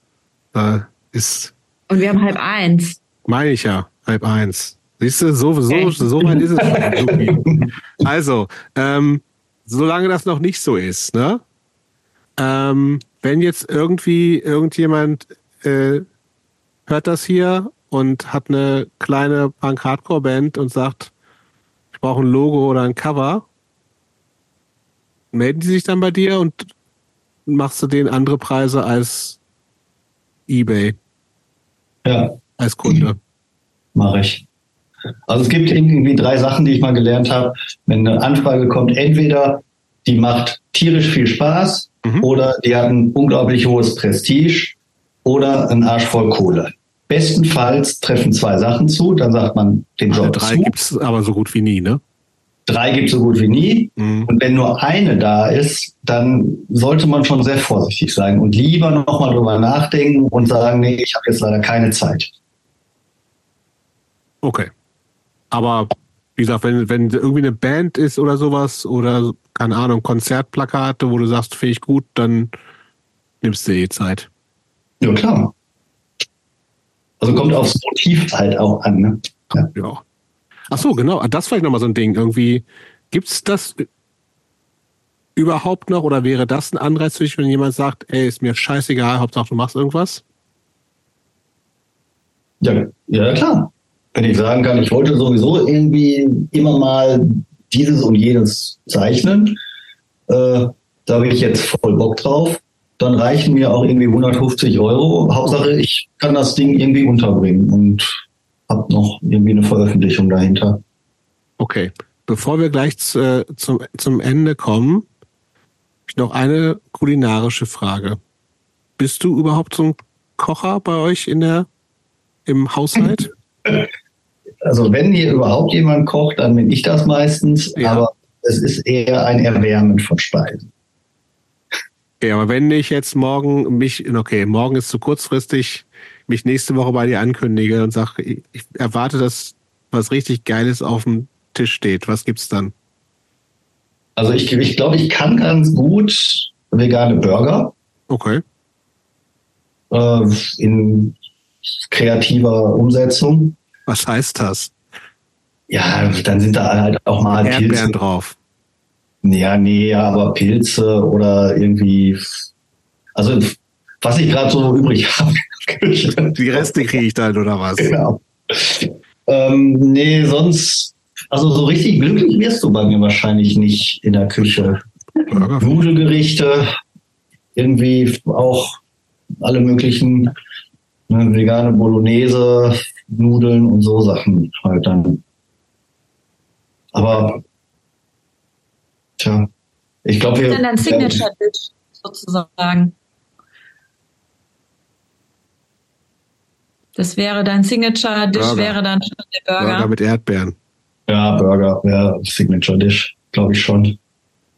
S2: Da ist.
S1: Und wir haben halb eins.
S2: Meine ich ja, halb eins. Siehst du, so, so, so weit ist es schon. also, ähm, solange das noch nicht so ist, ne? Ähm, wenn jetzt irgendwie irgendjemand äh, hört das hier und hat eine kleine Punk-Hardcore-Band und sagt, ich brauche ein Logo oder ein Cover, melden die sich dann bei dir und machst du denen andere Preise als eBay?
S3: Ja.
S2: Als Kunde.
S3: Mache ich. Also es gibt irgendwie drei Sachen, die ich mal gelernt habe. Wenn eine Anfrage kommt, entweder die macht tierisch viel Spaß mhm. oder die hat ein unglaublich hohes Prestige oder ein Arsch voll Kohle. Bestenfalls treffen zwei Sachen zu, dann sagt man den Job
S2: also drei gibt es aber so gut wie nie, ne?
S3: Drei gibt es so gut wie nie. Mhm. Und wenn nur eine da ist, dann sollte man schon sehr vorsichtig sein und lieber nochmal drüber nachdenken und sagen, nee, ich habe jetzt leider keine Zeit.
S2: Okay. Aber wie gesagt, wenn, wenn irgendwie eine Band ist oder sowas oder keine Ahnung, Konzertplakate, wo du sagst, finde ich gut, dann nimmst du die Zeit.
S3: Ja, klar. Also kommt aufs Motiv halt auch an, ne?
S2: Ja. ja. Ach so, genau. Das vielleicht nochmal so ein Ding. Irgendwie, gibt's das überhaupt noch oder wäre das ein Anreiz für dich, wenn jemand sagt, ey, ist mir scheißegal, Hauptsache du machst irgendwas?
S3: Ja, ja, klar wenn ich sagen kann, ich wollte sowieso irgendwie immer mal dieses und jenes zeichnen, äh, da habe ich jetzt voll Bock drauf, dann reichen mir auch irgendwie 150 Euro. Hauptsache, ich kann das Ding irgendwie unterbringen und habe noch irgendwie eine Veröffentlichung dahinter.
S2: Okay, bevor wir gleich zu, zum, zum Ende kommen, noch eine kulinarische Frage. Bist du überhaupt so ein Kocher bei euch in der im Haushalt?
S3: also wenn hier überhaupt jemand kocht, dann bin ich das meistens, ja. aber es ist eher ein Erwärmen von Speisen.
S2: Okay, aber wenn ich jetzt morgen mich, okay, morgen ist zu kurzfristig, mich nächste Woche bei dir ankündige und sage, ich, erwarte, dass was richtig Geiles auf dem Tisch steht, was gibt's dann?
S3: Also ich, ich glaube, ich kann ganz gut vegane Burger.
S2: Okay.
S3: Äh, in kreativer Umsetzung.
S2: Was heißt das?
S3: Ja, dann sind da halt auch mal
S2: Erdbeeren Pilze. drauf.
S3: Ja, nee, aber Pilze oder irgendwie, also was ich gerade so übrig habe.
S2: Die Reste kriege ich dann oder was?
S3: Genau. Ähm, nee, sonst, also so richtig glücklich wirst du bei mir wahrscheinlich nicht in der Küche. Nudelgerichte, irgendwie auch alle möglichen ne, vegane Bolognese, Nudeln und so Sachen halt dann. Aber Tja. Ich glaube,
S1: Was
S3: wir.
S1: ist denn dein Signature-Dish sozusagen? Das wäre dein Signature-Dish, wäre dann schon der Burger.
S2: Burger mit Erdbeeren.
S3: Ja, Burger, ja, Signature Dish, glaube ich schon.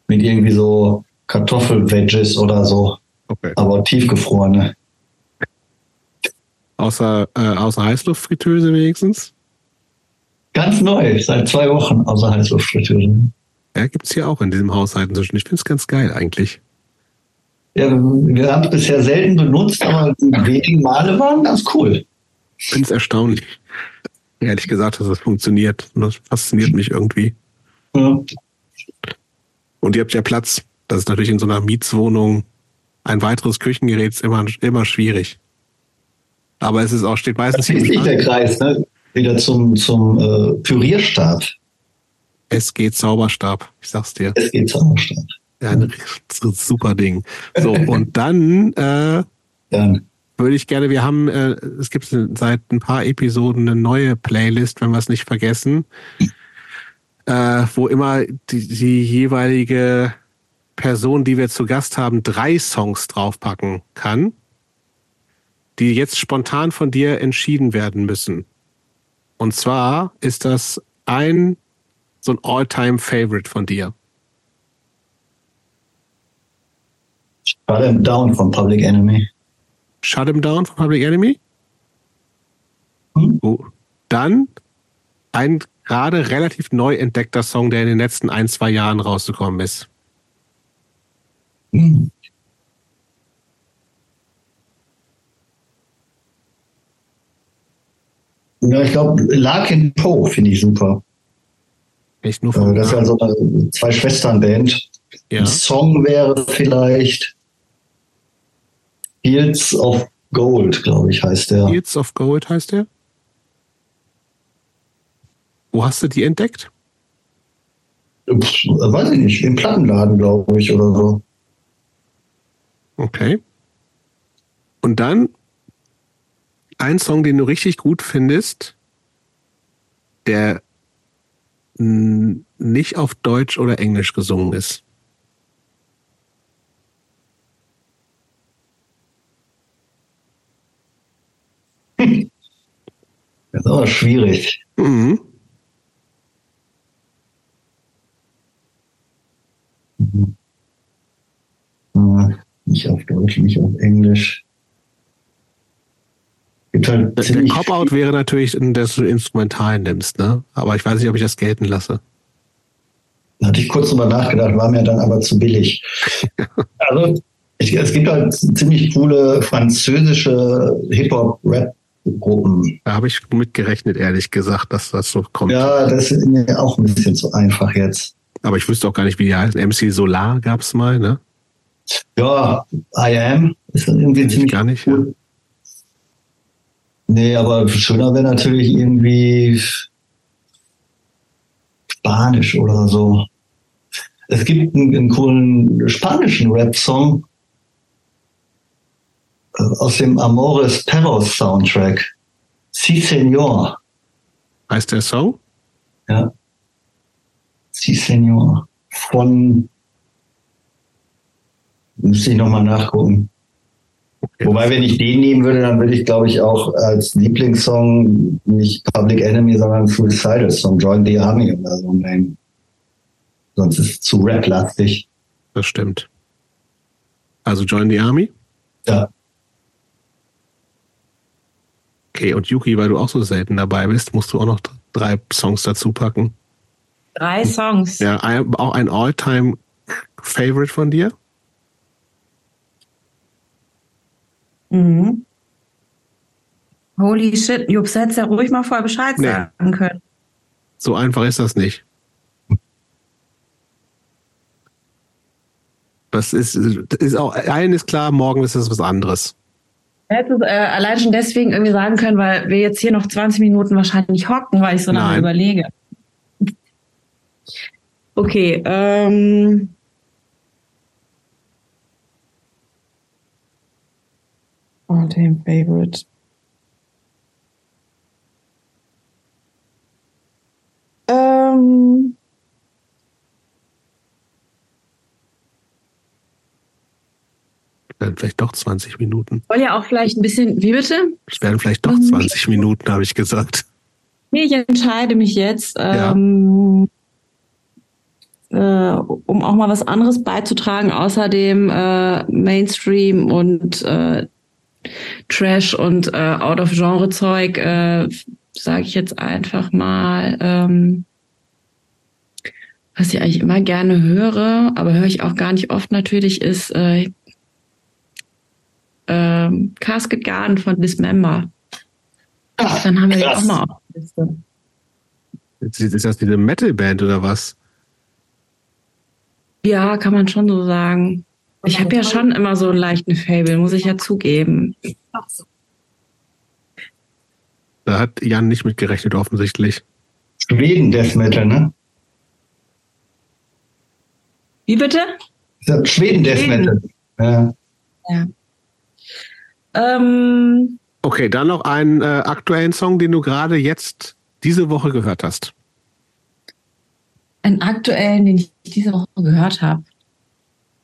S3: Mit irgendwie so Kartoffel-Veggies oder so,
S2: Okay.
S3: aber tiefgefrorene.
S2: Außer, äh, außer Heißluftfritteuse wenigstens.
S3: Ganz neu, seit zwei Wochen außer Heißluftfritteuse.
S2: Ja, gibt's hier auch in diesem Haushalt inzwischen. Ich find's ganz geil eigentlich.
S3: Ja, wir haben es bisher selten benutzt, aber die wenigen Male waren ganz cool.
S2: Ich find's erstaunlich. Ehrlich gesagt, dass das funktioniert. Und das fasziniert mich irgendwie.
S3: Ja.
S2: Und ihr habt ja Platz. Das ist natürlich in so einer Mietswohnung ein weiteres Küchengerät ist immer, immer schwierig. Aber es ist auch, steht meistens
S3: schließt sich der Kreis, ne? Wieder zum, zum äh, Pürierstab.
S2: Es geht Zauberstab. Ich sag's dir.
S3: Es geht Zauberstab.
S2: Ja, ein super Ding. So, und dann äh,
S3: Dann.
S2: würde ich gerne, wir haben, äh, es gibt seit ein paar Episoden eine neue Playlist, wenn wir es nicht vergessen, äh, wo immer die, die jeweilige Person, die wir zu Gast haben, drei Songs draufpacken kann, die jetzt spontan von dir entschieden werden müssen. Und zwar ist das ein so ein All-Time-Favorite von dir.
S3: Shut him down von Public Enemy.
S2: Shut Him Down von Public Enemy?
S3: Hm?
S2: Oh. Dann ein gerade relativ neu entdeckter Song, der in den letzten ein, zwei Jahren rausgekommen ist.
S3: Hm. Ja, ich glaube, Larkin Poe finde ich super.
S2: Echt nur
S3: Äh,
S2: von
S3: Das ist ja so eine zwei Schwestern-Band.
S2: ja.
S3: Ein Song wäre vielleicht Fields of Gold, glaube ich, heißt der.
S2: Fields of Gold heißt der. Wo hast du die entdeckt?
S3: Pff, weiß ich nicht, im Plattenladen, glaube ich, oder so.
S2: Okay. Und dann ein Song, den du richtig gut findest, der nicht auf Deutsch oder Englisch gesungen ist.
S3: Das ist aber schwierig.
S2: Mhm.
S3: Äh, Nicht auf Deutsch, nicht auf Englisch. Gibt halt
S2: Der
S3: ziemlich
S2: Cop-Out wäre natürlich, dass du instrumental nimmst, ne? Aber ich weiß nicht, ob ich das gelten lasse.
S3: Da hatte ich kurz drüber nachgedacht, war mir dann aber zu billig. also, ich, es gibt halt ziemlich coole französische Hip-Hop-Rap-Gruppen.
S2: Da habe ich mitgerechnet, ehrlich gesagt, dass das so kommt.
S3: Ja, das ist mir auch ein bisschen zu einfach jetzt.
S2: Aber ich wüsste auch gar nicht, wie die heißen. MC Solar gab's mal, ne?
S3: Ja, I Am ist irgendwie ziemlich
S2: gar nicht,
S3: cool. Nee, aber schöner wäre natürlich irgendwie Spanisch oder so. Es gibt einen, einen coolen spanischen Rap-Song äh, aus dem Amores Perros Soundtrack. Sí, Señor.
S2: Heißt der Song?
S3: Ja. Sí, Señor. Von, müsste ich nochmal nachgucken. Wobei, wenn ich den nehmen würde, dann würde ich, glaube ich, auch als Lieblingssong nicht Public Enemy, sondern Suicidal Song, Join the Army oder so nehmen. Sonst ist es zu rap-lastig.
S2: Das stimmt. Also Join the Army?
S3: Ja.
S2: Okay, und Yuki, weil du auch so selten dabei bist, musst du auch noch drei Songs dazu packen.
S1: Drei Songs.
S2: Ja, auch ein All-Time-Favorite von dir?
S1: Mhm. Holy shit, Jups, hättest ja ruhig mal vorher Bescheid
S2: Nee.
S1: sagen können.
S2: So einfach ist das nicht. Das ist, das ist auch, allen ist klar, morgen ist es was anderes.
S1: Hättest äh, allein schon deswegen irgendwie sagen können, weil wir jetzt hier noch 20 Minuten wahrscheinlich hocken, weil ich so lange überlege. Okay, ähm. All-time favorite. Ähm
S2: Dann vielleicht doch 20 Minuten.
S1: Soll ja auch vielleicht ein bisschen, wie bitte?
S2: Es werden vielleicht doch 20 mhm. Minuten, habe ich gesagt.
S1: Nee, ich entscheide mich jetzt,
S2: ja.
S1: ähm, äh, um auch mal was anderes beizutragen, außer dem äh, Mainstream und äh, Trash und äh, Out-of-Genre-Zeug, äh, sage ich jetzt einfach mal, ähm, was ich eigentlich immer gerne höre, aber höre ich auch gar nicht oft natürlich, ist äh, ähm, Casket Garden von Dismember.
S3: Ah,
S1: Dann haben wir
S3: krass.
S1: auch mal auf der Liste.
S2: Ist ist das diese Metal-Band oder was?
S1: Ja, kann man schon so sagen. Ich habe ja schon immer so einen leichten Fable, muss ich ja zugeben.
S2: Da hat Jan nicht mit gerechnet, offensichtlich.
S3: Schweden Death Metal, ne?
S1: Wie bitte?
S3: Schweden Death. Metal. Ja.
S1: Ja. Ähm,
S2: Okay, dann noch einen äh, aktuellen Song, den du gerade jetzt diese Woche gehört hast.
S1: einen aktuellen, den ich diese Woche gehört habe.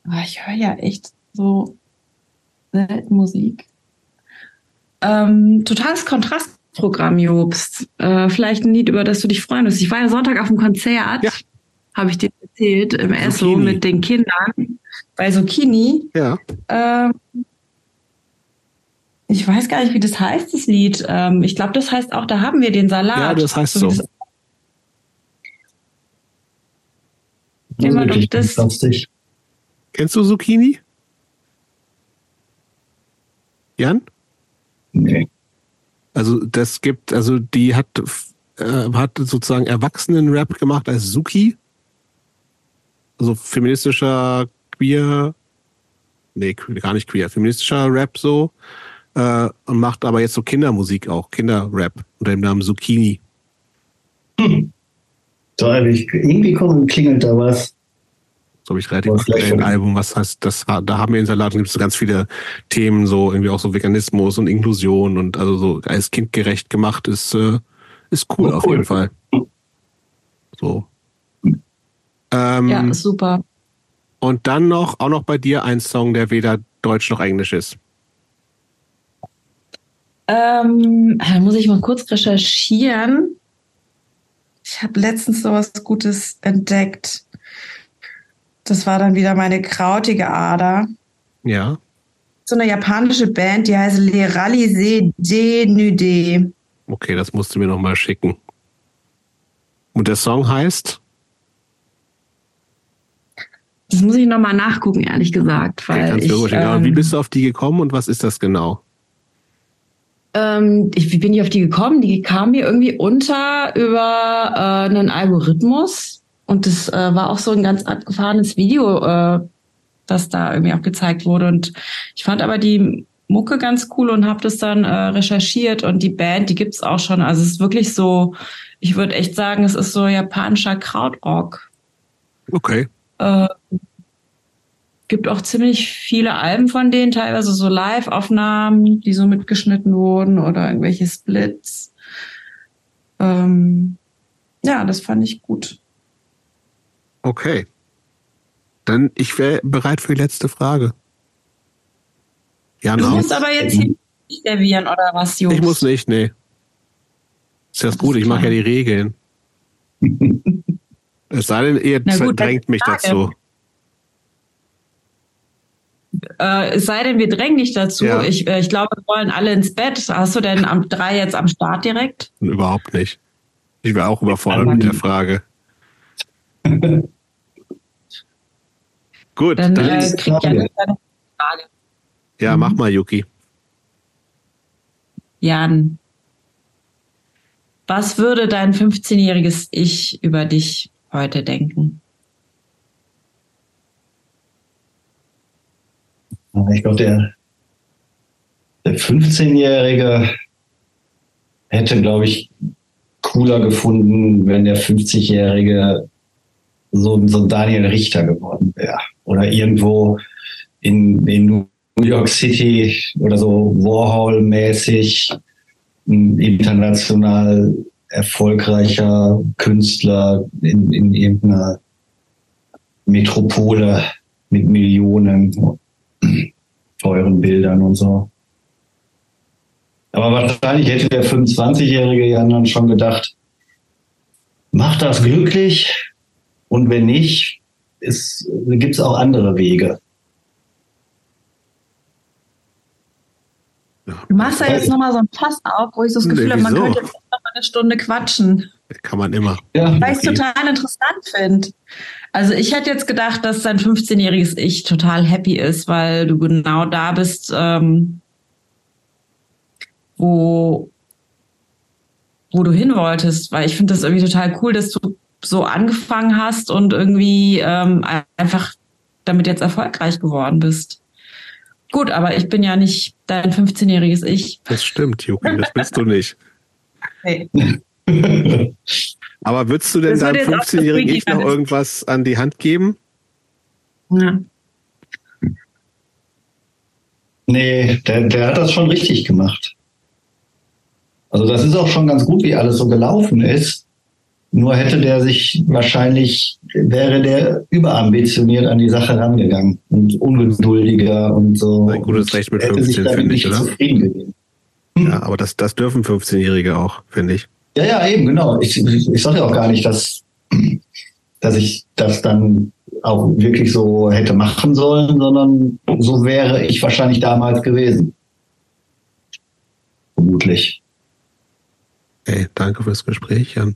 S1: Aber ich höre ja echt so selten Musik. Ähm, totales Kontrastprogramm, Jobst. Äh, vielleicht ein Lied, über das du dich freuen wirst. Ich war ja Sonntag auf dem Konzert,
S2: Ja.
S1: habe ich dir erzählt, im Esso mit den Kindern bei Zucchini.
S2: Ja.
S1: Ähm, ich weiß gar nicht, wie das heißt, das Lied. Ähm, ich glaube, das heißt auch, da haben wir den Salat.
S2: Ja, das heißt
S1: wie
S2: so.
S1: das- Immer doch
S3: Wirklich
S1: das-.
S2: Kennst du Zucchini? Jan?
S3: Nee.
S2: Also das gibt, also die hat, äh, hat sozusagen Erwachsenen-Rap gemacht als Suki. Also feministischer, queer, nee, gar nicht queer, feministischer Rap so. Äh, und macht aber jetzt so Kindermusik auch, Kinderrap unter dem Namen Zucchini.
S3: Hm. Ich, irgendwie klingelt da was.
S2: So habe ich relativ aktuell ein. Album, was heißt, das, da haben wir in Salat gibt es so ganz viele Themen, so irgendwie auch so Veganismus und Inklusion und also so als Kind gerecht gemacht ist, äh, ist cool
S3: Oh,
S2: auf
S3: cool.
S2: jeden Fall. So. Ähm,
S1: Ja, super.
S2: Und dann noch, auch noch bei dir ein Song, der weder Deutsch noch Englisch ist.
S1: Ähm, da muss ich mal kurz recherchieren. Ich habe letztens sowas Gutes entdeckt. Das war dann wieder meine krautige Ader.
S2: Ja.
S1: So eine japanische Band, die heißt Leralise Denude.
S2: Okay, das musst du mir noch mal schicken. Und der Song heißt?
S1: Das muss ich nochmal nachgucken, ehrlich gesagt.
S2: Okay,
S1: Weil
S2: kannst
S1: ich, ähm,
S2: wie bist du auf die gekommen und was ist das genau?
S1: Ähm, ich, wie bin ich auf die gekommen? Die kam mir irgendwie unter über äh, einen Algorithmus. Und das äh, war auch so ein ganz abgefahrenes Video, äh, das da irgendwie auch gezeigt wurde. Und ich fand aber die Mucke ganz cool und habe das dann äh, recherchiert. Und die Band, die gibt's auch schon. Also es ist wirklich so, ich würde echt sagen, es ist so japanischer Krautrock.
S2: Okay.
S1: Äh, gibt auch ziemlich viele Alben von denen, teilweise so Live-Aufnahmen, die so mitgeschnitten wurden oder irgendwelche Splits. Ähm, ja, das fand ich gut.
S2: Okay. Dann, ich wäre bereit für die letzte Frage. Ja,
S1: Du musst aber jetzt hier nicht servieren oder was, Jungs?
S2: Ich muss nicht, nee. Ist das
S1: Alles
S2: gut, ich mache ja die Regeln. Es sei denn, ihr
S1: gut,
S2: drängt mich
S1: Frage.
S2: dazu.
S1: Äh, es sei denn, wir drängen dich dazu.
S2: Ja.
S1: Ich, äh, ich glaube, wir wollen alle ins Bett. Hast du denn am drei jetzt am Start direkt?
S2: Überhaupt nicht. Ich wäre auch überfordert mit der Frage. Gut,
S1: Dann,
S2: dann,
S1: äh, kriegt
S3: Frage.
S1: Jan eine Frage.
S2: ja, mach mal, Yuki.
S1: Jan, was würde dein 15-jähriges Ich über dich heute denken?
S3: Ich glaube, der, der 15-Jährige hätte, glaube ich, cooler gefunden, wenn der 50-Jährige so, so ein Daniel Richter geworden wäre. Oder irgendwo in, in New York City oder so Warhol-mäßig ein international erfolgreicher Künstler in, in irgendeiner Metropole mit Millionen. teuren Bildern und so. Aber wahrscheinlich hätte der 25-jährige Jan dann schon gedacht, macht das glücklich und wenn nicht, gibt es auch andere Wege.
S1: Du machst da jetzt nochmal so ein Fass auf, wo ich so das Gefühl nee, habe, man könnte jetzt noch mal eine Stunde quatschen.
S2: Kann man immer.
S1: Ja. Weil ich es total interessant finde. Also ich hätte jetzt gedacht, dass dein 15-jähriges Ich total happy ist, weil du genau da bist, ähm, wo, wo du hin wolltest. Weil ich finde das irgendwie total cool, dass du so angefangen hast und irgendwie ähm, einfach damit jetzt erfolgreich geworden bist. Gut, aber ich bin ja nicht dein 15-jähriges Ich.
S2: Das stimmt, Juki, das bist du nicht. Nee. aber würdest du denn deinem 15-jährigen Ich noch irgendwas an die Hand geben? Ja.
S3: Nee, der, der hat das schon richtig gemacht. Also das ist auch schon ganz gut, wie alles so gelaufen ist. Nur hätte der sich wahrscheinlich, wäre der überambitioniert an die Sache rangegangen und ungeduldiger und so.
S2: Ein gutes Recht mit 15, finde ich, oder? Hm. Ja, aber das, das dürfen 15-Jährige auch, finde ich.
S3: Ja, ja, eben, genau. Ich, ich, ich sage ja auch gar nicht, dass, dass ich das dann auch wirklich so hätte machen sollen, sondern so wäre ich wahrscheinlich damals gewesen. Vermutlich.
S2: Hey, danke fürs Gespräch, Jan.